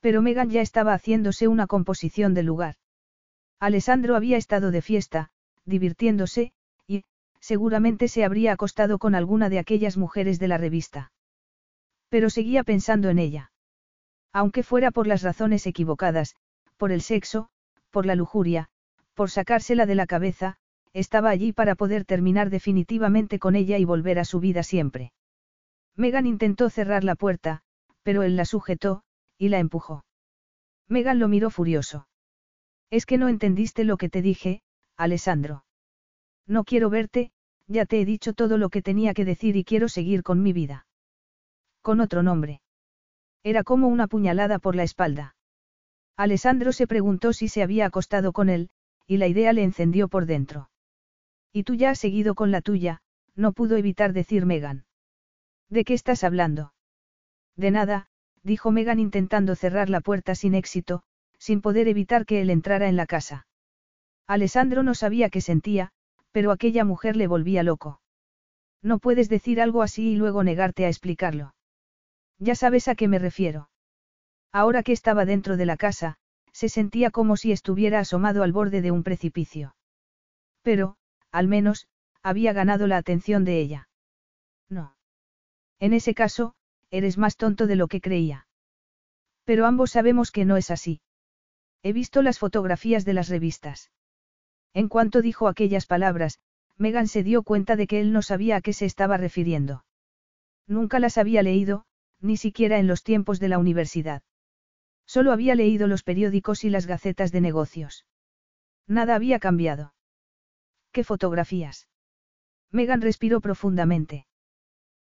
Pero Megan ya estaba haciéndose una composición del lugar. Alessandro había estado de fiesta, divirtiéndose, y, seguramente se habría acostado con alguna de aquellas mujeres de la revista. Pero seguía pensando en ella. Aunque fuera por las razones equivocadas, por el sexo, por la lujuria, por sacársela de la cabeza, estaba allí para poder terminar definitivamente con ella y volver a su vida siempre. Megan intentó cerrar la puerta, pero él la sujetó, y la empujó. Megan lo miró furioso. Es que no entendiste lo que te dije, Alessandro. No quiero verte, ya te he dicho todo lo que tenía que decir y quiero seguir con mi vida. Con otro nombre. Era como una puñalada por la espalda. Alessandro se preguntó si se había acostado con él, y la idea le encendió por dentro. Y tú ya has seguido con la tuya, no pudo evitar decir Megan. ¿De qué estás hablando? De nada, dijo Megan intentando cerrar la puerta sin éxito, sin poder evitar que él entrara en la casa. Alessandro no sabía qué sentía, pero aquella mujer le volvía loco. No puedes decir algo así y luego negarte a explicarlo. Ya sabes a qué me refiero. Ahora que estaba dentro de la casa, se sentía como si estuviera asomado al borde de un precipicio. Pero, al menos, había ganado la atención de ella. No. En ese caso, eres más tonto de lo que creía. Pero ambos sabemos que no es así. He visto las fotografías de las revistas. En cuanto dijo aquellas palabras, Megan se dio cuenta de que él no sabía a qué se estaba refiriendo. Nunca las había leído, ni siquiera en los tiempos de la universidad. Solo había leído los periódicos y las gacetas de negocios. Nada había cambiado. ¿Qué fotografías? Megan respiró profundamente.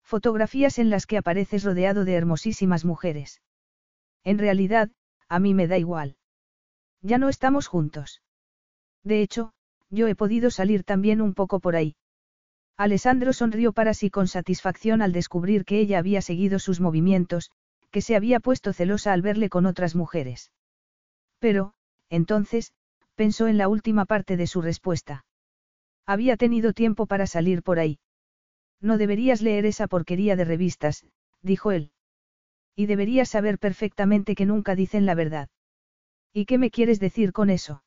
Fotografías en las que apareces rodeado de hermosísimas mujeres. En realidad, a mí me da igual. Ya no estamos juntos. De hecho, yo he podido salir también un poco por ahí. Alessandro sonrió para sí con satisfacción al descubrir que ella había seguido sus movimientos, que se había puesto celosa al verle con otras mujeres. Pero, entonces, pensó en la última parte de su respuesta. Había tenido tiempo para salir por ahí. No deberías leer esa porquería de revistas, dijo él. Y deberías saber perfectamente que nunca dicen la verdad. ¿Y qué me quieres decir con eso?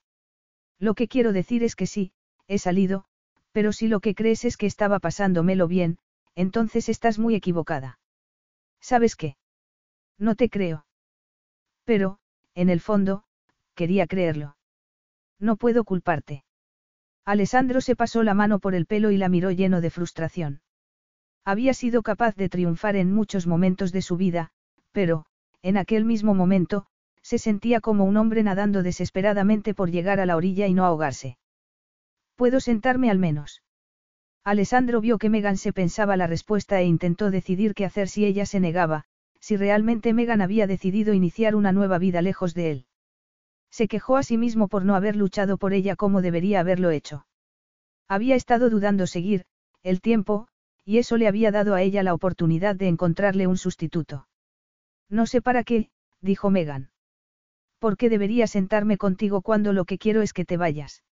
Lo que quiero decir es que sí, he salido, pero si lo que crees es que estaba pasándomelo bien, entonces estás muy equivocada. ¿Sabes qué? No te creo. Pero, en el fondo, quería creerlo. No puedo culparte. Alessandro se pasó la mano por el pelo y la miró lleno de frustración. Había sido capaz de triunfar en muchos momentos de su vida, pero, en aquel mismo momento, se sentía como un hombre nadando desesperadamente por llegar a la orilla y no ahogarse. ¿Puedo sentarme al menos? Alessandro vio que Megan se pensaba la respuesta e intentó decidir qué hacer si ella se negaba, si realmente Megan había decidido iniciar una nueva vida lejos de él. Se quejó a sí mismo por no haber luchado por ella como debería haberlo hecho. Había estado dudando seguir, el tiempo, y eso le había dado a ella la oportunidad de encontrarle un sustituto. No sé para qué, dijo Megan. ¿Por qué debería sentarme contigo cuando lo que quiero es que te vayas?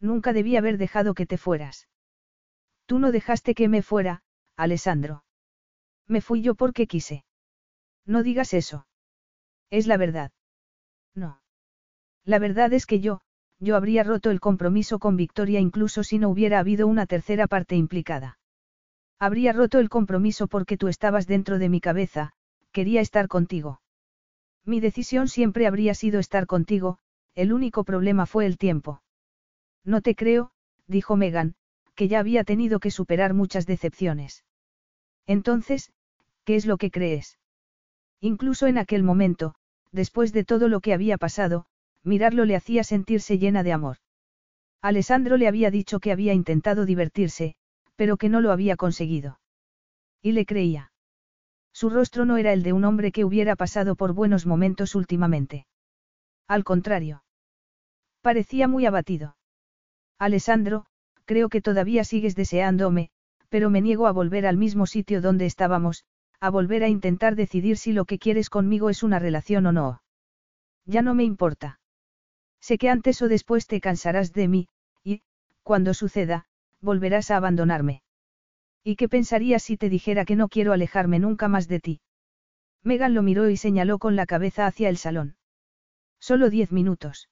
Nunca debí haber dejado que te fueras. Tú no dejaste que me fuera, Alessandro. Me fui yo porque quise. No digas eso. Es la verdad. No. La verdad es que yo, yo habría roto el compromiso con Victoria incluso si no hubiera habido una tercera parte implicada. Habría roto el compromiso porque tú estabas dentro de mi cabeza, quería estar contigo. Mi decisión siempre habría sido estar contigo, el único problema fue el tiempo. No te creo, dijo Megan, que ya había tenido que superar muchas decepciones. Entonces, ¿qué es lo que crees? Incluso en aquel momento, después de todo lo que había pasado, mirarlo le hacía sentirse llena de amor. Alessandro le había dicho que había intentado divertirse, pero que no lo había conseguido. Y le creía. Su rostro no era el de un hombre que hubiera pasado por buenos momentos últimamente. Al contrario. Parecía muy abatido. Alessandro, creo que todavía sigues deseándome, pero me niego a volver al mismo sitio donde estábamos, a volver a intentar decidir si lo que quieres conmigo es una relación o no. Ya no me importa. Sé que antes o después te cansarás de mí, y, cuando suceda, volverás a abandonarme. ¿Y qué pensarías si te dijera que no quiero alejarme nunca más de ti? Megan lo miró y señaló con la cabeza hacia el salón. Solo diez minutos.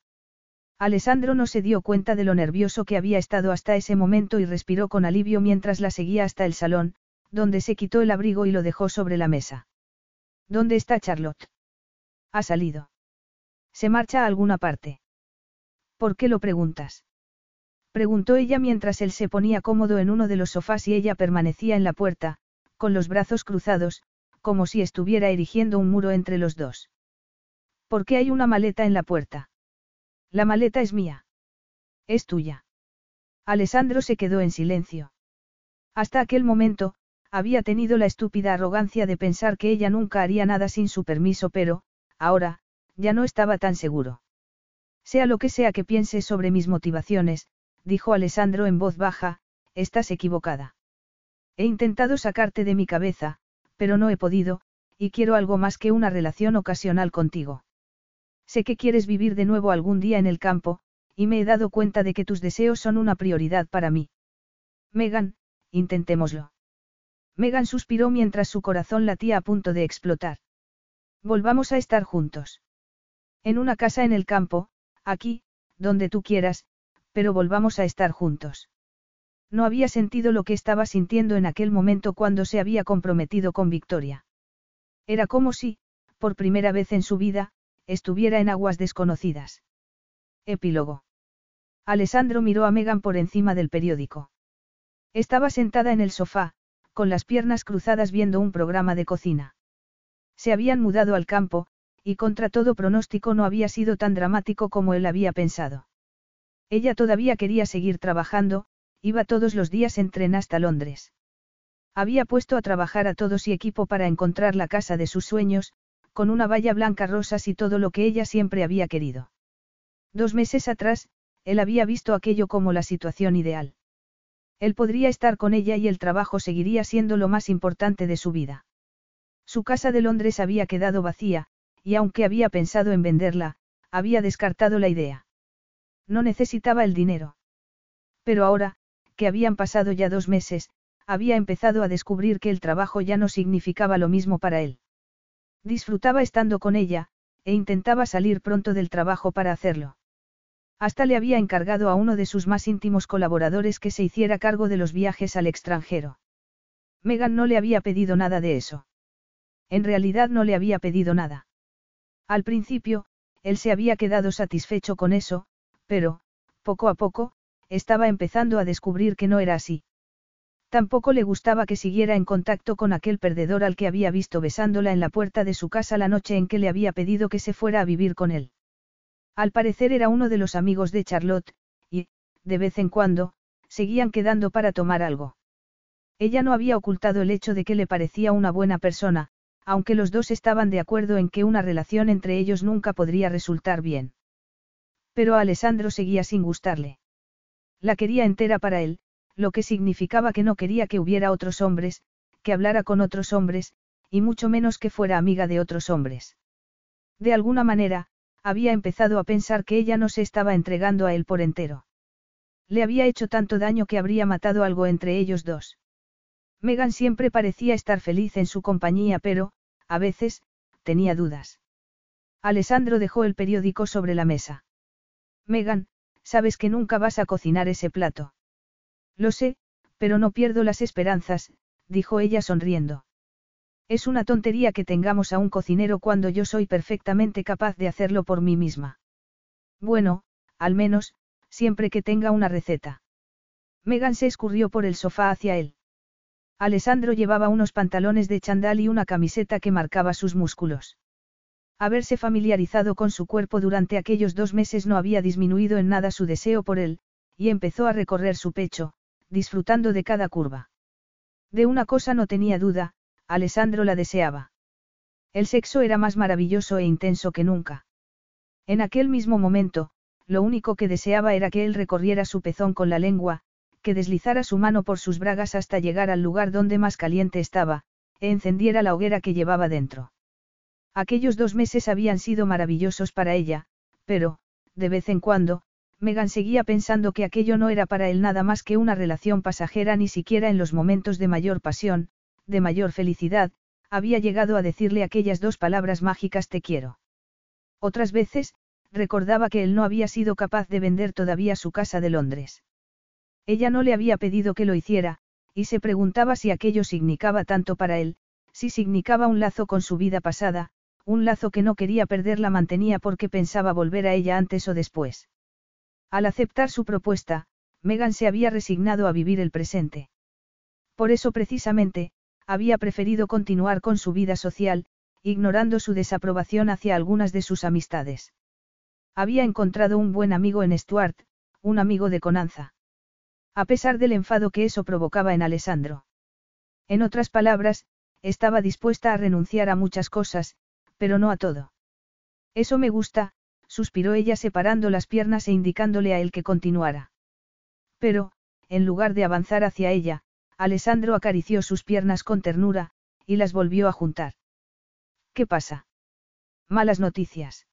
Alessandro no se dio cuenta de lo nervioso que había estado hasta ese momento y respiró con alivio mientras la seguía hasta el salón, donde se quitó el abrigo y lo dejó sobre la mesa. ¿Dónde está Charlotte? Ha salido. ¿Se marcha a alguna parte? ¿Por qué lo preguntas? Preguntó ella mientras él se ponía cómodo en uno de los sofás y ella permanecía en la puerta, con los brazos cruzados, como si estuviera erigiendo un muro entre los dos. ¿Por qué hay una maleta en la puerta? La maleta es mía. Es tuya. Alessandro se quedó en silencio. Hasta aquel momento, había tenido la estúpida arrogancia de pensar que ella nunca haría nada sin su permiso, pero, ahora, ya no estaba tan seguro. Sea lo que sea que pienses sobre mis motivaciones, dijo Alessandro en voz baja, estás equivocada. He intentado sacarte de mi cabeza, pero no he podido, y quiero algo más que una relación ocasional contigo. Sé que quieres vivir de nuevo algún día en el campo, y me he dado cuenta de que tus deseos son una prioridad para mí. Megan, intentémoslo. Megan suspiró mientras su corazón latía a punto de explotar. Volvamos a estar juntos. En una casa en el campo, aquí, donde tú quieras, pero volvamos a estar juntos. No había sentido lo que estaba sintiendo en aquel momento cuando se había comprometido con Victoria. Era como si, por primera vez en su vida, estuviera en aguas desconocidas. Epílogo. Alessandro miró a Megan por encima del periódico. Estaba sentada en el sofá, con las piernas cruzadas viendo un programa de cocina. Se habían mudado al campo, y contra todo pronóstico no había sido tan dramático como él había pensado. Ella todavía quería seguir trabajando, iba todos los días en tren hasta Londres. Había puesto a trabajar a todo su equipo para encontrar la casa de sus sueños, con una valla blanca rosas y todo lo que ella siempre había querido. Dos meses atrás, él había visto aquello como la situación ideal. Él podría estar con ella y el trabajo seguiría siendo lo más importante de su vida. Su casa de Londres había quedado vacía, y aunque había pensado en venderla, había descartado la idea. No necesitaba el dinero. Pero ahora, que habían pasado ya dos meses, había empezado a descubrir que el trabajo ya no significaba lo mismo para él. Disfrutaba estando con ella, e intentaba salir pronto del trabajo para hacerlo. Hasta le había encargado a uno de sus más íntimos colaboradores que se hiciera cargo de los viajes al extranjero. Megan no le había pedido nada de eso. En realidad no le había pedido nada. Al principio, él se había quedado satisfecho con eso, pero, poco a poco, estaba empezando a descubrir que no era así. Tampoco le gustaba que siguiera en contacto con aquel perdedor al que había visto besándola en la puerta de su casa la noche en que le había pedido que se fuera a vivir con él. Al parecer era uno de los amigos de Charlotte, y, de vez en cuando, seguían quedando para tomar algo. Ella no había ocultado el hecho de que le parecía una buena persona, aunque los dos estaban de acuerdo en que una relación entre ellos nunca podría resultar bien. Pero Alessandro seguía sin gustarle. La quería entera para él, lo que significaba que no quería que hubiera otros hombres, que hablara con otros hombres, y mucho menos que fuera amiga de otros hombres. De alguna manera, había empezado a pensar que ella no se estaba entregando a él por entero. Le había hecho tanto daño que habría matado algo entre ellos dos. Megan siempre parecía estar feliz en su compañía, pero, a veces, tenía dudas. Alessandro dejó el periódico sobre la mesa. Megan, sabes que nunca vas a cocinar ese plato. Lo sé, pero no pierdo las esperanzas, dijo ella sonriendo. Es una tontería que tengamos a un cocinero cuando yo soy perfectamente capaz de hacerlo por mí misma. Bueno, al menos, siempre que tenga una receta. Megan se escurrió por el sofá hacia él. Alessandro llevaba unos pantalones de chandal y una camiseta que marcaba sus músculos. Haberse familiarizado con su cuerpo durante aquellos dos meses no había disminuido en nada su deseo por él, y empezó a recorrer su pecho, disfrutando de cada curva. De una cosa no tenía duda, Alessandro la deseaba. El sexo era más maravilloso e intenso que nunca. En aquel mismo momento, lo único que deseaba era que él recorriera su pezón con la lengua, que deslizara su mano por sus bragas hasta llegar al lugar donde más caliente estaba, e encendiera la hoguera que llevaba dentro. Aquellos dos meses habían sido maravillosos para ella, pero, de vez en cuando, Megan seguía pensando que aquello no era para él nada más que una relación pasajera ni siquiera en los momentos de mayor pasión, de mayor felicidad, había llegado a decirle aquellas dos palabras mágicas te quiero. Otras veces, recordaba que él no había sido capaz de vender todavía su casa de Londres. Ella no le había pedido que lo hiciera, y se preguntaba si aquello significaba tanto para él, si significaba un lazo con su vida pasada, un lazo que no quería perder la mantenía porque pensaba volver a ella antes o después. Al aceptar su propuesta, Megan se había resignado a vivir el presente. Por eso precisamente, había preferido continuar con su vida social, ignorando su desaprobación hacia algunas de sus amistades. Había encontrado un buen amigo en Stuart, un amigo de Conanza. A pesar del enfado que eso provocaba en Alessandro. En otras palabras, estaba dispuesta a renunciar a muchas cosas, pero no a todo. Eso me gusta, suspiró ella separando las piernas e indicándole a él que continuara. Pero, en lugar de avanzar hacia ella, Alessandro acarició sus piernas con ternura, y las volvió a juntar. ¿Qué pasa? Malas noticias.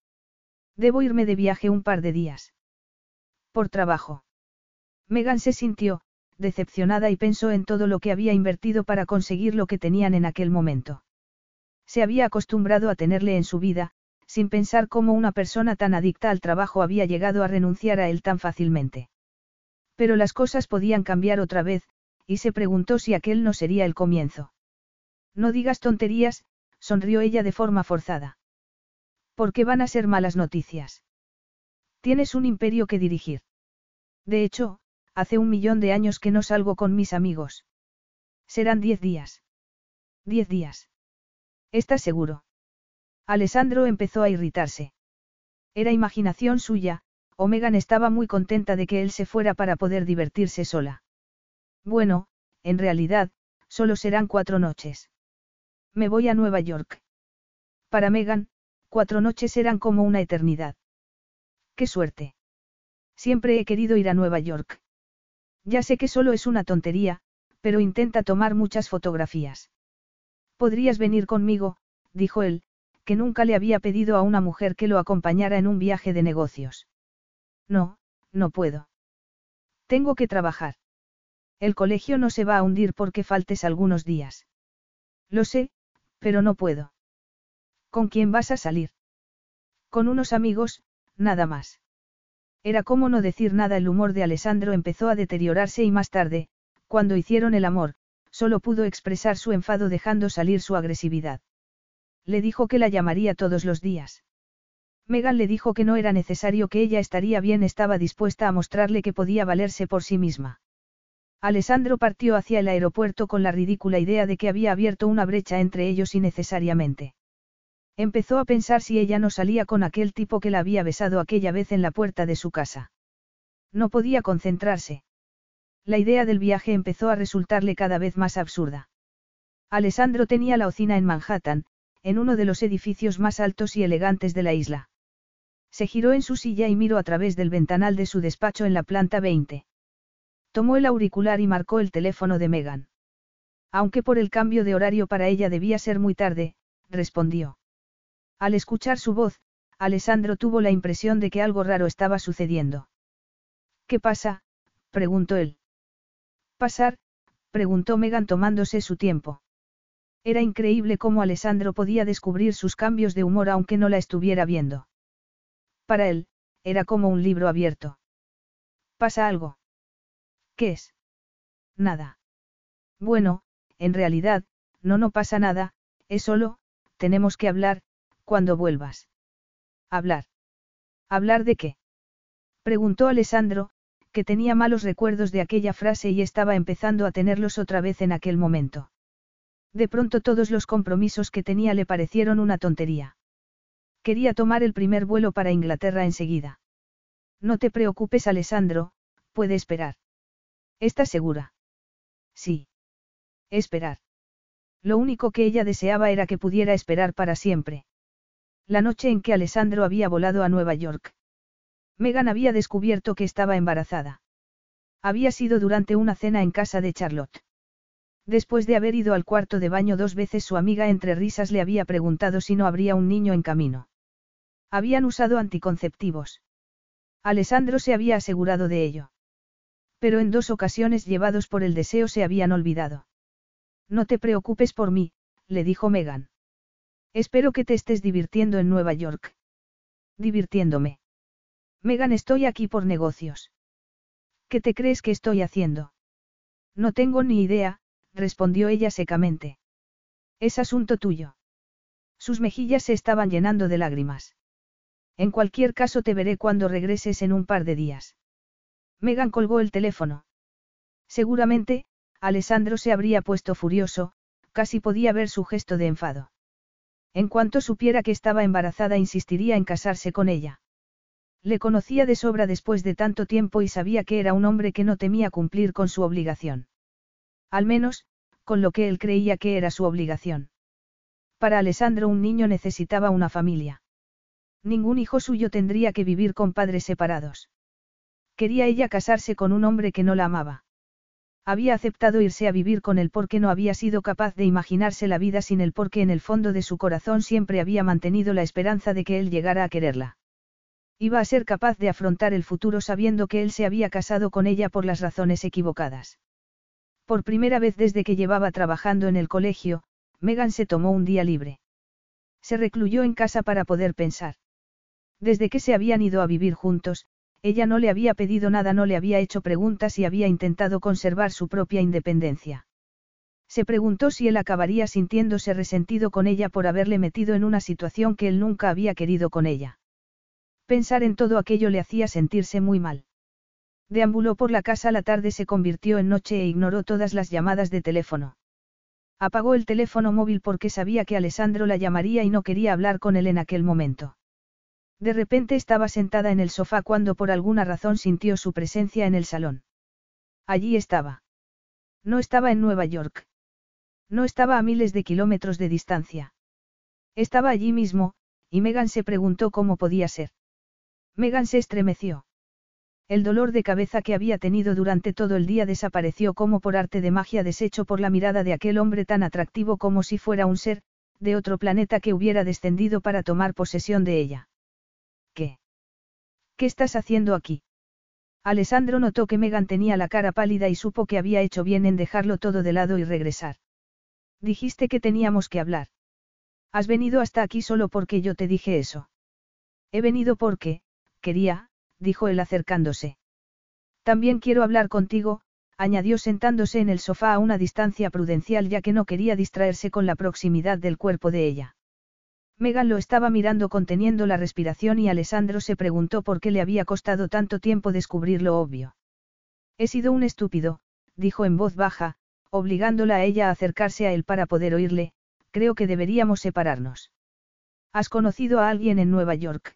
Debo irme de viaje un par de días. Por trabajo. Megan se sintió, decepcionada y pensó en todo lo que había invertido para conseguir lo que tenían en aquel momento. Se había acostumbrado a tenerle en su vida, sin pensar cómo una persona tan adicta al trabajo había llegado a renunciar a él tan fácilmente. Pero las cosas podían cambiar otra vez, y se preguntó si aquel no sería el comienzo. No digas tonterías, sonrió ella de forma forzada. ¿Por qué van a ser malas noticias? Tienes un imperio que dirigir. De hecho, hace un millón de años que no salgo con mis amigos. Serán diez días. Diez días. ¿Estás seguro? Alessandro empezó a irritarse. Era imaginación suya, o Megan estaba muy contenta de que él se fuera para poder divertirse sola. Bueno, en realidad, solo serán cuatro noches. Me voy a Nueva York. Para Megan, cuatro noches eran como una eternidad. ¡Qué suerte! Siempre he querido ir a Nueva York. Ya sé que solo es una tontería, pero intenta tomar muchas fotografías. Podrías venir conmigo, dijo él, que nunca le había pedido a una mujer que lo acompañara en un viaje de negocios. No, no puedo. Tengo que trabajar. El colegio no se va a hundir porque faltes algunos días. Lo sé, pero no puedo. ¿Con quién vas a salir? Con unos amigos, nada más. Era como no decir nada. El humor de Alessandro empezó a deteriorarse y más tarde, cuando hicieron el amor, solo pudo expresar su enfado dejando salir su agresividad. Le dijo que la llamaría todos los días. Megan le dijo que no era necesario que ella estaría bien, estaba dispuesta a mostrarle que podía valerse por sí misma. Alessandro partió hacia el aeropuerto con la ridícula idea de que había abierto una brecha entre ellos innecesariamente. Empezó a pensar si ella no salía con aquel tipo que la había besado aquella vez en la puerta de su casa. No podía concentrarse. La idea del viaje empezó a resultarle cada vez más absurda. Alessandro tenía la oficina en Manhattan, en uno de los edificios más altos y elegantes de la isla. Se giró en su silla y miró a través del ventanal de su despacho en la planta 20. Tomó el auricular y marcó el teléfono de Megan. Aunque por el cambio de horario para ella debía ser muy tarde, respondió. Al escuchar su voz, Alessandro tuvo la impresión de que algo raro estaba sucediendo. ¿Qué pasa? preguntó él. ¿Pasar? preguntó Megan tomándose su tiempo. Era increíble cómo Alessandro podía descubrir sus cambios de humor aunque no la estuviera viendo. Para él, era como un libro abierto. ¿Pasa algo? ¿Qué es? Nada. Bueno, en realidad, no no pasa nada, es solo, tenemos que hablar, cuando vuelvas. ¿Hablar? ¿Hablar de qué? Preguntó Alessandro, que tenía malos recuerdos de aquella frase y estaba empezando a tenerlos otra vez en aquel momento. De pronto todos los compromisos que tenía le parecieron una tontería. Quería tomar el primer vuelo para Inglaterra enseguida. No te preocupes, Alessandro, puede esperar. ¿Estás segura? Sí. Esperar. Lo único que ella deseaba era que pudiera esperar para siempre. La noche en que Alessandro había volado a Nueva York. Megan había descubierto que estaba embarazada. Había sido durante una cena en casa de Charlotte. Después de haber ido al cuarto de baño dos veces su amiga entre risas le había preguntado si no habría un niño en camino. Habían usado anticonceptivos. Alessandro se había asegurado de ello. Pero en dos ocasiones llevados por el deseo se habían olvidado. No te preocupes por mí, le dijo Megan. Espero que te estés divirtiendo en Nueva York. Divirtiéndome. Megan, estoy aquí por negocios. ¿Qué te crees que estoy haciendo? No tengo ni idea, respondió ella secamente. Es asunto tuyo. Sus mejillas se estaban llenando de lágrimas. En cualquier caso te veré cuando regreses en un par de días. Megan colgó el teléfono. Seguramente, Alessandro se habría puesto furioso, casi podía ver su gesto de enfado. En cuanto supiera que estaba embarazada insistiría en casarse con ella. Le conocía de sobra después de tanto tiempo y sabía que era un hombre que no temía cumplir con su obligación. Al menos, con lo que él creía que era su obligación. Para Alessandro un niño necesitaba una familia. Ningún hijo suyo tendría que vivir con padres separados. Quería ella casarse con un hombre que no la amaba. Había aceptado irse a vivir con él porque no había sido capaz de imaginarse la vida sin él porque en el fondo de su corazón siempre había mantenido la esperanza de que él llegara a quererla. Iba a ser capaz de afrontar el futuro sabiendo que él se había casado con ella por las razones equivocadas. Por primera vez desde que llevaba trabajando en el colegio, Megan se tomó un día libre. Se recluyó en casa para poder pensar. Desde que se habían ido a vivir juntos, ella no le había pedido nada, no le había hecho preguntas y había intentado conservar su propia independencia. Se preguntó si él acabaría sintiéndose resentido con ella por haberle metido en una situación que él nunca había querido con ella. Pensar en todo aquello le hacía sentirse muy mal. Deambuló por la casa, la tarde se convirtió en noche e ignoró todas las llamadas de teléfono. Apagó el teléfono móvil porque sabía que Alessandro la llamaría y no quería hablar con él en aquel momento. De repente estaba sentada en el sofá cuando por alguna razón sintió su presencia en el salón. Allí estaba. No estaba en Nueva York. No estaba a miles de kilómetros de distancia. Estaba allí mismo, y Megan se preguntó cómo podía ser. Megan se estremeció. El dolor de cabeza que había tenido durante todo el día desapareció como por arte de magia deshecho por la mirada de aquel hombre tan atractivo como si fuera un ser, de otro planeta que hubiera descendido para tomar posesión de ella. ¿Qué? ¿Qué estás haciendo aquí? Alessandro notó que Megan tenía la cara pálida y supo que había hecho bien en dejarlo todo de lado y regresar. Dijiste que teníamos que hablar. Has venido hasta aquí solo porque yo te dije eso. He venido porque, quería, dijo él acercándose. También quiero hablar contigo, añadió sentándose en el sofá a una distancia prudencial ya que no quería distraerse con la proximidad del cuerpo de ella. Megan lo estaba mirando conteniendo la respiración y Alessandro se preguntó por qué le había costado tanto tiempo descubrir lo obvio. He sido un estúpido, dijo en voz baja, obligándola a ella a acercarse a él para poder oírle, creo que deberíamos separarnos. ¿Has conocido a alguien en Nueva York?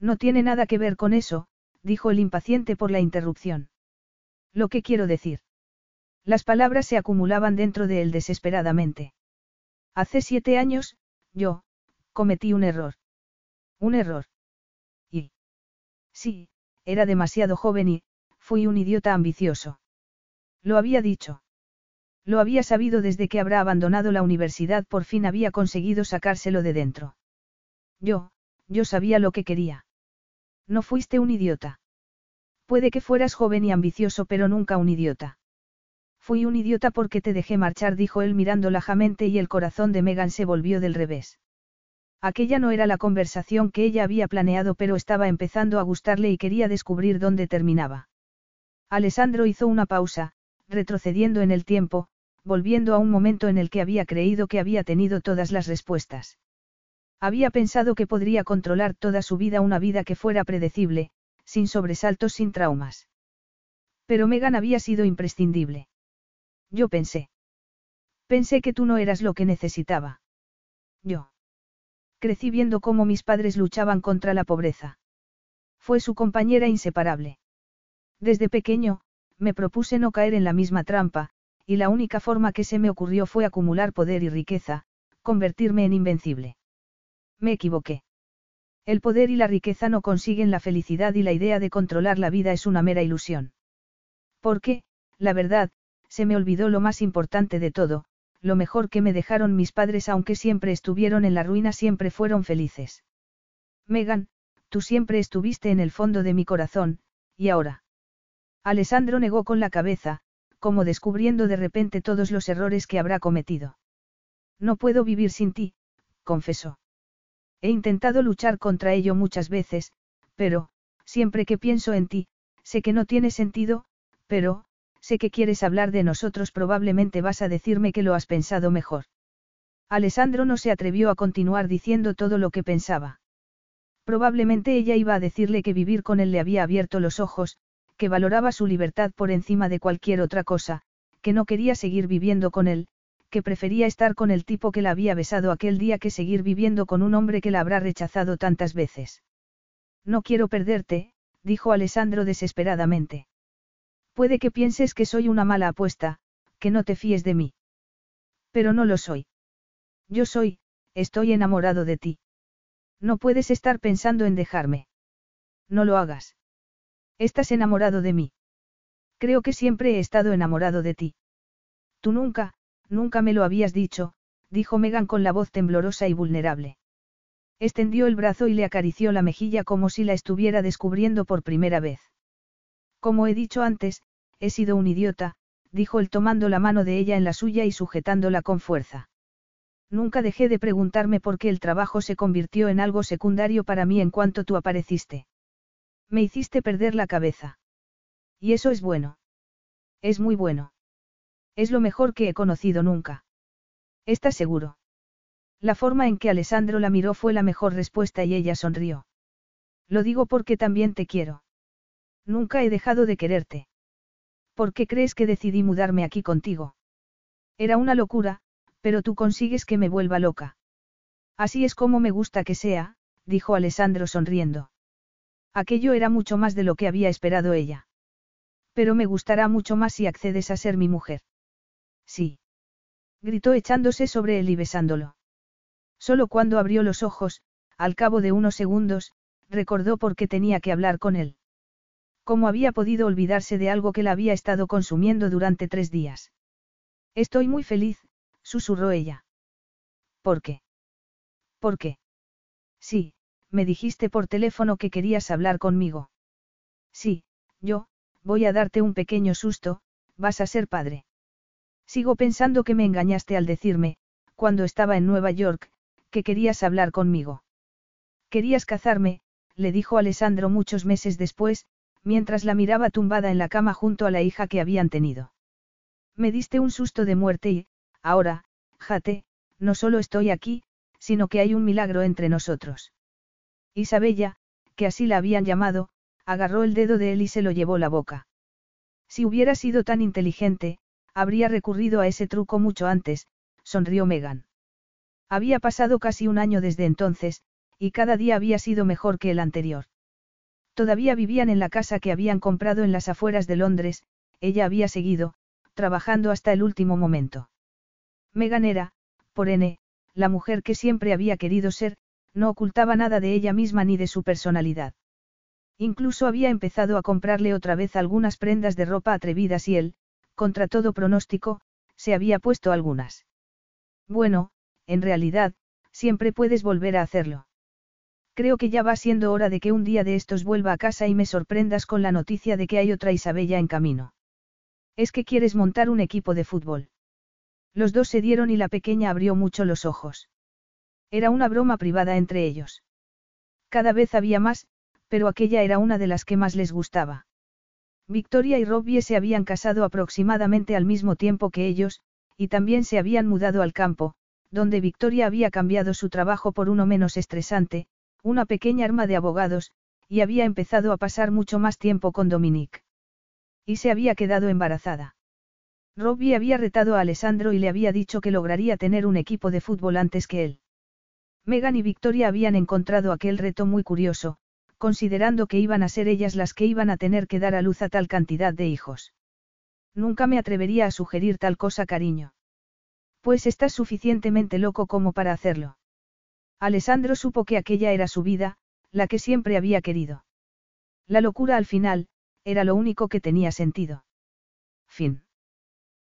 No tiene nada que ver con eso, dijo el impaciente por la interrupción. Lo que quiero decir. Las palabras se acumulaban dentro de él desesperadamente. Hace siete años, yo, cometí un error. Un error. Y. Sí, era demasiado joven y, fui un idiota ambicioso. Lo había dicho. Lo había sabido desde que habrá abandonado la universidad, por fin había conseguido sacárselo de dentro. Yo, yo sabía lo que quería. No fuiste un idiota. Puede que fueras joven y ambicioso, pero nunca un idiota. Fui un idiota porque te dejé marchar, dijo él mirando lajamente y el corazón de Megan se volvió del revés. Aquella no era la conversación que ella había planeado, pero estaba empezando a gustarle y quería descubrir dónde terminaba. Alessandro hizo una pausa, retrocediendo en el tiempo, volviendo a un momento en el que había creído que había tenido todas las respuestas. Había pensado que podría controlar toda su vida una vida que fuera predecible, sin sobresaltos, sin traumas. Pero Megan había sido imprescindible. Yo pensé. Pensé que tú no eras lo que necesitaba. Yo. Crecí viendo cómo mis padres luchaban contra la pobreza. Fue su compañera inseparable. Desde pequeño, me propuse no caer en la misma trampa, y la única forma que se me ocurrió fue acumular poder y riqueza, convertirme en invencible. Me equivoqué. El poder y la riqueza no consiguen la felicidad y la idea de controlar la vida es una mera ilusión. Porque, la verdad, se me olvidó lo más importante de todo, lo mejor que me dejaron mis padres aunque siempre estuvieron en la ruina siempre fueron felices. Megan, tú siempre estuviste en el fondo de mi corazón, y ahora. Alessandro negó con la cabeza, como descubriendo de repente todos los errores que habrá cometido. No puedo vivir sin ti, confesó. He intentado luchar contra ello muchas veces, pero, siempre que pienso en ti, sé que no tiene sentido, pero, sé que quieres hablar de nosotros, probablemente vas a decirme que lo has pensado mejor. Alessandro no se atrevió a continuar diciendo todo lo que pensaba. Probablemente ella iba a decirle que vivir con él le había abierto los ojos, que valoraba su libertad por encima de cualquier otra cosa, que no quería seguir viviendo con él, que prefería estar con el tipo que la había besado aquel día que seguir viviendo con un hombre que la habrá rechazado tantas veces. No quiero perderte, dijo Alessandro desesperadamente. Puede que pienses que soy una mala apuesta, que no te fíes de mí. Pero no lo soy. Yo soy, estoy enamorado de ti. No puedes estar pensando en dejarme. No lo hagas. Estás enamorado de mí. Creo que siempre he estado enamorado de ti. Tú nunca, nunca me lo habías dicho, dijo Megan con la voz temblorosa y vulnerable. Extendió el brazo y le acarició la mejilla como si la estuviera descubriendo por primera vez. Como he dicho antes, he sido un idiota, dijo él tomando la mano de ella en la suya y sujetándola con fuerza. Nunca dejé de preguntarme por qué el trabajo se convirtió en algo secundario para mí en cuanto tú apareciste. Me hiciste perder la cabeza. Y eso es bueno. Es muy bueno. Es lo mejor que he conocido nunca. ¿Estás seguro? La forma en que Alessandro la miró fue la mejor respuesta y ella sonrió. Lo digo porque también te quiero. Nunca he dejado de quererte. ¿Por qué crees que decidí mudarme aquí contigo? Era una locura, pero tú consigues que me vuelva loca. Así es como me gusta que sea, dijo Alessandro sonriendo. Aquello era mucho más de lo que había esperado ella. Pero me gustará mucho más si accedes a ser mi mujer. Sí. Gritó echándose sobre él y besándolo. Solo cuando abrió los ojos, al cabo de unos segundos, recordó por qué tenía que hablar con él. ¿Cómo había podido olvidarse de algo que la había estado consumiendo durante tres días? Estoy muy feliz, susurró ella. ¿Por qué? ¿Por qué? Sí, me dijiste por teléfono que querías hablar conmigo. Sí, yo, voy a darte un pequeño susto, vas a ser padre. Sigo pensando que me engañaste al decirme, cuando estaba en Nueva York, que querías hablar conmigo. Querías cazarme, le dijo Alessandro muchos meses después, mientras la miraba tumbada en la cama junto a la hija que habían tenido. Me diste un susto de muerte y, ahora, jate, no solo estoy aquí, sino que hay un milagro entre nosotros. Isabella, que así la habían llamado, agarró el dedo de él y se lo llevó la boca. Si hubiera sido tan inteligente, habría recurrido a ese truco mucho antes, sonrió Megan. Había pasado casi un año desde entonces, y cada día había sido mejor que el anterior. Todavía vivían en la casa que habían comprado en las afueras de Londres, ella había seguido, trabajando hasta el último momento. Megan era, por N, la mujer que siempre había querido ser, no ocultaba nada de ella misma ni de su personalidad. Incluso había empezado a comprarle otra vez algunas prendas de ropa atrevidas y él, contra todo pronóstico, se había puesto algunas. Bueno, en realidad, siempre puedes volver a hacerlo. Creo que ya va siendo hora de que un día de estos vuelva a casa y me sorprendas con la noticia de que hay otra Isabella en camino. Es que quieres montar un equipo de fútbol. Los dos se dieron y la pequeña abrió mucho los ojos. Era una broma privada entre ellos. Cada vez había más, pero aquella era una de las que más les gustaba. Victoria y Robbie se habían casado aproximadamente al mismo tiempo que ellos, y también se habían mudado al campo, donde Victoria había cambiado su trabajo por uno menos estresante, una pequeña arma de abogados, y había empezado a pasar mucho más tiempo con Dominique. Y se había quedado embarazada. Robbie había retado a Alessandro y le había dicho que lograría tener un equipo de fútbol antes que él. Megan y Victoria habían encontrado aquel reto muy curioso, considerando que iban a ser ellas las que iban a tener que dar a luz a tal cantidad de hijos. Nunca me atrevería a sugerir tal cosa, cariño. Pues estás suficientemente loco como para hacerlo. Alessandro supo que aquella era su vida, la que siempre había querido. La locura al final, era lo único que tenía sentido. Fin.